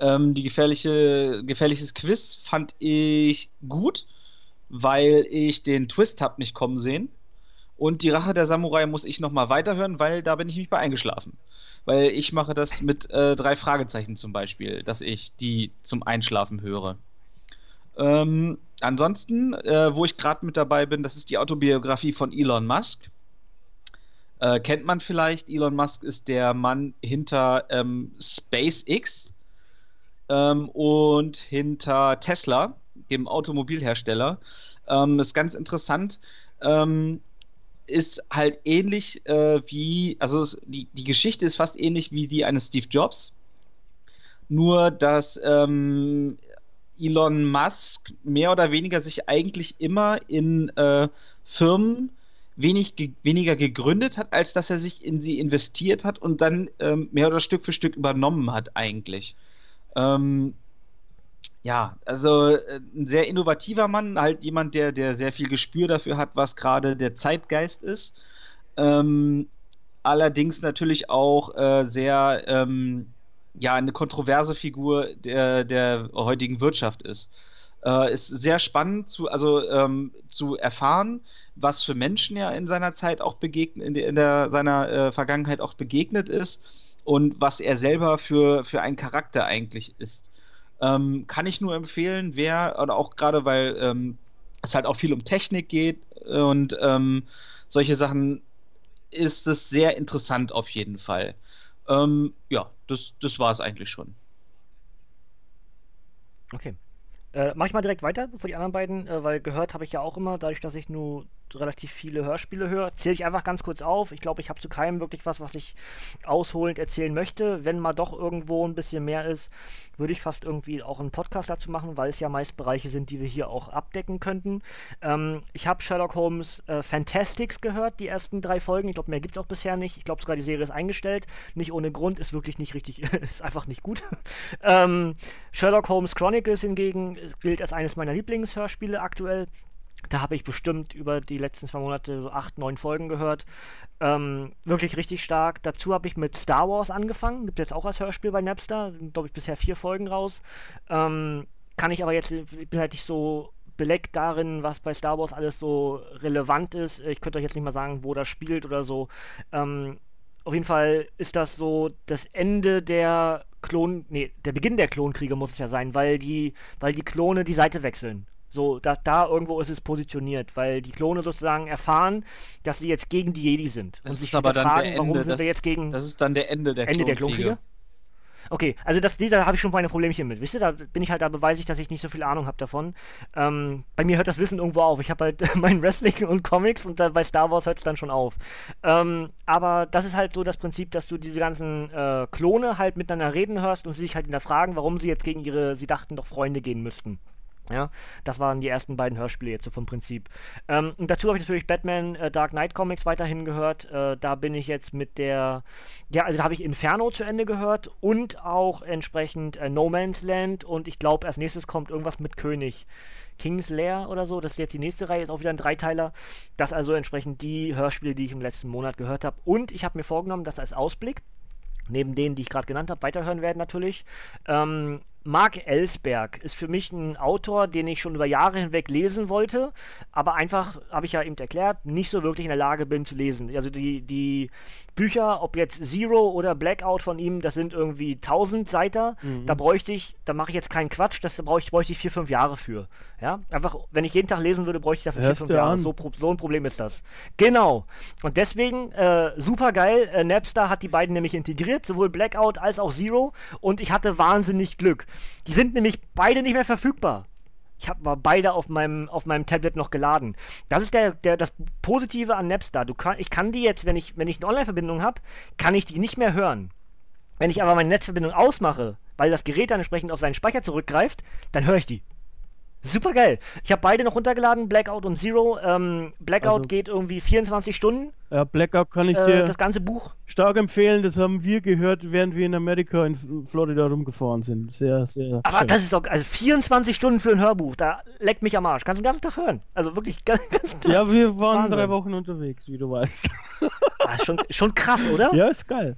Ähm, die gefährliche, gefährliches Quiz fand ich gut, weil ich den Twist habe nicht kommen sehen. Und die Rache der Samurai muss ich nochmal weiterhören, weil da bin ich mich bei eingeschlafen. Weil ich mache das mit äh, drei Fragezeichen zum Beispiel, dass ich die zum Einschlafen höre. Ähm, ansonsten, äh, wo ich gerade mit dabei bin, das ist die Autobiografie von Elon Musk. Äh, kennt man vielleicht, Elon Musk ist der Mann hinter ähm, SpaceX ähm, und hinter Tesla, dem Automobilhersteller. Ähm, ist ganz interessant. Ähm, ist halt ähnlich äh, wie, also es, die, die Geschichte ist fast ähnlich wie die eines Steve Jobs. Nur, dass ähm, Elon Musk mehr oder weniger sich eigentlich immer in äh, Firmen wenig ge weniger gegründet hat, als dass er sich in sie investiert hat und dann ähm, mehr oder Stück für Stück übernommen hat eigentlich. Ähm, ja, also äh, ein sehr innovativer Mann, halt jemand, der, der sehr viel Gespür dafür hat, was gerade der Zeitgeist ist. Ähm, allerdings natürlich auch äh, sehr, ähm, ja, eine kontroverse Figur der, der heutigen Wirtschaft ist. Äh, ist sehr spannend zu, also, ähm, zu erfahren, was für Menschen er in seiner Zeit auch begegnet, in, in der, seiner äh, Vergangenheit auch begegnet ist und was er selber für, für ein Charakter eigentlich ist. Ähm, kann ich nur empfehlen, wer, oder auch gerade weil ähm, es halt auch viel um Technik geht und ähm, solche Sachen, ist es sehr interessant auf jeden Fall. Ähm, ja, das, das war es eigentlich schon. Okay. Äh, mach ich mal direkt weiter, bevor die anderen beiden, äh, weil gehört habe ich ja auch immer, dadurch, dass ich nur relativ viele Hörspiele höre, zähle ich einfach ganz kurz auf. Ich glaube, ich habe zu keinem wirklich was, was ich ausholend erzählen möchte. Wenn mal doch irgendwo ein bisschen mehr ist, würde ich fast irgendwie auch einen Podcast dazu machen, weil es ja meist Bereiche sind, die wir hier auch abdecken könnten. Ähm, ich habe Sherlock Holmes äh, Fantastics gehört, die ersten drei Folgen. Ich glaube, mehr gibt es auch bisher nicht. Ich glaube sogar, die Serie ist eingestellt. Nicht ohne Grund, ist wirklich nicht richtig, ist einfach nicht gut. ähm, Sherlock Holmes Chronicles hingegen gilt als eines meiner Lieblingshörspiele aktuell. Da habe ich bestimmt über die letzten zwei Monate so acht, neun Folgen gehört. Ähm, wirklich richtig stark. Dazu habe ich mit Star Wars angefangen. Gibt es jetzt auch als Hörspiel bei Napster. Sind, glaube ich, bisher vier Folgen raus. Ähm, kann ich aber jetzt, ich bin halt nicht so beleckt darin, was bei Star Wars alles so relevant ist. Ich könnte euch jetzt nicht mal sagen, wo das spielt oder so. Ähm, auf jeden Fall ist das so das Ende der Klon, nee, der Beginn der Klonkriege muss es ja sein, weil die, weil die Klone die Seite wechseln. So, da, da irgendwo ist es positioniert, weil die Klone sozusagen erfahren, dass sie jetzt gegen die Jedi sind. Das und sich aber dann fragen, warum Ende, sind wir jetzt gegen. Das ist dann der Ende der Ende der Klonkriege. Okay, also das, da habe ich schon meine Problemchen mit. Wisst ihr, da bin ich halt, da beweise ich, dass ich nicht so viel Ahnung habe davon. Ähm, bei mir hört das Wissen irgendwo auf. Ich habe halt mein Wrestling und Comics und da, bei Star Wars hört es dann schon auf. Ähm, aber das ist halt so das Prinzip, dass du diese ganzen äh, Klone halt miteinander reden hörst und sie sich halt hinterfragen, warum sie jetzt gegen ihre, sie dachten doch Freunde gehen müssten. Ja, das waren die ersten beiden Hörspiele jetzt so vom Prinzip. Ähm, dazu habe ich natürlich Batman äh, Dark Knight Comics weiterhin gehört. Äh, da bin ich jetzt mit der, ja, also da habe ich Inferno zu Ende gehört und auch entsprechend äh, No Man's Land und ich glaube, als nächstes kommt irgendwas mit König. King's Lair oder so, das ist jetzt die nächste Reihe, ist auch wieder ein Dreiteiler. Das also entsprechend die Hörspiele, die ich im letzten Monat gehört habe. Und ich habe mir vorgenommen, das als Ausblick, neben denen, die ich gerade genannt habe, weiterhören werden natürlich, ähm, Mark Ellsberg ist für mich ein Autor, den ich schon über Jahre hinweg lesen wollte, aber einfach, habe ich ja eben erklärt, nicht so wirklich in der Lage bin zu lesen. Also die, die Bücher, ob jetzt Zero oder Blackout von ihm, das sind irgendwie 1000 Seiter. Mhm. Da bräuchte ich, da mache ich jetzt keinen Quatsch, das da bräuchte ich, bräuchte ich vier, fünf Jahre für. Ja, einfach, wenn ich jeden Tag lesen würde, bräuchte ich dafür Hörst vier, fünf Jahre. So, so ein Problem ist das. Genau. Und deswegen, äh, super geil. Äh, Napster hat die beiden nämlich integriert, sowohl Blackout als auch Zero. Und ich hatte wahnsinnig Glück. Die sind nämlich beide nicht mehr verfügbar. Ich habe mal beide auf meinem, auf meinem Tablet noch geladen. Das ist der, der, das Positive an Napster. Du kann, ich kann die jetzt, wenn ich, wenn ich eine Online-Verbindung habe, kann ich die nicht mehr hören. Wenn ich aber meine Netzverbindung ausmache, weil das Gerät dann entsprechend auf seinen Speicher zurückgreift, dann höre ich die. Super geil. Ich habe beide noch runtergeladen, Blackout und Zero. Ähm, Blackout Also- geht irgendwie 24 Stunden, Ja, Blackout kann ich äh, dir das ganze Buch. stark empfehlen. Das haben wir gehört, während wir in Amerika, in Florida rumgefahren sind. Sehr, sehr. Aber schön. das ist doch, also 24 Stunden für ein Hörbuch, da leckt mich am Arsch. Kannst du den ganzen Tag hören. Also wirklich, ganz, ganz Tag. Ja, wir waren Wahnsinn. drei Wochen unterwegs, wie du weißt. Ah, schon, schon krass, oder? ja, ist geil.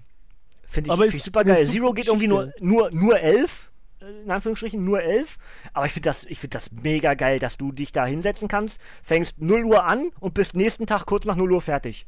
Finde ich, Aber find ich super geil. Zero geht irgendwie nur, nur, nur 11. äh, In Anführungsstrichen nur 11. Aber ich finde das, ich find das mega geil, dass du dich da hinsetzen kannst, fängst 0 Uhr an und bist nächsten Tag kurz nach 0 Uhr fertig.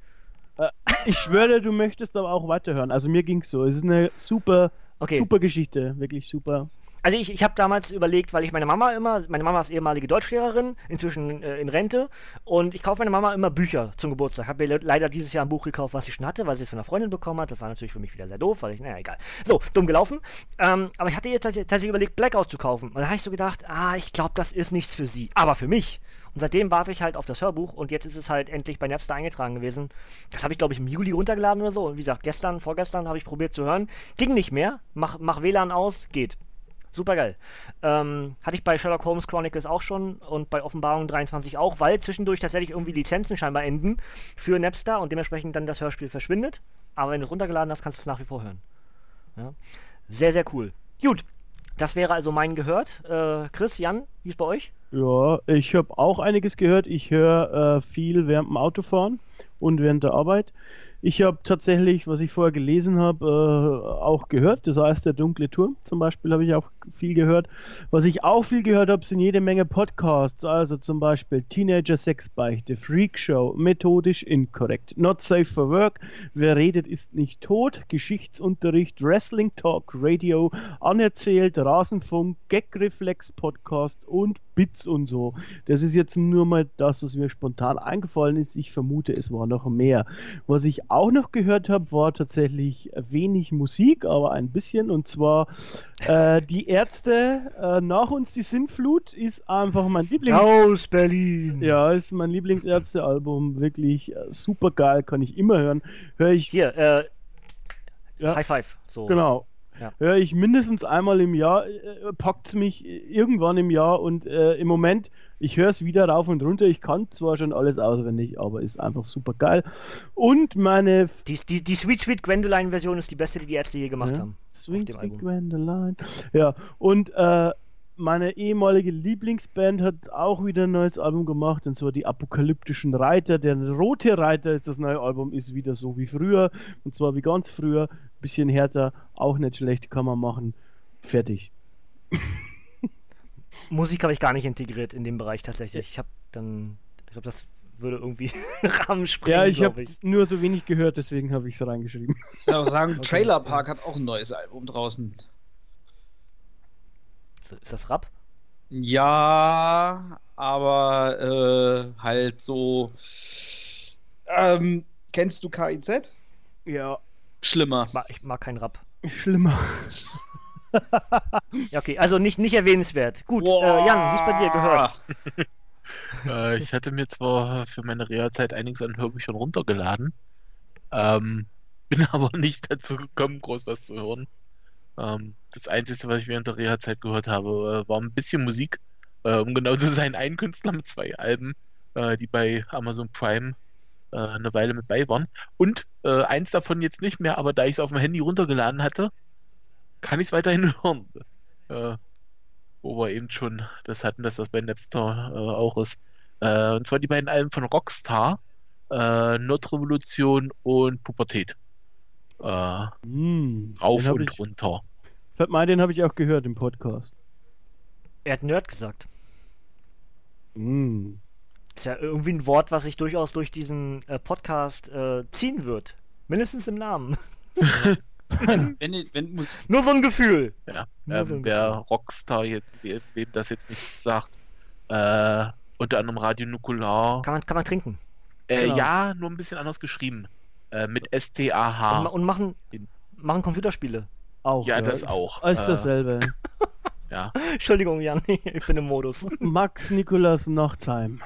Ich schwöre, du möchtest aber auch weiterhören. Also mir ging's so. Es ist eine super, Okay. super Geschichte. Wirklich super. Also ich, ich habe damals überlegt, weil ich meine Mama immer, meine Mama ist ehemalige Deutschlehrerin, inzwischen äh, in Rente, und ich kaufe meiner Mama immer Bücher zum Geburtstag. Habe mir le- leider dieses Jahr ein Buch gekauft, was sie schon hatte, weil sie es von einer Freundin bekommen hat. Das war natürlich für mich wieder sehr doof, weil ich, naja, egal. So, dumm gelaufen. Ähm, aber ich hatte jetzt tatsächlich tatsächlich überlegt, Blackout zu kaufen. Und da habe ich so gedacht, ah, ich glaube, das ist nichts für sie. Aber für mich. Und seitdem warte ich halt auf das Hörbuch und jetzt ist es halt endlich bei Napster eingetragen gewesen. Das habe ich, glaube ich, im Juli runtergeladen oder so. Und wie gesagt, gestern, vorgestern habe ich probiert zu hören. Ging nicht mehr. Mach, mach WLAN aus, geht. Super geil. Ähm, hatte ich bei Sherlock Holmes Chronicles auch schon und bei Offenbarung 23 auch, weil zwischendurch tatsächlich irgendwie Lizenzen scheinbar enden für Napster und dementsprechend dann das Hörspiel verschwindet. Aber wenn du es runtergeladen hast, kannst du es nach wie vor hören. Ja. Sehr, sehr cool. Gut, das wäre also mein gehört. Äh, Chris, Jan, wie ist bei euch? Ja, ich habe auch einiges gehört. Ich höre äh, viel während dem Autofahren und während der Arbeit. Ich habe tatsächlich, was ich vorher gelesen habe, äh, auch gehört. Das heißt, der dunkle Turm zum Beispiel habe ich auch viel gehört. Was ich auch viel gehört habe, sind jede Menge Podcasts. Also zum Beispiel Teenager Sexbeichte, Freak Show, Methodisch Inkorrekt, Not Safe for Work, Wer redet ist nicht tot, Geschichtsunterricht, Wrestling Talk, Radio, Anerzählt, Rasenfunk, Gagreflex Podcast und Bits und so. Das ist jetzt nur mal das, was mir spontan eingefallen ist. Ich vermute, es war noch mehr. Was ich auch noch gehört habe, war tatsächlich wenig Musik, aber ein bisschen. Und zwar äh, die Ärzte äh, nach uns die Sintflut ist einfach mein Lieblings. Aus Berlin! Ja, ist mein Lieblingsärzte-Album. Wirklich äh, super geil, kann ich immer hören. Höre ich Hier, äh, Ja. High Five. So. Genau. Ja. Höre ich mindestens einmal im Jahr, äh, packt es mich irgendwann im Jahr und äh, im Moment, ich höre es wieder rauf und runter. Ich kann zwar schon alles auswendig, aber ist einfach super geil. Und meine Die, die, die Sweet Sweet Gwendoline-Version ist die beste, die die Ärzte je gemacht ja, haben. Sweet Sweet. Gwendoline. Ja, und äh, meine ehemalige Lieblingsband hat auch wieder ein neues Album gemacht, und zwar die Apokalyptischen Reiter. Der Rote Reiter ist das neue Album, ist wieder so wie früher, und zwar wie ganz früher. Bisschen härter, auch nicht schlecht, kann man machen. Fertig. Musik habe ich gar nicht integriert in dem Bereich tatsächlich. Ich habe dann, ich glaube, das würde irgendwie Rahmen springen, Ja, ich habe nur so wenig gehört, deswegen habe ich es reingeschrieben. Ich kann auch sagen, Trailer Park hat auch ein neues Album draußen. Ist- Ist das Rap? Ja, aber äh, halt so. Ähm, kennst du KIZ? Ja, Schlimmer. Ich mag, ich mag keinen Rap. schlimmer. Ja, okay, also nicht, nicht erwähnenswert. Gut, äh, Jan, wie ist bei dir gehört? Äh, ich hatte mir zwar für meine Reha-Zeit einiges an Hörbüchern runtergeladen, ähm, bin aber nicht dazu gekommen, groß was zu hören. Ähm, das Einzige, was ich während der Reha-Zeit gehört habe, äh, war ein bisschen Musik, Äh, um genau zu sein, ein Künstler mit zwei Alben, äh, die bei Amazon Prime äh, eine Weile mit bei waren. Und äh, eins davon jetzt nicht mehr, aber da ich es auf dem Handy runtergeladen hatte, kann ich es weiterhin hören. Äh, wo wir eben schon das hatten, dass das bei Napster äh, auch ist. Äh, und zwar die beiden Alben von Rockstar, äh, Nordrevolution und Pubertät. Äh, Hm, rauf und ich, runter. Fällt mal, den habe ich auch gehört im Podcast. Er hat Nerd gesagt. Hm. Ist ja irgendwie ein Wort, was sich durchaus durch diesen äh, Podcast äh, ziehen wird. Mindestens im Namen. Wenn, wenn, wenn Nur so ein Gefühl. Ja, Nur so ein ähm, wer Rockstar jetzt, we- wem das jetzt nichts sagt, äh, unter anderem Radio Nukular. Kann man, kann man trinken. Äh, Genau. ja, nur ein bisschen anders geschrieben. Äh, mit Und, S-T-A-H. und machen, In- machen Computerspiele. Auch. Ja, das ist- auch. Ist Äh, dasselbe. Ja, Entschuldigung, Jan, ich bin im Modus. Max Nikolas Nachtsheim.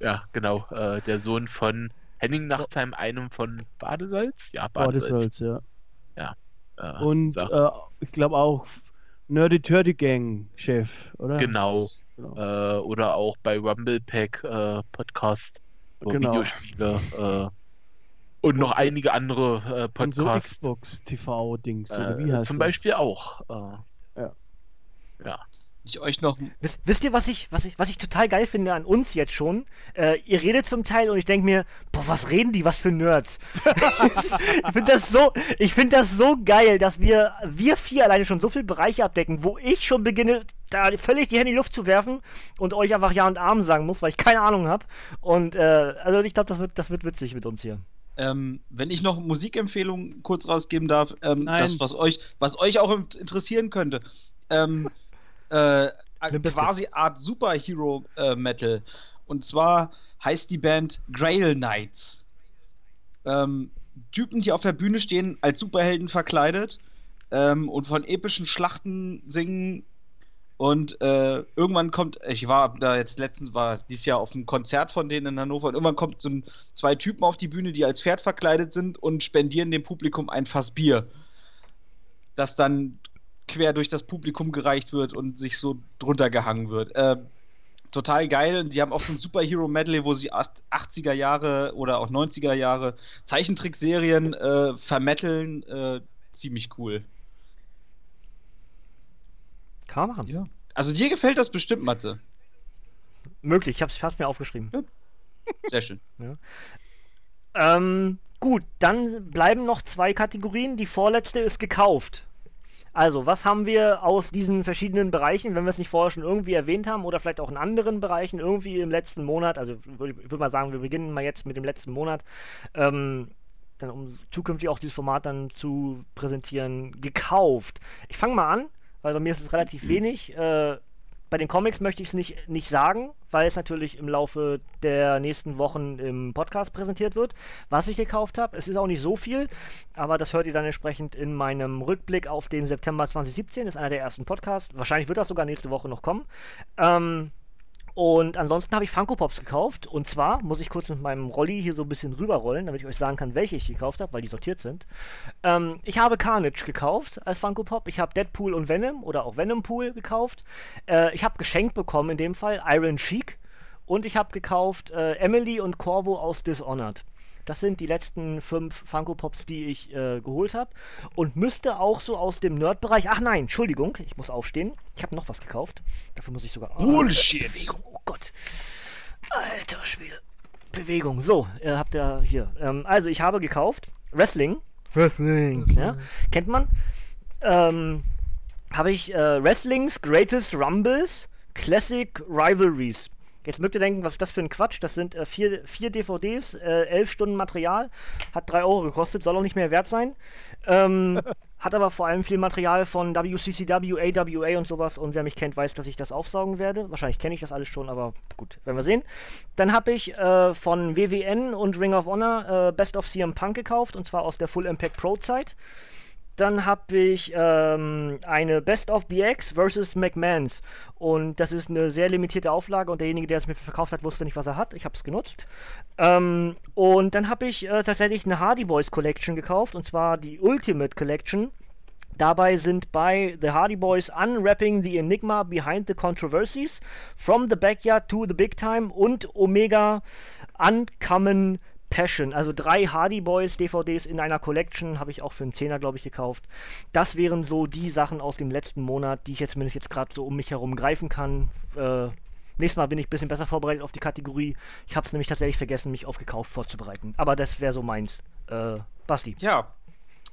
ja, genau. Äh, der Sohn von Henning Nachtsheim, einem von Badesalz. Ja, Badesalz. Badesalz, ja. Äh, Und so. äh, ich glaube auch Nerdy Turdy Gang Chef, oder? Genau. genau. äh, oder auch bei Rumblepack äh, Podcast Genau. Videospiele äh, und noch einige andere äh, Und so Podcasts. Xbox TV Dings, oder wie heißt zum das? Beispiel auch. Ja. Ja. Ich euch noch Wisst, wisst ihr, was ich, was, ich, was ich total geil finde an uns jetzt schon? Äh, ihr redet zum Teil und ich denke mir, boah, was reden die, was für Nerds. ich finde das, so, ich find das so geil, dass wir, wir vier alleine schon so viele Bereiche abdecken, wo ich schon beginne, da völlig die Hände in die Luft zu werfen und euch einfach Ja und Arm sagen muss, weil ich keine Ahnung habe. Und äh, also ich glaube, das wird, das wird witzig mit uns hier. Ähm, wenn ich noch Musikempfehlungen kurz rausgeben darf, ähm, das, was euch, was euch auch in- interessieren könnte. Ähm, äh, quasi Art Superhero äh, Metal. Und zwar heißt die Band Grail Knights. Ähm, Typen, die auf der Bühne stehen, als Superhelden verkleidet ähm, und von epischen Schlachten singen. Und äh, irgendwann kommt, ich war da jetzt letztens, war dieses Jahr auf einem Konzert von denen in Hannover und irgendwann kommt so ein, zwei Typen auf die Bühne, die als Pferd verkleidet sind und spendieren dem Publikum ein Fass Bier. Das dann quer durch das Publikum gereicht wird und sich so drunter gehangen wird. Äh, total geil. Die haben auch so ein Superhero-Medley, wo sie acht- 80er Jahre oder auch 90er Jahre Zeichentrickserien äh, vermetteln. Äh, ziemlich cool. Kann man machen. Ja. Also dir gefällt das bestimmt, Matze. Möglich, ich hab's, ich hab's mir aufgeschrieben. Sehr schön. Ähm, gut, dann bleiben noch zwei Kategorien. Die vorletzte ist gekauft. Also, was haben wir aus diesen verschiedenen Bereichen, wenn wir es nicht vorher schon irgendwie erwähnt haben oder vielleicht auch in anderen Bereichen, irgendwie im letzten Monat, also ich würde mal sagen, wir beginnen mal jetzt mit dem letzten Monat, ähm, dann um zukünftig auch dieses Format dann zu präsentieren, gekauft. Ich fange mal an, weil bei mir ist es relativ wenig. Äh, bei den Comics möchte ich es nicht, nicht sagen, weil es natürlich im Laufe der nächsten Wochen im Podcast präsentiert wird, was ich gekauft habe. Es ist auch nicht so viel, aber das hört ihr dann entsprechend in meinem Rückblick auf den September 2017. Das ist einer der ersten Podcasts. Wahrscheinlich wird das sogar nächste Woche noch kommen. Ähm, und ansonsten habe ich Funko Pops gekauft. Und zwar muss ich kurz mit meinem Rolli hier so ein bisschen rüberrollen, damit ich euch sagen kann, welche ich gekauft habe, weil die sortiert sind. Ähm, ich habe Carnage gekauft als Funko Pop. Ich habe Deadpool und Venom oder auch Venom Pool gekauft. Äh, ich habe geschenkt bekommen in dem Fall Iron Sheik. Und ich habe gekauft äh, Emily und Corvo aus Dishonored. Das sind die letzten fünf Funko Pops, die ich äh, geholt habe. Und müsste auch so aus dem Nerd-Bereich. Ach nein, Entschuldigung, ich muss aufstehen. Ich habe noch was gekauft. Dafür muss ich sogar. Oh, Bullshit. Bewegung, oh Gott. Alter Spiel. Bewegung. So, ihr habt ja hier. Ähm, also, ich habe gekauft Wrestling. Wrestling. Ja, kennt man. Ähm, habe ich äh, Wrestlings Greatest Rumbles Classic Rivalries. Jetzt mögt ihr denken, was ist das für ein Quatsch? Das sind äh, vier, vier DVDs, äh, elf Stunden Material, hat drei Euro gekostet, soll auch nicht mehr wert sein. Ähm, hat aber vor allem viel Material von WCCW, AWA und sowas. Und wer mich kennt, weiß, dass ich das aufsaugen werde. Wahrscheinlich kenne ich das alles schon, aber gut, werden wir sehen. Dann habe ich äh, von WWN und Ring of Honor äh, Best of CM Punk gekauft, und zwar aus der Full Impact Pro Zeit. Dann habe ich ähm, eine Best of the X versus McMahons. Und das ist eine sehr limitierte Auflage und derjenige, der es mir verkauft hat, wusste nicht, was er hat. Ich habe es genutzt. Ähm, und dann habe ich äh, tatsächlich eine Hardy Boys Collection gekauft und zwar die Ultimate Collection. Dabei sind bei The Hardy Boys Unwrapping the Enigma Behind the Controversies, From the Backyard to the Big Time und Omega Uncommon Passion. Also drei Hardy Boys DVDs in einer Collection, habe ich auch für einen Zehner, glaube ich, gekauft. Das wären so die Sachen aus dem letzten Monat, die ich jetzt zumindest jetzt gerade so um mich herum greifen kann. Äh, nächstes Mal bin ich ein bisschen besser vorbereitet auf die Kategorie. Ich habe es nämlich tatsächlich vergessen, mich auf gekauft vorzubereiten. Aber das wäre so meins. Äh, Basti. Ja.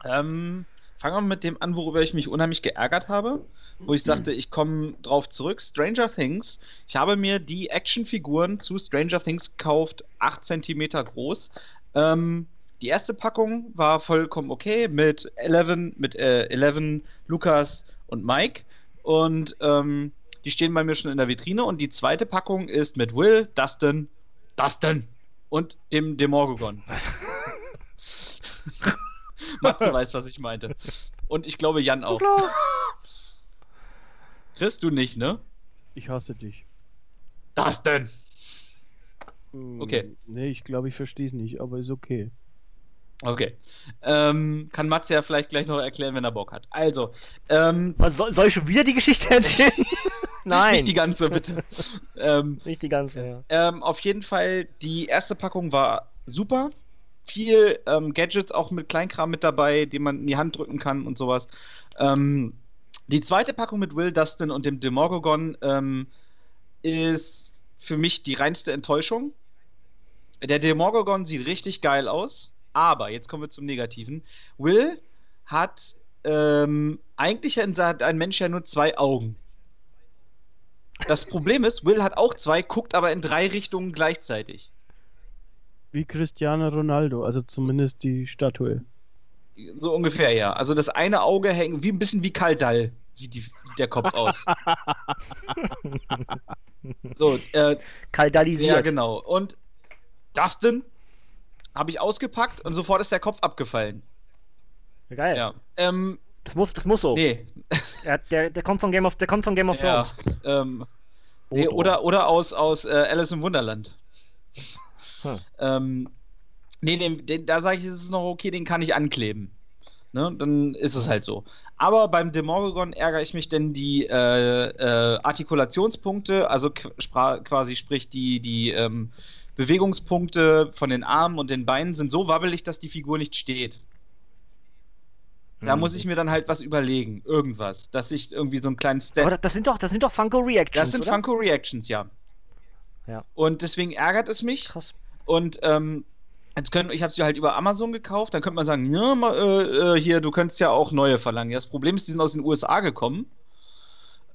Ähm, fangen wir mit dem an, worüber ich mich unheimlich geärgert habe. Wo ich sagte, ich komme drauf zurück. Stranger Things. Ich habe mir die Actionfiguren zu Stranger Things gekauft, 8 cm groß. Ähm, die erste Packung war vollkommen okay mit Eleven, mit äh, Eleven, Lukas und Mike. Und ähm, die stehen bei mir schon in der Vitrine. Und die zweite Packung ist mit Will, Dustin, Dustin und dem Demogorgon. Matze weiß, was ich meinte. Und ich glaube, Jan auch. Chris, du nicht, ne? Ich hasse dich. Dustin! Hm, Okay. Nee, ich glaube, ich verstehe es nicht, aber ist okay. Okay. Ähm, kann Matze ja vielleicht gleich noch erklären, wenn er Bock hat. Also, ähm, Was, soll, soll ich schon wieder die Geschichte erzählen? Nein. nicht die ganze, bitte. ähm, Nicht die ganze, ja. Ähm, auf jeden Fall, die erste Packung war super. Viel ähm, Gadgets auch mit Kleinkram mit dabei, den man in die Hand drücken kann und sowas. Ähm, die zweite Packung mit Will Dustin und dem Demogorgon ähm, ist für mich die reinste Enttäuschung. Der Demogorgon sieht richtig geil aus, aber jetzt kommen wir zum Negativen. Will hat ähm, eigentlich hat ein Mensch ja nur zwei Augen. Das Problem ist, Will hat auch zwei, guckt aber in drei Richtungen gleichzeitig. Wie Cristiano Ronaldo, also zumindest die Statue. So ungefähr, ja. Also das eine Auge hängt wie ein bisschen wie Kaldall sieht die, der Kopf aus. so, äh, Kaldalisiert. ja, genau. Und Dustin habe ich ausgepackt und sofort ist der Kopf abgefallen. Geil. Ja. Ähm, Das muss, das muss so. nee. Er, der, der kommt von Game of, der kommt von Game of Ja, Thrones. ähm, nee, Odo. oder, oder aus, aus äh, Alice im Wunderland. Hm. Ähm, nee, den, den, da sage ich, es ist noch okay, den kann ich ankleben. Ne? Dann ist es halt so. Aber beim Demogorgon ärgere ich mich, denn die äh, äh, Artikulationspunkte, also quasi sprich die, die ähm, Bewegungspunkte von den Armen und den Beinen sind so wabbelig, dass die Figur nicht steht. Da Hm. muss ich mir dann halt was überlegen, irgendwas, dass ich irgendwie so einen kleinen Step Aber das, das sind doch, das sind doch Funko Reactions. das sind oder? Funko Reactions, ja. Ja. Und deswegen ärgert es mich. Krass. Und ähm, jetzt können, ich habe sie halt über Amazon gekauft. Dann könnte man sagen, ja, äh, äh, hier, du könntest ja auch neue verlangen. Ja, das Problem ist, die sind aus den USA gekommen.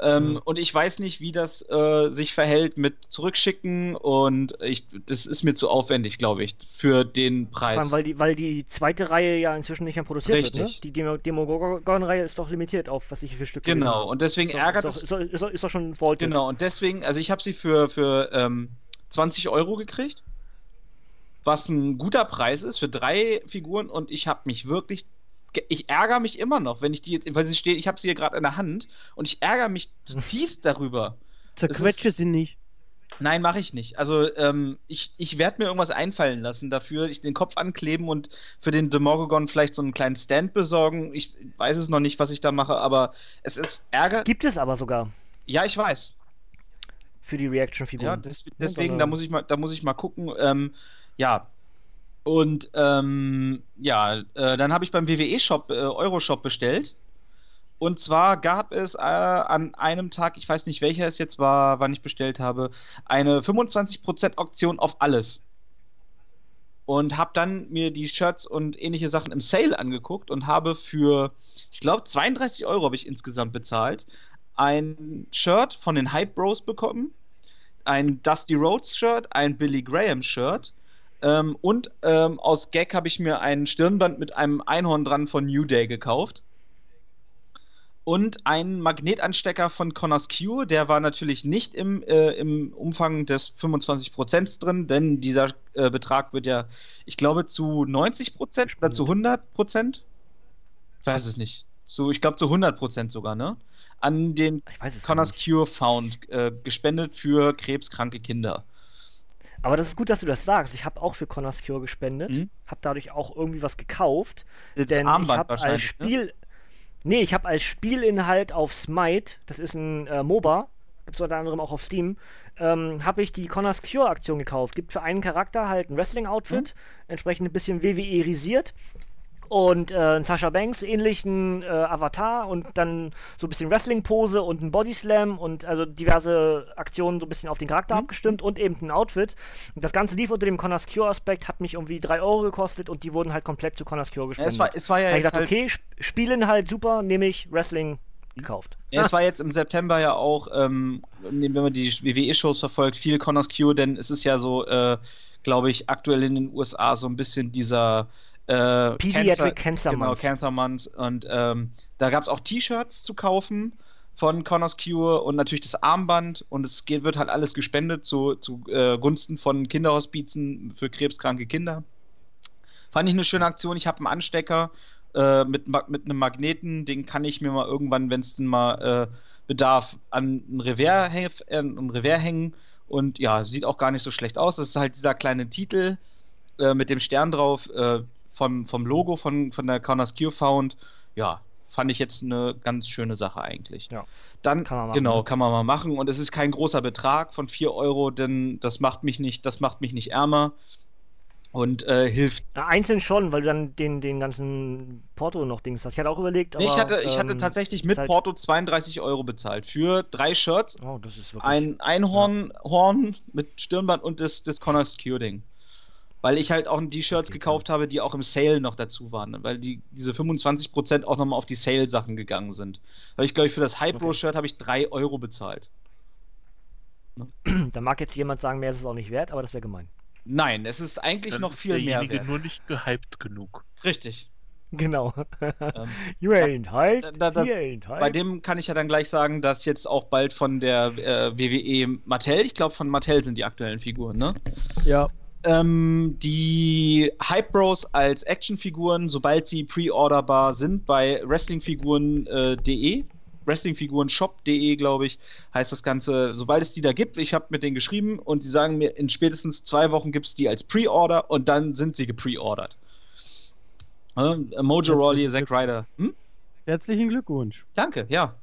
Ähm, Mhm. Und ich weiß nicht, wie das äh, sich verhält mit Zurückschicken. Und ich, das ist mir zu aufwendig, glaube ich, für den Preis. allem, weil die, weil die zweite Reihe ja inzwischen nicht mehr produziert wird. Richtig. Ne? Die Demo Demogorgon-Reihe ist doch limitiert auf, was ich viele Stück genau. Und deswegen Ist ärgert es doch, ist, doch, ist, ist doch schon vaulted. Genau, und deswegen, also ich habe sie für, für ähm, 20 Euro gekriegt, was ein guter Preis ist für drei Figuren und ich habe mich wirklich, ich ärgere mich immer noch, wenn ich die, weil sie steht, ich habe sie hier gerade in der Hand und ich ärgere mich zutiefst darüber. Zerquetsche sie nicht. Nein, mache ich nicht. Also ähm, ich, ich werde mir irgendwas einfallen lassen dafür, ich den Kopf ankleben und für den Demogorgon vielleicht so einen kleinen Stand besorgen. Ich weiß es noch nicht, was ich da mache, aber es ist Ärger. Gibt es aber sogar Ja, ich weiß. für die Reaction-Figuren. Ja, des, deswegen, da muss ich mal, da muss ich mal gucken. Ähm, ja. Und ähm, ja, äh, dann habe ich beim WWE-Shop, äh, Euroshop bestellt. Und zwar gab es äh, an einem Tag, ich weiß nicht welcher es jetzt war, wann ich bestellt habe, eine 25% Auktion auf alles. Und habe dann mir die Shirts und ähnliche Sachen im Sale angeguckt und habe für, ich glaube, 32 Euro habe ich insgesamt bezahlt, ein Shirt von den Hype Bros bekommen ein Dusty Rhodes Shirt, ein Billy Graham Shirt ähm, und ähm, aus Gag habe ich mir ein Stirnband mit einem Einhorn dran von New Day gekauft. Und einen Magnetanstecker von Connors Q, der war natürlich nicht im, äh, im Umfang des 25% drin, denn dieser äh, Betrag wird ja, ich glaube, zu 90% oder zu 100%? Ich weiß es nicht. Zu, ich glaube, zu 100% sogar, ne? An den Connors. Cure Found äh, gespendet für krebskranke Kinder. Aber das ist gut, dass du das sagst. Ich habe auch für Connors Cure gespendet. Mhm. Habe dadurch auch irgendwie was gekauft. Das denn ich Armband habe als ne? Spiel. Nee, ich habe als Spielinhalt auf Smite, das ist ein äh, MOBA, gibt es unter anderem auch auf Steam, ähm, habe ich die Connors Cure Aktion gekauft. Gibt für einen Charakter halt ein Wrestling-Outfit, entsprechend ein bisschen WWE-risiert. Und äh, ein Sasha Banks ähnlichen äh, Avatar und dann so ein bisschen Wrestling-Pose und ein Bodyslam und also diverse Aktionen so ein bisschen auf den Charakter abgestimmt und eben ein Outfit. Und das Ganze lief unter dem Connors Cure-Aspekt, hat mich irgendwie 3 Euro gekostet und die wurden halt komplett zu Connors Cure Ja, gespendet. es, war, es war ja Da ich gedacht, halt, okay, Sp Spielinhalt super, nehme ich Wrestling gekauft. ja, es war jetzt im September ja auch, ähm, wenn man die WWE-Shows verfolgt, viel Connors Q, denn es ist ja so, äh, glaube ich, aktuell in den USA so ein bisschen dieser äh, Pediatric Cancer genau, Month. Cancer Month. Und ähm, da gab es auch T-Shirts zu kaufen von Connors Cure und natürlich das Armband und es geht, wird halt alles gespendet zu, zu äh, Gunsten von Kinderhospizen für krebskranke Kinder. Fand ich eine schöne Aktion. Ich habe einen Anstecker äh, mit, mit einem Magneten, den kann ich mir mal irgendwann, wenn es denn mal äh, bedarf, an ein Revers, äh, ein Revers hängen. Und ja, sieht auch gar nicht so schlecht aus. Das ist halt dieser kleine Titel äh, mit dem Stern drauf äh, vom, vom Logo von, von der Connors Cure Found. Ja, fand ich jetzt eine ganz schöne Sache eigentlich. Ja. Dann, Kann man machen, genau, ne? kann man mal machen. Und es ist kein großer Betrag von 4 Euro, denn das macht mich nicht, das macht mich nicht ärmer und äh, hilft. Ja, einzeln schon, weil du dann den, den ganzen Porto noch Dings hast. Ich hatte auch überlegt, aber. Nee, ich hatte, ich hatte ähm, tatsächlich mit halt- Porto 32 Euro bezahlt für drei Shirts, Oh, wirklich. ein Einhorn Horn mit Stirnband und das, das Connors Cure Ding. Weil ich halt auch die Shirts gekauft habe, die auch im Sale noch dazu waren, weil die diese 25% auch nochmal auf die Sale-Sachen gegangen sind. Weil ich glaube, ich für das Hypro-Shirt habe ich 3 Euro bezahlt. da mag jetzt jemand sagen, mehr ist es auch nicht wert, aber das wäre gemein. Nein, es ist eigentlich Dann noch ist viel mehr derjenige wert. nur nicht gehypt genug. Richtig. Genau. Ähm, you ain't hype, da- da- he ain't hype. Bei dem kann ich ja dann gleich sagen, dass jetzt auch bald von der äh, WWE Mattel, ich glaube von Mattel sind die aktuellen Figuren, ne? Ja. Ähm, die Hype Bros als Actionfiguren, sobald sie pre-orderbar sind, bei wrestlingfiguren.de, wrestlingfigurenshop.de, glaube ich, heißt das Ganze, sobald es die da gibt, ich habe mit denen geschrieben und die sagen mir, in spätestens zwei Wochen gibt es die als Pre-Order und dann sind sie gepreordert. Äh, Mojo Rawley, Zack Ryder. Hm? Herzlichen Glückwunsch. Danke, ja.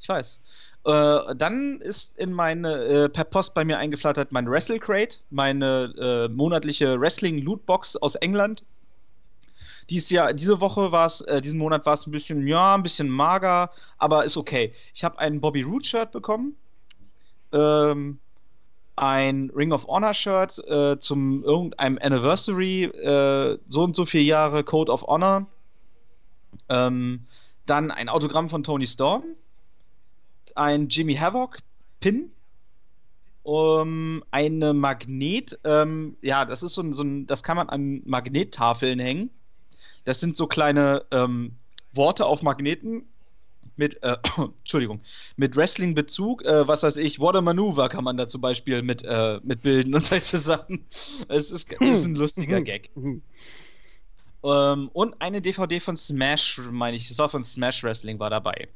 Ich weiß. Äh, dann ist in meine, äh, per Post bei mir eingeflattert mein Wrestle Crate, meine äh, monatliche Wrestling Lootbox aus England. Dies Jahr, diese Woche war es, äh, diesen Monat war es ein bisschen, ja, ein bisschen mager, aber ist okay. Ich habe ein Bobby Root Shirt bekommen, ähm, ein Ring of Honor Shirt äh, zum irgendeinem Anniversary, äh, so und so viele Jahre Code of Honor. Ähm, dann ein Autogramm von Tony Storm, ein Jimmy Havoc Pin, um, eine Magnet, ähm, ja, das ist so ein, so ein, das kann man an Magnettafeln hängen. Das sind so kleine ähm, Worte auf Magneten mit, äh, Entschuldigung, mit Wrestling-Bezug, äh, was weiß ich, What a Maneuver kann man da zum Beispiel mit, äh, mit bilden und solche Sachen. Es ist, ist ein lustiger Gag. Ähm, und eine DVD von Smash, meine ich, es war von Smash Wrestling, war dabei.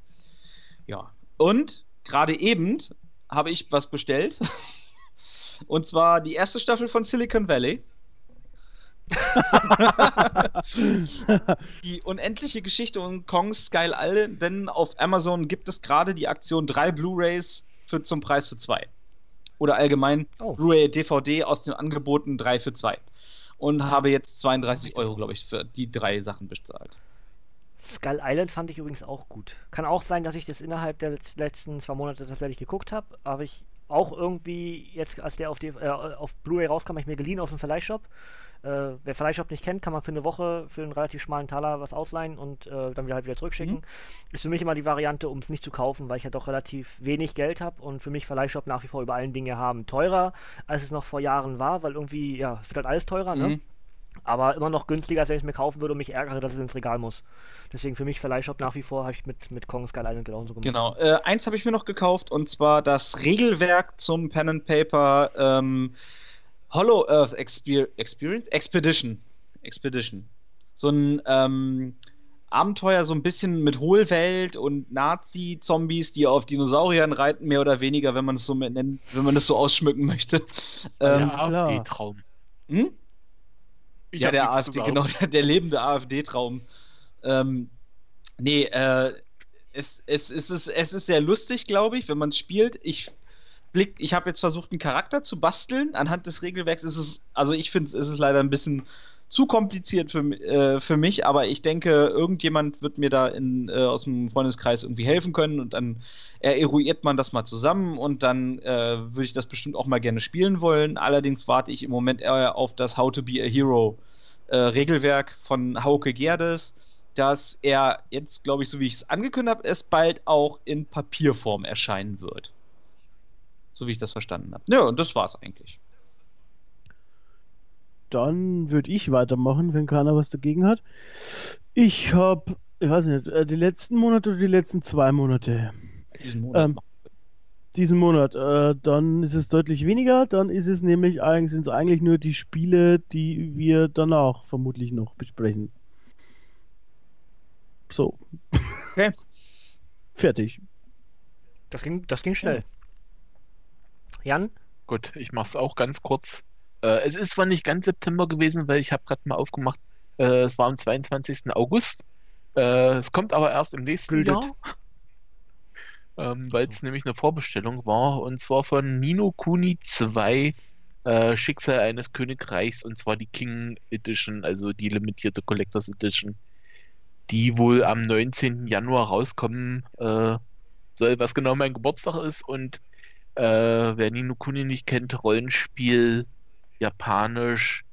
Ja. Und gerade eben habe ich was bestellt. Und zwar die erste Staffel von Silicon Valley. die unendliche Geschichte um Kong Skull Island, denn auf Amazon gibt es gerade die Aktion drei Blu-Rays für zum Preis für zwei. Oder allgemein Oh. Blu-ray DVD aus den Angeboten drei für zwei. Und habe jetzt 32 Euro, glaube ich, für die drei Sachen bezahlt. Skull Island fand ich übrigens auch gut. Kann auch sein, dass ich das innerhalb der letz- letzten zwei Monate tatsächlich geguckt habe. Aber ich auch irgendwie, jetzt als der auf, die, äh, auf Blu-ray rauskam, hab ich mir geliehen aus dem Verleihshop. Äh, wer Verleihshop nicht kennt, kann man für eine Woche für einen relativ schmalen Taler was ausleihen und äh, dann wieder halt wieder zurückschicken. Ist für mich immer die Variante, um es nicht zu kaufen, weil ich ja doch relativ wenig Geld habe und für mich Verleihshop nach wie vor über allen Dinge haben. Teurer, als es noch vor Jahren war, weil irgendwie, ja, es wird halt alles teurer, ne? Aber immer noch günstiger, als wenn ich es mir kaufen würde und mich ärgere, dass es ins Regal muss. Deswegen für mich Verleihshop nach wie vor habe ich mit, mit Kong Skull Island genauso gemacht. Genau. Äh, eins habe ich mir noch gekauft und zwar das Regelwerk zum Pen and Paper ähm, Hollow Earth Exper Experience Expedition. Expedition. So ein ähm, Abenteuer, so ein bisschen mit Hohlwelt und Nazi-Zombies, die auf Dinosauriern reiten, mehr oder weniger, wenn man es so mit nennt, wenn man es so ausschmücken möchte. Ähm, klar. AfD-Traum. hm? Ja, der AfD, genau, der, der lebende AfD-Traum. Ähm, Nee, äh, es, es, es, ist, es ist sehr lustig, glaube ich, wenn man es spielt. Ich blick, ich habe jetzt versucht, einen Charakter zu basteln. Anhand des Regelwerks ist es, also ich finde, es ist leider ein bisschen zu kompliziert für, äh, für mich, aber ich denke, irgendjemand wird mir da in, äh, aus dem Freundeskreis irgendwie helfen können und dann eruiert man das mal zusammen und dann äh, würde ich das bestimmt auch mal gerne spielen wollen. Allerdings warte ich im Moment eher auf das How to be a Hero äh, Regelwerk von Hauke Gerdes, dass er jetzt, glaube ich, so wie ich es angekündigt habe, es bald auch in Papierform erscheinen wird. So wie ich das verstanden habe. Ja, und das war's eigentlich. Dann würde ich weitermachen, wenn keiner was dagegen hat. Ich habe, ich weiß nicht, äh, die letzten Monate oder die letzten zwei Monate? Diesen Monat. Ähm, diesen Monat. Äh, dann ist es deutlich weniger. Dann ist es nämlich eigentlich, sind es eigentlich nur die Spiele, die wir danach vermutlich noch besprechen. So. Okay. Fertig. Das ging, das ging schnell. Jan? Gut, ich mach's auch ganz kurz. Äh, es ist zwar nicht ganz September gewesen, weil ich habe gerade mal aufgemacht, äh, es war am 22. August. Äh, es kommt aber erst im nächsten Gültet. Jahr. Ähm, weil es nämlich eine Vorbestellung war und zwar von Nino Kuni 2 äh, Schicksal eines Königreichs und zwar die King Edition, also die limitierte Collectors Edition, die wohl am 19. Januar rauskommen äh, soll, was genau mein Geburtstag ist und äh, wer Nino Kuni nicht kennt, Rollenspiel, japanisch,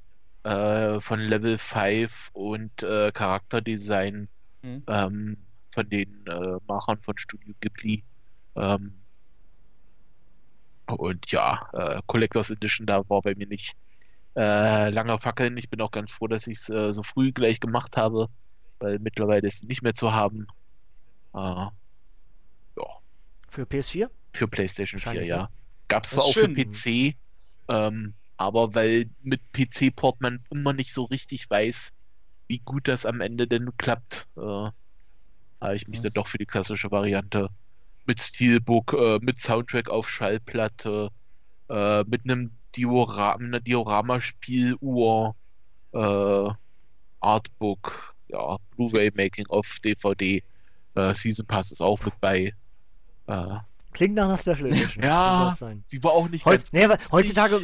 äh, von Level 5 und äh, Charakterdesign Mhm. ähm, von den äh, Machern von Studio Ghibli. Ähm, und ja, äh, Collectors Edition, da war bei mir nicht äh, lange Fackeln. Ich bin auch ganz froh, dass ich es äh, so früh gleich gemacht habe, weil mittlerweile ist nicht mehr zu haben. Ja, Für PS4? für PlayStation 4, Wahrscheinlich, ja. ne? Gab es zwar auch schön. für PC, ähm, aber weil mit PC-Port man immer nicht so richtig weiß, wie gut das am Ende denn klappt, äh, habe ich mich Ja. dann doch für die klassische Variante mit Steelbook, äh, mit Soundtrack auf Schallplatte, äh, mit einem Diora einer Diorama-Spieluhr, äh, Artbook, ja, Blu-ray Making of DVD, äh, Season Pass ist auch mit bei. Äh, Klingt nach einer Special Edition. Ja. Sie war auch nicht Heut, ganz nee, heutzutage.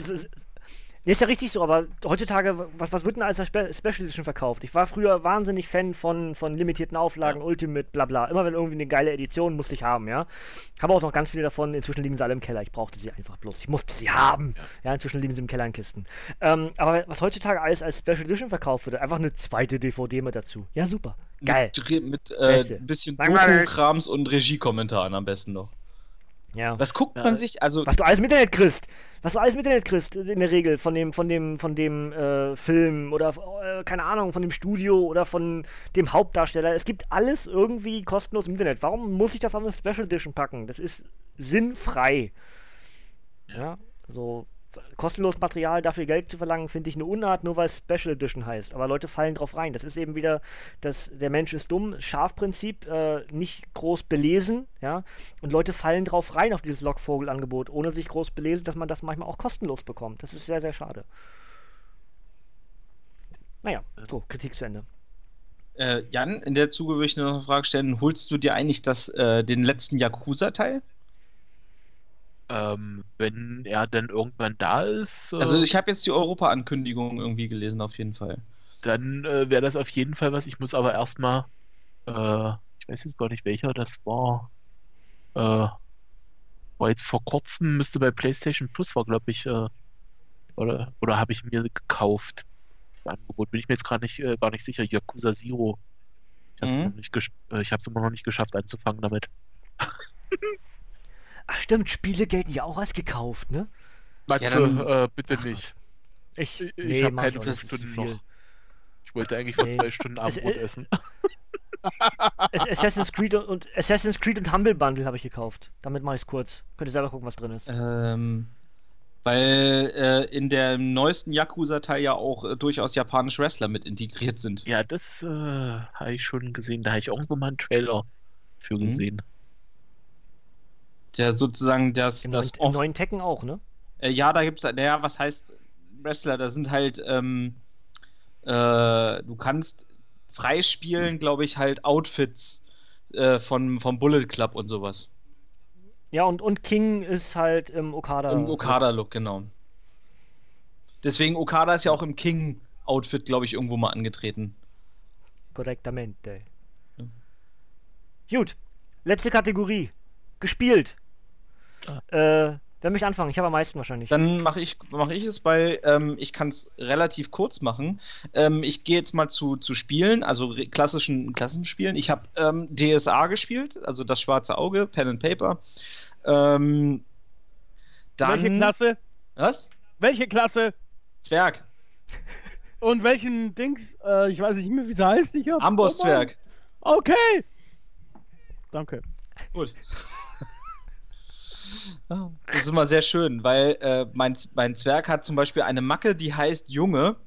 Nee, ist ja richtig so, aber heutzutage, was, was wird denn als Spe Special Edition verkauft? Ich war früher wahnsinnig Fan von, von limitierten Auflagen, Ultimate, bla bla. Immer wenn irgendwie eine geile Edition musste ich haben, ja. Habe auch noch ganz viele davon. Inzwischen liegen sie alle im Keller. Ich brauchte sie einfach bloß. Ich musste sie haben. Ja, inzwischen liegen sie im Keller in Kisten. Ähm, aber was heutzutage alles als Special Edition verkauft wird, einfach eine zweite DVD mit dazu. Ja, super. Geil. Mit, mit äh, ein bisschen. Doku-Krams und Regiekommentaren am besten noch. Ja. Was guckt Ja, man sich, also Was du alles im Internet kriegst. Was du alles im Internet kriegst, in der Regel, von dem, von dem, von dem äh, Film oder äh, keine Ahnung, von dem Studio oder von dem Hauptdarsteller. Es gibt alles irgendwie kostenlos im Internet. Warum muss ich das auf eine Special Edition packen? Das ist sinnfrei. Ja, so kostenlos Material dafür Geld zu verlangen, finde ich eine Unart, nur weil es Special Edition heißt. Aber Leute fallen drauf rein. Das ist eben wieder das, der Mensch ist dumm, Schafprinzip, äh, nicht groß belesen, ja. Und Leute fallen drauf rein auf dieses Lockvogel-Angebot, ohne sich groß belesen, dass man das manchmal auch kostenlos bekommt. Das ist sehr, sehr schade. Naja, so, Kritik zu Ende. äh, Jan, in der Zuge würde ich noch eine Frage stellen, holst du dir eigentlich das, äh, den letzten Yakuza-Teil? Ähm, wenn er dann irgendwann da ist, äh, Also ich habe jetzt die Europa-Ankündigung irgendwie gelesen, auf jeden Fall. dann äh, wäre das auf jeden Fall was. Ich muss aber erstmal, äh, ich weiß jetzt gar nicht welcher das war. Äh, war jetzt vor kurzem, müsste bei PlayStation Plus war, glaube ich, äh, oder, oder habe ich mir gekauft. Angebot bin ich mir jetzt gerade nicht, äh, gar nicht sicher. Yakuza Zero. Ich habe es Mhm. immer noch nicht geschafft anzufangen damit. Ach stimmt, Spiele gelten ja auch als gekauft, ne? Matze, dann- äh, bitte nicht. Ich, Ich- ich hab mach keine fünf Stunden noch. Ich wollte eigentlich vor Nee. zwei Stunden Abendbrot äh, essen. Ass- Assassin's Creed und, und Assassin's Creed und Humble Bundle habe ich gekauft. Damit mache ich es kurz. Könnt ihr selber gucken, was drin ist. Ähm, weil äh, in dem neuesten Yakuza-Teil ja auch äh, durchaus japanische Wrestler mit integriert sind. Ja, das äh, habe ich schon gesehen. Da habe ich irgendwo mal einen Trailer für Mhm. Der sozusagen das, Im, das neuen, Im neuen Tekken auch, ne? Äh, ja, da gibt's, naja, was heißt Wrestler? Da sind halt, ähm, äh, du kannst freispielen, glaube ich, halt Outfits äh, von, vom Bullet Club und sowas. Ja, und, und King ist halt im Okada. Im Okada-Look, genau. Deswegen Okada ist ja auch im King-Outfit, glaube ich, irgendwo mal angetreten. Korrektamente. Gut, letzte Kategorie. Gespielt. Äh, wer möchte anfangen? Ich habe am meisten wahrscheinlich. Dann mache ich, mach ich es bei, ähm, ich kann es relativ kurz machen. Ähm, ich gehe jetzt mal zu, zu Spielen, also klassischen Klassenspielen. Ich habe ähm, DSA gespielt, also das schwarze Auge, Pen and Paper. Ähm, dann, Welche Klasse? Was? Welche Klasse? Zwerg. Und welchen Dings? Äh, ich weiß nicht mehr, wie es heißt. Ich hab Amboss-Zwerg. Okay. Danke. Gut. Das ist immer sehr schön, weil äh, mein, mein Zwerg hat zum Beispiel eine Macke, die heißt Junge.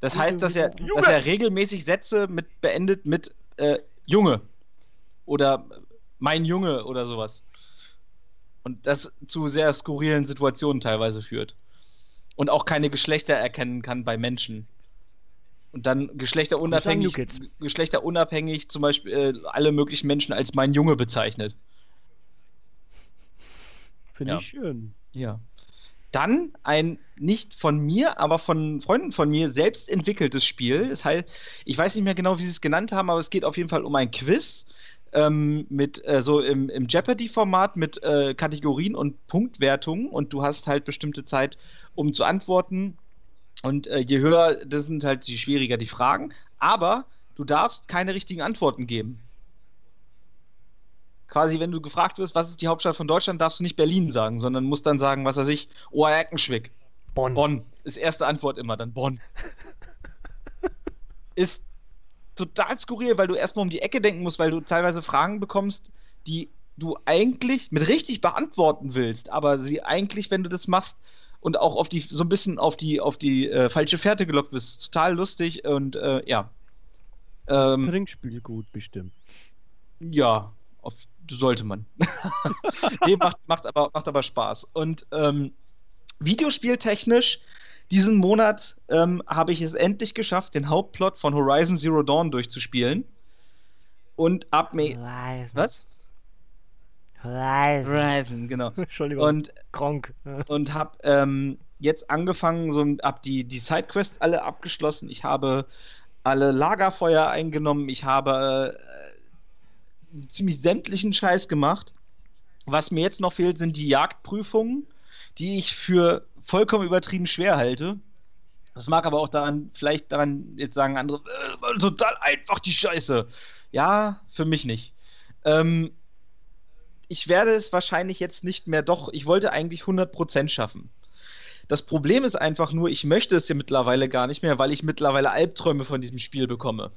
Das heißt, dass er, Junge! dass er regelmäßig Sätze mit beendet mit äh, Junge oder mein Junge oder sowas. Und das zu sehr skurrilen Situationen teilweise führt. Und auch keine Geschlechter erkennen kann bei Menschen. Und dann geschlechterunabhängig, geschlechterunabhängig zum Beispiel äh, alle möglichen Menschen als mein Junge bezeichnet. Finde Ja. ich schön. Ja. Dann ein nicht von mir, aber von Freunden von mir selbst entwickeltes Spiel. Das heißt, ich weiß nicht mehr genau, wie sie es genannt haben, aber es geht auf jeden Fall um ein Quiz ähm, mit äh, so im, im Jeopardy-Format mit äh, Kategorien und Punktwertungen und du hast halt bestimmte Zeit, um zu antworten. Und äh, je höher, das sind halt je schwieriger die Fragen. Aber du darfst keine richtigen Antworten geben. Quasi, wenn du gefragt wirst, was ist die Hauptstadt von Deutschland, darfst du nicht Berlin sagen, sondern musst dann sagen, was weiß ich, Oerkenschwick. Bonn. Bonn. Ist erste Antwort immer dann Bonn. ist total skurril, weil du erstmal um die Ecke denken musst, weil du teilweise Fragen bekommst, die du eigentlich mit richtig beantworten willst, aber sie eigentlich, wenn du das machst und auch auf die so ein bisschen auf die auf die äh, falsche Fährte gelockt bist, total lustig und äh, ja. Ähm, Trinkspiel gut bestimmt. ja, sollte man. nee, macht, macht, aber, macht aber Spaß. Und ähm, Videospieltechnisch, diesen Monat ähm, habe ich es endlich geschafft, den Hauptplot von Horizon Zero Dawn durchzuspielen. Und ab mir. Was? Horizon. Horizon, genau. Entschuldigung. Und, Gronk. und habe ähm, jetzt angefangen, so ab die, die Sidequests alle abgeschlossen. Ich habe alle Lagerfeuer eingenommen. Ich habe äh, ziemlich sämtlichen Scheiß gemacht. Was mir jetzt noch fehlt, sind die Jagdprüfungen, die ich für vollkommen übertrieben schwer halte. Das mag aber auch daran, vielleicht daran jetzt sagen andere, äh, total einfach die Scheiße. Ja, für mich nicht. Ähm, ich werde es wahrscheinlich jetzt nicht mehr, doch, ich wollte eigentlich 100% schaffen. Das Problem ist einfach nur, ich möchte es ja mittlerweile gar nicht mehr, weil ich mittlerweile Albträume von diesem Spiel bekomme.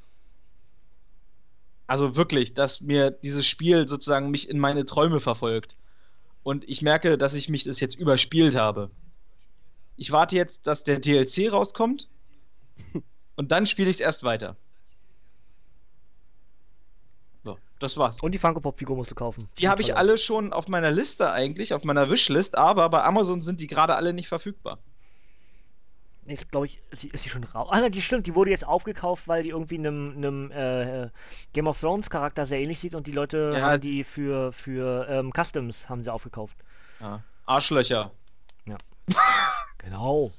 Also wirklich, dass mir dieses Spiel sozusagen mich in meine Träume verfolgt. Und ich merke, dass ich mich das jetzt überspielt habe. Ich warte jetzt, dass der DLC rauskommt und dann spiele ich es erst weiter. So, das war's. Und die Funko Pop Figur musst du kaufen. Die habe ich alle schon auf meiner Liste eigentlich, auf meiner Wishlist, aber bei Amazon sind die gerade alle nicht verfügbar. Jetzt glaube ich, ist sie, ist sie schon raus. Ah, nein, die stimmt, die wurde jetzt aufgekauft, weil die irgendwie einem, einem äh, Game of Thrones Charakter sehr ähnlich sieht und die Leute Ja, haben die für, für ähm, Customs haben sie aufgekauft. Ja. Arschlöcher. Genau.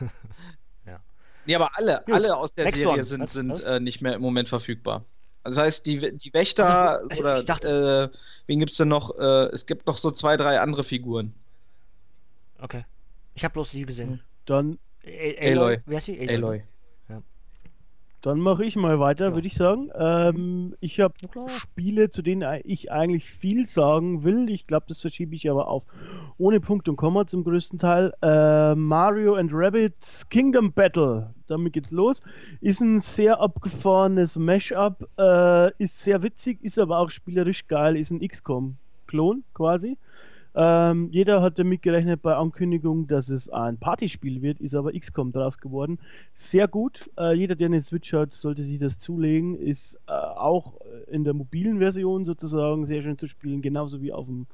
Nee, aber alle, Gut. alle aus der Next Serie one. sind, Was? sind Was? äh, nicht mehr im Moment verfügbar. Das heißt, die, die Wächter Also, ich- oder ich dachte- äh, wen gibt's denn noch? Äh, es gibt noch so zwei, drei andere Figuren. Okay. Ich habe bloß sie gesehen. Dann, Ä- Aloy. Wer ist sie? Aloy. dann mache ich mal weiter, Ja. würde ich sagen. Ähm, ich habe. Spiele, zu denen ich eigentlich viel sagen will. Ich glaube, das verschiebe ich aber auf ohne Punkt und Komma zum größten Teil. Äh, Mario and Rabbids Kingdom Battle. Damit geht's los. Ist ein sehr abgefahrenes Mashup. Äh, ist sehr witzig, ist aber auch spielerisch geil. Ist ein XCOM-Klon quasi. Ähm, jeder hat damit gerechnet bei Ankündigung, dass es ein Partyspiel wird, ist aber XCOM draus geworden. Sehr gut. Äh, jeder, der eine Switch hat, sollte sich das zulegen. Ist äh, auch in der mobilen Version sozusagen sehr schön zu spielen, genauso wie auf dem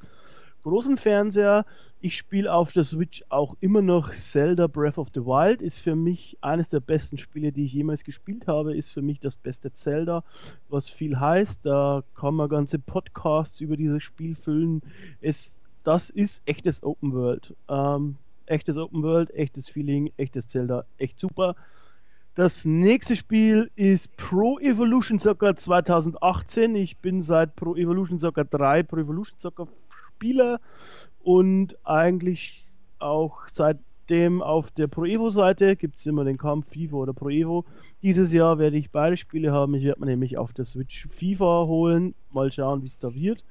großen Fernseher. Ich spiele auf der Switch auch immer noch Zelda Breath of the Wild. Ist für mich eines der besten Spiele, die ich jemals gespielt habe. Ist für mich das beste Zelda, was viel heißt. Da kann man ganze Podcasts über dieses Spiel füllen. Es, das ist echtes Open World. Ähm, echtes Open World, echtes Feeling, echtes Zelda, echt super. Das nächste Spiel ist Pro Evolution Soccer 2018. Ich bin seit Pro Evolution Soccer 3 Pro Evolution Soccer Spieler und eigentlich auch seitdem auf der Pro Evo Seite gibt es immer den Kampf FIFA oder Pro Evo. Dieses Jahr werde ich beide Spiele haben. Ich werde mir nämlich auf der Switch FIFA holen. Mal schauen, wie es da wird.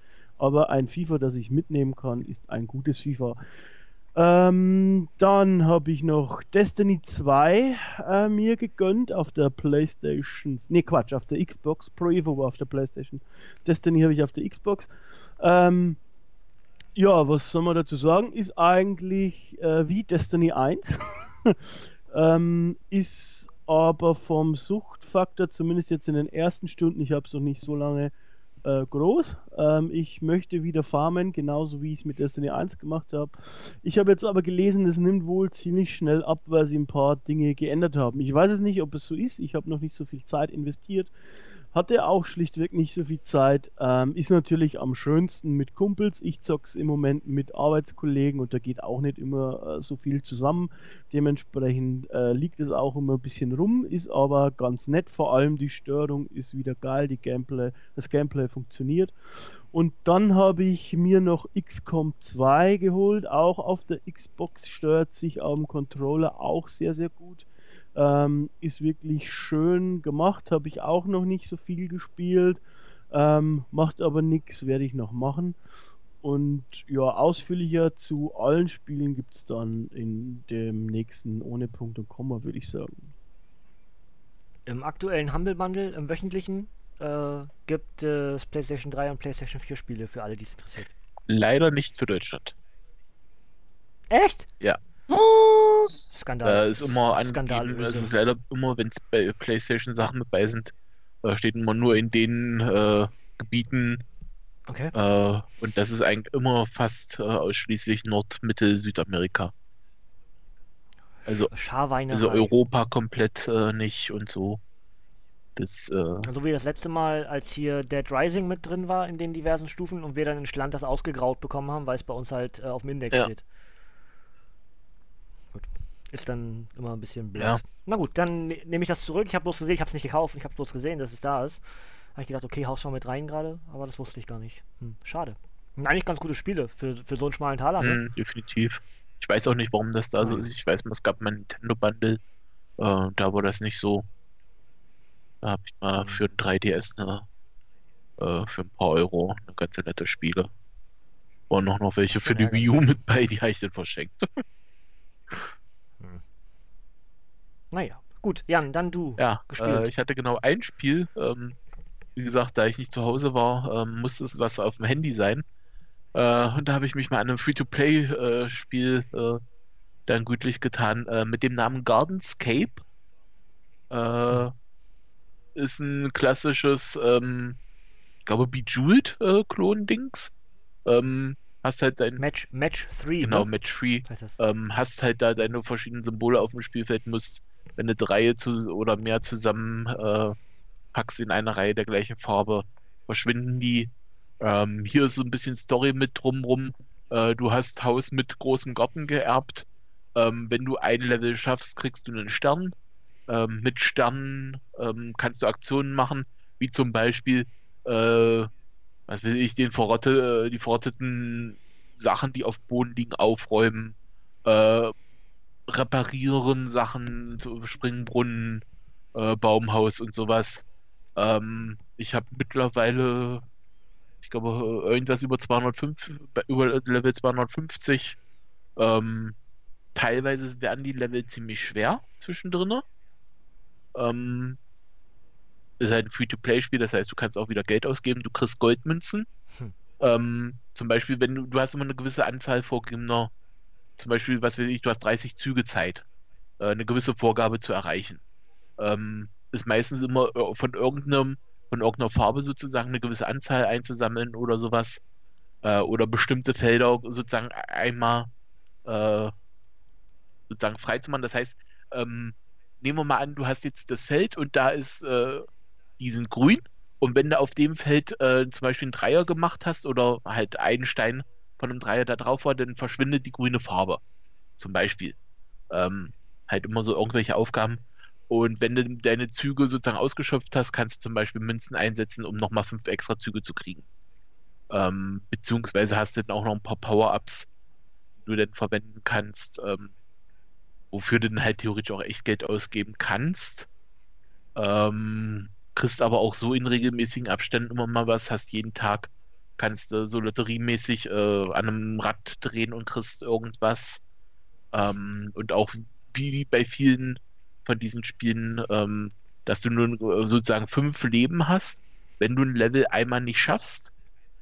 Aber ein FIFA, das ich mitnehmen kann, ist ein gutes FIFA. Ähm, dann habe ich noch Destiny 2 äh, mir gegönnt auf der PlayStation. Ne, Quatsch, auf der Xbox. Pro Evo war auf der PlayStation. Destiny habe ich auf der Xbox. Ähm, ja, was soll man dazu sagen? Ist eigentlich äh, wie Destiny 1. ähm, ist aber vom Suchtfaktor, zumindest jetzt in den ersten Stunden, ich habe es noch nicht so lange äh, groß. Ähm, ich möchte wieder farmen, genauso wie ich es mit Destiny 1 gemacht habe. Ich habe jetzt aber gelesen, es nimmt wohl ziemlich schnell ab, weil sie ein paar Dinge geändert haben. Ich weiß es nicht, ob es so ist. Ich habe noch nicht so viel Zeit investiert hatte auch schlichtweg nicht so viel Zeit. Ähm, ist natürlich am schönsten mit Kumpels. Ich zock's im Moment mit Arbeitskollegen und da geht auch nicht immer äh, so viel zusammen. Dementsprechend äh, liegt es auch immer ein bisschen rum, ist aber ganz nett. Vor allem die Störung ist wieder geil, die Gameplay, das Gameplay funktioniert. Und dann habe ich mir noch XCOM 2 geholt, auch auf der Xbox steuert sich am Controller auch sehr, sehr gut. Ähm, ist wirklich schön gemacht, habe ich auch noch nicht so viel gespielt. Ähm, macht aber nichts, werde ich noch machen. Und ja, ausführlicher zu allen Spielen gibt es dann in dem nächsten ohne Punkt und Komma, würde ich sagen. Im aktuellen Humble Bundle, im wöchentlichen, äh, gibt es PlayStation 3 und PlayStation 4 Spiele für alle, die es interessiert. Leider nicht für Deutschland. Echt? Ja. Was? Skandal. Da ist immer angegeben, also es ist leider immer, wenn es bei PlayStation Sachen mit bei sind, äh, steht immer nur in den äh, Gebieten Okay. äh, und das ist eigentlich immer fast äh, ausschließlich Nord-, Mittel-, Südamerika. Also, also Europa komplett äh, nicht und so. Das, äh, So wie das letzte Mal, als hier Dead Rising mit drin war in den diversen Stufen und wir dann in Schland das ausgegraut bekommen haben, weil es bei uns halt äh, auf dem Index Ja. steht. Ist dann immer ein bisschen blöd. Ja. Na gut, dann ne nehme ich das zurück. Ich habe bloß gesehen, ich habe es nicht gekauft, ich habe bloß gesehen, dass es da ist. Habe ich gedacht, okay, haust mal mit rein gerade, aber das wusste ich gar nicht. Hm, schade. Eigentlich ganz gute Spiele für, für so einen schmalen Taler. Ne? mh, definitiv. Ich weiß auch nicht, warum das da so ist. Ich weiß, es gab mal ein Nintendo Bundle, äh, da war das nicht so. Da habe ich mal Mhm. für ein 3DS eine, äh, für ein paar Euro eine ganze nette Spiele. Und noch, noch welche für die Schon Wii U mit bei, die habe ich dann verschenkt. Naja, gut. Jan, dann du. Ja, gespielt. äh, ich hatte genau ein Spiel. Ähm, wie gesagt, da ich nicht zu Hause war, ähm, musste es was auf dem Handy sein. Äh, und da habe ich mich mal an einem Free-to-Play-Spiel äh, dann gütlich getan, äh, mit dem Namen Gardenscape. Äh, ist ein klassisches, ähm, ich glaube, Bejeweled-Klon-Dings. Ähm, hast halt dein, Match, Match 3. genau, ne? Match 3 heißt das. ähm, hast halt da deine verschiedenen Symbole auf dem Spielfeld, musst, wenn du drei zu, oder mehr zusammen äh, packst in eine Reihe der gleichen Farbe, verschwinden die. Ähm, hier ist so ein bisschen Story mit drumrum. Äh, du hast Haus mit großem Garten geerbt. Ähm, wenn du ein Level schaffst, kriegst du einen Stern. Ähm, mit Sternen ähm, kannst du Aktionen machen, wie zum Beispiel, äh, was weiß ich, den verrotte, äh, die verrotteten Sachen, die auf Boden liegen, aufräumen, äh, reparieren Sachen, so Springbrunnen, äh, Baumhaus und sowas. Ähm, ich habe mittlerweile, ich glaube, irgendwas über 205, bei- über Level 250. Ähm, teilweise werden die Level ziemlich schwer zwischendrin. Ähm, ist halt ein Free-to-Play-Spiel, das heißt, du kannst auch wieder Geld ausgeben, du kriegst Goldmünzen. Hm. Ähm, zum Beispiel, wenn du, du hast immer eine gewisse Anzahl vorgegebener, zum Beispiel, was weiß ich, du hast 30 Züge Zeit, äh, eine gewisse Vorgabe zu erreichen. Ähm, ist meistens immer äh, von irgendeinem, von irgendeiner Farbe sozusagen eine gewisse Anzahl einzusammeln oder sowas. äh, oder bestimmte Felder sozusagen einmal äh, sozusagen frei zu machen. Das heißt, ähm, nehmen wir mal an, du hast jetzt das Feld und da ist, äh, die sind grün und wenn du auf dem Feld äh, zum Beispiel einen Dreier gemacht hast oder halt einen Stein von einem Dreier da drauf war, dann verschwindet die grüne Farbe. Zum Beispiel. Ähm, halt immer so irgendwelche Aufgaben. Und wenn du deine Züge sozusagen ausgeschöpft hast, kannst du zum Beispiel Münzen einsetzen, um nochmal fünf extra Züge zu kriegen. Ähm, beziehungsweise hast du dann auch noch ein paar Power-Ups, die du dann verwenden kannst, ähm, wofür du dann halt theoretisch auch echt Geld ausgeben kannst. Ähm, kriegst aber auch so in regelmäßigen Abständen immer mal was, hast jeden Tag, kannst du so lotteriemäßig äh, an einem Rad drehen und kriegst irgendwas. Ähm, und auch wie bei vielen von diesen Spielen, ähm, dass du nur äh, sozusagen fünf Leben hast. Wenn du ein Level einmal nicht schaffst,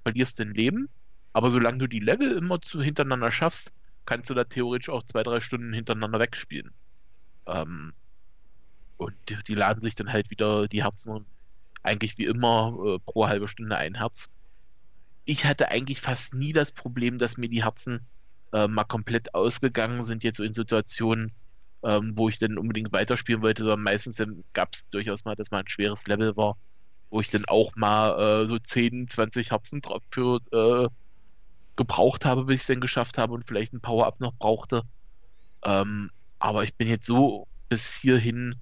verlierst du ein Leben. Aber solange du die Level immer zu, hintereinander schaffst, kannst du da theoretisch auch zwei, drei Stunden hintereinander wegspielen. Ähm, und die, die, laden sich dann halt wieder die Herzen eigentlich wie immer äh, pro halbe Stunde ein Herz. Ich hatte eigentlich fast nie das Problem, dass mir die Herzen äh, mal komplett ausgegangen sind, jetzt so in Situationen, ähm, wo ich dann unbedingt weiterspielen wollte, sondern meistens gab es durchaus mal, dass mal ein schweres Level war, wo ich dann auch mal äh, so 10, 20 Herzen für äh, gebraucht habe, bis ich es dann geschafft habe und vielleicht ein Power-Up noch brauchte. Ähm, aber ich bin jetzt so bis hierhin,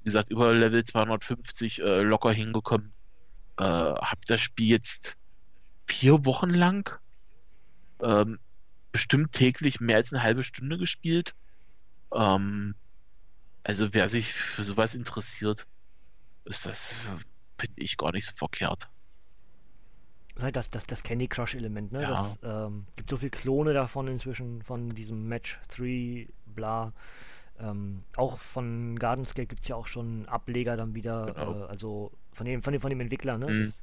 wie gesagt, über Level 250 äh, locker hingekommen. Äh, hab das Spiel jetzt vier Wochen lang ähm, bestimmt täglich mehr als eine halbe Stunde gespielt. Ähm, also wer sich für sowas interessiert, ist das, finde ich, gar nicht so verkehrt. Halt das, das, das Candy Crush-Element, ne? Ja. Das ähm, gibt so viele Klone davon inzwischen, von diesem Match 3, bla. Ähm, auch von Gardenscape gibt es ja auch schon Ableger dann wieder, Genau. äh, also von dem, von dem, von dem Entwickler, ne? Mhm. Das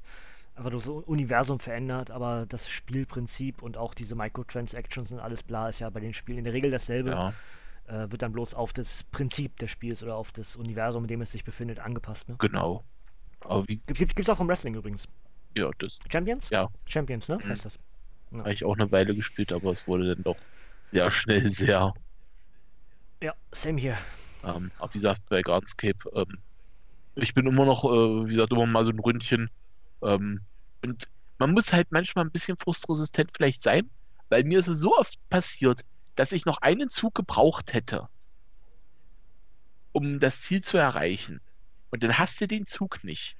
einfach nur so Universum verändert, aber das Spielprinzip und auch diese Microtransactions und alles bla ist ja bei den Spielen in der Regel dasselbe. Ja, Äh, wird dann bloß auf das Prinzip des Spiels oder auf das Universum, in dem es sich befindet, angepasst, ne? genau. Aber wie, Gibt, gibt's auch vom Wrestling übrigens. ja, das Champions? Ja. Champions, ne? Mhm. Heißt das. habe ich auch eine Weile gespielt, aber es wurde dann doch sehr schnell sehr, Ja, same hier. ähm, aber wie gesagt, bei Gardenscape, ähm, ich bin immer noch, äh, wie gesagt, immer mal so ein Ründchen. Ähm, und man muss halt manchmal ein bisschen frustresistent vielleicht sein, weil mir ist es so oft passiert, dass ich noch einen Zug gebraucht hätte, um das Ziel zu erreichen. Und dann hast du den Zug nicht.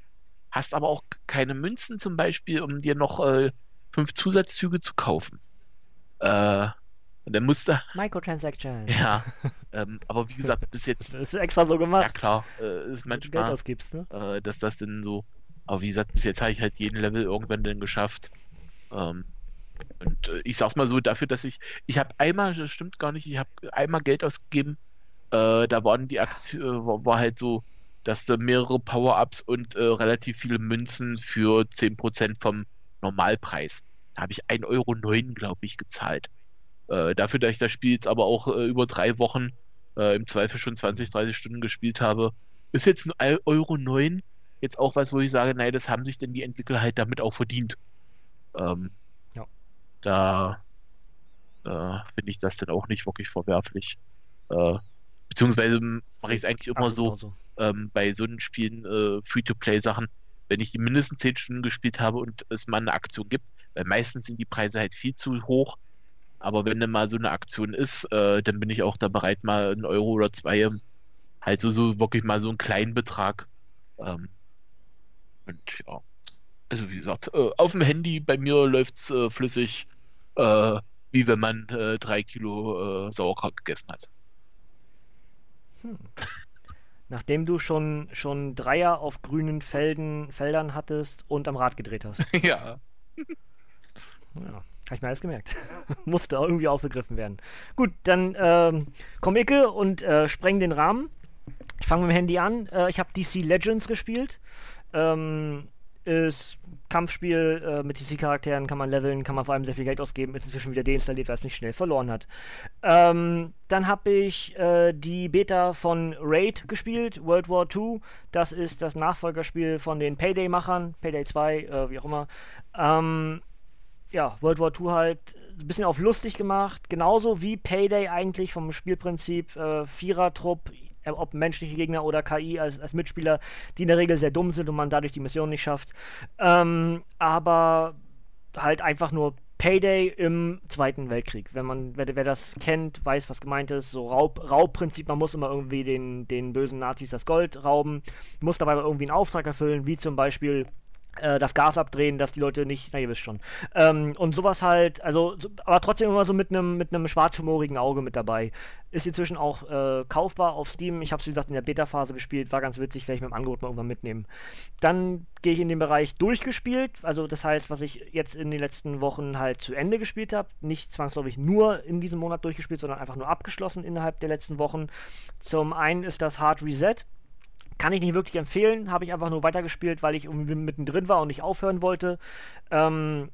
Hast aber auch keine Münzen zum Beispiel, um dir noch äh, fünf Zusatzzüge zu kaufen. Äh, und dann musste, Microtransaction. ja, ähm, aber wie gesagt, bis jetzt, Das ist extra so ja gemacht, klar, äh, ist du Geld manchmal, ausgibst, ne? äh, dass das denn so, aber wie gesagt, bis jetzt habe ich halt jeden Level irgendwann dann geschafft. Ähm, und äh, ich sag's mal so, dafür, dass ich, ich habe einmal, das stimmt gar nicht, ich habe einmal Geld ausgegeben, äh, da waren die Aktion, äh, war, war halt so, dass du mehrere Power-Ups und äh, relativ viele Münzen für 10% vom Normalpreis. Da habe ich 1,09 Euro, glaube ich, gezahlt. Äh, dafür, dass ich das Spiel jetzt aber auch äh, über drei Wochen im Zweifel schon 20, 30 Stunden gespielt habe, ist jetzt ein Eu- Euro 9 jetzt auch was, wo ich sage, nein, das haben sich denn die Entwickler halt damit auch verdient. Ähm, Ja. Da äh, finde ich das dann auch nicht wirklich verwerflich. Äh, beziehungsweise mache ich es eigentlich immer so, Absolut ähm, bei so einen Spielen, äh, Free-to-Play-Sachen, wenn ich die mindestens 10 Stunden gespielt habe und es mal eine Aktion gibt, weil meistens sind die Preise halt viel zu hoch. Aber wenn dann mal so eine Aktion ist, äh, dann bin ich auch da bereit, mal einen Euro oder zwei, halt so, so wirklich mal so einen kleinen Betrag. Ähm, und ja, also wie gesagt, äh, auf dem Handy bei mir läuft's äh, flüssig, äh, wie wenn man drei Kilo Sauerkraut gegessen hat. Hm. Nachdem du schon, schon Dreier auf grünen Felden, Feldern hattest und am Rad gedreht hast. ja. Ja, habe ich mir alles gemerkt. Musste irgendwie aufgegriffen werden. Gut, dann ähm, komm Icke und äh, spreng den Rahmen. Ich fange mit dem Handy an. Äh, ich habe DC Legends gespielt. Ähm, ist Kampfspiel äh, mit DC-Charakteren, kann man leveln, kann man vor allem sehr viel Geld ausgeben, ist inzwischen wieder deinstalliert, weil es mich schnell verloren hat. Ähm, dann habe ich äh, die Beta von Raid gespielt, World War II. Das ist das Nachfolgerspiel von den Payday-Machern, Payday 2, äh, wie auch immer. Ähm, ja, World War II halt ein bisschen auf lustig gemacht. Genauso wie Payday eigentlich vom Spielprinzip. Äh, Vierer-Trupp, äh, ob menschliche Gegner oder KI als, als Mitspieler, die in der Regel sehr dumm sind und man dadurch die Mission nicht schafft. Ähm, aber halt einfach nur Payday im Zweiten Weltkrieg. Wenn man, wer, wer, das kennt, weiß, was gemeint ist. So Raub, Raubprinzip, man muss immer irgendwie den, den bösen Nazis das Gold rauben, muss dabei aber irgendwie einen Auftrag erfüllen, wie zum Beispiel äh, das Gas abdrehen, dass die Leute nicht, na ihr wisst schon. Ähm, und sowas halt, also, so, aber trotzdem immer so mit einem mit einem schwarzhumorigen Auge mit dabei. Ist inzwischen auch äh, kaufbar auf Steam. Ich habe es wie gesagt in der Beta-Phase gespielt, war ganz witzig, werde ich mit dem Angebot mal irgendwann mitnehmen. Dann gehe ich in den Bereich durchgespielt, also das heißt, was ich jetzt in den letzten Wochen halt zu Ende gespielt habe, nicht zwangsläufig nur in diesem Monat durchgespielt, sondern einfach nur abgeschlossen innerhalb der letzten Wochen. Zum einen ist das Hard Reset kann ich nicht wirklich empfehlen, habe ich einfach nur weitergespielt, weil ich irgendwie mittendrin war und nicht aufhören wollte. Ähm,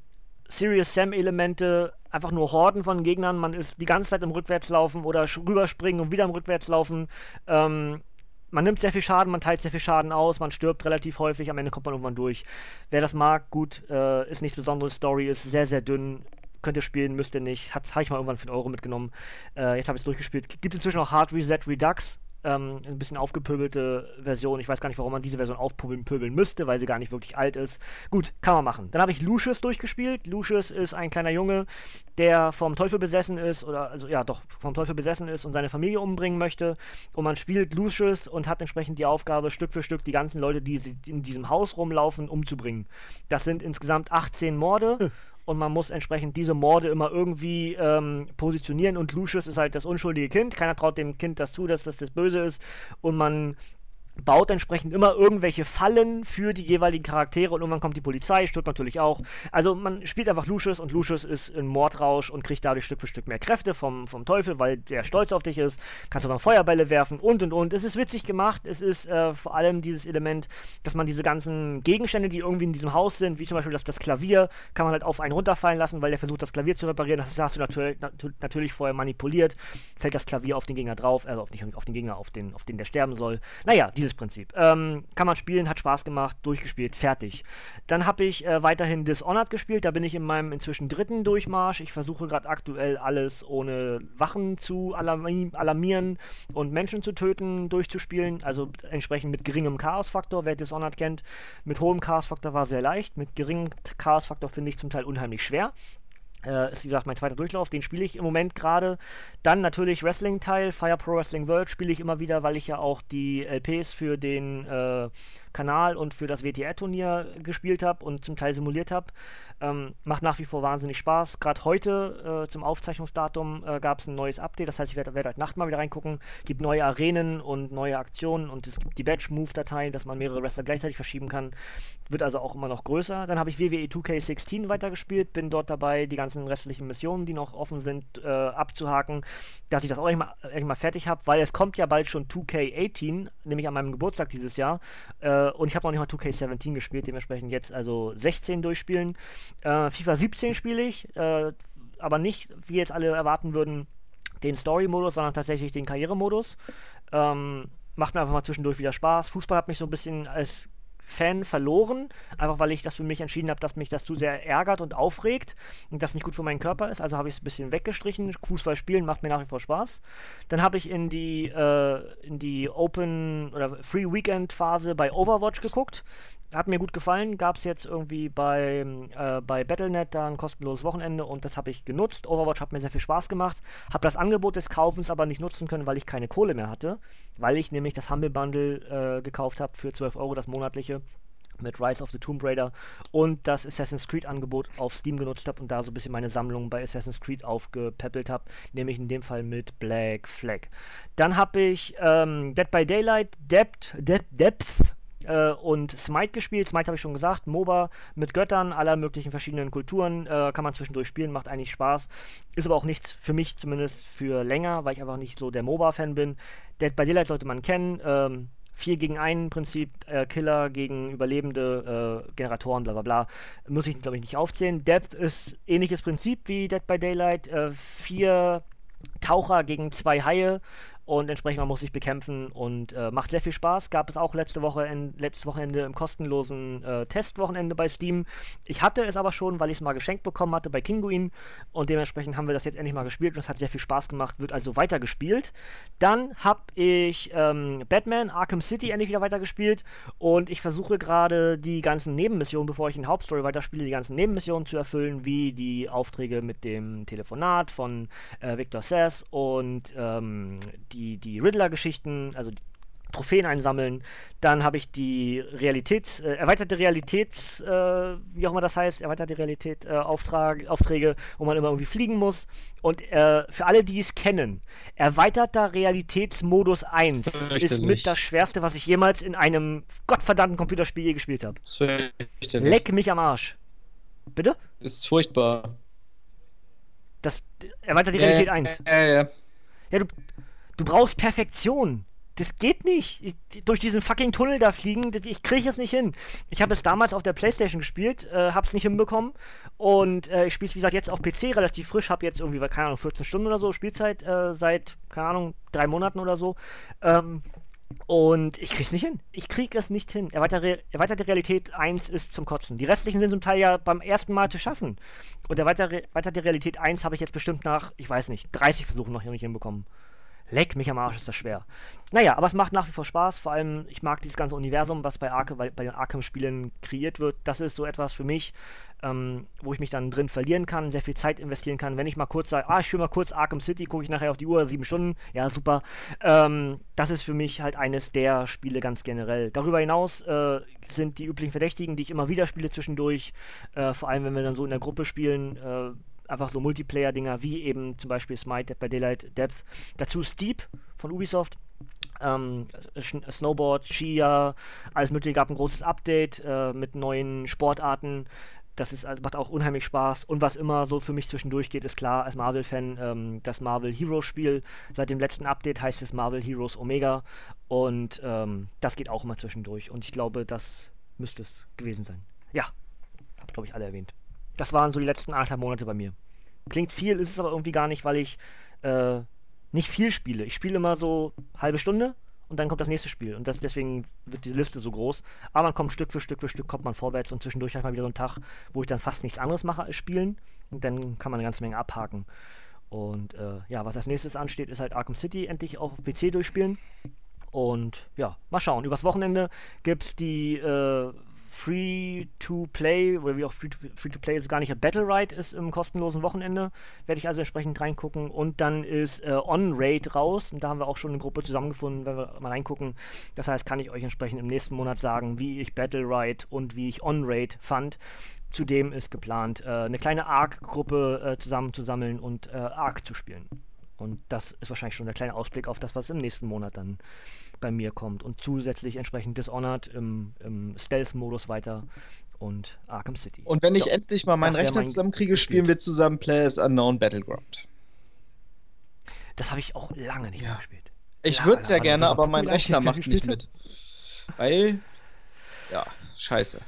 Serious Sam-Elemente, einfach nur Horden von Gegnern, man ist die ganze Zeit im Rückwärtslaufen oder rüberspringen und wieder im Rückwärtslaufen. Ähm, man nimmt sehr viel Schaden, man teilt sehr viel Schaden aus, man stirbt relativ häufig, am Ende kommt man irgendwann durch. Wer das mag, gut, äh, ist nicht besondere Story, ist sehr, sehr dünn. Könnt ihr spielen, müsst ihr nicht. Habe ich mal irgendwann für einen Euro mitgenommen. Äh, jetzt habe ich es durchgespielt. Gibt inzwischen auch Hard Reset Redux ähm, ein bisschen aufgepöbelte Version. Ich weiß gar nicht, warum man diese Version aufpöbeln müsste, weil sie gar nicht wirklich alt ist. Gut, kann man machen. Dann habe ich Lucius durchgespielt. Lucius ist ein kleiner Junge, der vom Teufel besessen ist, oder also ja, doch, vom Teufel besessen ist und seine Familie umbringen möchte. Und man spielt Lucius und hat entsprechend die Aufgabe, Stück für Stück die ganzen Leute, die in diesem Haus rumlaufen, umzubringen. Das sind insgesamt 18 Morde. Und man muss entsprechend diese Morde immer irgendwie ähm, positionieren und Lucius ist halt das unschuldige Kind. Keiner traut dem Kind das zu, dass das das Böse ist und man baut entsprechend immer irgendwelche Fallen für die jeweiligen Charaktere und irgendwann kommt die Polizei, stirbt natürlich auch. Also man spielt einfach Lucius und Lucius ist in Mordrausch und kriegt dadurch Stück für Stück mehr Kräfte vom, vom Teufel, weil der stolz auf dich ist. Kannst du mal Feuerbälle werfen und und und. Es ist witzig gemacht. Es ist äh, vor allem dieses Element, dass man diese ganzen Gegenstände, die irgendwie in diesem Haus sind, wie zum Beispiel das, das Klavier, kann man halt auf einen runterfallen lassen, weil der versucht, das Klavier zu reparieren. Das hast du natürlich, natürlich vorher manipuliert. Fällt das Klavier auf den Gegner drauf, also auf, nicht auf den Gegner, auf den, auf den der sterben soll. Naja, dieses Prinzip. Ähm, kann man spielen, hat Spaß gemacht, durchgespielt, fertig. Dann habe ich äh, weiterhin Dishonored gespielt, da bin ich in meinem inzwischen dritten Durchmarsch. Ich versuche gerade aktuell alles ohne Wachen zu alarmi alarmieren und Menschen zu töten durchzuspielen, also entsprechend mit geringem Chaosfaktor, wer Dishonored kennt. Mit hohem Chaosfaktor war sehr leicht, mit geringem Chaosfaktor finde ich zum Teil unheimlich schwer. Äh, ist wie gesagt mein zweiter Durchlauf, den spiele ich im Moment gerade. Dann natürlich Wrestling-Teil, Fire Pro Wrestling World spiele ich immer wieder, weil ich ja auch die LPs für den äh, Kanal und für das WTR-Turnier gespielt habe und zum Teil simuliert habe. Ähm, macht nach wie vor wahnsinnig Spaß. Gerade heute äh, zum Aufzeichnungsdatum äh, gab es ein neues Update, das heißt, ich werde werd heute Nacht mal wieder reingucken. Es gibt neue Arenen und neue Aktionen und es gibt die Badge-Move-Datei, dass man mehrere Wrestler gleichzeitig verschieben kann. Wird also auch immer noch größer. Dann habe ich WWE 2K16 weitergespielt, bin dort dabei, die ganzen restlichen Missionen, die noch offen sind, äh, abzuhaken, dass ich das auch irgendwann mal, mal fertig habe, weil es kommt ja bald schon 2K18, nämlich an meinem Geburtstag dieses Jahr. Äh, und ich habe noch nicht mal 2K17 gespielt, dementsprechend jetzt also 16 durchspielen. Äh, FIFA 17 spiele ich, äh, aber nicht, wie jetzt alle erwarten würden, den Story-Modus, sondern tatsächlich den Karrieremodus. Ähm, macht mir einfach mal zwischendurch wieder Spaß. Fußball hat mich so ein bisschen als Fan verloren, einfach weil ich das für mich entschieden habe, dass mich das zu sehr ärgert und aufregt und das nicht gut für meinen Körper ist. Also habe ich es ein bisschen weggestrichen. Fußball spielen macht mir nach wie vor Spaß. Dann habe ich in die, äh, in die Open oder Free Weekend Phase bei Overwatch geguckt. Hat mir gut gefallen, gab es jetzt irgendwie bei, äh, bei Battlenet da ein kostenloses Wochenende und das habe ich genutzt. Overwatch hat mir sehr viel Spaß gemacht. Habe das Angebot des Kaufens aber nicht nutzen können, weil ich keine Kohle mehr hatte. Weil ich nämlich das Humble Bundle äh, gekauft habe für 12 Euro, das monatliche mit Rise of the Tomb Raider und das Assassin's Creed Angebot auf Steam genutzt habe und da so ein bisschen meine Sammlung bei Assassin's Creed aufgepäppelt habe, nämlich in dem Fall mit Black Flag. Dann habe ich ähm, Dead by Daylight, Depth, Depth, Depth äh, und Smite gespielt. Smite habe ich schon gesagt. MOBA mit Göttern aller möglichen verschiedenen Kulturen. Äh, kann man zwischendurch spielen, macht eigentlich Spaß. Ist aber auch nichts für mich zumindest für länger, weil ich einfach nicht so der MOBA-Fan bin. Dead by Daylight sollte man kennen. Ähm, 4 gegen 1 Prinzip, äh, Killer gegen überlebende äh, Generatoren, bla bla bla. Muss ich, glaube ich, nicht aufzählen. Depth ist ähnliches Prinzip wie Dead by Daylight. Äh, vier Taucher gegen zwei Haie und entsprechend man muss sich bekämpfen und äh, macht sehr viel Spaß. Gab es auch letzte Woche in, letztes Wochenende im kostenlosen äh, Testwochenende bei Steam. Ich hatte es aber schon, weil ich es mal geschenkt bekommen hatte bei Kinguin und dementsprechend haben wir das jetzt endlich mal gespielt und es hat sehr viel Spaß gemacht, wird also weitergespielt. Dann habe ich ähm, Batman Arkham City endlich wieder weitergespielt und ich versuche gerade die ganzen Nebenmissionen, bevor ich in Hauptstory weiterspiele, die ganzen Nebenmissionen zu erfüllen, wie die Aufträge mit dem Telefonat von äh, Victor Sass und ähm, die, die Riddler-Geschichten, also die Trophäen einsammeln. Dann habe ich die Realitäts, äh, erweiterte Realitäts, äh, wie auch immer das heißt, erweiterte Realität äh, Auftrag, Aufträge, wo man immer irgendwie fliegen muss. Und äh, für alle, die es kennen, erweiterter Realitätsmodus 1 ist mit das schwerste, was ich jemals in einem gottverdammten Computerspiel je gespielt habe. Leck mich am Arsch. Bitte? Ist furchtbar. Das erweitert die Realität 1. Ja, ja. Ja, du, du brauchst Perfektion. Das geht nicht. Ich, durch diesen fucking Tunnel da fliegen, ich kriege es nicht hin. Ich habe es damals auf der Playstation gespielt, äh, habe es nicht hinbekommen. Und äh, ich spiele es, wie gesagt, jetzt auf PC relativ frisch. Habe jetzt irgendwie, keine Ahnung, 14 Stunden oder so Spielzeit äh, seit, keine Ahnung, drei Monaten oder so. Ähm, und ich krieg's nicht hin. Ich krieg es nicht hin. Erweiterte, erweiterte Realität 1 ist zum Kotzen. Die restlichen sind zum Teil ja beim ersten Mal zu schaffen. Und erweiterte, erweiterte Realität 1 habe ich jetzt bestimmt nach, ich weiß nicht, 30 Versuchen noch nicht hinbekommen. Leck mich am Arsch, ist das schwer. Naja, aber es macht nach wie vor Spaß. Vor allem, ich mag dieses ganze Universum, was bei, Arkham, bei, bei den Arkham-Spielen kreiert wird. Das ist so etwas für mich, ähm, wo ich mich dann drin verlieren kann, sehr viel Zeit investieren kann. Wenn ich mal kurz sage, ah, ich spiele mal kurz Arkham City, gucke ich nachher auf die Uhr, sieben Stunden, ja, super. Ähm, das ist für mich halt eines der Spiele ganz generell. Darüber hinaus äh, sind die üblichen Verdächtigen, die ich immer wieder spiele zwischendurch, äh, vor allem wenn wir dann so in der Gruppe spielen, äh, einfach so Multiplayer-Dinger wie eben zum Beispiel Smite Dead by Daylight Depth. Dazu Steep von Ubisoft. Ähm, Snowboard, Skier, alles mögliche. Gab ein großes Update äh, mit neuen Sportarten. Das ist, also macht auch unheimlich Spaß. Und was immer so für mich zwischendurch geht, ist klar, als Marvel-Fan, ähm, das Marvel Heroes-Spiel. Seit dem letzten Update heißt es Marvel Heroes Omega. Und ähm, das geht auch immer zwischendurch. Und ich glaube, das müsste es gewesen sein. Ja, habe, glaube ich, alle erwähnt. Das waren so die letzten anderthalb Monate bei mir. Klingt viel, ist es aber irgendwie gar nicht, weil ich äh, nicht viel spiele. Ich spiele immer so halbe Stunde und dann kommt das nächste Spiel. Und das, deswegen wird die Liste so groß. Aber man kommt Stück für Stück für Stück, kommt man vorwärts und zwischendurch ich mal wieder so einen Tag, wo ich dann fast nichts anderes mache als spielen. Und dann kann man eine ganze Menge abhaken. Und äh, ja, was als nächstes ansteht, ist halt Arkham City endlich auf PC durchspielen. Und ja, mal schauen. Übers Wochenende gibt es die äh, Free-to-Play, oder wie auch Free-to-Play ist gar nicht, Battle Ride ist im kostenlosen Wochenende. Werde ich also entsprechend reingucken. Und dann ist äh, On-Raid raus. Und da haben wir auch schon eine Gruppe zusammengefunden, wenn wir mal reingucken. Das heißt, kann ich euch entsprechend im nächsten Monat sagen, wie ich Battle Ride und wie ich On-Raid fand. Zudem ist geplant, äh, eine kleine Arc-Gruppe äh, zusammenzusammeln und äh, Arc zu spielen. Und das ist wahrscheinlich schon der kleine Ausblick auf das, was im nächsten Monat dann bei mir kommt. Und zusätzlich entsprechend Dishonored im, im Stealth-Modus weiter und Arkham City. Und wenn ich ja, endlich mal meinen Rechner zusammenkriege, spielen wir zusammen Players Unknown Battleground. Das habe ich auch lange nicht ja. mehr gespielt. Ich würde es ja gerne, aber mein Rechner macht nicht mit. Weil, ja, scheiße.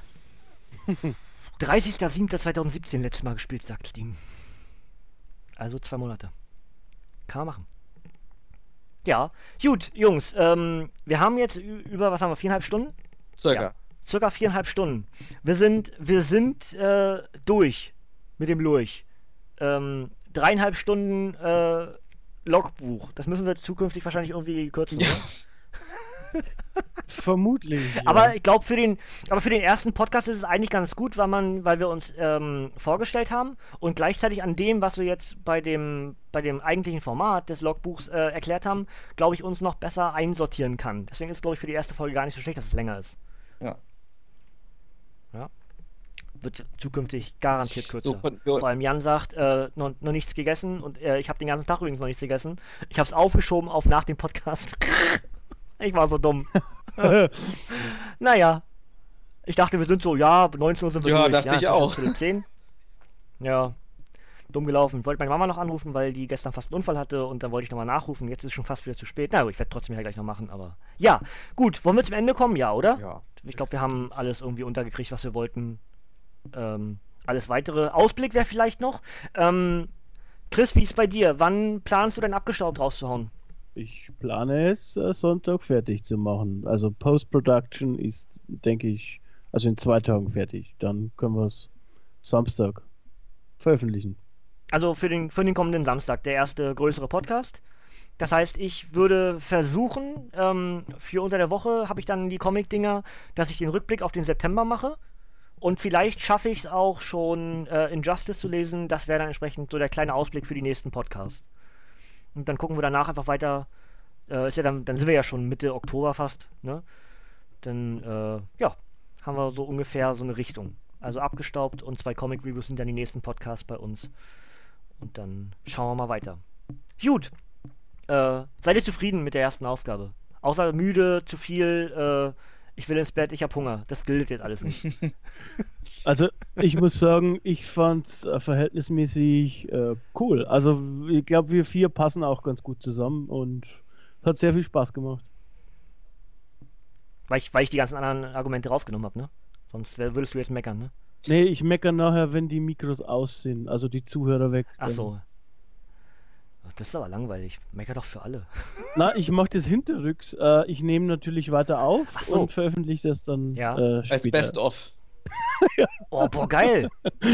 30.07.2017 letztes Mal gespielt, sagt Steam. Also zwei Monate. Kann man machen. Ja, gut, Jungs, ähm, wir haben jetzt über, was haben wir, viereinhalb Stunden? Circa. Ja, circa viereinhalb Stunden. Wir sind, wir sind äh, durch mit dem Lurch. Ähm, dreieinhalb Stunden äh, Logbuch. Das müssen wir zukünftig wahrscheinlich irgendwie kürzen, ja. Vermutlich. Ja. Aber ich glaube, für den, aber für den ersten Podcast ist es eigentlich ganz gut, weil man, weil wir uns ähm, vorgestellt haben und gleichzeitig an dem, was wir jetzt bei dem, bei dem eigentlichen Format des Logbuchs äh, erklärt haben, glaube ich, uns noch besser einsortieren kann. Deswegen ist, glaube ich, für die erste Folge gar nicht so schlecht, dass es länger ist. Ja. Ja. Wird zukünftig garantiert kürzer. So, Vor allem Jan sagt, äh, noch, noch, nichts gegessen und äh, ich habe den ganzen Tag übrigens noch nichts gegessen. Ich habe es aufgeschoben auf nach dem Podcast. Ich war so dumm. naja. Ich dachte, wir sind so, ja, 19 Uhr sind wir ja, durch. Dachte ja, ich auch. 10. Ja, dumm gelaufen. Ich wollte meine Mama noch anrufen, weil die gestern fast einen Unfall hatte und dann wollte ich nochmal nachrufen. Jetzt ist es schon fast wieder zu spät. Na gut, ich werde trotzdem ja gleich noch machen, aber ja, gut. Wollen wir zum Ende kommen? Ja, oder? Ja. Ich glaube, wir haben alles irgendwie untergekriegt, was wir wollten. Ähm, alles weitere. Ausblick wäre vielleicht noch. Ähm, Chris, wie ist bei dir? Wann planst du denn abgestaubt rauszuhauen? Ich plane es, äh, Sonntag fertig zu machen. Also Post-Production ist, denke ich, also in zwei Tagen fertig. Dann können wir es Samstag veröffentlichen. Also für den, für den kommenden Samstag, der erste größere Podcast. Das heißt, ich würde versuchen, ähm, für unter der Woche habe ich dann die Comic-Dinger, dass ich den Rückblick auf den September mache. Und vielleicht schaffe ich es auch schon, äh, Injustice zu lesen. Das wäre dann entsprechend so der kleine Ausblick für die nächsten Podcasts. Und dann gucken wir danach einfach weiter. Äh, ist ja dann, dann sind wir ja schon Mitte Oktober fast, ne? Dann, äh, ja, haben wir so ungefähr so eine Richtung. Also abgestaubt und zwei Comic-Reviews sind dann die nächsten Podcasts bei uns. Und dann schauen wir mal weiter. Gut. Äh, seid ihr zufrieden mit der ersten Ausgabe? Außer müde, zu viel, äh, ich will ins Bett, ich hab Hunger. Das gilt jetzt alles nicht. Also ich muss sagen, ich fand es äh, verhältnismäßig äh, cool. Also ich glaube, wir vier passen auch ganz gut zusammen und hat sehr viel Spaß gemacht. weil, ich, weil ich die ganzen anderen Argumente rausgenommen habe, ne? Sonst würdest du jetzt meckern, ne? Nee, ich meckere nachher, wenn die Mikros aus sind, also die Zuhörer weg. Ach so. Das ist aber langweilig. Mecker doch für alle. Na, ich mache das hinterrücks. Äh, ich nehme natürlich weiter auf so. und veröffentliche das dann Ja. äh, Als später. Best-of. Oh, boah, geil.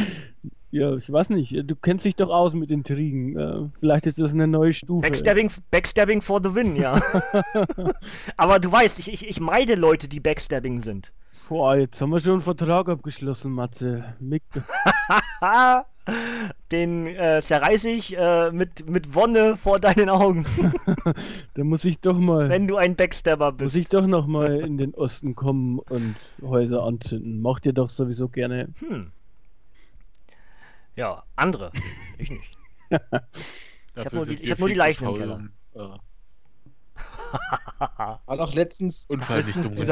Ja, ich weiß nicht. Du kennst dich doch aus mit Intrigen. Äh, vielleicht ist das eine neue Stufe. Backstabbing, Backstabbing for the win, ja. aber du weißt, ich, ich, ich meide Leute, die Backstabbing sind. Boah, jetzt haben wir schon einen Vertrag abgeschlossen, Matze. Mick! Den äh, zerreiße ich äh, mit, mit Wonne vor deinen Augen, da muss ich doch mal, wenn du ein Backstabber muss bist. ich doch noch mal in den Osten kommen und Häuser anzünden. Macht ihr doch sowieso gerne. Hm. Ja, andere. Ich nicht. Dafür nur die- ich hab nur die Leichen im Keller. äh, War doch letztens, Unvernichtung. letztens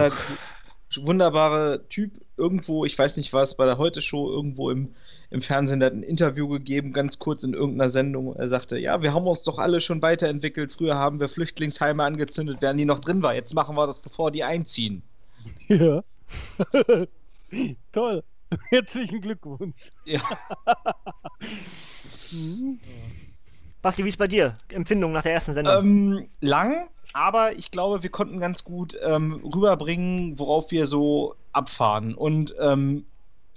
wunderbare Typ irgendwo, ich weiß nicht was, bei der Heute-Show irgendwo im, im Fernsehen, der hat ein Interview gegeben, ganz kurz in irgendeiner Sendung. Er sagte, ja, wir haben uns doch alle schon weiterentwickelt. Früher haben wir Flüchtlingsheime angezündet, während die noch drin war. Jetzt machen wir das, bevor die einziehen. Ja. Toll. Herzlichen Glückwunsch. Ja. Mhm. Basti, wie ist bei dir? Empfindung nach der ersten Sendung? Ähm, lang, aber ich glaube, wir konnten ganz gut ähm, rüberbringen, worauf wir so abfahren und ähm,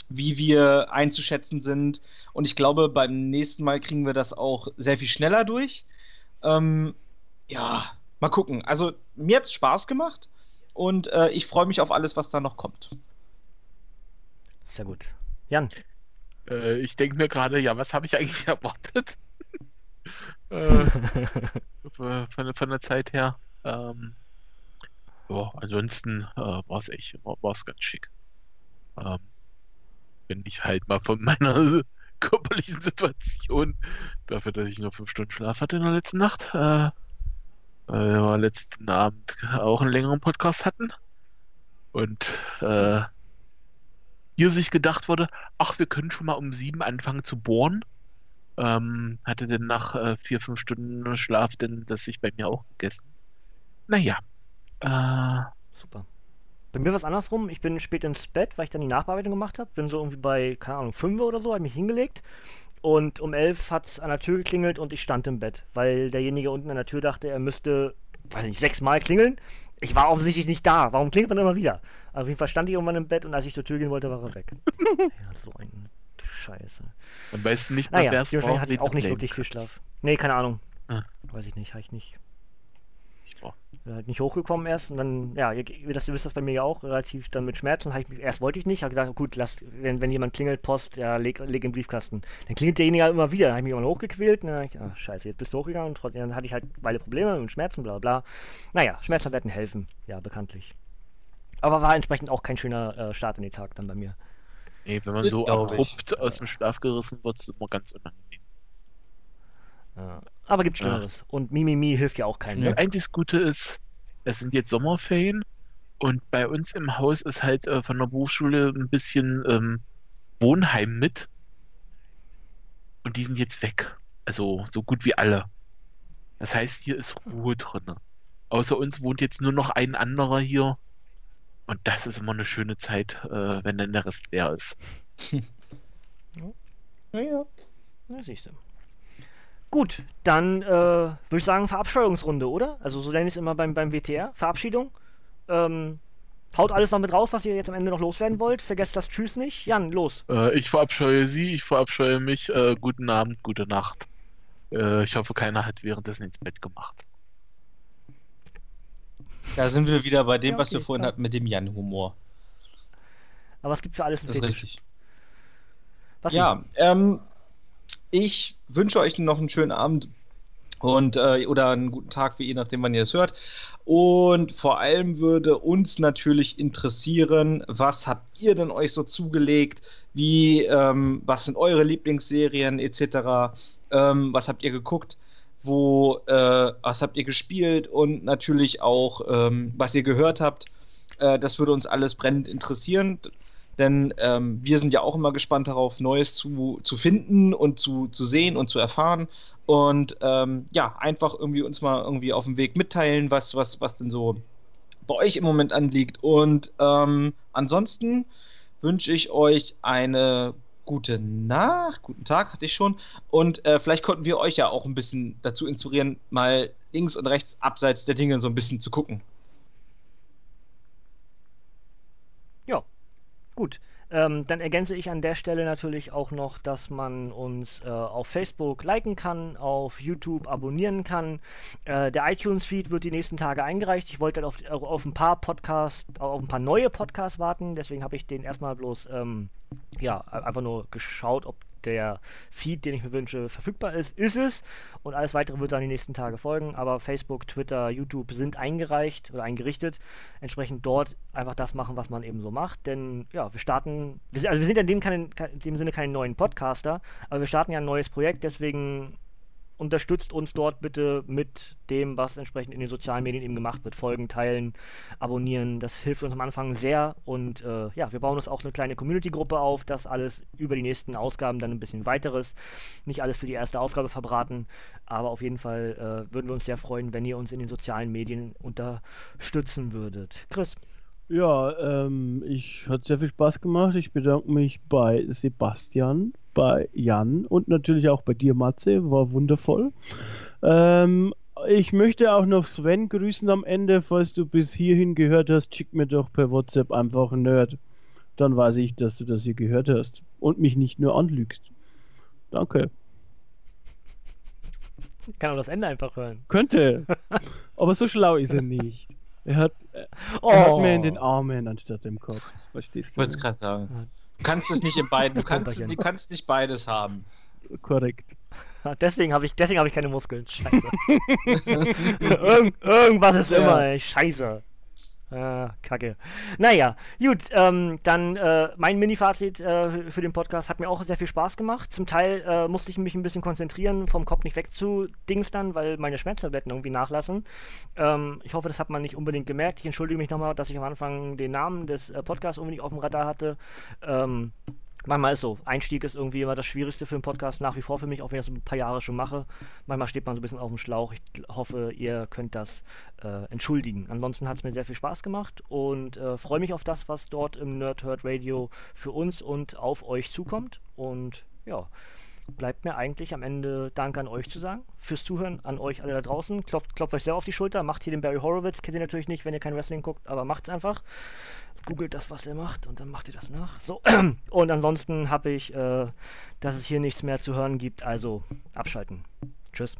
wie wir einzuschätzen sind. Und ich glaube, beim nächsten Mal kriegen wir das auch sehr viel schneller durch. Ähm, ja, mal gucken. Also, mir hat es Spaß gemacht und äh, ich freue mich auf alles, was da noch kommt. Sehr gut. Jan, äh, ich denke mir gerade, ja, was habe ich eigentlich erwartet? äh, von, von der Zeit her. Ähm, ja, ansonsten äh, war es echt, war es ganz schick. Ähm, wenn ich halt mal von meiner körperlichen Situation, dafür, dass ich nur fünf Stunden Schlaf hatte in der letzten Nacht, äh, weil wir letzten Abend auch einen längeren Podcast hatten und äh, hier sich gedacht wurde, ach, wir können schon mal um sieben anfangen zu bohren. Ähm, hatte denn nach äh, vier, fünf Stunden Schlaf denn das sich bei mir auch gegessen. Naja. Äh, super. Bei mir war es andersrum. Ich bin spät ins Bett, weil ich dann die Nachbearbeitung gemacht habe. Bin so irgendwie bei, keine Ahnung, 5 oder so, habe mich hingelegt. Und um 11 hat es an der Tür geklingelt und ich stand im Bett, weil derjenige unten an der Tür dachte, er müsste, weiß nicht, sechsmal klingeln. Ich war offensichtlich nicht da. Warum klingelt man immer wieder? Auf jeden Fall stand ich irgendwann im Bett und als ich zur Tür gehen wollte, war er weg. ja, so eine Scheiße. man weiß nicht mehr, Naja, wer es ich wen auch nicht wirklich viel Schlaf. Nee, keine Ahnung. Ah. Weiß ich nicht, habe ich nicht. Ich war- halt nicht hochgekommen erst und dann, ja, ihr, das, ihr wisst das bei mir ja auch, relativ dann mit Schmerzen. Ich, mich- erst wollte ich nicht, habe gesagt, gut, lass, wenn, wenn jemand klingelt, Post, ja, leg, leg im Briefkasten. Dann klingelt derjenige halt immer wieder, dann habe ich mich immer hochgequält und dann ich, ach, scheiße, jetzt bist du hochgegangen und trotzdem, dann hatte ich halt beide Probleme und Schmerzen, bla bla. Naja, Schmerztabletten helfen, ja, bekanntlich. Aber war entsprechend auch kein schöner äh, Start in den Tag dann bei mir. Nee, wenn man Das so ich. abrupt aus dem Schlaf gerissen wird, ist es immer ganz unangenehm. Ja. Aber gibt Schlimmeres. Und Mimimi hilft ja auch keinem. Das Ne? einzige Gute ist, es sind jetzt Sommerferien und bei uns im Haus ist halt äh, von der Berufsschule ein bisschen ähm, Wohnheim mit. Und die sind jetzt weg. Also so gut wie alle. Das heißt, hier ist Ruhe drin. Außer uns wohnt jetzt nur noch ein anderer hier. Und das ist immer eine schöne Zeit, äh, wenn dann der Rest leer ist. Ja, ja. Na, siehst du. Gut, dann äh, würde ich sagen Verabscheuungsrunde, oder? Also so nenne ich es immer beim, beim WTR. Verabschiedung. Ähm, haut alles noch mit raus, was ihr jetzt am Ende noch loswerden wollt. Vergesst das Tschüss nicht. Jan, los. Äh, ich verabscheue Sie, ich verabscheue mich. Äh, guten Abend, gute Nacht. Äh, ich hoffe, keiner hat währenddessen ins Bett gemacht. Da sind wir wieder bei dem, Ja, was wir okay, vorhin klar. hatten mit dem Jan-Humor. Aber es gibt für alles einen Das ist Fetisch. richtig. Was Ja, ähm, ich wünsche euch noch einen schönen Abend und äh, oder einen guten Tag, wie je nachdem, wann ihr es hört. Und vor allem würde uns natürlich interessieren, was habt ihr denn euch so zugelegt? Wie, ähm, was sind eure Lieblingsserien etc.? Ähm, was habt ihr geguckt? Wo, äh, was habt ihr gespielt? Und natürlich auch, ähm, was ihr gehört habt. Äh, das würde uns alles brennend interessieren. Denn ähm, wir sind ja auch immer gespannt darauf, Neues zu, zu finden und zu, zu sehen und zu erfahren. Und ähm, ja, einfach irgendwie uns mal irgendwie auf dem Weg mitteilen, was, was, was denn so bei euch im Moment anliegt. Und ähm, ansonsten wünsche ich euch eine gute Nacht, guten Tag hatte ich schon. Und äh, vielleicht konnten wir euch ja auch ein bisschen dazu inspirieren, mal links und rechts abseits der Dinge so ein bisschen zu gucken. Ja, gut. Ähm, dann ergänze ich an der Stelle natürlich auch noch, dass man uns äh, auf Facebook liken kann, auf YouTube abonnieren kann. Äh, der iTunes-Feed wird die nächsten Tage eingereicht. Ich wollte auf, auf ein paar Podcasts, auf ein paar neue Podcasts warten, deswegen habe ich den erstmal bloß ähm, ja, einfach nur geschaut, ob der Feed, den ich mir wünsche, verfügbar ist. Ist es. Und alles weitere wird dann die nächsten Tage folgen. Aber Facebook, Twitter, YouTube sind eingereicht oder eingerichtet. Entsprechend dort einfach das machen, was man eben so macht. Denn ja, wir starten, also wir sind in dem, kein, in dem Sinne keine neuen Podcaster, aber wir starten ja ein neues Projekt. Deswegen unterstützt uns dort bitte mit dem, was entsprechend in den sozialen Medien eben gemacht wird. Folgen, teilen, abonnieren. Das hilft uns am Anfang sehr. Und äh, ja, wir bauen uns auch eine kleine Community-Gruppe auf, das alles über die nächsten Ausgaben dann ein bisschen weiteres. Nicht alles für die erste Ausgabe verbraten. Aber auf jeden Fall äh, würden wir uns sehr freuen, wenn ihr uns in den sozialen Medien unterstützen würdet. Chris. Ja, ähm, ich hat sehr viel Spaß gemacht. Ich bedanke mich bei Sebastian, bei Jan und natürlich auch bei dir, Matze. War wundervoll. Ähm, ich möchte auch noch Sven grüßen am Ende. Falls du bis hierhin gehört hast, schick mir doch per WhatsApp einfach ein Nerd. Dann weiß ich, dass du das hier gehört hast und mich nicht nur anlügst. Danke. Kann auch das Ende einfach hören. Könnte. Aber so schlau ist er nicht. Er hat, Oh. er hat mehr in den Armen anstatt im Kopf. Verstehst Ich du? wollte es gerade sagen. Du kannst es nicht in beiden, du kannst, du kannst nicht beides haben. Korrekt. Deswegen habe ich, deswegen hab ich keine Muskeln. Scheiße. Irgend, irgendwas ist Ja. immer, ey. Scheiße. Ah, kacke. Naja, gut, ähm, dann äh, mein Mini-Fazit äh, für den Podcast hat mir auch sehr viel Spaß gemacht. Zum Teil äh, musste ich mich ein bisschen konzentrieren, vom Kopf nicht weg zu dingstern, weil meine Schmerztabletten irgendwie nachlassen. Ähm, ich hoffe, das hat man nicht unbedingt gemerkt. Ich entschuldige mich nochmal, dass ich am Anfang den Namen des äh, Podcasts unbedingt auf dem Radar hatte. Ähm, Manchmal ist so, Einstieg ist irgendwie immer das Schwierigste für einen Podcast, nach wie vor für mich, auch wenn ich das ein paar Jahre schon mache. Manchmal steht man so ein bisschen auf dem Schlauch. Ich hoffe, ihr könnt das äh, entschuldigen. Ansonsten hat es mir sehr viel Spaß gemacht und äh, freue mich auf das, was dort im Nerd Herd Radio für uns und auf euch zukommt. Und ja, bleibt mir eigentlich am Ende Danke an euch zu sagen, fürs Zuhören, an euch alle da draußen. Klopft, klopft euch selber auf die Schulter, macht hier den Barry Horowitz, kennt ihr natürlich nicht, wenn ihr kein Wrestling guckt, aber macht's einfach. Googelt das, was er macht und dann macht ihr das nach. So, und ansonsten habe ich, äh, dass es hier nichts mehr zu hören gibt, also abschalten. Tschüss.